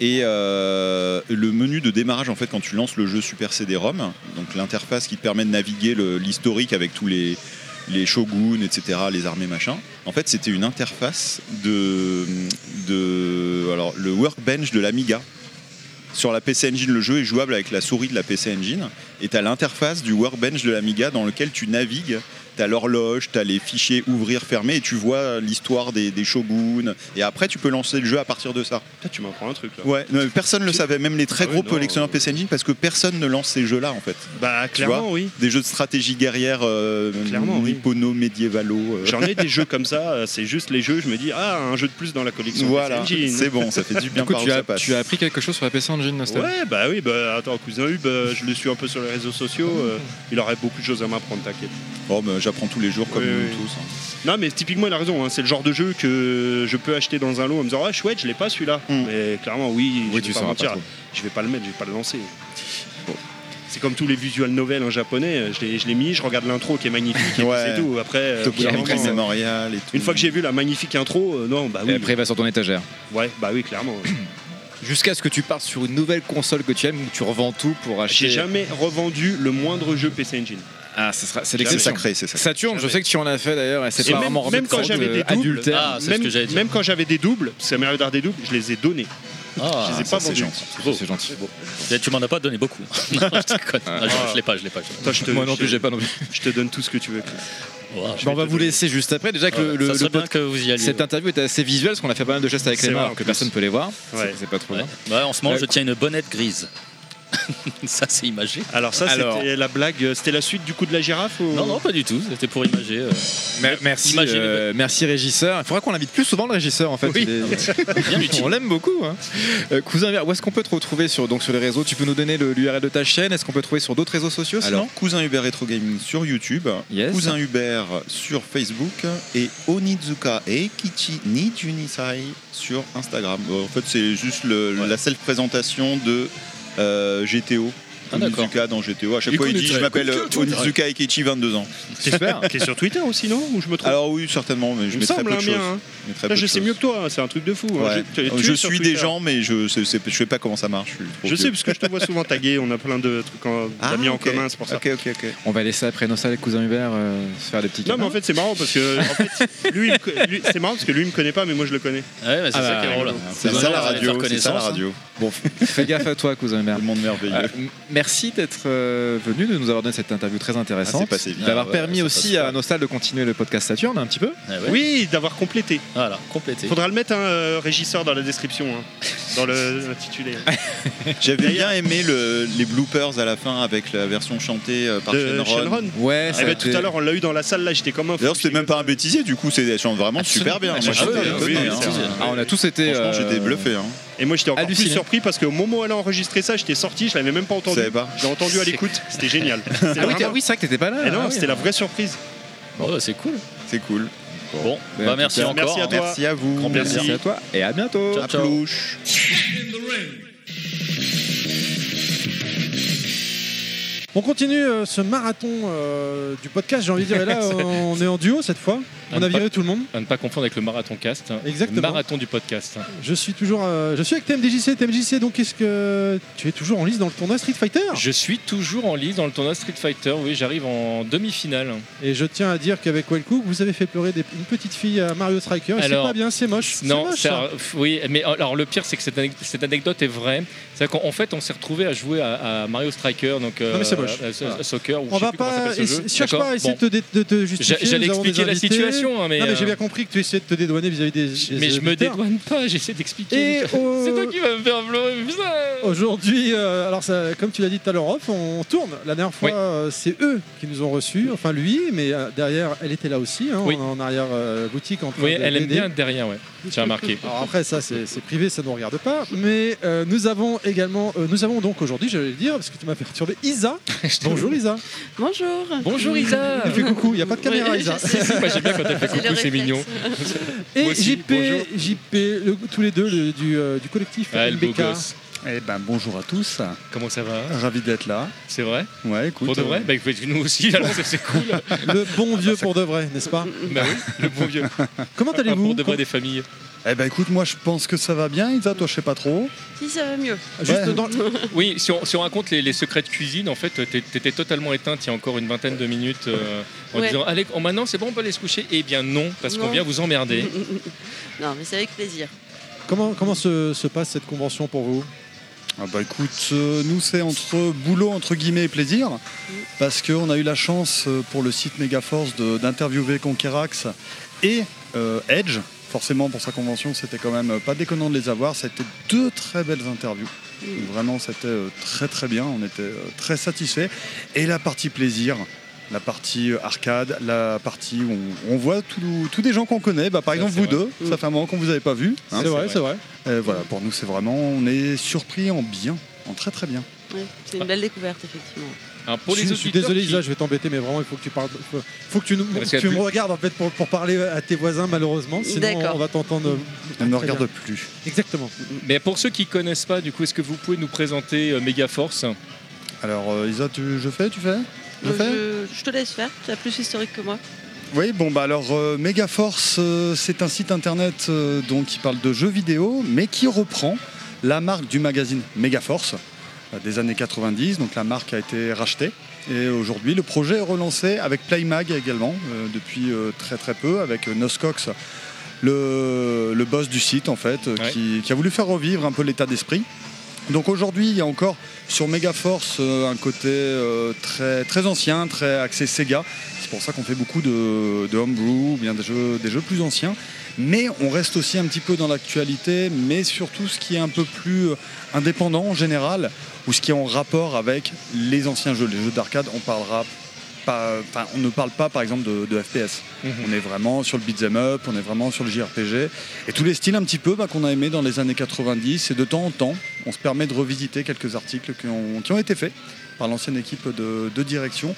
Et euh, le menu de démarrage, en fait, quand tu lances le jeu Super CD-ROM, donc l'interface qui te permet de naviguer l'historique avec tous les, shoguns, etc., les armées, machin. En fait, c'était une interface de, le workbench de l'Amiga. Sur la PC Engine, le jeu est jouable avec la souris de la PC Engine. Et tu as l'interface du workbench de l'Amiga dans lequel tu navigues. Tu as l'horloge, tu as les fichiers ouvrir, fermer, et tu vois l'histoire des, des shoguns. Et après, tu peux lancer le jeu à partir de ça. Putain, tu m'apprends un truc là. Ouais, non, personne ne le savait, même les très Ah oui, gros non, collectionneurs PC Engine, parce que personne ne lance ces jeux-là en fait. Bah, clairement, oui. Des jeux de stratégie guerrière euh, Clairement, oui. nippono-médiévalo. euh. J'en ai des jeux comme ça, euh, c'est juste les jeux, je me dis, ah, un jeu de plus dans la collection. Voilà, PC Engine. c'est bon, ça fait du bien Du coup, par tu où as, ça passe. tu as appris quelque chose sur la PC Engine, Nostal Ouais, bah oui, bah attends, cousin Hub, euh, je le suis un peu sur les réseaux sociaux, euh, il aurait beaucoup de choses à m'apprendre, t'inquiète. Oh, bah, j'apprends tous les jours comme Oui, nous oui. tous. hein. Non, mais typiquement, il a raison, hein, c'est le genre de jeu que je peux acheter dans un lot en me disant, ah, chouette, je l'ai pas celui-là. Mais clairement, oui, Oui, je vais pas mentir, pas je vais pas le mettre, je vais pas le lancer. Bon. C'est comme tous les visual novels en japonais, euh, je l'ai- je l'ai mis, je regarde l'intro qui est magnifique, et Ouais. c'est tout. Après, euh, Tokyo Memorial et tout. une fois que j'ai vu la magnifique intro, euh, non, bah oui. Et après, il va sur ton étagère. Ouais, bah oui, clairement. Jusqu'à ce que tu partes sur une nouvelle console que tu aimes où tu revends tout pour acheter. J'ai jamais revendu le moindre jeu PC Engine. Ah, ce sera, c'est l'exception. Sacré, c'est sacré. Saturne, je sais que tu en as fait d'ailleurs, et c'est pas même, vraiment remis même quand j'avais des doubles, adultère. Ah, c'est ce même, que même quand j'avais des doubles, c'est Mario Dart des doubles, je les ai donnés. Ah, je les ai ça, pas c'est vendus. C'est gentil. Et Tu m'en as pas donné beaucoup. non, je. Ah, je, je l'ai pas, je l'ai pas. Toi, je te, Moi non plus, j'ai pas non plus. Je te donne tout ce que tu veux. Chris. Wow. Bon, on va vous laisser juste après. Déjà que Ouais, le, ça le, serait le bien pod- que vous y alliez. cette interview était assez visuelle parce qu'on a fait pas mal de gestes avec les mains que personne ne peut les voir. Ouais. C'est- pas trop Ouais. Ouais, en ce moment, Ouais. je tiens une bonnette grise. ça, c'est imagé. Alors ça, Alors- c'était la blague. C'était la suite du coup de la girafe ou... Non, non, pas du tout. C'était pour imager. euh, Mer- Merci, Imaginez- euh, merci régisseur. Il faudra qu'on l'invite plus souvent le régisseur en fait. Oui. Il est- Bien utile. On l'aime beaucoup. hein. Euh, cousin Hubert, où est-ce qu'on peut te retrouver sur, donc, sur les réseaux? Tu peux nous donner l'URL de ta chaîne Est-ce qu'on peut te trouver sur d'autres réseaux sociaux Alors, Cousin Hubert Retro Gaming sur YouTube, Yes. Cousin Hubert sur Facebook et Onizuka Eikichi ni Junisai sur Instagram. En fait, c'est juste le- la self-présentation de GTO. Ah. Onizuka dans GTO. À chaque fois, il dit Je m'appelle Onizuka Eikichi, 22 ans. Super. Qui est sur Twitter aussi, non Ou je me trompe Alors, oui, certainement, mais je Il me mets très semble, peu de hein, choses. bien, hein. Je Là, sais mieux que toi, hein, c'est un truc de fou. hein. Je, suis des gens, mais je je sais pas comment ça marche. Je sais, parce que je te vois souvent taguer, on a plein de trucs en- Ah, d'amis en ok. commun, c'est pour ça. Ok, ok, ok. On va laisser après Nostal et cousin Hubert euh, se faire des petits Non, mais en fait, c'est marrant parce que lui, c'est marrant parce que lui, il me connaît pas, mais moi, je le connais. Ouais, c'est Ah ça qui est drôle. C'est ça la radio, faire c'est ça la connaissance, hein. radio. Bon, fais gaffe à toi, cousin Hubert. Le monde merveilleux. Merci d'être euh, venu, de nous avoir donné cette interview très intéressante. Ah, c'est passé vite. D'avoir Ah ouais, permis aussi à Nostal de continuer le podcast Saturne un petit peu. Ah ouais. Oui, d'avoir complété. Voilà, complété. Faudra le mettre un euh, régisseur dans la description, hein, dans le l'intitulé. J'avais bien aimé le- les bloopers à la fin avec la version chantée euh, par De Shenron. Shenron. Ouais, Ah bah, tout à l'heure, on l'a eu dans la salle, là, j'étais comme un. D'ailleurs, c'était même pas un bêtisier, du coup, c'est chante vraiment super bien. Ah, Moi, ah j'étais oui, oui, oui, hein. Ah, on a tous été. Franchement, euh, j'étais bluffé. hein. Et moi, j'étais encore plus surpris parce qu'au moment où elle a enregistré ça, j'étais sorti, je l'avais même pas entendu. L'ai entendu à l'écoute, c'était génial. Ah oui, oui, c'est vrai que t'étais pas là. Eh non, Ah oui, c'était la vraie surprise. Bon, ouais, c'est cool. C'est cool. Bon, bah merci cas, encore. merci à toi. Merci à vous. Grand. Merci à toi et à bientôt. Ciao, À ciao. plouche. On continue euh, ce marathon euh, du podcast, j'ai envie de dire. Et là, on est en duo cette fois. On a viré tout le monde. À ne pas confondre avec le marathon cast. Exactement. Le marathon du podcast. Je suis toujours, euh, je suis avec TMDJC. TMDJC, donc est-ce que tu es toujours en lice dans le tournoi Street Fighter? Je suis toujours en lice dans le tournoi Street Fighter. Oui, j'arrive en demi-finale. Et je tiens à dire qu'avec Wellcook, vous avez fait pleurer des- une petite fille à Mario Striker. C'est pas bien, c'est moche. Non, moche, ça. oui, mais alors le pire c'est que cette, anec- cette anecdote est vraie. C'est qu'en en fait on s'est retrouvé à jouer à, à Mario Striker, donc euh, Non, mais c'est moche. à- à- Voilà. à soccer. Ou On je sais va plus comment pas, ce jeu. cherche pas à essayer Bon. de justifier. J'a- j'allais expliquer la invités. Hein, mais, non, mais j'ai euh, bien compris que tu essayais de te dédouaner vis-à-vis des. des Mais je me dédouane pas, j'essaie d'expliquer. C'est toi qui vas me faire pleurer. Aujourd'hui, euh, alors ça- comme tu l'as dit tout à l'heure, off, on tourne. La dernière fois, Oui. euh, c'est eux qui nous ont reçus, enfin lui, mais euh, derrière, elle était là aussi, hein, Oui. en, en arrière boutique. En train Oui, de elle aime bien être derrière, ouais. J'ai remarqué. Alors après, ça c'est privé, ça ne nous regarde pas. Mais euh, nous avons également, euh, nous avons donc aujourd'hui, j'allais le dire, parce que tu m'as perturbé, Isa. Bonjour Isa. Bonjour. Bonjour Isa. Elle fait coucou, il n'y a pas de caméra Oui, Isa. j'aime bien quand elle fait coucou, c'est mignon. Et aussi, JP, bonjour. JP le- tous les deux le- du, euh, du collectif Ah, le beau MBK. gosse. Eh ben bonjour à tous. Comment ça va Ravi d'être là. C'est vrai Ouais, écoute. Pour de vrai euh, Bah écoute, nous aussi, alors c'est- c'est cool. Le bon vieux pour de vrai, n'est-ce pas Bah oui, le bon vieux. Comment allez-vous Pour de vrai des familles. Eh ben écoute, moi je pense que ça va bien. Isa, toi je sais pas trop. Si ça va mieux. Juste Ouais. dans le- Oui, si on, si on raconte les, les secrets de cuisine, en fait, t'é- t'étais totalement éteinte il y a encore une vingtaine de minutes euh, en Ouais. disant Allez, oh, maintenant c'est bon, on peut aller se coucher Eh bien non, parce qu'on vient vous emmerder. non, mais c'est avec plaisir. Comment, comment se, se passe cette convention pour vous? Ah bah écoute, euh, nous c'est entre boulot entre guillemets et plaisir, parce qu'on a eu la chance euh, pour le site Megaforce d'interviewer Conquerax et euh, Edge. Forcément pour sa convention c'était quand même pas déconnant de les avoir, été deux très belles interviews. Vraiment c'était très très bien, on était très satisfaits. Et la partie plaisir, la partie euh, arcade, la partie où on, on voit tous des gens qu'on connaît, bah, par Ça, exemple vous vrai. deux, ça fait un moment qu'on vous avait pas vu. C'est vrai, c'est vrai. Euh, voilà, pour nous c'est vraiment, on est surpris en bien, en très très bien. Ouais, c'est une belle découverte, effectivement. Alors, pour je, les suis- je suis auditeurs désolé qui- Isa, je vais t'embêter, mais vraiment il faut que tu parles, faut, faut que tu, nous, tu me plus- regardes en fait pour, pour parler à tes voisins malheureusement, sinon on va t'entendre. On ne regarde bien. plus. Exactement. Mais pour ceux qui connaissent pas, du coup, est-ce que vous pouvez nous présenter euh, Megaforce? Alors euh, Isa, tu, je fais, tu fais? Je fais je, je te laisse faire, tu as plus historique que moi. Oui, bon bah alors euh, Megaforce, euh, c'est un site internet euh, donc qui parle de jeux vidéo, mais qui reprend la marque du magazine Megaforce euh, des années 90. Donc la marque a été rachetée et aujourd'hui le projet est relancé avec Playmag également euh, depuis euh, très très peu avec euh, Noscox, le, le boss du site en fait, euh, Ouais. qui, qui a voulu faire revivre un peu l'état d'esprit. Donc aujourd'hui, il y a encore sur Megaforce euh, un côté euh, très, très ancien, très axé Sega. C'est pour ça qu'on fait beaucoup de, de homebrew, ou bien des jeux, des jeux plus anciens. Mais on reste aussi un petit peu dans l'actualité, mais surtout ce qui est un peu plus euh, indépendant en général, ou ce qui est en rapport avec les anciens jeux. Les jeux d'arcade, on parlera pas, on ne parle pas par exemple de, de FPS. Mhm. On est vraiment sur le beat'em up, on est vraiment sur le JRPG et tous les styles un petit peu bah, qu'on a aimé dans les années 90 et de temps en temps, on se permet de revisiter quelques articles qui ont, qui ont été faits par l'ancienne équipe de, de direction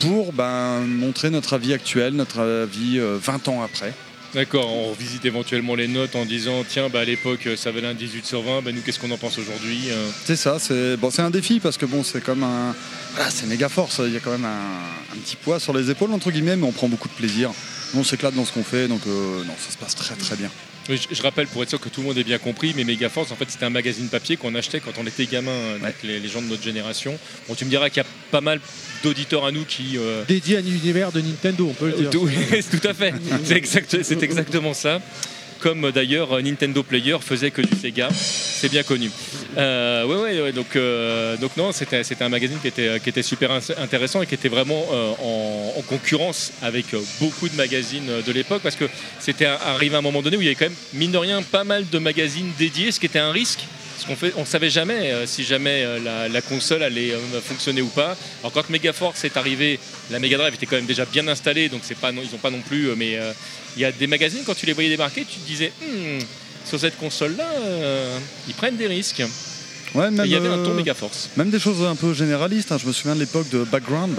pour ben, montrer notre avis actuel, notre avis euh, 20 ans après. D'accord, on revisite éventuellement les notes en disant Tiens, bah, à l'époque, ça valait un 18 sur 20, bah, nous, qu'est-ce qu'on en pense aujourd'hui Euh, C'est ça, c'est un défi parce que bon, c'est comme un, c'est méga force. Il y a quand même un, petit poids sur les épaules entre guillemets, mais on prend beaucoup de plaisir. On s'éclate dans ce qu'on fait, donc euh, non, ça se passe très très bien. Oui, Je, je rappelle pour être sûr que tout le monde ait bien compris, mais Megaforce, en fait, c'était un magazine papier qu'on achetait quand on était gamin, donc les, les gens de notre génération. Bon, tu me diras qu'il y a pas mal d'auditeurs à nous qui. euh, Dédié à l'univers de Nintendo, on peut le dire. tout, tout à fait, c'est exact- c'est exactement ça. Comme d'ailleurs Nintendo Player faisait que du Sega, c'est bien connu. Euh, ouais, donc, euh, donc non, c'était un magazine qui était, qui était super intéressant et qui était vraiment euh, en, en concurrence avec euh, beaucoup de magazines de l'époque parce que c'était arrivé à un moment donné où il y avait quand même, mine de rien, pas mal de magazines dédiés, ce qui était un risque. Parce qu'on fait, on savait jamais euh, si jamais euh, la, la console allait euh, fonctionner ou pas. Alors quand Megaforce est arrivé, la Mega Drive était quand même déjà bien installée, donc c'est pas, non- ils n'ont pas non plus. mais il y a des magazines quand tu les voyais débarquer, tu te disais, Hmm, sur cette console-là, ils prennent des risques. Ouais, même, il y avait un ton euh, Megaforce. Même des choses un peu généralistes. hein. Je me souviens de l'époque de Background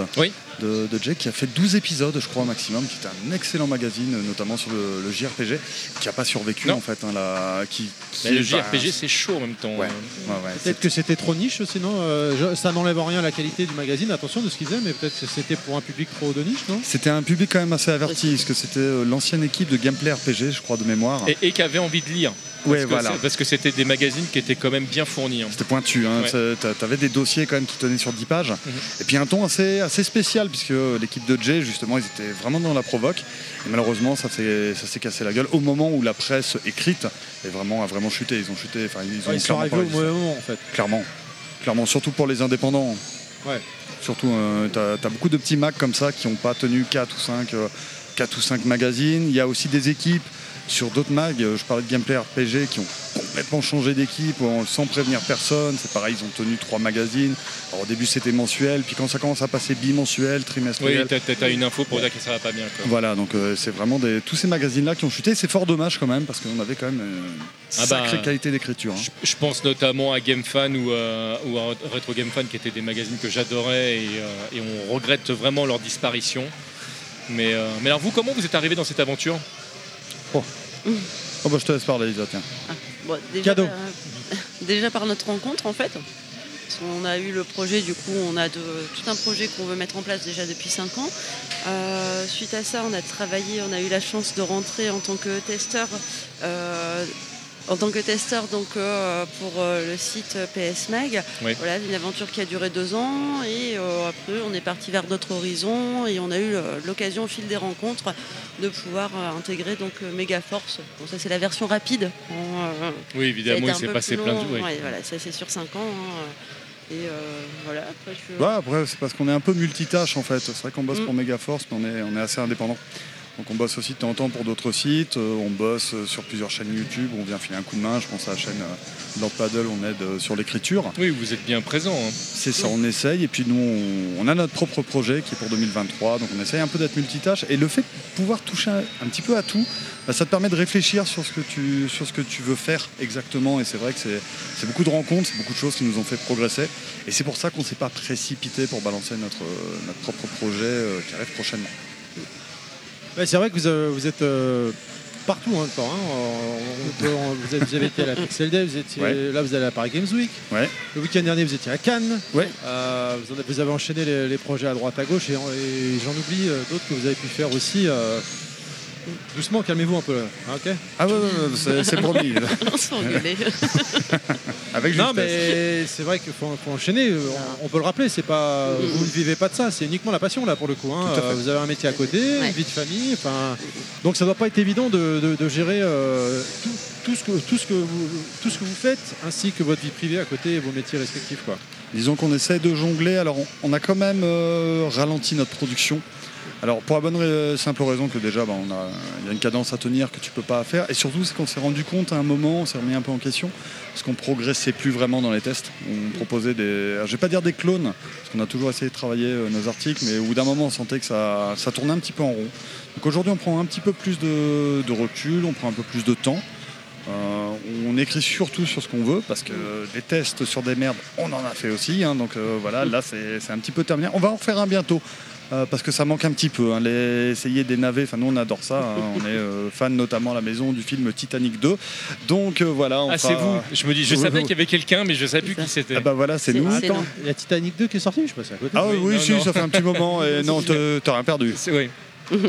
de, de Jake qui a fait 12 épisodes, je crois, au maximum, qui était un excellent magazine, notamment sur le, le JRPG, qui n'a pas survécu Non. en fait. hein, qui, le JRPG, c'est chaud en même temps. Ouais, ouais, ouais, Peut-être que c'était trop niche, sinon euh, je- ça n'enlève en rien à la qualité du magazine, attention de ce qu'ils faisaient, mais peut-être que c'était pour un public trop de niche, non? C'était un public quand même assez averti, parce que c'était euh, l'ancienne équipe de Gameplay RPG, je crois, de mémoire. Et, et qui avait envie de lire. Ouais, Parce que voilà. Parce que c'était des magazines qui étaient quand même bien fournis. hein. C'était pointu, hein. Ouais. T'avais des dossiers quand même qui tenaient sur 10 pages. Mhm. Et puis un ton assez, assez spécial, puisque l'équipe de Jay, justement, ils étaient vraiment dans la provoque. Et malheureusement, ça s'est ça s'est cassé la gueule au moment où la presse écrite est vraiment, a vraiment chuté. Ils ont chuté, enfin, ils ont Ouais, Ils sont clairement arrivés au mauvais moment en fait. Clairement. Clairement, surtout pour les indépendants. Ouais. Surtout, euh, t'as as beaucoup de petits Macs comme ça qui n'ont pas tenu 4 ou 5, euh, 4 ou 5 magazines. Il y a aussi des équipes sur d'autres mags, euh, je parlais de gameplay RPG, qui ont complètement changé d'équipe sans prévenir personne. C'est pareil, ils ont tenu trois magazines. Alors, au début, c'était mensuel, puis quand ça commence à passer bimensuel, Oui, trimestriel. t'as- t'as une info pour dire que ça va pas bien. quoi. Voilà, donc euh, c'est vraiment des, tous ces magazines-là qui ont chuté. C'est fort dommage quand même, parce qu'on avait quand même euh, une Ah bah, sacrée qualité d'écriture. hein. Je pense notamment à GameFan ou, euh, ou à Retro Game Fan qui étaient des magazines que j'adorais et, euh, et on regrette vraiment leur disparition. Mais, euh, mais alors vous, comment vous êtes arrivé dans cette aventure? Oh bah, je te laisse parler, Lisa, tiens. Bon, déjà, Cadeau. par- déjà par notre rencontre en fait. Qu'on a eu le projet, du coup on a de, tout un projet qu'on veut mettre en place déjà depuis 5 ans. Euh, suite à ça on a travaillé, on a eu la chance de rentrer en tant que testeur. euh, en tant que testeur donc euh, pour euh, le site PS Mag, Oui. voilà une aventure qui a duré deux ans et euh, après on est parti vers d'autres horizons et on a eu euh, l'occasion au fil des rencontres de pouvoir euh, intégrer donc euh, Megaforce. Bon ça c'est la version rapide. En, euh, Oui, évidemment, il s'est passé plein de- long. oui. Ouais, voilà, ça c'est sur 5 ans. hein. Et euh, voilà, après je... Ouais, après, c'est parce qu'on est un peu multitâche en fait. C'est vrai qu'on bosse Mm. pour Megaforce, mais on est, on est assez indépendant. Donc on bosse aussi de temps en temps pour d'autres sites, euh, on bosse euh, sur plusieurs chaînes YouTube, on vient filer un coup de main, je pense à la chaîne euh, Lord Paddle, on aide sur l'écriture. Oui, vous êtes bien présent. hein. C'est ça, on essaye, et puis nous on, a notre propre projet qui est pour 2023, donc on essaye un peu d'être multitâche, et le fait de pouvoir toucher un, petit peu à tout, bah, ça te permet de réfléchir sur ce que tu, sur ce que tu veux faire exactement, et c'est vrai que c'est beaucoup de rencontres, c'est beaucoup de choses qui nous ont fait progresser, et c'est pour ça qu'on ne s'est pas précipité pour balancer notre, notre propre projet qui arrive prochainement. Ouais, c'est vrai que vous, euh, vous êtes euh, partout hein, encore. hein. On peut- on- vous, avez, été à la Pixel Day, vous étiez, Ouais. là vous allez à Paris Games Week. Ouais. Le week-end dernier vous étiez à Cannes. Ouais. Euh, vous, en avez, enchaîné les, les projets à droite à gauche et, et j'en oublie d'autres que vous avez pu faire aussi. euh, doucement, calmez-vous un peu. là, hein, ok Ah ouais, ouais, ouais, c'est- c'est promis. On. Avec non, mais c'est vrai qu'il faut, faut enchaîner. On, on peut le rappeler, c'est pas, vous ne vivez pas de ça, c'est uniquement la passion là pour le coup. hein. Vous avez un métier à côté, une vie de famille. Enfin, donc ça doit pas être évident de, de- de gérer euh, tout, tout ce que, tout, ce que vous, tout ce que vous faites, ainsi que votre vie privée à côté et vos métiers respectifs. Quoi. Disons qu'on essaie de jongler. Alors, on, on a quand même euh, ralenti notre production. Alors, pour la bonne simple raison que déjà, bah, on a- il y a une cadence à tenir que tu peux pas faire. Et surtout, c'est qu'on s'est rendu compte à un moment, on s'est remis un peu en question, parce qu'on progressait plus vraiment dans les tests. On proposait des. Je vais pas dire des clones, parce qu'on a toujours essayé de travailler euh, nos articles, mais au bout d'un moment, on sentait que ça, ça tournait un petit peu en rond. Donc aujourd'hui, on prend un petit peu plus de, recul, on prend un peu plus de temps. Euh, on écrit surtout sur ce qu'on veut parce que des tests sur des merdes, on en a fait aussi. hein, donc euh, voilà, là c'est un petit peu terminé. On va en faire un bientôt. Euh, parce que ça manque un petit peu, hein, les, essayer des navets, enfin nous on adore ça, hein, on est euh, fan notamment à la maison du film Titanic 2, donc euh, voilà. On Ah, c'est vous Je me dis, je Oui, savais oui. qu'il y avait quelqu'un, mais je savais plus qui c'était. Ah bah voilà, c'est nous. Attends, il y a Titanic 2 qui est sorti, je passe à côté. Ah oui, oui, non, si, non. ça fait un petit moment et non, t'as rien perdu. C'est oui. Mais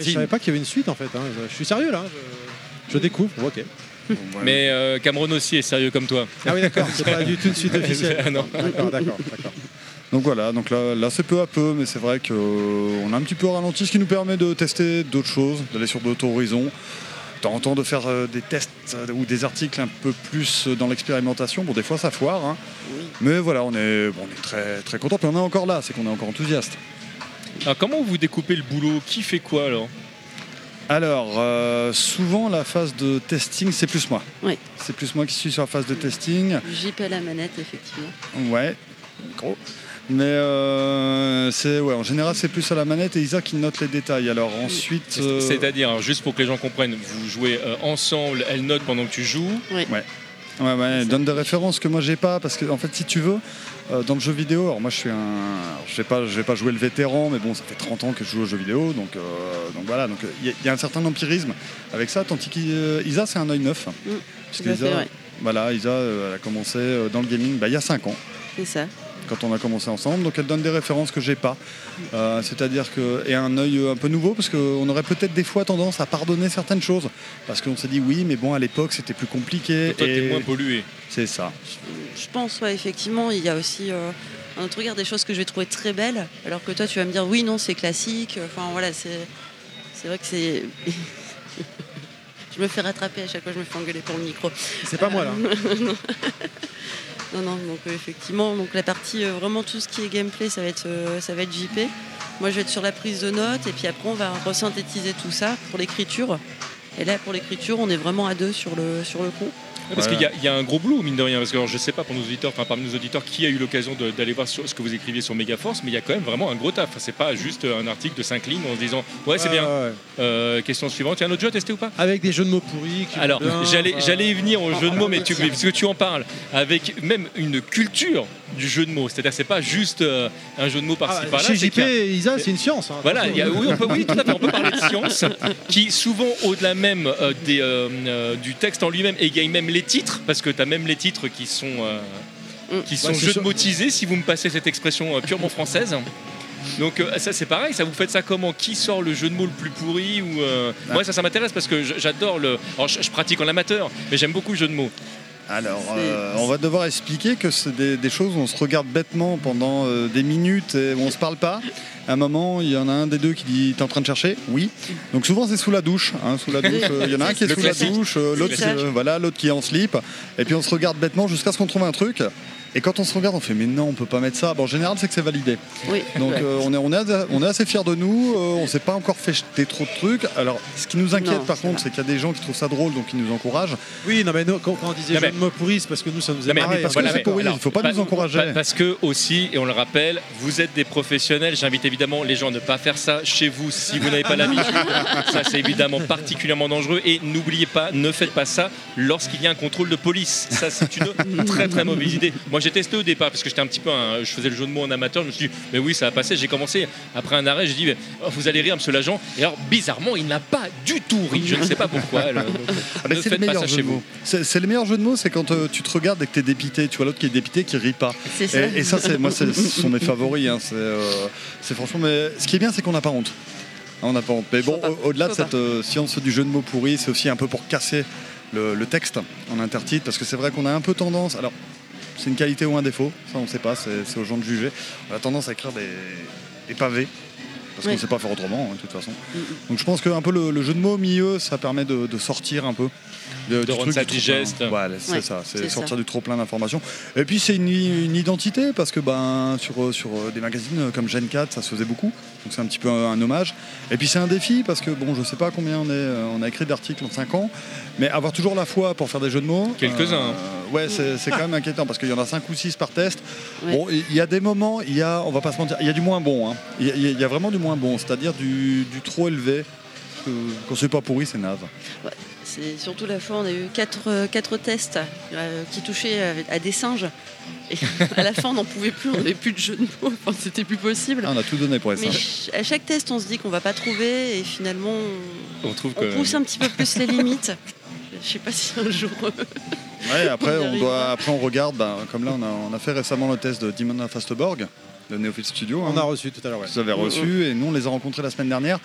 je savais pas qu'il y avait une suite en fait. hein. Je suis sérieux là. Je, je découvre. Bon, ok. Mais euh, Cameron aussi est sérieux comme toi. Ah oui, d'accord. C'est pas du tout une suite officielle. Ah non. D'accord, d'accord, d'accord. Donc voilà, donc là, là c'est peu à peu, mais c'est vrai qu'on a un petit peu ralenti, ce qui nous permet de tester d'autres choses, d'aller sur d'autres horizons. De temps en temps de faire euh, des tests euh, ou des articles un peu plus euh, dans l'expérimentation. Bon, des fois ça foire, hein. mais voilà, on est, bon, on est très, très content. Puis on est encore là, c'est qu'on est encore enthousiaste. Alors comment vous découpez le boulot? Qui fait quoi alors? Alors, euh, souvent la phase de testing, c'est plus moi. Oui. C'est plus moi qui suis sur la phase de testing. JP à la manette, effectivement. Ouais, gros. Mais euh, c'est ouais, en général c'est plus à la manette et Isaac qui note les détails. Alors ensuite, euh, C'est-à-dire, alors, juste pour que les gens comprennent, vous jouez euh, ensemble, elle note pendant que tu joues. Oui. Ouais. Ouais, ouais, donne des références que moi j'ai pas parce que en fait si tu veux euh, dans le jeu vidéo alors moi je suis un alors, je vais pas je vais pas jouer le vétéran mais bon ça fait 30 ans que je joue aux jeux vidéo donc euh, donc voilà donc il y, a- y a un certain empirisme avec ça tandis qu'Isa c'est un œil neuf parce fait, qu'Isa ouais. voilà Isa euh, elle a commencé dans le gaming bah, il y a 5 ans C'est ça. Quand on a commencé ensemble. Donc elle donne des références que j'ai pas. Euh, C'est-à-dire que et un œil un peu nouveau parce qu'on aurait peut-être des fois tendance à pardonner certaines choses parce qu'on s'est dit oui, mais bon à l'époque c'était plus compliqué. Toi, t'es et moins pollué. C'est ça. Je pense, ouais, effectivement, il y a aussi euh, un autre regard des choses que je vais trouver très belles, alors que toi, tu vas me dire oui, non, c'est classique. Enfin, voilà, c'est, c'est vrai que c'est. je me fais rattraper à chaque fois, je me fais engueuler pour le micro. C'est pas moi, là. non. non, donc euh, effectivement, donc la partie euh, vraiment tout ce qui est gameplay, ça va être, euh, ça va être JP. Moi, je vais être sur la prise de notes, et puis après, on va resynthétiser tout ça pour l'écriture. Et là, pour l'écriture, on est vraiment à deux sur le coup. Parce qu'il y, a- il y a un gros boulot, mine de rien. Parce que alors, je sais pas pour nos auditeurs, enfin parmi nos auditeurs, qui a eu l'occasion d'aller voir sur, ce que vous écriviez sur Megaforce, mais il y a quand même vraiment un gros taf. Enfin, c'est pas juste un article de 5 lignes en se disant Ouais, c'est bien. ouais. Euh, question suivante. Il y a un autre jeu à tester ou pas? Avec des jeux de mots pourris. qui Alors, j'allais, y venir au jeu de mots, mais tu, parce que tu en parles, avec même une culture du jeu de mots. C'est-à-dire, c'est pas juste euh, un jeu de mots par-ci Ah, par-là. chez c'est JP et Isa, c'est une science. hein, Voilà, y a- oui, on peut, oui, tout à fait, on peut parler de science, qui souvent, au-delà même euh, des, euh, euh, du texte en lui-même, égaye même les titres, parce que tu as même les titres qui sont, euh, qui sont Ouais, jeux de motisés, si vous me passez cette expression euh, purement française. Donc euh, ça c'est pareil, ça vous faites ça comment? Qui sort le jeu de mots le plus pourri ou euh, Ah. Moi ça ça m'intéresse parce que j'adore le. Alors je, je pratique en amateur, mais j'aime beaucoup le jeu de mots. Alors, euh, on va devoir expliquer que c'est des, des choses où on se regarde bêtement pendant euh, des minutes et où on se parle pas. À un moment, il y en a un des deux qui dit T'es en train de chercher Oui. Donc, souvent, c'est sous la douche. hein, sous la douche, euh, il y en a un qui est sous la douche, l'autre voilà, l'autre qui est en slip. Et puis, on se regarde bêtement jusqu'à ce qu'on trouve un truc. Et quand on se regarde, on fait Mais non, on peut pas mettre ça. Bon, en général, c'est que c'est validé. Oui. Donc, Ouais. euh, on, est, on, est, on est assez fiers de nous. euh, on s'est pas encore fait jeter trop de trucs. Alors, ce qui nous inquiète, Non, par contre, c'est qu'il y a des gens qui trouvent ça drôle, donc ils nous encouragent. Oui, non, mais nous, quand, quand on disait de mots pourris, c'est parce que nous, ça nous est mais- marré. parce hein. que c'est mais- pourri, alors, il faut pas pa- nous encourager. pa- Parce que aussi, et on le rappelle, vous êtes des professionnels. J'invite évidemment les gens à ne pas faire ça chez vous si vous n'avez pas l'habitude. ça, c'est évidemment particulièrement dangereux. Et n'oubliez pas, ne faites pas ça lorsqu'il y a un contrôle de police. Ça, c'est une très très mauvaise idée. Moi, j'ai testé au départ parce que j'étais un petit peu, un- je faisais le jeu de mots en amateur. Je me suis dit, mais oui, ça va passer. J'ai commencé après un arrêt. J'ai dit, oh, vous allez rire, monsieur l'agent. Et alors, bizarrement, il n'a pas du tout ri. Je ne sais pas pourquoi. Alors, donc, Ah bah, ne c'est le faites pas meilleur ça jeu chez de vous. mots. C'est c'est le meilleur jeu de mots, c'est quand euh, tu te regardes et que t'es dépité. Tu vois l'autre qui est dépité qui rit pas. C'est ça. Et, et ça, c'est moi, c'est- ce sont mes favoris. hein. C'est euh, c'est franchement. Mais ce qui est bien, c'est qu'on n'a pas honte. Hein, On n'a pas honte. Mais bon, au- au-delà de cette euh, science du jeu de mots pourri, c'est aussi un peu pour casser le, le texte en intertitre, parce que c'est vrai qu'on a un peu tendance. Alors, c'est une qualité ou un défaut, ça on ne sait pas, c'est aux gens de juger. On a tendance à écrire des, des pavés. Parce qu'on ne sait pas faire autrement, hein, de toute façon. Donc je pense qu'un peu le, le jeu de mots au milieu, ça permet de, de sortir un peu. De du rendre truc ça du trop-plein. digeste. Voilà, c'est Ouais, ça, c'est sortir ça. du trop plein d'informations. Et puis c'est une, une identité parce que ben sur, euh, sur euh, des magazines comme Gen 4, ça se faisait beaucoup. Donc c'est un petit peu un, un hommage. Et puis c'est un défi parce que bon, je sais pas combien on est, euh, on a écrit d'articles en 5 ans, mais avoir toujours la foi pour faire des jeux de mots. Quelques-uns, euh, ouais, c'est c'est quand même inquiétant parce qu'il y en a 5 ou 6 par test. Ouais. Bon, il y a des moments, il y a, on va pas se mentir, il y a du moins bon. hein. Il y, a- il y a vraiment du moins bon, c'est-à-dire du, du trop élevé. Quand c'est pas pourri, c'est naze. C'est surtout la fois, on a eu quatre, euh, quatre tests euh, qui touchaient à, à des singes. Et à la fin, on n'en pouvait plus, on n'avait plus de jeu de mots, enfin, c'était plus possible. Ah, on a tout donné pour les Mais singes. à chaque test, on se dit qu'on va pas trouver et finalement, on, On trouve on que. pousse un petit peu plus les limites. Je sais pas si un jour. euh, Ouais, après, On doit, après on regarde, ben, comme là on a, on a fait récemment le test de Dimona Fasteborg, de Neofit Studio. On hein, a reçu tout à l'heure. ouais. Vous avez reçu et nous on les a rencontrés la semaine dernière.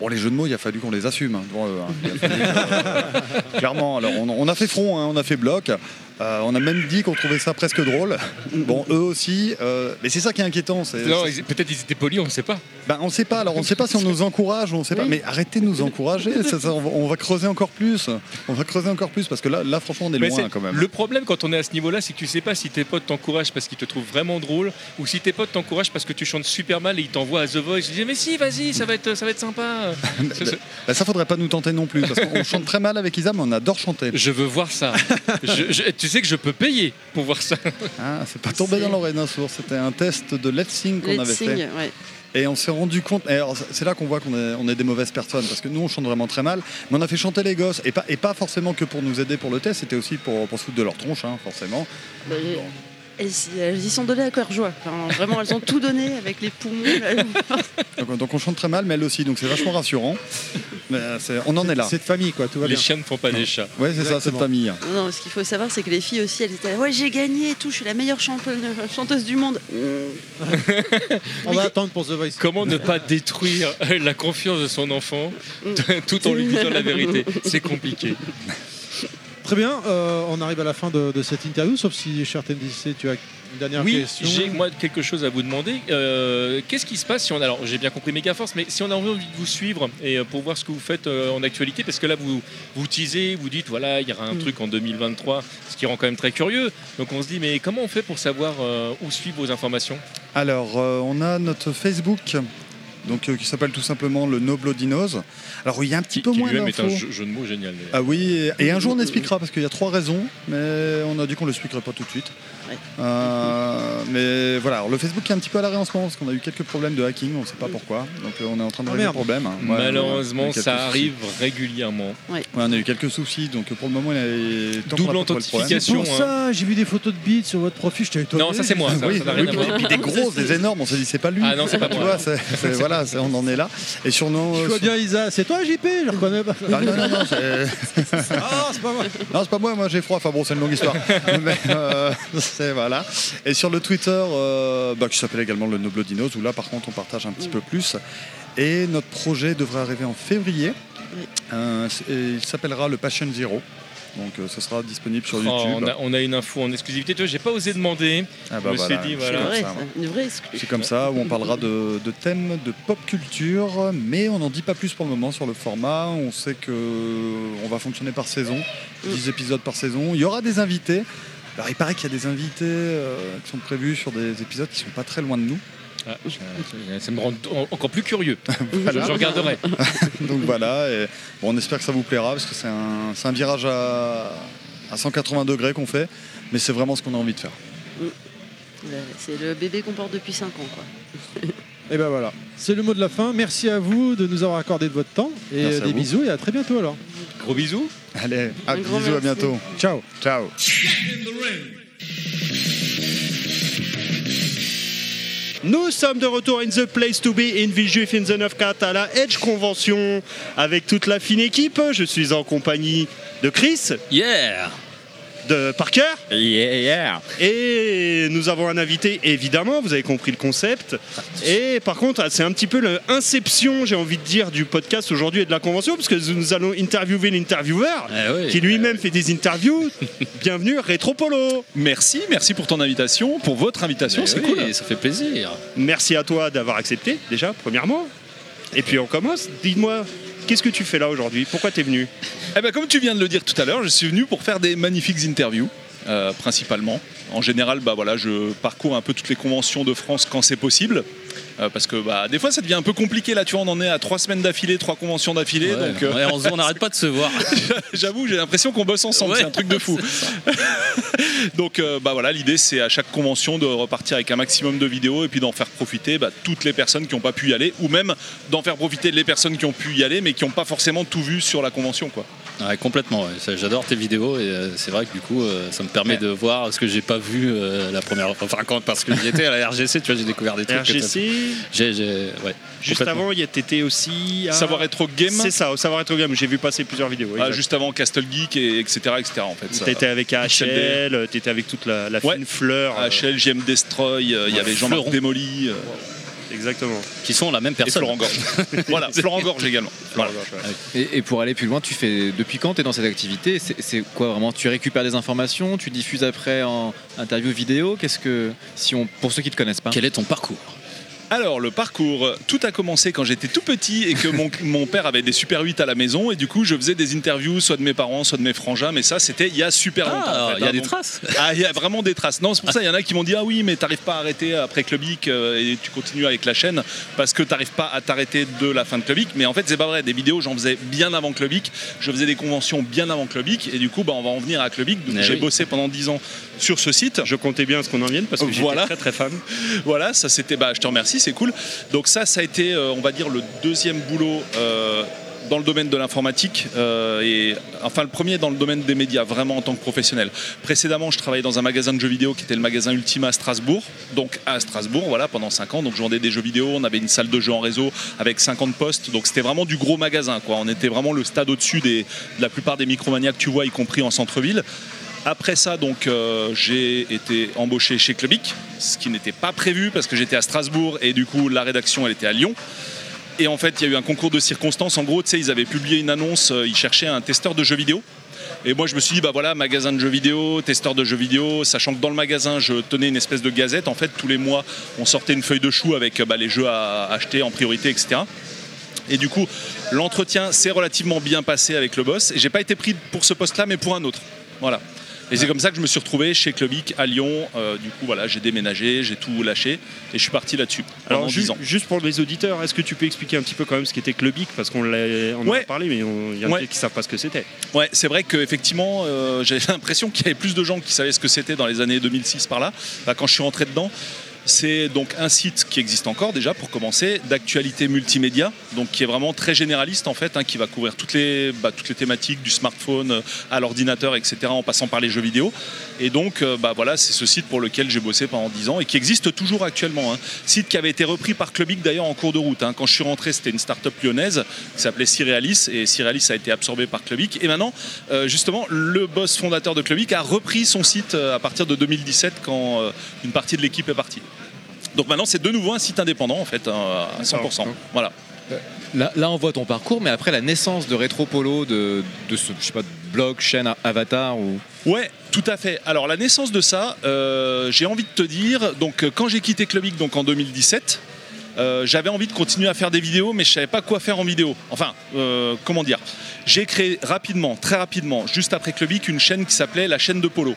Bon, les jeux de mots, il a fallu qu'on les assume hein, hein. Euh, clairement, alors on, on a fait front, hein, on a fait bloc. Euh, on a même dit qu'on trouvait ça presque drôle. Bon, eux aussi. euh, mais c'est ça qui est inquiétant. c'est- ils- peut-être ils étaient polis, on ne sait pas. ben, on ne sait pas. Alors, on ne sait pas si on nous encourage ou on ne sait pas. Mais arrêtez de nous encourager. ça- ça, on, va, on va creuser encore plus. On va creuser encore plus parce que là, là franchement, on est Mais loin c'est- quand même. Le problème quand on est à ce niveau-là, c'est que tu sais pas si tes potes t'encouragent parce qu'ils te trouvent vraiment drôle ou si tes potes t'encouragent parce que tu chantes super mal et ils t'envoient à The Voice. Ils disent mais si, vas-y, ça va être, ça va être sympa. Ce- Ben, ça faudrait pas nous tenter non plus parce qu'on chante très mal avec Isa, mais on adore chanter. Je veux voir ça. Je- je- tu sais que je peux payer pour voir ça. Ah, c'est pas tombé dans l'oreille d'un sourd. C'était un test de Let's Sing qu'on avait fait. ouais. Et on s'est rendu compte, et alors, c'est là qu'on voit qu'on est, on est des mauvaises personnes, parce que nous on chante vraiment très mal, mais on a fait chanter les gosses, et pas, et pas forcément que pour nous aider pour le test, c'était aussi pour, pour se foutre de leur tronche, hein, forcément. Bah, elles, elles y sont données à cœur joie. Enfin, vraiment, elles ont tout donné avec les poumons. là. Donc, donc on chante très mal, mais elle aussi, donc c'est vachement rassurant. Mais, euh, on en est là. Cette famille, quoi, tout va Les bien. chiens ne font pas des chats. Ouais, c'est ça, cette famille. Non, non, ce qu'il faut savoir, c'est que les filles aussi, elles étaient là, ouais, j'ai gagné et tout, je suis la meilleure chanteuse, chanteuse du monde. Mmh. On va attendre pour The Voice. Comment ne pas détruire la confiance de son enfant tout en lui disant la vérité C'est compliqué. Très bien, euh, on arrive à la fin de, de cette interview, sauf si, cher TMDC, tu as une dernière Oui, question. j'ai moi quelque chose à vous demander. Euh, Qu'est-ce qui se passe si on a, alors j'ai bien compris Megaforce, mais si on a envie de vous suivre et euh, pour voir ce que vous faites euh, en actualité, parce que là vous vous teasez, vous dites voilà il y aura un Mm. truc en 2023, ce qui rend quand même très curieux. Donc on se dit mais comment on fait pour savoir euh, où suivre vos informations? Alors, euh, on a notre Facebook donc euh, qui s'appelle tout simplement le No Bloody Nose. Alors il y a un petit peu Qui moins lui-même est un d'infos. jeu, jeu de mots génial. Ah oui, et, et un jour on expliquera parce qu'il y a trois raisons, mais on a dit qu'on ne l'expliquerait pas tout de suite. Euh, mais voilà, alors, le Facebook est un petit peu à l'arrêt en ce moment parce qu'on a eu quelques problèmes de hacking, on ne sait pas pourquoi. Donc euh, on est en train de Ah, régler le problème. Ouais, on a Malheureusement, eu quelques ça soucis. arrive régulièrement. Ouais, on a eu quelques soucis, donc pour le moment, il y a tant qu'on Double a pas trouvé le problème. authentification, Pour ça, j'ai vu des photos de bits sur votre profil, j'étais étonné. Non, ça, c'est moi, ça, oui, ça oui, rien à voir. et puis des grosses, des énormes, on s'est dit c'est pas lui. Ah non, c'est pas Tu moi. vois, c'est- c'est- voilà, c'est- on en est là. Et sur nos. Je vois bien Isa, c'est toi JP, je reconnais pas. Ah, non, non, non, c'est. Ah, c'est pas moi. Non, c'est pas moi, moi j'ai froid. Enfin bon, c'est une longue histoire. Mais euh, voilà. Et sur le Twitter, euh, bah, qui s'appelle également le Noblo Dinos, où là par contre on partage un petit peu plus. Et notre projet devrait arriver en février. Euh, et il s'appellera le Passion Zero. Donc euh, ce sera disponible sur Oh, YouTube. on, a, on a une info en exclusivité. Tu vois, j'ai pas osé demander. Ah bah je me voilà, suis dit, c'est voilà. ça, c'est comme ça, où on parlera de, de thèmes de pop culture, mais on n'en dit pas plus pour le moment sur le format. On sait que on va fonctionner par saison, 10 épisodes par saison. Il y aura des invités. Alors il paraît qu'il y a des invités euh, qui sont prévus sur des épisodes qui sont pas très loin de nous. Ah, ça- me rend en- encore plus curieux. Voilà. Je, regarderai. Donc voilà, et bon, on espère que ça vous plaira parce que c'est un, virage à, à 180 degrés qu'on fait, mais c'est vraiment ce qu'on a envie de faire. Ouais, C'est le bébé qu'on porte depuis 5 ans. Quoi. Et ben voilà, c'est le mot de la fin. Merci à vous de nous avoir accordé de votre temps. Et Merci à des bisous et à très bientôt alors. Gros bisous. Allez, à bisous, à bientôt. Ciao. Ciao. Nous sommes de retour in the place to be in Villejuif in the 94 à la Edge Convention avec toute la fine équipe. Je suis en compagnie de Chris. Yeah De Parker. Yeah, yeah Et nous avons un invité, évidemment, vous avez compris le concept. Et par contre, c'est un petit peu l'inception, j'ai envie de dire, du podcast aujourd'hui et de la convention, parce que nous allons interviewer l'intervieweur, Eh oui. qui lui-même fait des interviews. Bienvenue, Rétropolo. Merci, merci pour ton invitation, pour votre invitation, Mais c'est oui, cool. Ça fait plaisir. Merci à toi d'avoir accepté, déjà, premièrement. Et puis on commence. Dis-moi, qu'est-ce que tu fais là aujourd'hui? Pourquoi tu es venu? Eh ben, comme tu viens de le dire tout à l'heure, je suis venu pour faire des magnifiques interviews, euh, principalement. En général, bah, voilà, je parcours un peu toutes les conventions de France quand c'est possible. Euh, parce que bah, des fois ça devient un peu compliqué. Là tu vois on en est à trois semaines d'affilée trois conventions d'affilée Ouais, donc euh, ouais, on n'arrête pas de se voir. j'avoue j'ai l'impression qu'on bosse ensemble Ouais, c'est un truc de fou. donc euh, bah voilà l'idée c'est à chaque convention de repartir avec un maximum de vidéos et puis d'en faire profiter bah, toutes les personnes qui n'ont pas pu y aller ou même d'en faire profiter les personnes qui ont pu y aller mais qui n'ont pas forcément tout vu sur la convention quoi Ouais, complètement. ouais. J'adore tes vidéos et euh, c'est vrai que du coup, euh, ça me permet de voir ce que j'ai pas vu euh, la première fois. Enfin, quand, parce que j'y étais à la RGC, tu vois, j'ai découvert des trucs. RGC, ouais. juste avant, il y a- t'étais aussi. à- Savoir Retro Game. C'est ça, au Savoir Retro Game, j'ai vu passer plusieurs vidéos. Ah, juste avant Castle Geek et etc etc en fait. T'étais avec. AHL, t'étais avec toute la, la Ouais. fine fleur. euh, HL, JM Destroy, euh, il y avait Jean-Marc. Démoli. euh, Exactement. Qui sont la même et personne. Florent Gorge. voilà, Florent Gorge également. Voilà. Et, et pour aller plus loin, tu fais depuis quand tu es dans cette activité? C'est c'est quoi vraiment? Tu récupères des informations, tu diffuses après en interview vidéo? Qu'est-ce que si on pour ceux qui te connaissent pas Quel est ton parcours? Alors, le parcours, tout a commencé quand j'étais tout petit et que mon, mon père avait des Super 8 à la maison. Et du coup, je faisais des interviews, soit de mes parents, soit de mes frangins. Mais ça, c'était il y a super Ah, longtemps. en fait, il y a hein. des Donc- traces. Ah, il y a vraiment des traces. Non, c'est pour ça, il y en a qui m'ont dit Ah oui, mais t'arrives pas à arrêter après Clubic euh, et tu continues avec la chaîne parce que t'arrives pas à t'arrêter de la fin de Clubic. Mais en fait, c'est pas vrai. Des vidéos, j'en faisais bien avant Clubic. Je faisais des conventions bien avant Clubic. Et du coup, bah, on va en venir à Clubic. Donc, Eh j'ai oui. bossé pendant 10 ans sur ce site. Je comptais bien ce qu'on en vienne parce que j'étais Voilà. très très fan. Voilà, ça c'était. Bah, je te remercie, c'est cool. Donc ça, ça a été, euh, on va dire, le deuxième boulot. euh, dans le domaine de l'informatique euh, et enfin le premier dans le domaine des médias vraiment en tant que professionnel. Précédemment, je travaillais dans un magasin de jeux vidéo qui était le magasin Ultima à Strasbourg, donc à Strasbourg, voilà pendant 5 ans. Donc je vendais des jeux vidéo, on avait une salle de jeux en réseau avec 50 postes, donc c'était vraiment du gros magasin. On était vraiment le stade au-dessus des, de la plupart des micromanias que tu vois, y compris en centre-ville. Après ça, donc, euh, j'ai été embauché chez Clubic, ce qui n'était pas prévu parce que j'étais à Strasbourg et du coup la rédaction elle était à Lyon. Et en fait, il y a eu un concours de circonstances. En gros, tu sais, ils avaient publié une annonce, euh, ils cherchaient un testeur de jeux vidéo. Et moi, je me suis dit, bah voilà, magasin de jeux vidéo, testeur de jeux vidéo, sachant que dans le magasin, je tenais une espèce de gazette. En fait, tous les mois, on sortait une feuille de chou avec euh, bah, les jeux à acheter en priorité, etc. Et du coup, l'entretien s'est relativement bien passé avec le boss. Et j'ai pas été pris pour ce poste-là, mais pour un autre. Voilà. Et c'est comme ça que je me suis retrouvé chez Clubic à Lyon. Euh, du coup, voilà, j'ai déménagé, j'ai tout lâché et je suis parti là-dessus. Alors, pendant ju- 10 ans. juste pour les auditeurs, est-ce que tu peux expliquer un petit peu quand même ce qu'était Clubic Parce qu'on en a parlé, mais il y en a Ouais. qui ne savent pas ce que c'était. Ouais, c'est vrai qu'effectivement, euh, j'avais l'impression qu'il y avait plus de gens qui savaient ce que c'était dans les années 2006 par là, Bah, quand je suis rentré dedans. C'est donc un site qui existe encore déjà pour commencer, d'actualité multimédia, donc qui est vraiment très généraliste en fait, hein, qui va couvrir toutes les, bah, thématiques du smartphone euh, à l'ordinateur, etc., en passant par les jeux vidéo. Et donc, euh, bah, voilà, c'est ce site pour lequel j'ai bossé pendant 10 ans et qui existe toujours actuellement. hein. Site qui avait été repris par Clubic d'ailleurs en cours de route. hein. Quand je suis rentré, c'était une start-up lyonnaise qui s'appelait Cyrealis et Cyrealis a été absorbé par Clubic. Et maintenant, euh, justement, le boss fondateur de Clubic a repris son site à partir de 2017 quand une partie de l'équipe est partie. Donc maintenant, c'est de nouveau un site indépendant en fait, hein, à 100%. Voilà. Là, là, on voit ton parcours, mais après la naissance de Retro Polo, de, de ce je sais pas, blog, chaîne, avatar ou. Ouais, tout à fait. Alors la naissance de ça, euh, j'ai envie de te dire, donc euh, quand j'ai quitté Clubic donc en 2017, euh, j'avais envie de continuer à faire des vidéos, mais je savais pas quoi faire en vidéo. Enfin, euh, comment dire? J'ai créé rapidement, très rapidement, juste après Clubic, une chaîne qui s'appelait la chaîne de Polo.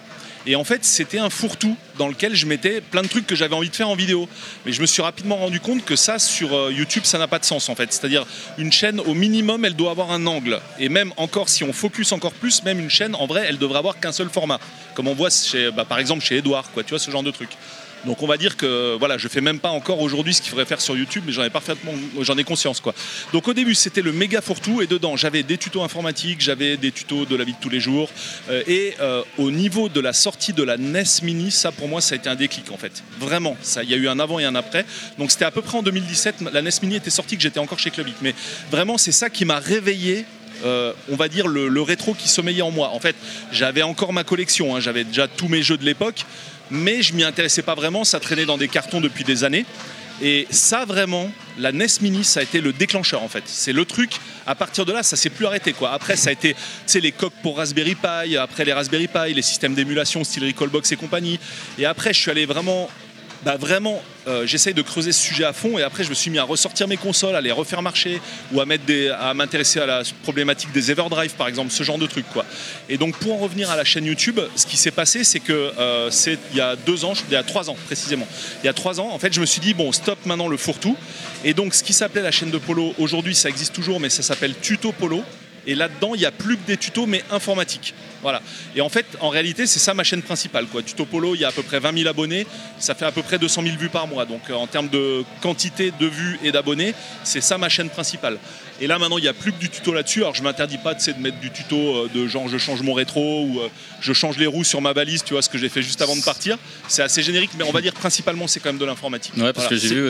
Et en fait, c'était un fourre-tout dans lequel je mettais plein de trucs que j'avais envie de faire en vidéo. Mais je me suis rapidement rendu compte que ça, sur euh, YouTube, ça n'a pas de sens en fait. C'est-à-dire, une chaîne, au minimum, elle doit avoir un angle. Et même encore, si on focus encore plus, même une chaîne, en vrai, elle devrait avoir qu'un seul format. Comme on voit, bah, par exemple, chez Edouard, quoi, tu vois, ce genre de truc. Donc on va dire que voilà, je fais même pas encore aujourd'hui ce qu'il faudrait faire sur YouTube, mais j'en ai parfaitement, j'en ai conscience quoi. Donc au début c'était le méga fourre-tout et dedans j'avais des tutos informatiques, j'avais des tutos de la vie de tous les jours Euh, et euh, au niveau de la sortie de la NES Mini, ça pour moi ça a été un déclic en fait. Vraiment, ça, il y a eu un avant et un après. Donc c'était à peu près en 2017, la NES Mini était sortie que j'étais encore chez Clubic, mais vraiment c'est ça qui m'a réveillé euh, on va dire le, rétro qui sommeillait en moi. En fait, j'avais encore ma collection, hein, j'avais déjà tous mes jeux de l'époque, mais je m'y intéressais pas vraiment, ça traînait dans des cartons depuis des années. Et ça vraiment, la NES Mini, ça a été le déclencheur en fait. C'est le truc. À partir de là, ça s'est plus arrêté quoi. Après, ça a été, tu sais, les coques pour Raspberry Pi, après les Raspberry Pi, les systèmes d'émulation style Recallbox et compagnie. Et après, je suis allé vraiment bah vraiment, euh, j'essaye de creuser ce sujet à fond et après je me suis mis à ressortir mes consoles, à les refaire marcher ou à, m'intéresser à la problématique des Everdrive par exemple, ce genre de quoi. Et donc pour en revenir à la chaîne YouTube, ce qui s'est passé c'est que euh, il y a deux ans, il y a trois ans précisément, il y a trois ans en fait je me suis dit bon stop maintenant le fourre-tout et donc ce qui s'appelait la chaîne de Polo aujourd'hui ça existe toujours mais ça s'appelle Tuto Polo et là-dedans, il n'y a plus que des tutos, mais informatiques. Voilà. Et en fait, en réalité, c'est ça ma chaîne principale. Quoi. Tuto Polo, il y a à peu près 20 000 abonnés. Ça fait à peu près 200 000 vues par mois. Donc, euh, en termes de quantité de vues et d'abonnés, c'est ça ma chaîne principale. Et là, maintenant, il n'y a plus que du tuto là-dessus. Alors, je m'interdis pas de mettre du tuto euh, de genre je change mon rétro ou euh, je change les roues sur ma balise, tu vois, ce que j'ai fait juste avant de partir. C'est assez générique, mais on va dire principalement, c'est quand même de l'informatique. Voilà.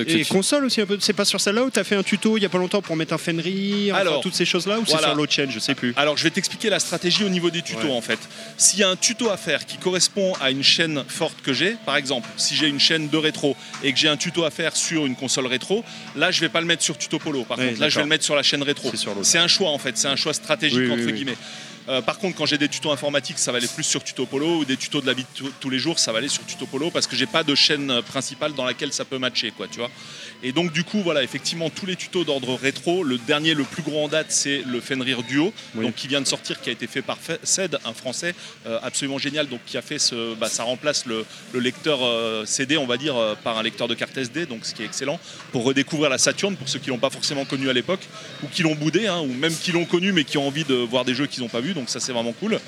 Et console aussi un peu. C'est pas sur celle-là où tu as fait un tuto il y a pas longtemps pour mettre un Fenrir, enfin, toutes ces choses-là, ou c'est sur l'autre chaîne, je sais plus. Alors je vais t'expliquer la stratégie au niveau des tutos Ouais. En fait. S'il y a un tuto à faire qui correspond à une chaîne forte que j'ai, par exemple, si j'ai une chaîne de rétro et que j'ai un tuto à faire sur une console rétro, là je vais pas le mettre sur Tuto Polo. Par contre, là je vais le mettre sur la chaîne rétro. C'est un choix en fait, c'est un choix stratégique Oui, oui, entre guillemets. Euh, par contre, quand j'ai des tutos informatiques, ça va aller plus sur Tuto Polo ou des tutos de la vie de tous- les jours, ça va aller sur Tuto Polo parce que j'ai pas de chaîne euh, principale dans laquelle ça peut matcher, quoi, tu vois. Et donc du coup, voilà, effectivement, tous les tutos d'ordre rétro. Le dernier, le plus gros en date, c'est le Fenrir Duo, Oui. donc qui vient de sortir, qui a été fait par CED, un Français euh, absolument génial, donc qui a fait ce, bah, ça remplace le, le lecteur euh, CD, on va dire, par un lecteur de carte SD, donc ce qui est excellent pour redécouvrir la Saturn pour ceux qui l'ont pas forcément connu à l'époque ou qui l'ont boudé, hein, ou même qui l'ont connu mais qui ont envie de voir des jeux qu'ils n'ont pas vus, donc ça c'est vraiment cool.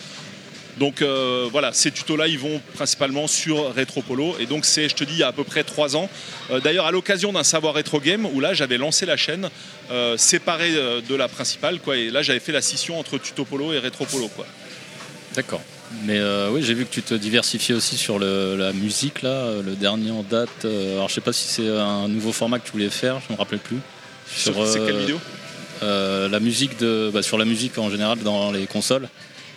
Donc euh, voilà, ces tutos-là, ils vont principalement sur Retro Polo. Et donc c'est, je te dis, il y a à peu près trois ans. Euh, D'ailleurs, à l'occasion d'un savoir Retro Game, où là, j'avais lancé la chaîne euh, séparée de la principale. Quoi, et là, j'avais fait la scission entre Tuto Polo et Retro Polo. Quoi. D'accord. Mais oui, j'ai vu que tu te diversifiais aussi sur le- la musique, là, le dernier en date. alors, je sais pas si c'est un nouveau format que tu voulais faire, je me rappelle plus. Sur- c'est quelle vidéo? La musique de, bah, sur la musique en général dans les consoles.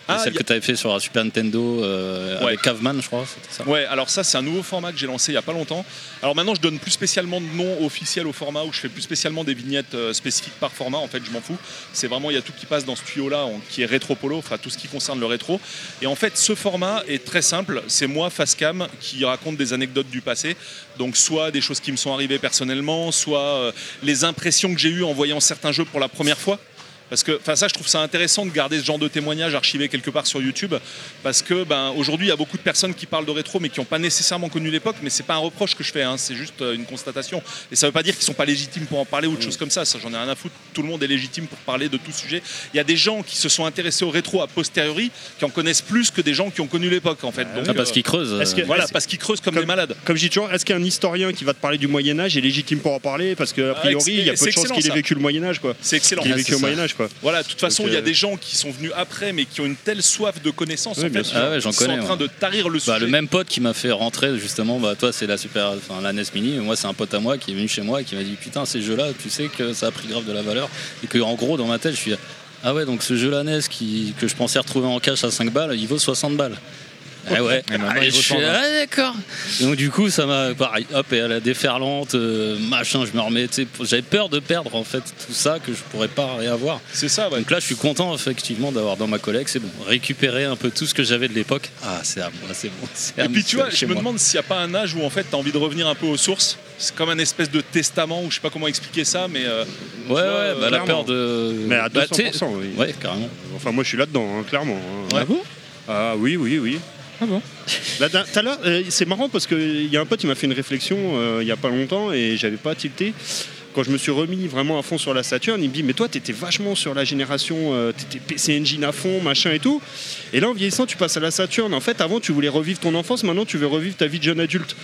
Ah, celle a- que tu avais fait sur la Super Nintendo euh, Ouais. avec Caveman, je crois, ça. Ouais, alors ça c'est un nouveau format que j'ai lancé il y a pas longtemps. Alors maintenant je donne plus spécialement de nom officiel au format où je fais plus spécialement des vignettes euh, spécifiques par format. En fait, je m'en fous. C'est vraiment il y a tout qui passe dans ce tuyau là qui est rétro polo, enfin tout ce qui concerne le rétro. Et en fait, ce format est très simple. C'est moi face cam qui raconte des anecdotes du passé. Donc soit des choses qui me sont arrivées personnellement, soit euh, les impressions que j'ai eues en voyant certains jeux pour la première fois. Parce que, enfin, ça, je trouve ça intéressant de garder ce genre de témoignages archivés quelque part sur YouTube, parce que, ben, aujourd'hui, il y a beaucoup de personnes qui parlent de rétro, mais qui n'ont pas nécessairement connu l'époque. Mais c'est pas un reproche que je fais, hein, c'est juste euh, une constatation. Et ça veut pas dire qu'ils sont pas légitimes pour en parler ou autre chose comme ça. Ça, j'en ai rien à foutre. Tout le monde est légitime pour parler de tout sujet. Il y a des gens qui se sont intéressés au rétro a posteriori, qui en connaissent plus que des gens qui ont connu l'époque, en fait. Donc, Ah, parce euh, qu'ils creusent. Que- Voilà, parce qu'ils creusent comme, des malades. Comme je dis toujours, est-ce qu'un historien qui va te parler du Moyen Âge est légitime pour en parler? Parce qu'a Ah, priori, il y a peu de chances qu'il ait vécu le Moyen Âge, quoi. C'est excellent. Qu'il ait Ah, vécu c'est au ça. Moyen Âge, quoi. Voilà, de toute façon, il y a euh, des gens qui sont venus après, mais qui ont une telle soif de connaissances, Oui, en fait. Ah ouais, j'en ils sont en train ouais. de tarir le sujet. Bah, le même pote qui m'a fait rentrer justement, bah, toi c'est la super, enfin la NES Mini, moi c'est un pote à moi qui est venu chez moi et qui m'a dit putain ces jeux-là, tu sais que ça a pris grave de la valeur et que en gros dans ma tête je suis ah ouais donc ce jeu-là NES qui, que je pensais retrouver en cash à 5 balles, il vaut 60 balles. Ah ouais, Et maintenant, Ah, il et vaut je suis 120. ah d'accord. Donc du coup ça m'a pareil, hop et à la déferlante, euh, machin, je me remets, tu sais, j'avais peur de perdre en fait tout ça que je pourrais pas réavoir. C'est ça, ouais. Donc là je suis content effectivement d'avoir dans ma collègue, c'est bon, récupérer un peu tout ce que j'avais de l'époque. Ah c'est à moi, c'est bon. Et puis tu vois, je me moi. demande s'il n'y a pas un âge où en fait tu as envie de revenir un peu aux sources. C'est comme un espèce de testament ou je sais pas comment expliquer ça, mais. euh, Ouais, vois, ouais, euh, bah, la peur de. Mais à 200%, Bah, oui. Ouais, carrément. Enfin, moi, je suis là-dedans, hein, clairement. hein. Ouais. Ah bon? Ah oui, oui, oui. Ah bon Là, d'un- Tout à l'heure, euh, c'est marrant parce qu'il y a un pote qui m'a fait une réflexion euh, il y a pas longtemps et j'avais pas tilté. Quand je me suis remis vraiment à fond sur la Saturn, il me dit Mais toi, t'étais vachement sur la génération, euh, t'étais PC Engine à fond, machin et tout. Et là, en vieillissant, tu passes à la Saturn. En fait, avant, tu voulais revivre ton enfance, maintenant, tu veux revivre ta vie de jeune adulte.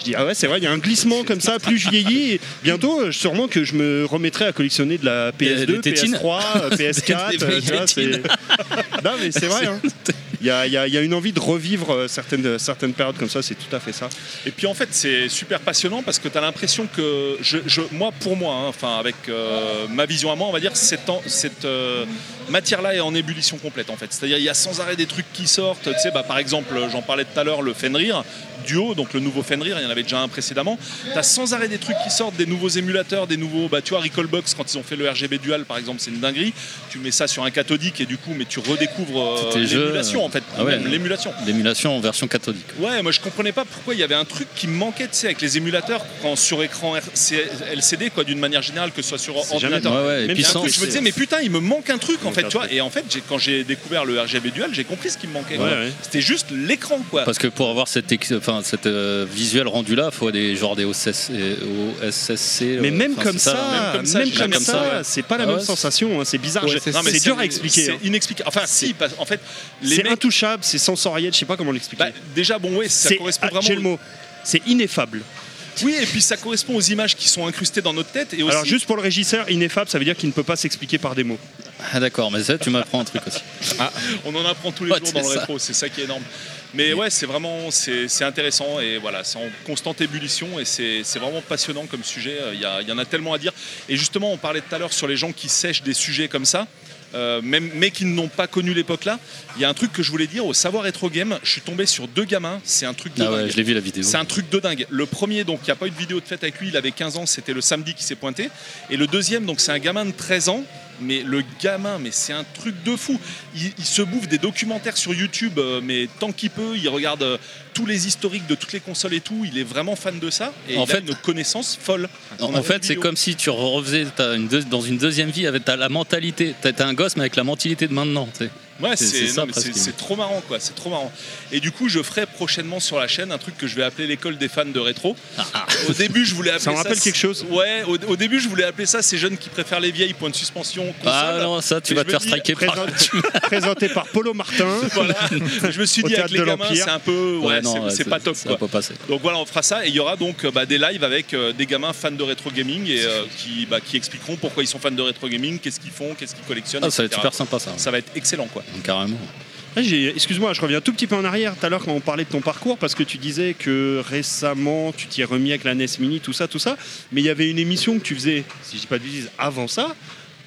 Je dis Ah ouais, c'est vrai, il y a un glissement comme ça, plus je vieillis. Bientôt, euh, sûrement que je me remettrai à collectionner de la PS2, des tétines. PS3, euh, PS4. Des euh, vieilles tu vois, c'est- tétines. non, mais c'est vrai. hein. Il y, a, une envie de revivre euh, certaines, certaines périodes comme ça, c'est tout à fait ça. Et puis en fait, c'est super passionnant parce que tu as l'impression que, je, moi, pour moi, hein, avec euh, ma vision à moi, on va dire, cette, cette euh, matière-là est en ébullition complète en fait. C'est-à-dire, il y a sans arrêt des trucs qui sortent. Tu sais, bah, par exemple, j'en parlais tout à l'heure, le Fenrir Duo, donc le nouveau Fenrir, il y en avait déjà un précédemment. Tu as sans arrêt des trucs qui sortent, des nouveaux émulateurs, des nouveaux. Bah, tu vois, Recallbox, quand ils ont fait le RGB Dual, par exemple, c'est une dinguerie. Tu mets ça sur un cathodique et du coup, mais tu redécouvres euh, l'émulation en fait. Ah ouais. Même l'émulation. L'émulation en version cathodique. Ouais, moi je comprenais pas pourquoi il y avait un truc qui me manquait, tu sais, avec les émulateurs quand sur écran RC LCD, quoi, d'une manière générale, que ce soit sur C'est ordinateur. jamais- ouais, ouais, et Même puis il y a un sans- truc, je me disais, mais putain, il me manque un truc en fait, tu vois. Et en fait, j'ai- quand j'ai découvert le RGB Dual, j'ai compris ce qui me manquait. quoi. Ouais, ouais. C'était juste l'écran, quoi. Parce que pour avoir cette, ex- enfin, cette euh, visuel rendu là, il faut des genre des OSS, euh, OSSC. Mais euh, même comme ça, même comme ça, même comme ça, ouais. c'est pas la Ah même ouais, sensation, hein, c'est bizarre. Ouais, c'est- mais dur à expliquer. C'est hein. inexplicable. Enfin, si, parce- en fait, C'est mecs. intouchable, c'est sensoriel, je sais pas comment l'expliquer. bah, déjà, bon, ouais, ça correspond ah, vraiment. J'ai le mot. C'est ineffable. Oui, et puis ça correspond aux images qui sont incrustées dans notre tête. Et aussi, Alors juste pour le régisseur, ineffable, ça veut dire qu'il ne peut pas s'expliquer par des mots. Ah d'accord, mais ça tu m'apprends un truc aussi. on en apprend tous les Ouais, jours dans le rétro, c'est ça qui est énorme. Mais ouais, c'est vraiment c'est intéressant et voilà, c'est en constante ébullition et c'est vraiment passionnant comme sujet. Il y, a- il y en a tellement à dire. Et justement, on parlait tout à l'heure sur les gens qui sèchent des sujets comme ça. euh, même, mais qui n'ont pas connu l'époque là, il y a un truc que je voulais dire au savoir rétro game. Je suis tombé sur deux gamins, c'est un truc de Ah ouais, dingue. je l'ai vu la vidéo. C'est un truc de dingue. Le premier, donc, il n'y a pas eu de vidéo de fête avec lui, il avait 15 ans, c'était le samedi qui s'est pointé. Et le deuxième, donc, c'est un gamin de 13 ans. Mais le gamin, mais c'est un truc de fou. Il, il se bouffe des documentaires sur YouTube, euh, mais tant qu'il peut, il regarde euh, tous les historiques de toutes les consoles et tout. Il est vraiment fan de ça. Et En il a fait- une connaissance folle. En, a fait, c'est comme si tu refaisais t'as une deux- dans une deuxième vie avec t'as la mentalité. T'as un gosse, mais avec la mentalité de maintenant. Ouais, C'est- trop marrant, quoi. C'est trop marrant. Et du coup, je ferai prochainement sur la chaîne un truc que je vais appeler l'école des fans de rétro. Au début, je voulais appeler Ça me rappelle quelque chose. Ouais, au, au début, je voulais appeler ça ces jeunes qui préfèrent les vieilles points de suspension. Ah non, ça tu Et vas te faire dis, striker par. Présent- Présenté par Polo Martin. Voilà. je me suis dit avec les gamins, c'est un peu, ouais, Ouais, non, c'est- ouais, c'est ça- pas top ça quoi. va pas passer. Donc voilà, on fera ça et il y aura donc euh, bah, des lives avec euh, des gamins fans de rétro gaming et euh, qui, bah, qui expliqueront pourquoi ils sont fans de rétro gaming, qu'est-ce qu'ils font, qu'est-ce qu'ils collectionnent. Ah, ça va être super sympa ça. Ça va être excellent quoi. Carrément. Ah, Excuse-moi, je reviens tout petit peu en arrière tout à l'heure quand on parlait de ton parcours parce que tu disais que récemment tu t'y es remis avec la NES Mini, tout ça, tout ça. Mais il y avait une émission que tu faisais, si je dis pas de bêtises, avant ça,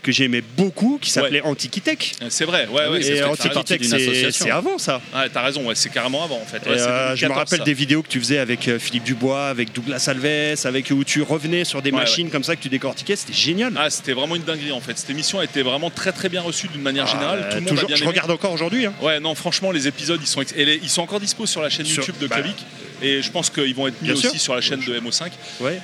que j'aimais beaucoup, qui s'appelait Antiquitech. C'est vrai, ouais, ouais. Et Antiquitech, c'est avant ça. Ouais, t'as raison, ouais, c'est carrément avant en fait. Ouais, euh, je me 2014, rappelle ça. des vidéos que tu faisais avec euh, Philippe Dubois, avec Douglas Alves, avec où tu revenais sur des Ouais, machines comme ça que tu décortiquais, c'était génial. Ah, c'était vraiment une dinguerie en fait. Cette émission a été vraiment très très bien reçue d'une manière générale. Euh, Tout le monde toujours- a bien je aimé. regarde encore aujourd'hui. hein. Ouais, non, franchement, les épisodes, ils sont, ex- et les- ils sont encore dispo sur la chaîne Sur- YouTube de bah, Clavic. Et je pense qu'ils vont être mis Bien sûr. aussi sur la chaîne de MO5. Ouais.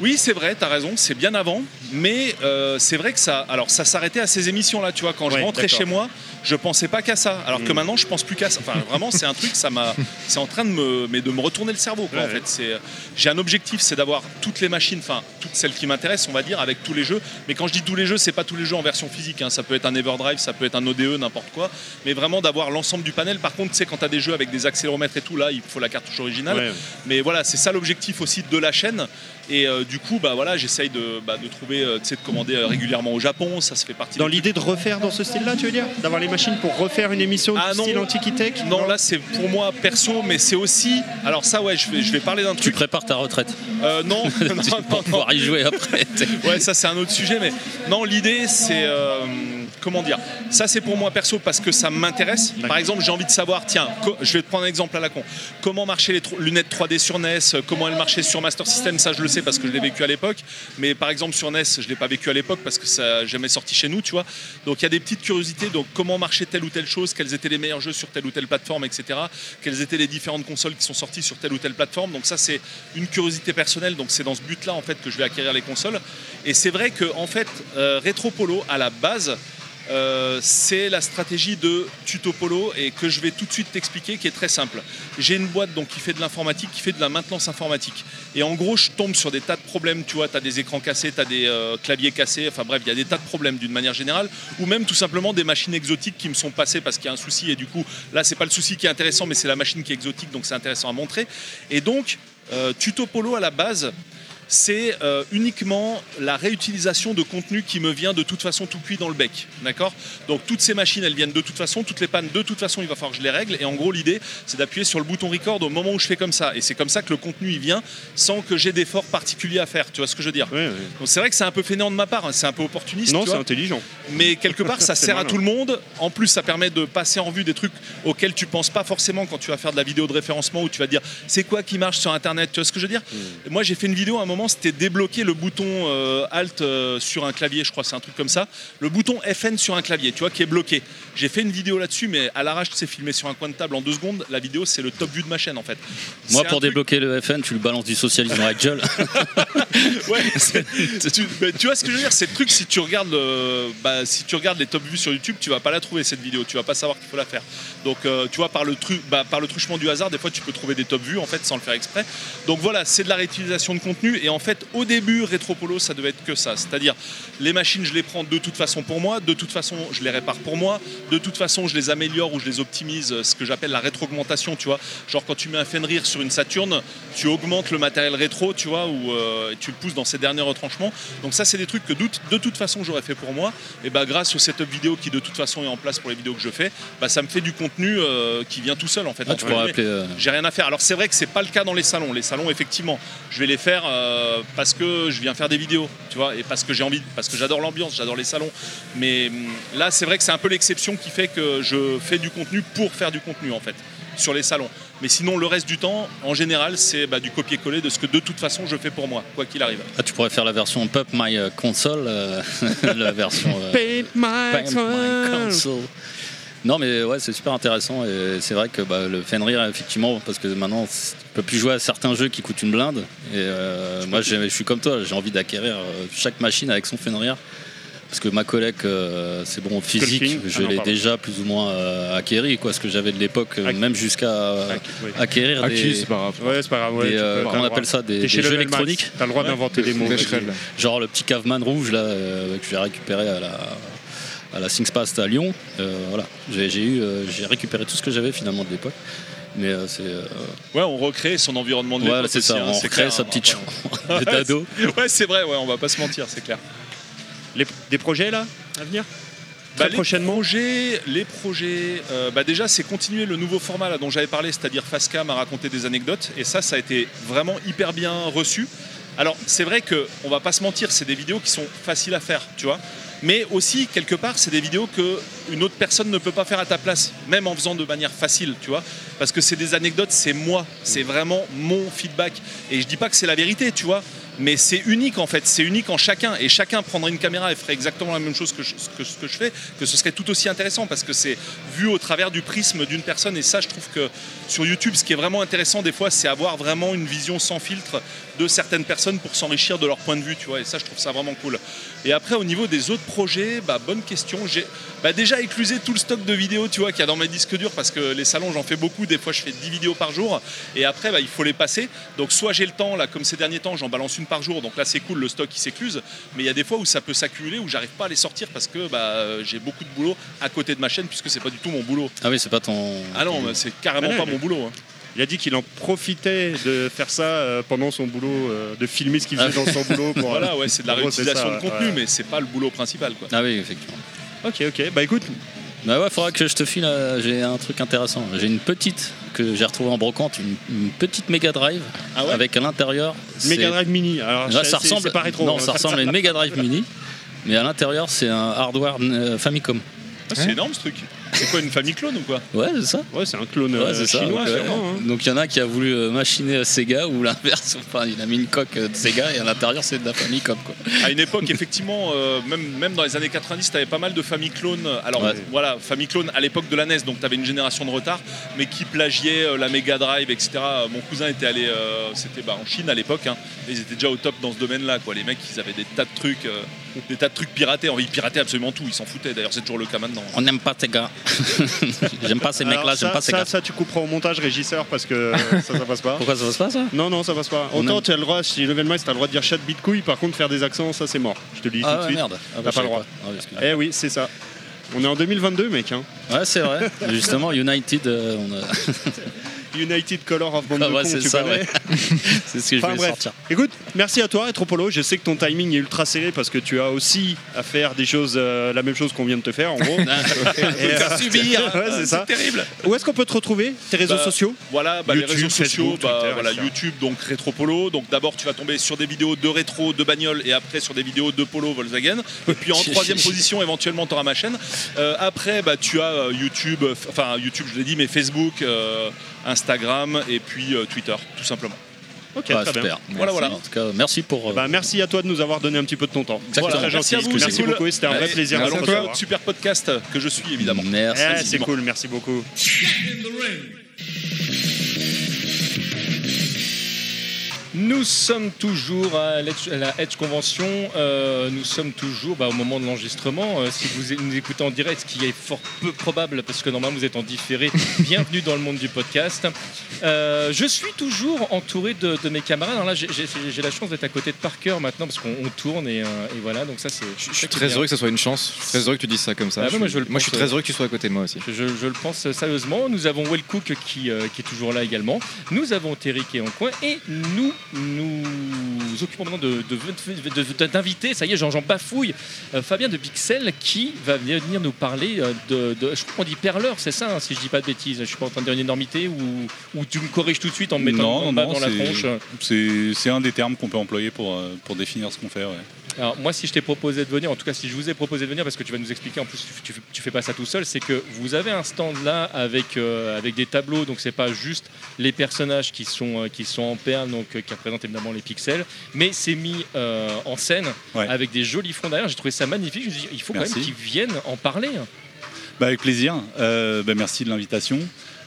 Oui, c'est vrai, t'as raison, c'est bien avant, mais euh, c'est vrai que ça, alors ça s'arrêtait à ces émissions-là, tu vois. Quand je Ouais, rentrais chez moi, je pensais pas qu'à ça, alors que Mm. maintenant je pense plus qu'à ça. Enfin, vraiment, c'est un truc, ça m'a, c'est en train de me, mais de me retourner le cerveau. Quoi, Ouais, en fait, c'est, j'ai un objectif, c'est d'avoir toutes les machines, enfin toutes celles qui m'intéressent, on va dire, avec tous les jeux. Mais quand je dis tous les jeux, c'est pas tous les jeux en version physique. hein. Ça peut être un Everdrive, ça peut être un ODE, n'importe quoi. Mais vraiment d'avoir l'ensemble du panel. Par contre, tu sais, quand t'as des jeux avec des accéléromètres et tout, là, il faut la cartouche originale. Ouais. Mais voilà, c'est ça l'objectif aussi de la chaîne. Et euh, du coup, bah voilà, j'essaye de, bah, de trouver, euh, tu sais, de commander euh, régulièrement au Japon. Ça se fait partie. Dans l'idée de refaire dans ce style-là, tu veux dire? D'avoir les machines pour refaire une émission Ah de non. style Antiquitech Non, là c'est pour moi perso, mais c'est aussi. Alors ça, ouais, je vais, je vais parler d'un Tu truc. prépares ta retraite Euh, non, non, non, pour pouvoir y jouer après. Ouais, ça c'est un autre sujet, mais non, l'idée c'est euh, comment dire Ça c'est pour moi perso parce que ça m'intéresse. Par exemple, j'ai envie de savoir, tiens, je vais te prendre un exemple à la con. Comment marchaient les lunettes 3D sur NES Comment elles marchaient sur Master System Ça, je le sais parce que je l'ai vécu à l'époque. Mais par exemple sur NES, je l'ai pas vécu à l'époque parce que ça n'a jamais sorti chez nous, tu vois. Donc il y a des petites curiosités. Donc comment marchait telle ou telle chose Quels étaient les meilleurs jeux sur telle ou telle plateforme, etc. Quelles étaient les différentes consoles qui sont sorties sur telle ou telle plateforme. Donc ça c'est une curiosité personnelle. Donc c'est dans ce but-là en fait que je vais acquérir les consoles. Et c'est vrai que en fait, euh, Retro Polo à la base. Euh, c'est la stratégie de Tuto Polo et que je vais tout de suite t'expliquer qui est très simple. J'ai une boîte donc qui fait de l'informatique, qui fait de la maintenance informatique. Et en gros, je tombe sur des tas de problèmes. Tu vois, tu as des écrans cassés, tu as des euh, claviers cassés. Enfin bref, il y a des tas de problèmes d'une manière générale. Ou même tout simplement des machines exotiques qui me sont passées parce qu'il y a un souci. Et du coup, là, c'est pas le souci qui est intéressant, mais c'est la machine qui est exotique. Donc c'est intéressant à montrer. Et donc, euh, Tuto Polo à la base, c'est euh, uniquement la réutilisation de contenu qui me vient de toute façon tout cuit dans le bec. D'accord? Donc toutes ces machines, elles viennent de toute façon, toutes les pannes, de toute façon, il va falloir que je les règle. Et en gros, l'idée, c'est d'appuyer sur le bouton record au moment où je fais comme ça. Et c'est comme ça que le contenu, il vient sans que j'ai d'efforts particuliers à faire. Tu vois ce que je veux dire? Donc c'est vrai que c'est un peu fainéant de ma part, hein, c'est un peu opportuniste. Non, c'est intelligent. Mais quelque part, ça sert à tout le monde. En plus, ça permet de passer en vue des trucs auxquels tu penses pas forcément quand tu vas faire de la vidéo de référencement où tu vas dire c'est quoi qui marche sur Internet? Tu vois ce que je veux dire? Hmm. Moi, j'ai fait une vidéo à un moment, c'était débloquer le bouton euh, Alt euh, sur un clavier, je crois, c'est un truc comme ça. Le bouton FN sur un clavier, tu vois, qui est bloqué. J'ai fait une vidéo là-dessus, mais à l'arrache, tu sais, filmé sur un coin de table en deux secondes. La vidéo, c'est le top view de ma chaîne en fait. Moi, C'est pour truc- débloquer le FN, tu lui balances du socialisme la gueule. Ouais, c'est- tu, mais tu vois ce que je veux dire C'est le truc, si tu, regardes le- bah, si tu regardes les top vues sur YouTube, tu vas pas la trouver cette vidéo, tu vas pas savoir qu'il faut la faire. Donc euh, tu vois, par le, tru- bah, par le truchement du hasard, des fois tu peux trouver des top vues en fait sans le faire exprès. Donc voilà, c'est de la réutilisation de contenu. Et en fait, au début, Retropolo, ça devait être que ça. C'est-à-dire, les machines, je les prends de toute façon pour moi, de toute façon, je les répare pour moi, de toute façon, je les améliore ou je les optimise, ce que j'appelle la rétro-augmentation, tu vois. Genre quand tu mets un Fenrir sur une Saturn, tu augmentes le matériel rétro, tu vois, ou euh, tu le pousses dans ses derniers retranchements. Donc ça, c'est des trucs que de, toute façon, j'aurais fait pour moi. Et bah grâce au setup vidéo qui de toute façon est en place pour les vidéos que je fais, bah ça me fait du contenu euh, qui vient tout seul en fait. Ah, tu euh, J'ai rien à faire. Alors c'est vrai que c'est pas le cas dans les salons. Les salons, effectivement, je vais les faire euh, parce que je viens faire des vidéos, tu vois, et parce que j'ai envie, parce que j'adore l'ambiance, j'adore les salons. Mais hum, là, c'est vrai que c'est un peu l'exception qui fait que je fais du contenu pour faire du contenu en fait sur les salons. Mais sinon, le reste du temps, en général, c'est bah, du copier-coller de ce que de toute façon je fais pour moi, quoi qu'il arrive. Ah, tu pourrais faire la version Pump My euh, Console, euh, la version. euh, Paint My Console. Non, mais ouais, c'est super intéressant et c'est vrai que bah, le Fenrir, effectivement, parce que maintenant, tu peux plus jouer à certains jeux qui coûtent une blinde. Et euh, moi, je suis comme toi, j'ai envie d'acquérir euh, chaque machine avec son Fenrir. Parce que ma collègue, euh, c'est bon, physique, je Ah non, l'ai déjà plus ou moins euh, acquéri, quoi, ce que j'avais de l'époque, même jusqu'à euh, acquérir Acquis, des, c'est pas grave. Ouais, c'est pas grave, ouais, des, tu peux, comment t'as on le appelle droit. ça, des, des jeux électroniques. t'as le droit d'inventer des mots. Genre le petit caveman rouge là, euh, que j'ai récupéré à la à la Singspast à Lyon. Euh, voilà, j'ai eu, euh, j'ai récupéré tout ce que j'avais finalement de l'époque. Mais euh, c'est euh, Ouais, on recrée son environnement de Ouais, l'époque c'est ça, hein, on recrée sa hein, petite chambre d'ado. Ouais, c'est vrai, ouais, on va pas se mentir, c'est clair. Les- des projets là à venir? Bah, les prochainement projets, les projets euh, bah déjà, c'est continuer le nouveau format là, dont j'avais parlé, c'est-à-dire Facecam à raconter des anecdotes. Et ça, ça a été vraiment hyper bien reçu. Alors, c'est vrai que on va pas se mentir, c'est des vidéos qui sont faciles à faire, tu vois. Mais aussi, quelque part, c'est des vidéos que une autre personne ne peut pas faire à ta place, même en faisant de manière facile, tu vois. Parce que c'est des anecdotes, c'est moi, c'est vraiment mon feedback. Et je dis pas que c'est la vérité, tu vois. Mais c'est unique en fait, c'est unique en chacun. Et chacun prendrait une caméra et ferait exactement la même chose que je, que je fais, que ce serait tout aussi intéressant parce que c'est vu au travers du prisme d'une personne. Et ça, je trouve que sur YouTube, ce qui est vraiment intéressant des fois, c'est avoir vraiment une vision sans filtre de certaines personnes pour s'enrichir de leur point de vue, tu vois. Et ça, je trouve ça vraiment cool. Et après, au niveau des autres projets, bah, bonne question. J'ai bah, déjà éclusé tout le stock de vidéos, tu vois, qu'il y a dans mes disques durs parce que les salons, j'en fais beaucoup. Des fois, je fais 10 vidéos par jour. Et après, bah, il faut les passer. Donc, soit j'ai le temps, là, comme ces derniers temps, j'en balance une par jour. Donc là, c'est cool, le stock qui s'écluse. Mais il y a des fois où ça peut s'accumuler, où j'arrive pas à les sortir parce que bah, j'ai beaucoup de boulot à côté de ma chaîne puisque c'est pas du tout mon boulot. Ah oui, c'est pas ton. Ah non, mais c'est carrément Ah non, pas mon boulot. hein. Il a dit qu'il en profitait de faire ça euh, pendant son boulot, euh, de filmer ce qu'il faisait dans son boulot. Pour, voilà, ouais, c'est de la réutilisation ça, de contenu, ouais. mais c'est pas le boulot principal. Quoi. Ah oui, effectivement. Ok, ok. Bah écoute. Bah ouais, faudra que je te file. euh, J'ai un truc intéressant. J'ai une petite que j'ai retrouvée en brocante, une, une petite Mega Drive avec à l'intérieur. Mega Drive Mini. Alors, Là, ça ressemble. pas rétro, Non, hein. ça ressemble à une Mega Drive Mini, mais à l'intérieur c'est un hardware euh, Famicom. Ah, c'est énorme ce truc. C'est quoi une famille clone ou quoi Ouais, c'est ça. Ouais, c'est un clone Ouais, euh, c'est ça. chinois, donc, euh, sûrement. hein. donc il y en a qui a voulu euh, machiner Sega ou l'inverse. Enfin, il a mis une coque de Sega et à l'intérieur c'est de la Famicom. Quoi. À une époque, effectivement, euh, même, même dans les années 90, tu avais pas mal de familles clones. Alors Ouais. voilà, famille clone à l'époque de la NES, donc tu avais une génération de retard, mais qui plagiaient euh, la Mega Drive, etc. Mon cousin était allé, euh, c'était bah, en Chine à l'époque, hein, et ils étaient déjà au top dans ce domaine-là. Quoi. Les mecs, ils avaient des tas de trucs, des tas de trucs piratés. Ils pirataient absolument tout, ils s'en foutaient. D'ailleurs, c'est toujours le cas maintenant. On n'aime pas Sega. J'aime pas ces mecs-là, j'aime pas Sega. ça, ça, tu couperas au montage, régisseur, parce que ça, ça passe pas. Pourquoi ça passe pas ça? Non, non, ça passe pas. Autant tu as le droit, si Level Max, tu as le droit de dire chat bitcouille, par contre, faire des accents, ça c'est mort. Je te le dis Ah tout de suite. merde. Ah bah, T'as pas le droit. Ah eh oui, c'est ça. On est en 2022, mec. Hein. Ouais, c'est vrai. Justement, United, euh, on a. United Color of Bande Ah de ouais, cons, c'est ça, ouais. c'est ce que je Enfin, voulais bref. sortir. Écoute, merci à toi, Retropolo. Je sais que ton timing est ultra serré parce que tu as aussi à faire des choses, euh, la même chose qu'on vient de te faire, en gros. Et, euh, subir, ouais, c'est ça. terrible. Où est-ce qu'on peut te retrouver Tes réseaux Bah, sociaux? Voilà, bah, les YouTube, réseaux sociaux, Facebook, bah, Twitter, voilà. YouTube, donc Rétropolo. Donc d'abord, tu vas tomber sur des vidéos de rétro, de bagnole, et après sur des vidéos de polo Volkswagen. Et puis en troisième position, éventuellement, tu auras ma chaîne. Euh, après, bah, tu as euh, YouTube, euh, enfin YouTube, je l'ai dit, mais Facebook, euh, Instagram, et puis euh, Twitter, tout simplement. Ok, Ouais, très super. bien. Voilà, voilà. En tout cas, merci pour. euh, Bah, merci à toi de nous avoir donné un petit peu de ton temps. Exactement. Voilà, très Merci à gentil. vous, Merci cool. beaucoup, c'était un vrai plaisir voir recevoir. votre super podcast que je suis évidemment. Merci. Eh, c'est cool, merci beaucoup. Nous sommes toujours à la Edge Convention. Euh, nous sommes toujours bah, au moment de l'enregistrement. Euh, si vous nous écoutez en direct, ce qui est fort peu probable parce que normalement vous êtes en différé, bienvenue dans le monde du podcast. Euh, je suis toujours entouré de, de mes camarades. Alors là, j'ai- la chance d'être à côté de Parker maintenant parce qu'on on tourne et, et voilà. Donc ça, c'est. Je suis très heureux que ce soit une chance. Je suis très heureux que tu dises ça comme ça. Ah je, moi, je le moi, je suis très heureux que tu sois à côté de moi aussi. Je, le pense sérieusement. Nous avons Will Cook qui, qui est toujours là également. Nous avons Terry qui est en coin. Et nous nous occupons maintenant de- de- de- de- d'inviter, ça y est, j'en j'en bafouille, euh, Fabien de Pixel qui va venir nous parler euh, de, je crois qu'on dit perleur, c'est ça, hein, si je dis pas de bêtises. Je suis pas en train de dire une énormité ou, ou tu me corriges tout de suite en me mettant Non, en non, dans la tronche. C'est c'est un des termes qu'on peut employer pour, euh, pour définir ce qu'on fait. ouais. Alors moi si je t'ai proposé de venir, en tout cas si je vous ai proposé de venir parce que tu vas nous expliquer en plus tu, tu, fais pas ça tout seul, c'est que vous avez un stand là avec, euh, avec des tableaux, donc c'est pas juste les personnages qui sont, euh, qui sont en perles, donc euh, qui représentent évidemment les pixels, mais c'est mis en scène avec des jolis fonds derrière. J'ai trouvé ça magnifique. Je me suis dit, il faut quand même qu'ils viennent en parler. Bah, avec plaisir. Bah, merci de l'invitation.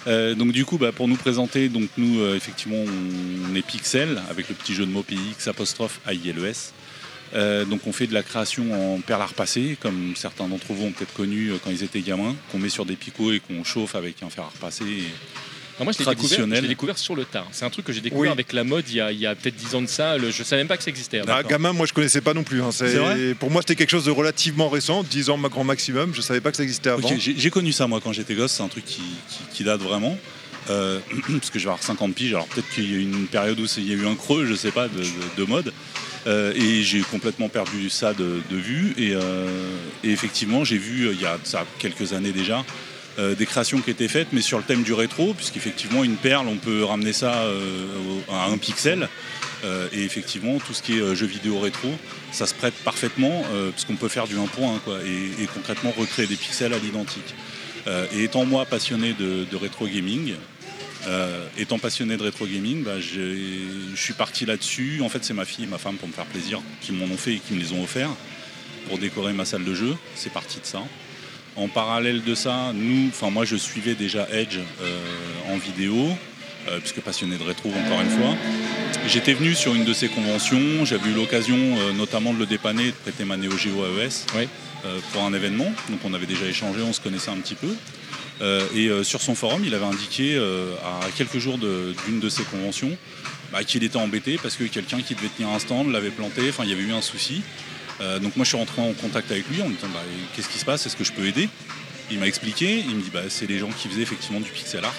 Euh, donc du coup, bah, pour nous présenter, donc nous euh, effectivement on est Pixel avec le petit jeu de mots PX apostrophe AILES. Euh, donc on fait de la création en perles à repasser, comme certains d'entre vous ont peut-être connu euh, quand ils étaient gamins, qu'on met sur des picots et qu'on chauffe avec un fer à repasser. et- Alors moi je l'ai découvert, sur le tard. C'est un truc que j'ai découvert Oui. avec la mode il y a, peut-être 10 ans de ça. Le- je savais même pas que ça existait. Ah, gamin, moi je connaissais pas non plus. hein. Vrai? pour moi, c'était quelque chose de relativement récent, 10 ans ma grand maximum. Je savais pas que ça existait avant. J'ai connu ça moi quand j'étais gosse, c'est un truc qui, qui- qui date vraiment. Euh, parce que je vais avoir 50 piges, alors peut-être qu'il y a eu une période où il y a eu un creux, je sais pas, de, de- de mode. Euh, et j'ai complètement perdu ça de, vue. Et, euh, et effectivement, j'ai vu euh, il y a ça quelques années déjà des créations qui étaient faites, mais sur le thème du rétro, puisqu'effectivement, une perle, on peut ramener ça à un pixel. Et effectivement, tout ce qui est jeux vidéo rétro, ça se prête parfaitement, euh, puisqu'on peut faire du 1 pour 1, quoi, et, concrètement recréer des pixels à l'identique. Et étant moi passionné de rétro gaming, euh, étant passionné de rétro gaming, bah, je suis parti là-dessus. En fait, c'est ma fille et ma femme pour me faire plaisir qui m'en ont fait et qui me les ont offerts pour décorer ma salle de jeu. C'est parti de ça. En parallèle de ça, nous, enfin moi, je suivais déjà Edge euh, en vidéo, euh, puisque passionné de rétro encore une fois. J'étais venu sur une de ces conventions. J'avais eu l'occasion, notamment, de le dépanner, de prêter ma Neo Geo AES pour un événement. Donc, on avait déjà échangé, on se connaissait un petit peu. Euh, et euh, sur son forum, il avait indiqué euh, à quelques jours d'une de, ces conventions bah, qu'il était embêté parce que quelqu'un qui devait tenir un stand l'avait planté, enfin il y avait eu un souci. Donc moi je suis rentré en contact avec lui en me disant bah, qu'est-ce qui se passe, est-ce que je peux aider? Il m'a expliqué, il me dit bah, c'est les gens qui faisaient effectivement du pixel art.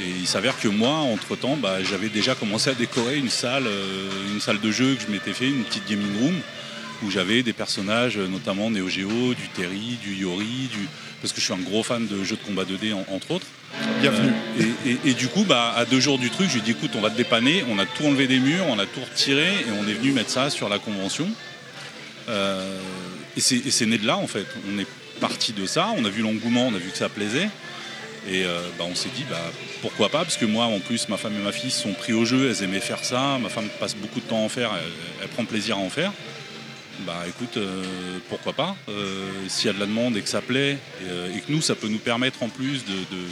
Et il s'avère que moi, entre-temps, j'avais déjà commencé à décorer une salle, une salle de jeu que je m'étais fait, une petite gaming room, où j'avais des personnages, notamment Neo Geo, du Terry, du Yori, du... parce que je suis un gros fan de jeux de combat 2D, en- entre autres. Bienvenue. Euh, et, et- et du coup, bah, à deux jours du truc, je lui ai dit écoute, on va te dépanner, on a tout enlevé des murs, on a tout retiré, et on est venu mettre ça sur la convention. Euh, et c'est né de là, en fait. On est parti de ça, on a vu l'engouement, on a vu que ça plaisait. Et euh, bah, on s'est dit, bah, pourquoi pas? Parce que moi, en plus, ma femme et ma fille sont pris au jeu, elles aimaient faire ça. Ma femme passe beaucoup de temps à en faire, elle, elle prend plaisir à en faire. Bah écoute, euh, pourquoi pas Euh, S'il y a de la demande et que ça plaît, et, euh, et que nous, ça peut nous permettre en plus de, de-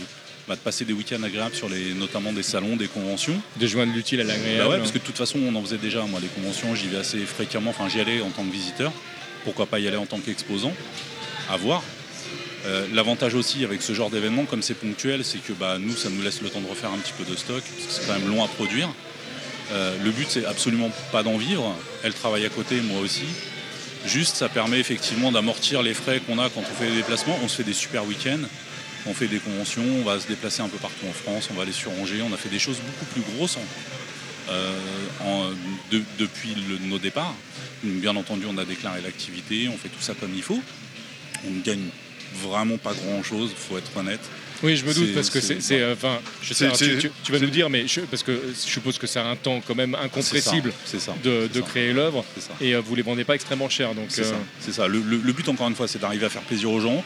bah, de passer des week-ends agréables sur les, notamment des salons, des conventions. De joindre l'utile à l'agréable. Bah ouais, parce que de toute façon, on en faisait déjà. Moi, les conventions, j'y vais assez fréquemment. Enfin, j'y allais en tant que visiteur. Pourquoi pas y aller en tant qu'exposant? À voir. Euh, L'avantage aussi avec ce genre d'événement, comme c'est ponctuel, c'est que bah, nous, ça nous laisse le temps de refaire un petit peu de stock, parce que c'est quand même long à produire. Euh, le but, c'est absolument pas d'en vivre. Elle travaille à côté, moi aussi. Juste, ça permet effectivement d'amortir les frais qu'on a quand on fait des déplacements. On se fait des super week-ends, on fait des conventions, on va se déplacer un peu partout en France, on va aller sur Angers. On a fait des choses beaucoup plus grosses euh, depuis nos départs. Bien entendu, on a déclaré l'activité, on fait tout ça comme il faut. On ne gagne vraiment pas grand-chose, faut être honnête. Oui, je me doute parce que c'est, euh, enfin, je sais, tu, tu- tu vas nous dire, mais je, parce que je suppose que c'est un temps quand même incompressible C'est ça, de, ça. créer l'œuvre, ça. et euh, vous les vendez pas extrêmement cher, donc. C'est euh, ça. C'est ça. Le, le- le but, encore une fois, c'est d'arriver à faire plaisir aux gens,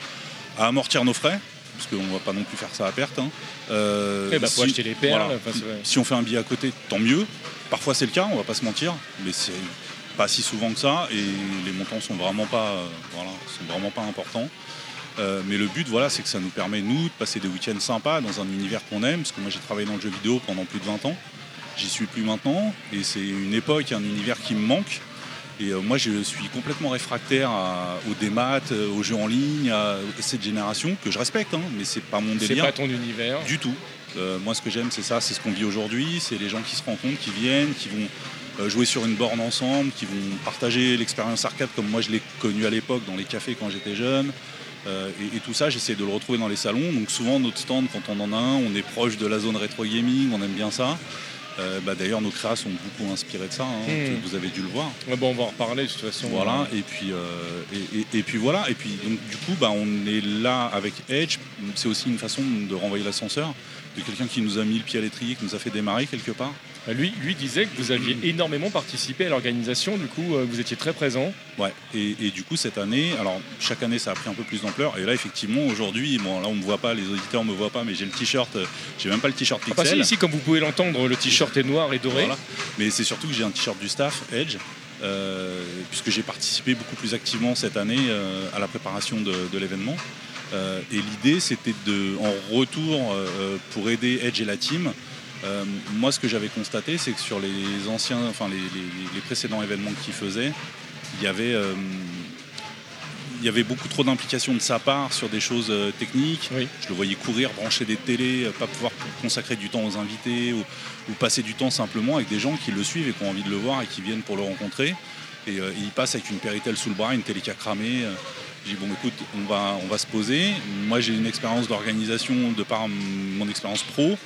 à amortir nos frais, parce qu'on ne va pas non plus faire ça à perte. hein. Euh, Eh ben, faut acheter les perles, enfin. Si on fait un billet à côté, tant mieux. Parfois, c'est le cas, on va pas se mentir, mais c'est pas si souvent que ça, et les montants sont vraiment pas, euh, voilà, sont vraiment pas importants. Euh, mais le but, voilà, c'est que ça nous permet, nous, de passer des week-ends sympas dans un univers qu'on aime, parce que moi, j'ai travaillé dans le jeu vidéo pendant plus de 20 ans. J'y suis plus maintenant, et c'est une époque, un univers qui me manque. Et euh, moi, je suis complètement réfractaire à- aux démat, euh, aux jeux en ligne, à cette génération que je respecte, hein, mais c'est pas mon C'est délire. pas ton univers. Du tout. Euh, moi, ce que j'aime, c'est ça, c'est ce qu'on vit aujourd'hui. C'est les gens qui se rencontrent, qui viennent, qui vont jouer sur une borne ensemble, qui vont partager l'expérience arcade comme moi je l'ai connue à l'époque dans les cafés quand j'étais jeune. Euh, et, et tout ça, j'essaie de le retrouver dans les salons. Donc souvent, notre stand, quand on en a un, on est proche de la zone rétro gaming, on aime bien ça. Euh, bah, D'ailleurs, nos créas sont beaucoup inspirées de ça. hein, Hmm. Vous avez dû le voir. Ouais, on va en reparler de toute façon. Voilà, et puis, euh, et, et- et puis voilà, et puis donc, du coup, bah, on est là avec Edge. C'est aussi une façon de renvoyer l'ascenseur de quelqu'un qui nous a mis le pied à l'étrier, qui nous a fait démarrer quelque part. Bah, Lui, lui disait que vous aviez énormément participé à l'organisation, du coup, euh, vous étiez très présent. Ouais, et, et du coup, cette année, alors chaque année, ça a pris un peu plus d'ampleur. Et là, effectivement, aujourd'hui, bon, là, on me voit pas, les auditeurs me voient pas, mais j'ai le t-shirt, euh, j'ai même pas le t-shirt Ah, bah, Pixel. ici, comme vous pouvez l'entendre, le t-shirt est noir et doré. Voilà. Mais c'est surtout que j'ai un t-shirt du staff, Edge, euh, puisque j'ai participé beaucoup plus activement cette année euh, à la préparation de, de l'événement. Euh, et l'idée, c'était de, en retour euh, pour aider Edge et la team. Euh, moi, ce que j'avais constaté, c'est que sur les anciens, enfin les, les- les précédents événements qu'ils faisaient, il y avait euh, il y avait beaucoup trop d'implications de sa part sur des choses euh, techniques. Je le voyais courir, brancher des télés, pas pouvoir consacrer du temps aux invités ou, ou passer du temps simplement avec des gens qui le suivent et qui ont envie de le voir et qui viennent pour le rencontrer. Et il passe avec une Péritel sous le bras, une télé qui a cramé. J'ai dit bon écoute, on va, on va se poser. Moi j'ai une expérience d'organisation de par mon expérience pro.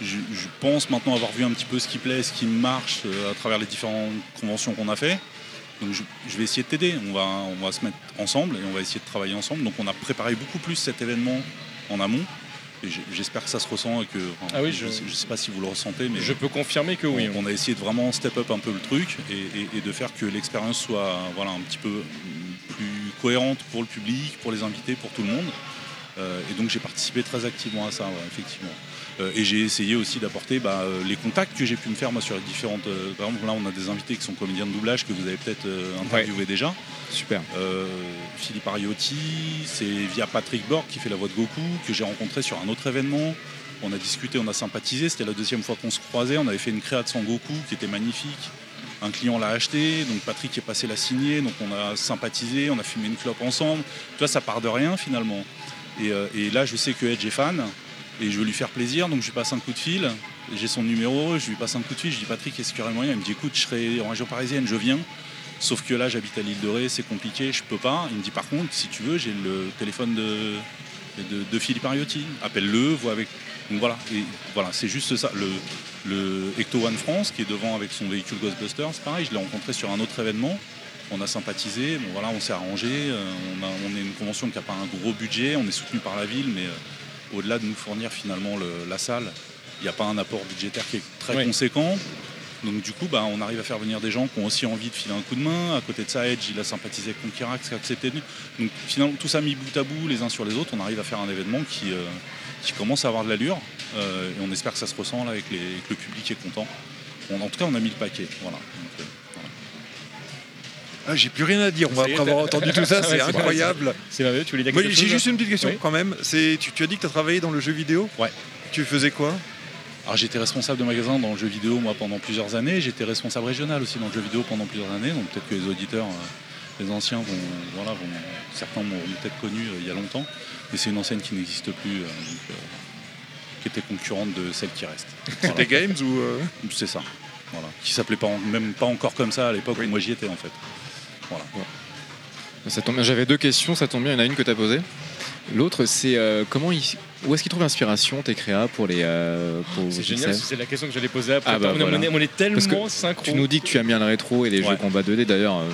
Je, je pense maintenant avoir vu un petit peu ce qui plaît, ce qui marche euh, à travers les différentes conventions qu'on a fait. Donc je, je vais essayer de t'aider. On va, on va se mettre ensemble et on va essayer de travailler ensemble. Donc on a préparé beaucoup plus cet événement en amont. Et j'espère que ça se ressent et que. enfin, Ah oui, je, je- sais- pas si vous le ressentez, mais Je peux confirmer que oui. on, on a essayé de vraiment step up un peu le truc et, et- et de faire que l'expérience soit voilà, un petit peu plus cohérente pour le public, pour les invités, pour tout le monde. Euh, et donc j'ai participé très activement à ça, ouais, effectivement. Euh, et j'ai essayé aussi d'apporter bah, euh, les contacts que j'ai pu me faire moi sur les différentes. euh, par exemple, là on a des invités qui sont comédiens de doublage que vous avez peut-être interviewé déjà. Super. Philippe Ariotti, c'est via Patrick Borg qui fait la voix de Goku, que j'ai rencontré sur un autre événement. On a discuté, on a sympathisé. C'était la deuxième fois qu'on se croisait. On avait fait une créa de Sangoku qui était magnifique. Un client l'a acheté, donc Patrick est passé la signer, donc on a sympathisé, on a fumé une clope ensemble. Tu vois, ça part de rien finalement. Et, euh, et là, je sais que Edge est fan et je veux lui faire plaisir, donc je lui passe un coup de fil. J'ai son numéro, je lui passe un coup de fil. Je dis Patrick, est-ce qu'il y aurait moyen? Il me dit écoute, je serai en région parisienne, je viens. Sauf que là, j'habite à l'île de Ré, c'est compliqué, je peux pas. Il me dit par contre, si tu veux, j'ai le téléphone de, de, Philippe Ariotti. Appelle-le, vois avec. Donc voilà, et voilà, c'est juste ça. Le, le Ecto One France qui est devant avec son véhicule Ghostbusters, pareil, je l'ai rencontré sur un autre événement. On a sympathisé, voilà, on s'est arrangé. euh, on, a, on est une convention qui n'a pas un gros budget, on est soutenu par la ville, mais euh, au-delà de nous fournir finalement le- la salle, il n'y a pas un apport budgétaire qui est très Oui. conséquent. Donc du coup, bah, on arrive à faire venir des gens qui ont aussi envie de filer un coup de main. À côté de ça, Edge, il a sympathisé avec Conquirax, qui a accepté de. Donc finalement, tout ça mis bout à bout, les uns sur les autres, on arrive à faire un événement qui, euh, qui commence à avoir de l'allure. Euh, et on espère que ça se ressent là avec, les- avec le public est content. On- en tout cas, on a mis le paquet. Voilà. Donc, euh, Ah, J'ai plus rien à dire. Y est, après avoir entendu tout ça, c'est incroyable. C'est merveilleux, tu voulais dire Moi, quelque J'ai juste une petite question Oui. quand même. C'est, tu, tu as dit que tu as travaillé dans le jeu vidéo Ouais. Tu faisais quoi? Alors j'étais responsable de magasin dans le jeu vidéo moi pendant plusieurs années. J'étais responsable régional aussi dans le jeu vidéo pendant plusieurs années. Donc peut-être que les auditeurs, euh, les anciens vont, voilà, vont, certains m'ont peut-être connu euh, il y a longtemps. Mais c'est une enseigne qui n'existe plus, euh, donc, qui était concurrente de celle qui reste. C'était Games ou C'est ça. Voilà. Qui s'appelait pas même pas encore comme ça à l'époque où moi j'y étais en fait. Voilà. Ça tombe bien, J'avais deux questions, ça tombe bien, il y en a une que tu as posée. L'autre, c'est euh, comment il- où est-ce qu'ils trouvent l'inspiration, tes créas, pour les. euh, pour C'est génial, c'est la question que j'allais poser après. Ah bah on, est- voilà. on est, on est tellement Parce que synchro. Tu nous dis que tu aimes bien le rétro et les Ouais. jeux combat 2D. D'ailleurs, euh,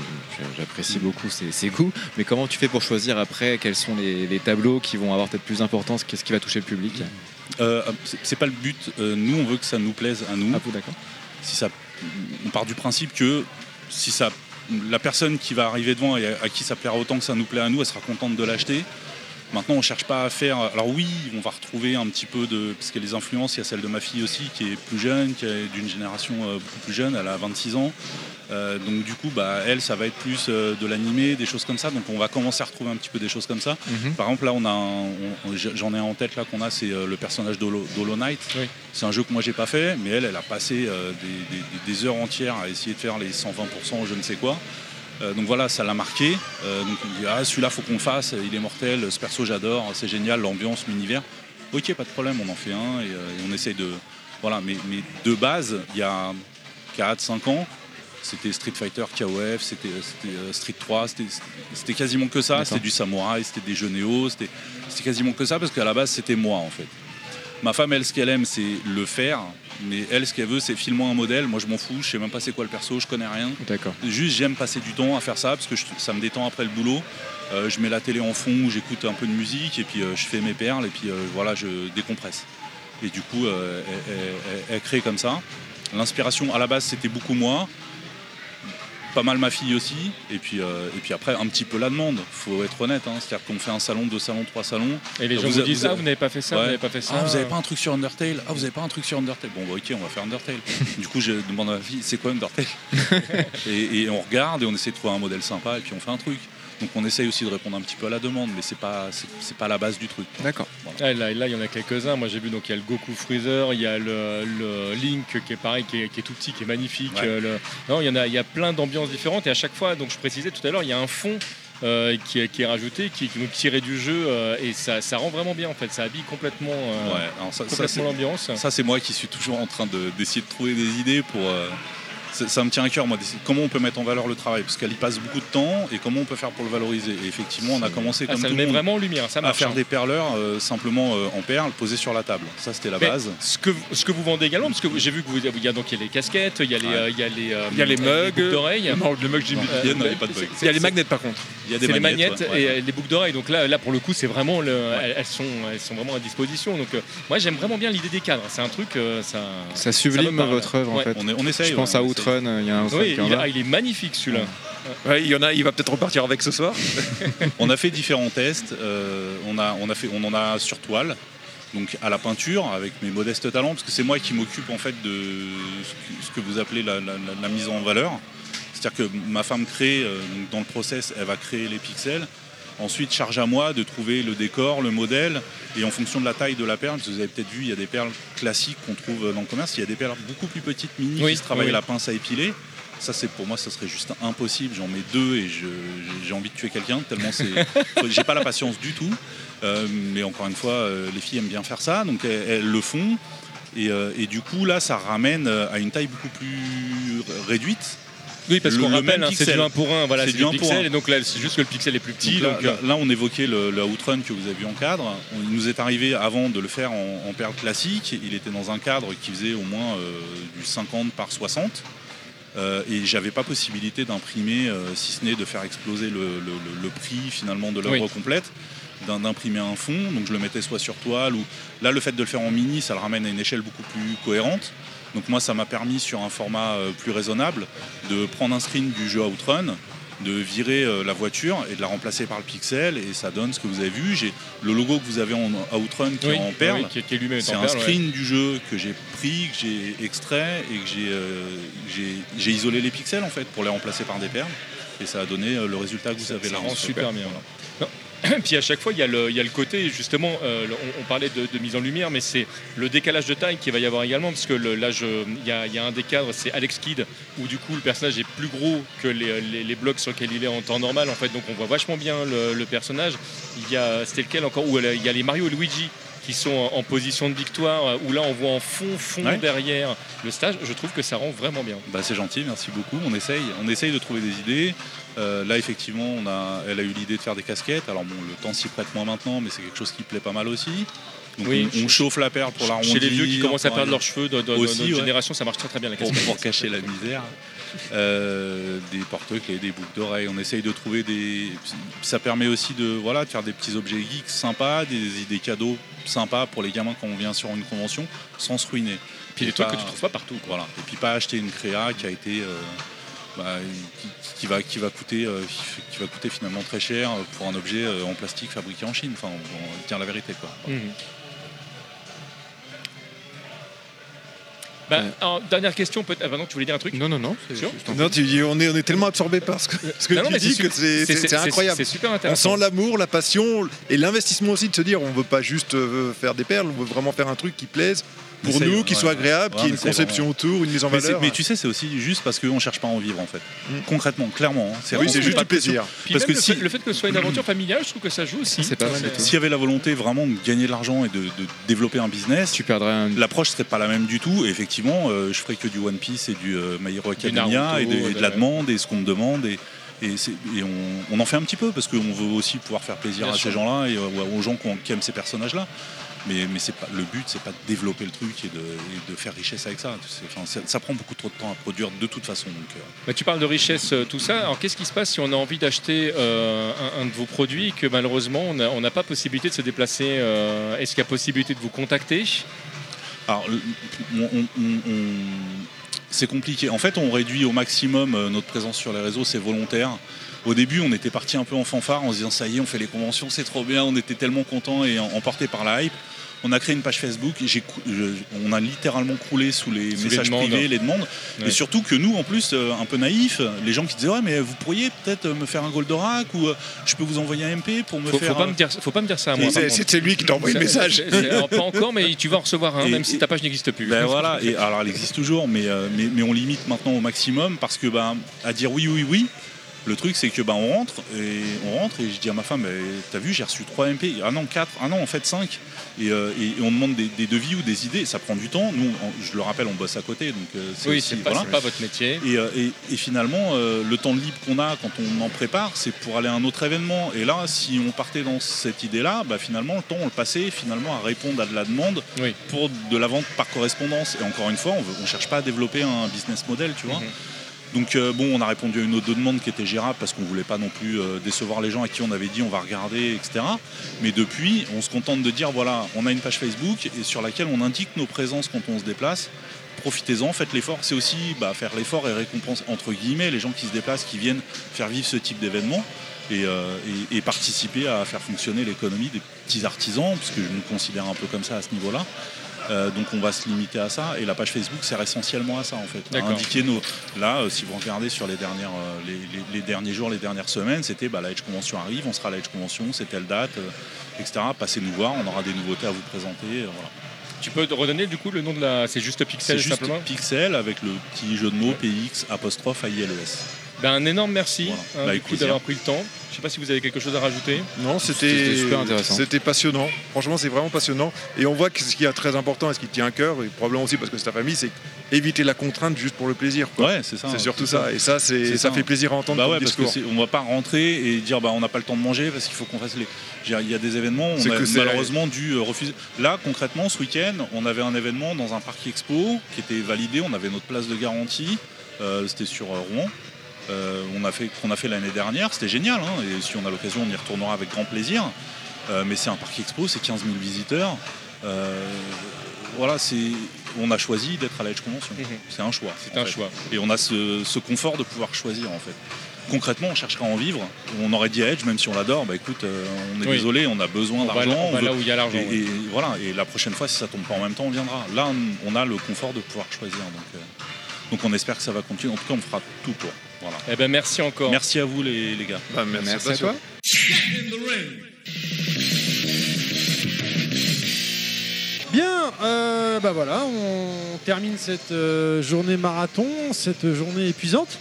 j'apprécie beaucoup ces, ces goûts. Mais comment tu fais pour choisir après quels sont les, les tableaux qui vont avoir peut-être plus d'importance? Qu'est-ce qui va toucher le public? C'est- pas le but. Nous, on veut que ça nous plaise à nous. Ah, vous, d'accord. Si ça, on part du principe que si ça, la personne qui va arriver devant et à, qui ça plaira autant que ça nous plaît à nous, elle sera contente de l'acheter. Maintenant, on cherche pas à faire. Alors oui, on va retrouver un petit peu de, parce qu'il y a les influences. Il y a celle de ma fille aussi, qui est plus jeune, qui est d'une génération euh, beaucoup plus jeune. Elle a 26 ans. Euh, donc du coup, bah, elle, ça va être plus euh, de l'animé, des choses comme ça. Donc on va commencer à retrouver un petit peu des choses comme ça. Mhm. Par exemple, là, on a, j'en ai un en tête là qu'on a, c'est euh, le personnage d'Hollow Knight. C'est un jeu que moi j'ai pas fait, mais elle, elle a passé des, des- des heures entières à essayer de faire les 120% ou je ne sais quoi. Donc voilà, ça l'a marqué. Donc on dit ah celui-là faut qu'on le fasse, il est mortel, ce perso j'adore, c'est génial, l'ambiance, l'univers. Ok, pas de problème, on en fait un et, et on essaye de voilà. Mais, mais de base, il y a 4-5 ans, c'était Street Fighter, KOF, c'était c'était, euh, Street 3, c'était quasiment que ça. C'était du samouraï, c'était des jeux néo, c'était quasiment que ça parce qu'à la base c'était moi en fait. Ma femme, elle, ce qu'elle aime, c'est le faire. Mais elle, ce qu'elle veut, c'est file-moi un modèle. Moi, je m'en fous. Je sais même pas c'est quoi le perso. Je connais rien. D'accord. Juste, j'aime passer du temps à faire ça parce que je- ça me détend après le boulot. Euh, je mets la télé en fond, j'écoute un peu de musique et puis euh, je fais mes perles et puis euh, voilà, je décompresse. Et du coup, euh, elle, elle- elle- elle crée comme ça. L'inspiration, à la base, c'était beaucoup moi. Pas mal ma fille aussi, et puis, euh, et puis après un petit peu la demande, faut être honnête, hein. c'est-à-dire qu'on fait un salon, deux salons, trois salons. Et les gens vous disent, ah, vous n'avez pas fait ça, vous n'avez pas fait ça. Ah, vous avez pas un truc sur Undertale Ah, vous avez pas un truc sur Undertale Bon, bah, ok, on va faire Undertale. du coup, je demande à ma fille, c'est quoi Undertale? Et, et on regarde et on essaie de trouver un modèle sympa et puis on fait un truc. Donc on essaye aussi de répondre un petit peu à la demande, mais c'est pas c'est, c'est pas la base du truc. D'accord. Ah, là, là, il y en a quelques-uns. Moi, j'ai vu donc il y a le Goku Freezer, il y a le, le Link qui est pareil, qui est, qui est tout petit, qui est magnifique. Ouais. Euh, le- Non, il y en a, il y a plein d'ambiances différentes et à chaque fois, donc je précisais tout à l'heure, il y a un fond. euh, qui, est, qui est rajouté, qui donc tiré du jeu euh, et ça, ça rend vraiment bien en fait, ça habille complètement, euh, Ouais, alors ça- ça, complètement c'est- l'ambiance. Ça, c'est moi qui suis toujours en train de- d'essayer de trouver des idées pour, euh, ça, me tient à cœur, moi, comment on peut mettre en valeur le travail, parce qu'elle y passe beaucoup de temps, et comment on peut faire pour le valoriser. Et effectivement, on a commencé Ah, comme ça tout le met monde vraiment en lumière, ça à faire hein. des perleurs euh, simplement euh, en perles posées sur la table. Ça, c'était la Mais base. Ce que, vous- ce que vous vendez également, parce que j'ai vu que vous il y a donc il y a les casquettes, il y a les, Ouais. euh, il y a les, euh, Il y a les mugs. boucles d'oreilles. Non, les mugs, j'ai mis. Il y a- non, il y a pas de bug. Il y a les magnets par contre. Il y a des C'est les magnettes, ouais, et ouais. euh, les boucles d'oreilles. Donc là, là, pour le coup, c'est vraiment le, elles, elles sont, elles sont vraiment à disposition. Donc euh, moi, j'aime vraiment bien l'idée des cadres. C'est un truc, euh, ça. Ça me sublime votre œuvre en fait. On, est- on essaye. Je pense à on Outrun, il y a un Outrun Oui, qui en il, a. ah, il est magnifique celui-là. Ouais, il y en a, il va peut-être repartir avec ce soir. On a fait différents tests. euh, on, a, on, a fait, on en a sur toile, donc à la peinture, avec mes modestes talents, parce que c'est moi qui m'occupe en fait de ce que, ce que vous appelez la, la- la- la mise en valeur. C'est-à-dire que ma femme crée, euh, donc dans le process, elle va créer les pixels. Ensuite, charge à moi de trouver le décor, le modèle, et en fonction de la taille de la perle, vous avez peut-être vu, il y a des perles classiques qu'on trouve dans le commerce, il y a des perles beaucoup plus petites, mini, Oui, qui se travaillent oui. la pince à épiler. Ça, c'est pour moi, ça serait juste impossible. J'en mets deux et j'ai envie de tuer quelqu'un tellement c'est. J'ai pas la patience du tout. Euh, mais encore une fois, euh, les filles aiment bien faire ça, donc elles, elles le font. Et, euh, et du coup, là, ça ramène à une taille beaucoup plus réduite. Oui, parce Le- qu'on le rappelle, même hein, c'est du 1 pour 1. Voilà, C'est du du 1 pour pixel. 1. Et donc là, c'est juste que le pixel est plus petit. Donc là, donc, euh, là- on évoquait le, le Outrun que vous avez vu en cadre. Il nous est arrivé avant de le faire en, en perle classique. Il était dans un cadre qui faisait au moins euh, du 50 par 60. Euh, et j'avais pas possibilité d'imprimer, euh, si ce n'est de faire exploser le, le- le- le prix finalement de l'œuvre Oui. complète, d'im- d'imprimer un fond. Donc je le mettais soit sur toile ou là le fait de le faire en mini, ça le ramène à une échelle beaucoup plus cohérente. Donc moi ça m'a permis sur un format euh, plus raisonnable de prendre un screen du jeu Outrun, de virer euh, la voiture et de la remplacer par le pixel et ça donne ce que vous avez vu. J'ai le logo que vous avez en Outrun qui Oui, est en perle. oui, C'est un screen du jeu que j'ai pris, que j'ai extrait et que j'ai euh, j'ai- isolé les pixels en fait pour les remplacer par des perles. Et ça a donné le résultat que vous avez ça là. rend en super super. bien. Puis à chaque fois, il y a le, côté, justement, euh, on, parlait de, mise en lumière, mais c'est le décalage de taille qu'il va y avoir également, parce que là, je- il y, a, un des cadres, c'est Alex Kidd, où du coup, le personnage est plus gros que les, blocs sur lesquels il est en temps normal, en fait, donc on voit vachement bien le, le personnage. Il y a, c'était lequel encore? Où il y a les Mario et Luigi qui sont en, position de victoire, euh, où là, on voit en fond, fond Ouais. derrière le stage. Je trouve que ça rend vraiment bien. Bah, c'est gentil, merci beaucoup. On essaye, on essaye de trouver des idées. Euh, là, effectivement, on a, elle a eu l'idée de faire des casquettes. Alors bon, le temps s'y prête moins maintenant, mais c'est quelque chose qui plaît pas mal aussi. Donc Oui, on, chauffe la perle pour la Chez les vieux qui commencent à perdre leurs cheveux de, de- de Aussi, notre ouais. génération, ça marche très très bien la pour, casquette. pour cacher la misère. Euh, des porte-clés, des boucles d'oreilles. On essaye de trouver des. Ça permet aussi de, voilà, de faire des petits objets geeks sympas, des idées cadeaux sympas pour les gamins quand on vient sur une convention, sans se ruiner. Puis Et des trucs que tu trouves pas partout. Voilà. Et puis pas acheter une créa qui a été. euh, bah, qui, qui va, qui, va coûter, euh, qui va coûter finalement très cher pour un objet euh, en plastique fabriqué en Chine. Enfin, on, on dire la vérité. Quoi. Mhm. Bah, dernière question, peut-être. Ah, bah non, tu voulais dire un truc Non, non, non. Sûr Non, tu- on, est, on est tellement absorbé par ce que, ce que Non, non, tu dis c'est que c'est c'est- c'est- c'est c'est- incroyable. c'est super on intéressant. sent l'amour, la passion et l'investissement aussi de se dire on veut pas juste euh, faire des perles, on veut vraiment faire un truc qui plaise pour Essaye, nous, qui ouais, soit agréable, Ouais, qui ait une conception vraiment- autour, une mise en Mais, valeur. mais tu sais, c'est aussi juste parce qu'on cherche pas à en vivre en fait. Concrètement, clairement. hein. Oui, c'est juste du plaisir. Puis Parce que le, si, fait, le fait que ce soit une aventure familiale, je trouve que ça joue aussi. C'est pas mal. S'il y avait la volonté vraiment de gagner de l'argent et de, de développer un business, Tu perdrais un. l'approche serait pas la même du tout. Et effectivement, euh, je ferais que du One Piece et du euh, My Hero Academia Naruto, et, de, et de la de- demande et ce qu'on me demande. Et, et, c'est- et on, on en fait un petit peu parce qu'on veut aussi pouvoir faire plaisir Bien à sûr. ces gens-là et euh, aux gens qui aiment ces personnages-là. Mais, mais c'est pas, le but, c'est pas de développer le truc et de, et de faire richesse avec ça. Enfin, ça. ça prend beaucoup trop de temps à produire de toute façon. Donc, euh, Bah, tu parles de richesse, euh, tout ça. Alors qu'est-ce qui se passe si on a envie d'acheter euh, un, un de vos produits et que malheureusement on n'a pas possibilité de se déplacer euh, Est-ce qu'il y a possibilité de vous contacter? Alors, le- on- on- on- on- c'est compliqué. En fait, on réduit au maximum notre présence sur les réseaux, c'est volontaire. Au début, on était parti un peu en fanfare en se disant ça y est, on fait les conventions, c'est trop bien, on était tellement contents et emportés par la hype. On a créé une page Facebook, j'ai je- on a littéralement croulé sous les Sous les messages demandes. privés, les demandes. Ouais. Et surtout que nous, en plus, euh, un peu naïfs, les gens qui disaient Ouais, mais vous pourriez peut-être me faire un Goldorak ou euh, je peux vous envoyer un MP pour me faut, faire. faut pas euh, me dire, faut pas me dire ça à moi. C'est- lui qui t'a envoyé le message. c'est- c'est- alors, pas encore, mais tu vas en recevoir un, Et- même si ta page n'existe plus. Ben voilà, et alors elle existe toujours, mais, euh, mais, mais on limite maintenant au maximum parce que ben, à dire oui, oui, oui, Le truc, c'est que bah, on rentre et on rentre et je dis à ma femme, mais t'as vu, j'ai reçu 3 MP. Ah non, 4. Ah non, en fait 5. Et, euh, et- et on demande des, des devis ou des idées. Ça prend du temps. Nous, on- je le rappelle, on bosse à côté. Donc, euh, Oui, aussi- c'est pas, voilà. c'est pas votre métier. Et, euh, et- finalement, euh, le temps libre qu'on a quand on en prépare, c'est pour aller à un autre événement. Et là, si on partait dans cette idée-là, bah, finalement, le temps, on le passait finalement à répondre à de la demande pour de la vente par correspondance. Et encore une fois, on ne cherche pas à développer un business model, tu vois. Donc euh, bon, on a répondu à une autre demande qui était gérable parce qu'on voulait pas non plus euh, décevoir les gens à qui on avait dit on va regarder, etc. Mais depuis, on se contente de dire voilà, on a une page Facebook et sur laquelle on indique nos présences quand on se déplace. Profitez-en, faites l'effort. C'est aussi bah, faire l'effort et récompenser entre guillemets les gens qui se déplacent, qui viennent faire vivre ce type d'événement. Et, euh, et- participer à faire fonctionner l'économie des petits artisans, puisque je nous considère un peu comme ça à ce niveau-là. Euh, donc on va se limiter à ça et la page Facebook sert essentiellement à ça en fait. À indiquer nos. Là, euh, si vous regardez sur les dernières, euh, les, les- les derniers jours, les dernières semaines, c'était bah, la Edge Convention arrive, on sera à la Edge Convention, c'est telle date, etc. Passez nous voir, on aura des nouveautés à vous présenter. voilà. Tu peux redonner du coup le nom de la. C'est juste Pixel C'est juste simplement? Pixel avec le petit jeu de mots PX apostrophe AILES. Ben, un énorme merci hein, Bah, d'avoir pris le temps. Je sais pas si vous avez quelque chose à rajouter. Non, c'était C'était passionnant. Franchement, c'est vraiment passionnant. Et on voit que ce qui est très important et ce qui tient à cœur, et probablement aussi parce que c'est ta famille, c'est éviter la contrainte juste pour le plaisir. quoi. Ouais, c'est ça. C'est surtout ça. Et ça, c'est ça fait plaisir à entendre Bah ouais, parce discours. on va pas rentrer et dire bah on n'a pas le temps de manger parce qu'il faut qu'on fasse les. Il y a des événements, on C'est a que malheureusement dû euh, refuser. Là, concrètement, ce week-end, on avait un événement dans un parc expo qui était validé. On avait notre place de garantie. Euh, C'était sur euh, Rouen. Euh, on a fait qu'on a fait l'année dernière. C'était génial. hein, et si on a l'occasion, on y retournera avec grand plaisir. Euh, mais c'est un parc expo, c'est 15 000 visiteurs. Euh, voilà, c'est. On a choisi d'être à la Edge Convention. C'est un choix. C'est un fait. choix. Et on a ce, ce confort de pouvoir choisir en fait. Concrètement, on chercherait à en vivre. On aurait dit à Edge, même si on l'adore, bah écoute, on est Oui. désolé, on a besoin On d'argent. là- on va veut- là où il y a l'argent, Et, voilà. Et la prochaine fois, si ça tombe pas en même temps, on viendra. Là, on- a le confort de pouvoir choisir. Donc, donc on espère que ça va continuer. En tout cas, on fera tout pour. Voilà. Eh ben merci encore. Merci à vous les, les gars. Bah, merci à toi. Bien, euh, bah voilà, on termine cette euh, journée marathon, cette journée épuisante.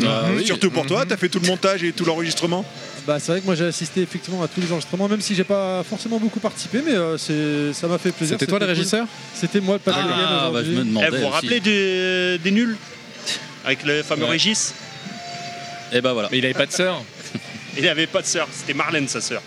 Mhm. Surtout pour toi, t'as fait tout le montage et tout l'enregistrement. Bah c'est vrai que moi j'ai assisté effectivement à tous les enregistrements, même si j'ai pas forcément beaucoup participé, mais euh, c'est ça m'a fait plaisir. C'était toi le cool. régisseur? C'était moi le Ah, papier bah, aujourd'hui. Eh, vous vous rappelez des, des nuls? Avec le fameux Ouais. Régis Et bah voilà. Mais il avait pas de sœur. Il n'avait pas de sœur, c'était Marlène sa sœur.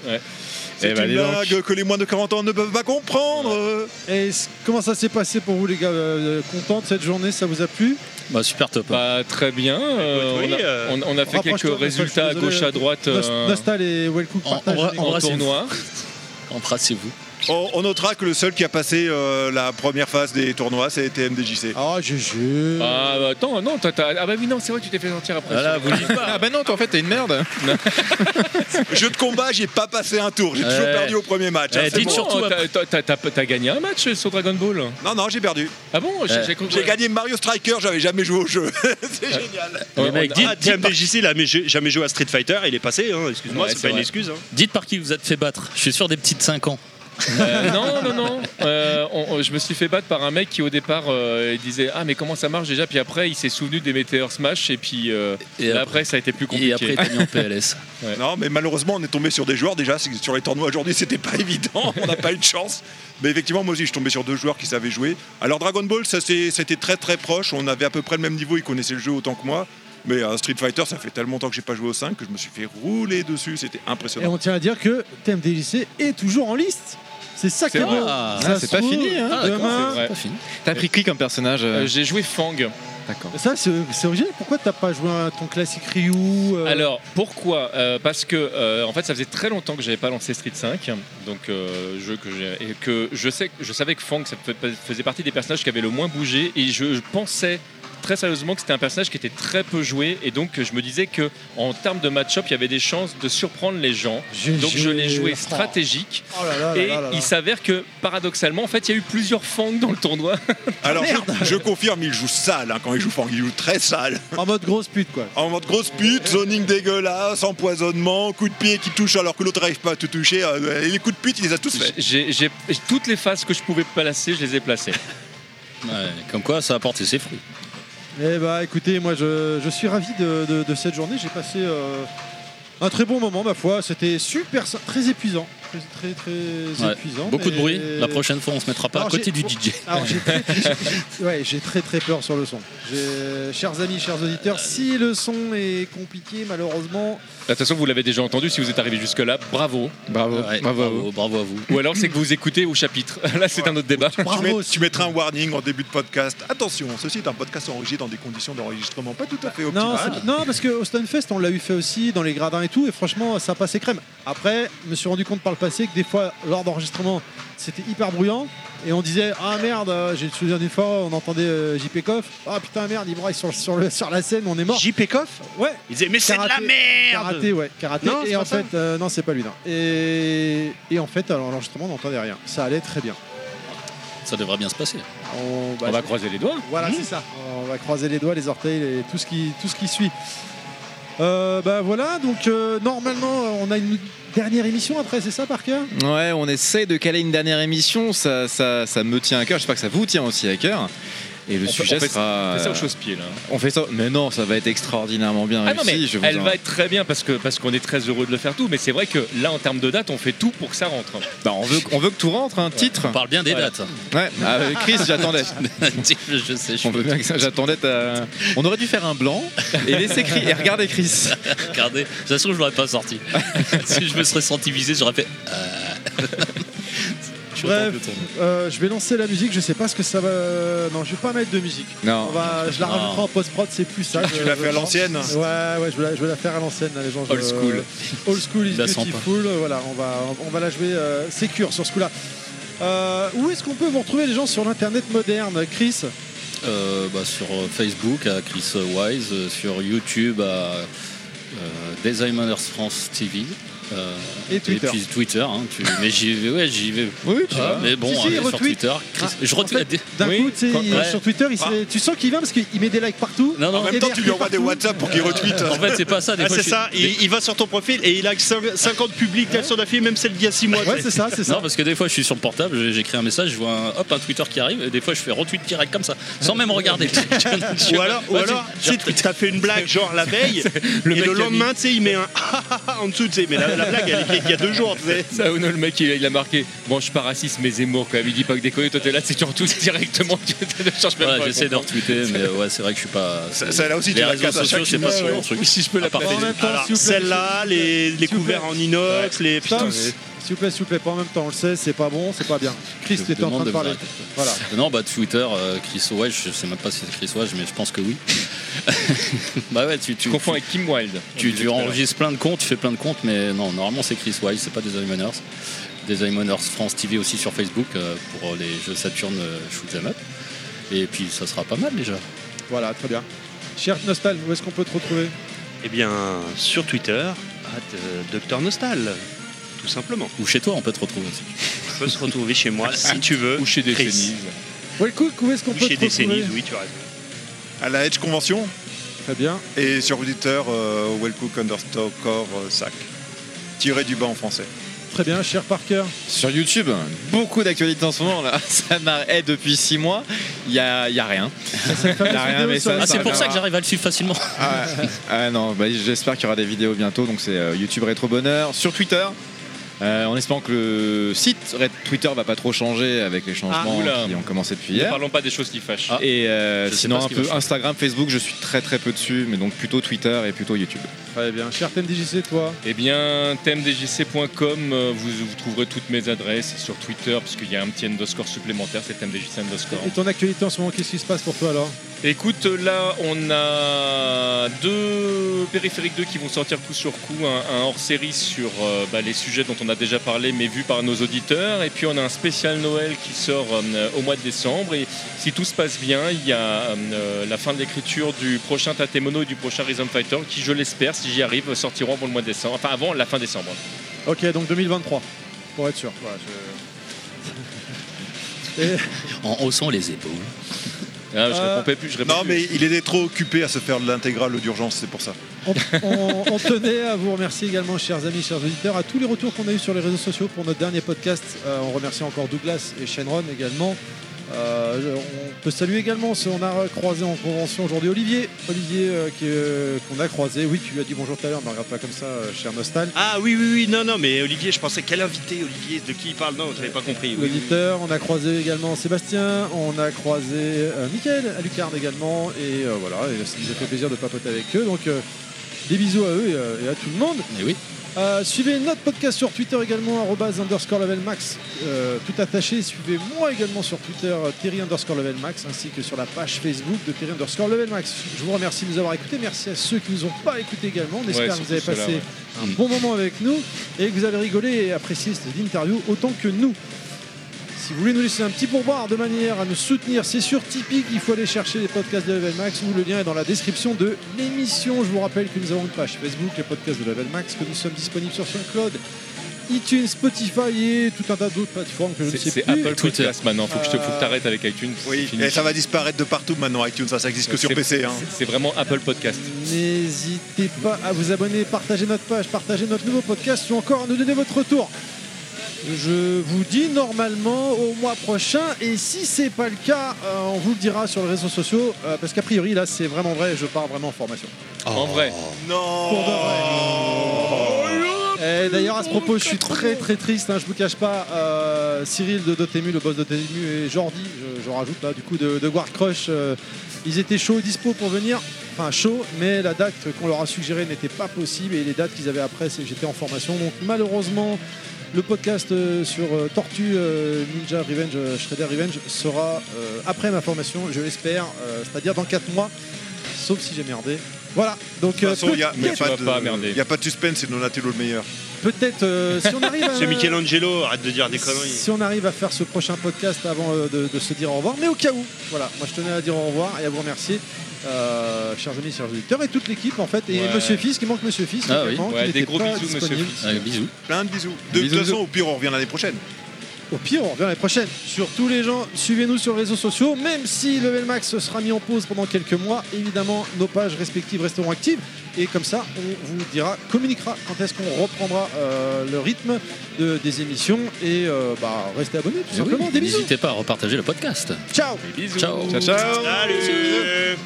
C'est Eh ben, une donc. blague que les moins de 40 ans ne peuvent pas comprendre. Et comment ça s'est passé pour vous les gars Euh, Content de cette journée, ça vous a plu? Bah super top. Bah, très bien. euh, oui, on, a, euh, on- on a fait quelques résultats à gauche à droite. Euh, Nostal et Wellcook partagent en- les gars. en tournoi. Embrassez-vous. On, on notera que le seul qui a passé euh, la première phase des tournois, c'était MDJC. Ah, GG. Ah bah attends, non, t'as- t'as- ah bah oui, non, c'est vrai que tu t'es fait sortir après. Voilà, vous dites pas. Ah bah non, toi en fait t'es une merde. Jeu de combat, j'ai pas passé un tour. J'ai toujours perdu au premier match. hein, Eh, c'est dites bon. surtout, t'as- t'as- t'as t'as gagné un match sur Dragon Ball Non, non, j'ai perdu. Ah bon J'ai gagné Mario Striker, j'avais jamais joué au jeu. c'est génial. Les mecs, dites, Ah, dites par- TMDJC, il a jamais- jamais joué à Street Fighter, il est passé, hein, excuse-moi, Ouais, c'est c'est pas une vrai. excuse. hein. dites par qui vous êtes fait battre. Je suis sûr des petites 5 ans. Euh, non, non, non. Euh, on- on- je me suis fait battre par un mec qui au départ euh, il disait ah mais comment ça marche déjà? Puis après il s'est souvenu des Meteor Smash et puis euh, Et là, après- après, ça a été plus compliqué. Et après, il mis en PLS. Ouais. Non, mais malheureusement, on est tombé sur des joueurs déjà. Sur les tournois aujourd'hui, c'était pas évident. On n'a pas eu de chance. Mais effectivement, moi aussi, je suis tombé sur deux joueurs qui savaient jouer. Alors, Dragon Ball, ça c'est- c'était très très proche. On avait à peu près le même niveau. Ils connaissaient le jeu autant que moi. Mais euh, Street Fighter, ça fait tellement longtemps que j'ai pas joué au 5 que je me suis fait rouler dessus. C'était Et impressionnant. on tient à dire que TMDJC est toujours en liste. C'est ça qui est beau. vrai. Ah, Ça c'est se pas trouve, fini, hein. Ah, d'accord, Demain, c'est vrai. Pas fini. T'as pris qui comme personnage euh Euh, J'ai joué Fang. D'accord. Ça, c'est c'est original. Pourquoi t'as pas joué à ton classique Ryu euh, Alors pourquoi Euh, Parce que euh, en fait ça faisait très longtemps que j'avais pas lancé Street 5, donc euh, jeu que j'ai et que je sais, je savais que Fang ça fait- faisait partie des personnages qui avaient le moins bougé et je, je pensais très sérieusement que c'était un personnage qui était très peu joué et donc je me disais que en termes de match-up il y avait des chances de surprendre les gens. Donc je l'ai joué stratégique Oh là là là et là là là. il s'avère que paradoxalement en fait il y a eu plusieurs Fang dans le tournoi. Alors, je, je confirme, il joue sale. hein, quand il joue Fang, il joue très sale. En mode grosse pute, quoi. En mode grosse pute, zoning dégueulasse, empoisonnement, coup de pied qui touche alors que l'autre n'arrive pas à te toucher. euh, et les coups de pute, il les a tous faits. J'ai j'ai- toutes les phases que je pouvais placer, je les ai placées. Ouais, comme quoi, ça a porté ses fruits. Eh bah écoutez, moi je, suis ravi de, cette journée. J'ai passé euh, un très bon moment, ma foi. C'était super, très épuisant. Très, très, très Ouais. épuisant. Beaucoup de bruit. La prochaine fois, on se mettra pas Alors, à côté du DJ. Alors j'ai très, j'ai- ouais, j'ai très très peur sur le son. J'ai- Chers amis, chers auditeurs, si le son est compliqué, malheureusement, De toute façon, vous l'avez déjà entendu, si vous êtes arrivé jusque-là, bravo. Bravo, Ouais, bravo à vous. bravo, bravo à vous. Ou alors c'est que vous écoutez au chapitre. Là, c'est un autre débat. Tu, mets- tu mettras un warning en début de podcast. Attention, ceci est un podcast enregistré dans des conditions d'enregistrement pas tout à fait Non, optimales. c'est- non, parce que au Stunfest, on l'a eu fait aussi dans les gradins et tout, et franchement, ça passait crème. Après, je me suis rendu compte par le passé que des fois, lors d'enregistrement, c'était hyper bruyant, et on disait Ah merde, euh, j'ai le souvenir d'une fois, on entendait euh, JP Koff. Ah putain, merde, il braille sur, sur, le- sur la scène, on est mort. JP Koff Ouais. Il disait, mais c'est de la merde Karaté, ouais, karaté. Non, c'est et en fait, euh, non, c'est pas lui, non. Et, et en fait, alors l'enregistrement, on n'entendait rien. Ça allait très bien. Ça devrait bien se passer. On, bah, On va croiser les doigts. Voilà, c'est ça. On va croiser les doigts, les orteils et tout ce qui, tout ce qui suit. Euh, bah voilà, donc euh, normalement on a une dernière émission après, c'est ça Parker? Ouais, on essaie de caler une dernière émission, ça, ça, ça me tient à cœur, j'espère que ça vous tient aussi à cœur. Et le On fait- sujet fait- sera. on fait ça au chausse-pied, là. On fait ça, mais non, ça va être extraordinairement bien Ah non, mais je vous elle en- va être très bien parce que parce qu'on est très heureux de le faire tout. Mais c'est vrai que là, en termes de date, on fait tout pour que ça rentre. Bah, on, veut, on veut que tout rentre, un titre. On parle bien des dates. Ouais, avec Chris, j'attendais. je sais, je On veut bien que ça, j'attendais. ta- On aurait dû faire un blanc et laisser Chris. Et regardez Chris. Regardez, ça se trouve, je l'aurais pas sorti. si je me serais senti visé, j'aurais fait. euh. Je Bref, euh, je vais lancer la musique, je sais pas ce que ça va. Non, je vais pas mettre de musique. Non. On va, je la Non. rajouterai en post-prod, c'est plus ça. Tu je- l'as fait à l'ancienne Ouais, ouais, je vais la, je vais la faire à l'ancienne, les gens. je- Old school. Old school is pas. beautiful. Voilà, on va, on va la jouer euh, sécure sur ce coup-là. Euh, où est-ce qu'on peut vous retrouver les gens sur l'internet moderne, Chris? Euh, bah, sur Facebook à Chris Wise, sur YouTube à euh, Designers France TV. Euh, Et Twitter. puis Twitter, hein, tu- mais j'y vais, ouais, j'y vais. Oui, tu Ah, vas. mais bon, Si, si, sur. Twitter. Chris- Ah, je en retweet. fait, D'un Oui, coup, tu sais, quand- il- ouais. sur Twitter, il se- Ah. tu sens qu'il vient parce qu'il met des likes partout. Non, non, En même Et temps, tu lui envoies des. WhatsApp pour qu'il retweete. En fait, c'est pas ça. Des Ah, fois, c'est ça, il, il va sur ton profil et il a que cin- 50 publications d'affilée, même celle d'il y a 6 mois. Ouais, c'est ça, c'est ça. Non, parce que des fois, je suis sur le portable, j'écris un message, je vois un, hop, un Twitter qui arrive, et des fois, je fais retweet direct comme ça, sans même regarder. Ou alors, ou alors tu sais, tu as fait une blague genre la veille, Le et le lendemain, tu sais, il met un en dessous, tu sais, mais la, la blague, elle est faite il y a deux jours, tu sais. Ça ou non, le mec il, il a marqué Bon, je suis pas raciste, mais Zemmour quand même. Il dit pas que déconner. Toi t'es là, c'est tu retweets directement. Ne même j'essaie de retweeter, mais ouais, c'est vrai que je suis pas. Ça- ça, là aussi, tu les réseaux sociaux, c'est pas trop mon truc. Si je peux la celle-là, les, couverts en inox, les. S'il vous plaît, s'il vous plaît, pas en même temps, on le sait, c'est pas bon, c'est pas bien. Chris, tu étais en train de de parler. Voilà. Non, bah Twitter, euh, Chris Wage, je sais même pas si c'est Chris Wage, mais je pense que oui. bah ouais, tu, tu, Tu confonds avec Kim Wilde. tu, tu enregistres plein de comptes, tu fais plein de comptes, mais non, normalement c'est Chris Wise, c'est pas des Miners. Des Miners France TV aussi sur Facebook euh, pour les jeux Saturn euh, Shoot 'em Up. Et puis ça sera pas mal déjà. Voilà, très bien. Cher Nostal, où est-ce qu'on peut te retrouver? Eh bien, sur Twitter, at Dr Nostal, tout simplement. Ou chez toi, on peut te retrouver aussi. On peut se retrouver chez moi si tu veux. Ou chez des Chris. Wellcook, où est-ce qu'on Ou peut chez te des retrouver Cénises, oui, tu as raison. À la Edge Convention Très bien. et sur Twitter, euh, Wellcook underscore euh, sac. Tiré du bas en français. Très bien, cher Parker. Sur YouTube, beaucoup d'actualités en ce moment là. Ça m'arrête depuis 6 mois. Il y a, il y a rien. Il y a rien, mais ça. Ah, c'est pour ça que j'arrive à le suivre facilement. Ah, ouais. Ah non, bah, j'espère qu'il y aura des vidéos bientôt. Donc c'est euh, YouTube Rétro Bonheur. Sur Twitter, euh, en espérant que le site Red- Twitter va pas trop changer avec les changements Ah, oula. qui ont commencé depuis Ne hier. parlons pas des choses qui fâchent. Et euh, sinon un peu. Instagram, Facebook, je suis très très peu dessus, mais donc plutôt Twitter et plutôt YouTube. Très bien. Cher TMDJC, toi Eh bien, thèmedjc.com, euh, vous, vous trouverez toutes mes adresses sur Twitter, parce qu'il y a un petit underscore supplémentaire, c'est thèmedjc underscore. Et ton actualité en ce moment, qu'est-ce qui se passe pour toi alors Écoute, là, on a deux périphériques 2 qui vont sortir coup sur coup, un, un hors-série sur euh, bah, les sujets dont on a déjà parlé, mais vus par nos auditeurs. Et puis, on a un spécial Noël qui sort euh, au mois de décembre. Et si tout se passe bien, il y a euh, la fin de l'écriture du prochain Tatemono et du prochain Rhythm Fighter, qui, je l'espère, si j'y arrive, sortiront avant le mois de décembre, enfin avant la fin décembre. Ok, donc 2023, pour être sûr. Voilà, je- Et- En haussant les épaules. Ah, je Euh, répondais plus, je réponds Non, plus. mais il était trop occupé à se faire de l'intégrale d'urgence, c'est pour ça. On, on- on tenait à vous remercier également, chers amis, chers auditeurs, à tous les retours qu'on a eu sur les réseaux sociaux pour notre dernier podcast. Euh, on remercie encore Douglas et Shenron également. Euh, on peut saluer également, ce- on a croisé en convention aujourd'hui Olivier, Olivier euh, euh, qu'on a croisé. Oui, tu lui as dit bonjour tout à l'heure, ne regarde pas comme ça, cher Nostal. Ah oui, oui, oui, non, non, mais Olivier, je pensais quel invité, Olivier, de qui il parle? Non, je n'avais pas compris. Oui, oui. L'auditeur, on a croisé également Sébastien, on a croisé Mickaël Alucard également, et voilà, et ça nous a fait plaisir de papoter avec eux. Donc des bisous à eux et, et à tout le monde. Et oui. Euh, suivez notre podcast sur Twitter également, underscore level max, euh, tout attaché. Suivez-moi également sur Twitter, euh, Terry underscore level max, ainsi que sur la page Facebook de Terry underscore level max. Je vous remercie de nous avoir écoutés. Merci à ceux qui nous ont pas écoutés également. On espère que vous avez passé ouais. un bon moment avec nous et que vous avez rigolé et apprécié cette interview autant que nous. Si vous voulez nous laisser un petit pourboire de manière à nous soutenir, c'est sur Tipeee qu'il faut aller chercher les podcasts de Level Max où le lien est dans la description de l'émission. Je vous rappelle que nous avons une page Facebook, les podcasts de Level Max, que nous sommes disponibles sur SoundCloud, iTunes, Spotify et tout un tas d'autres plateformes que je ne C'est sais c'est plus. Apple Podcast maintenant, faut que je te faut que t'arrêtes avec iTunes. Oui, c'est et ça va disparaître de partout maintenant, iTunes, ça, ça existe que sur C'est- PC. Hein. c'est- C'est vraiment Apple Podcast. N'hésitez pas à vous abonner, partager notre page, partager notre nouveau podcast ou encore à nous donner votre retour. Je vous dis normalement au mois prochain et si c'est pas le cas, euh, on vous le dira sur les réseaux sociaux euh, parce qu'a priori là c'est vraiment vrai, je pars vraiment en formation. En vrai. Et D'ailleurs, à ce propos, je suis très très triste, hein, je vous cache pas. euh, Cyril de Dotemu, le boss de Dotemu, et Jordi, je, je rajoute là, du coup, de, de Guard Crush, euh, ils étaient chauds et dispo pour venir. Enfin, chaud, mais la date qu'on leur a suggérée n'était pas possible, et les dates qu'ils avaient après, c'est que j'étais en formation. Donc, malheureusement, le podcast euh, sur euh, Tortue euh, Ninja Revenge, Shredder Revenge, sera après ma formation, je l'espère, c'est-à-dire dans 4 mois, sauf si j'ai merdé. Voilà, donc De toute façon, il n'y a pas de suspense, c'est Donatello le meilleur. Peut-être euh, si on arrive à... C'est Michelangelo, arrête de dire des conneries. Si on arrive à faire ce prochain podcast avant euh, de, de se dire au revoir, mais au cas où, voilà, moi je tenais à dire au revoir et à vous remercier, euh, chers amis, chers auditeurs, et toute l'équipe en fait, et Ouais. Monsieur Fils, qui manque Monsieur Fils, Ah oui. Ouais, des gros bisous, Monsieur. Fils. bisous. Plein de bisous. De toute façon, au pire, on revient l'année prochaine. Au pire, on revient l'année prochaine. Sur tous les gens, suivez-nous sur les réseaux sociaux, même si Level Max sera mis en pause pendant quelques mois, évidemment, nos pages respectives resteront actives. Et comme ça, on vous dira, communiquera quand est-ce qu'on reprendra euh, le rythme de- des émissions. Et euh, bah, restez abonnés, tout Et simplement. oui. N'hésitez pas à repartager le podcast. Ciao. Bisous. Ciao. Ciao, ciao. Salut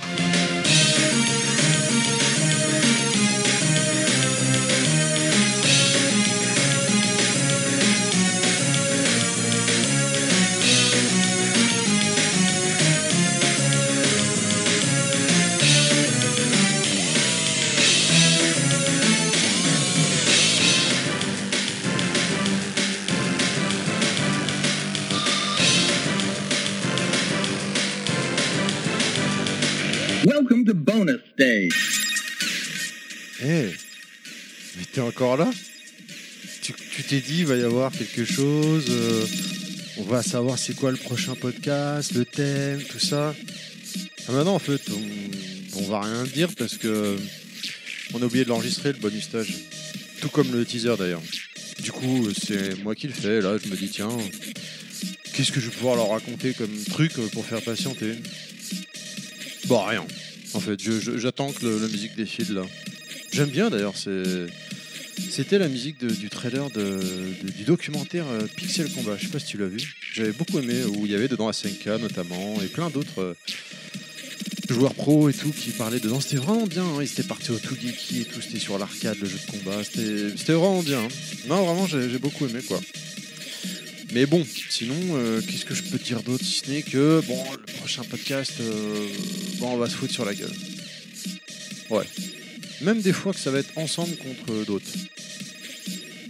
to bonus stage. Eh, mais t'es encore là? Tu t'es dit, il va y avoir quelque chose, euh, on va savoir c'est quoi le prochain podcast, le thème, tout ça. Ah maintenant en fait, on, on va rien dire parce que on a oublié de l'enregistrer le bonus stage. Tout comme le teaser d'ailleurs. Du coup, c'est moi qui le fais, là je me dis tiens, qu'est-ce que je vais pouvoir leur raconter comme truc pour faire patienter? Bon rien. En fait, j'attends que la musique défile là. J'aime bien d'ailleurs. C'était la musique du trailer du documentaire euh, Pixel Combat. Je sais pas si tu l'as vu. J'avais beaucoup aimé, où il y avait dedans SNK notamment, et plein d'autres euh, joueurs pro et tout qui parlaient dedans. C'était vraiment bien. hein. Ils étaient partis au tout geeky et tout. C'était sur l'arcade, le jeu de combat. C'était vraiment bien. Non, vraiment, j'ai beaucoup aimé quoi. Mais bon, sinon, euh, qu'est-ce que je peux dire d'autre si ce n'est que, bon, le prochain podcast, euh, bon, on va se foutre sur la gueule. Ouais. Même des fois que ça va être ensemble contre d'autres.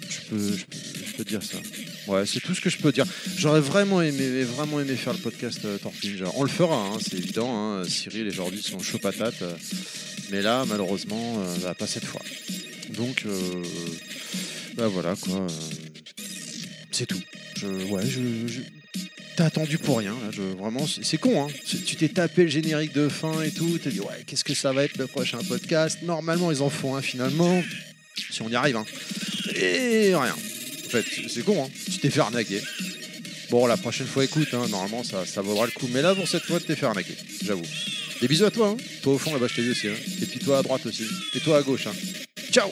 Je peux, je, peux, dire ça. Ouais, c'est tout ce que je peux dire. J'aurais vraiment aimé, vraiment aimé faire le podcast euh. On le fera, hein, c'est évident. hein. Cyril et Jordi sont chauds patates. euh, mais là, malheureusement, bah, pas cette fois. Donc, bah voilà quoi. C'est tout. Ouais, T'as attendu pour rien, vraiment, c'est con, hein. Tu t'es tapé le générique de fin et tout. T'as dit, ouais, qu'est-ce que ça va être le prochain podcast? Normalement, ils en font un finalement. Si on y arrive, hein. Et rien. En fait, c'est con, hein. Tu t'es fait arnaquer. Bon, la prochaine fois, écoute, normalement, ça, vaudra le coup. Mais là, pour cette fois, t'es fait arnaquer, j'avoue. Des bisous à toi. Toi au fond, là-bas, je t'ai vu aussi. Et puis toi à droite aussi. Et toi à gauche. Ciao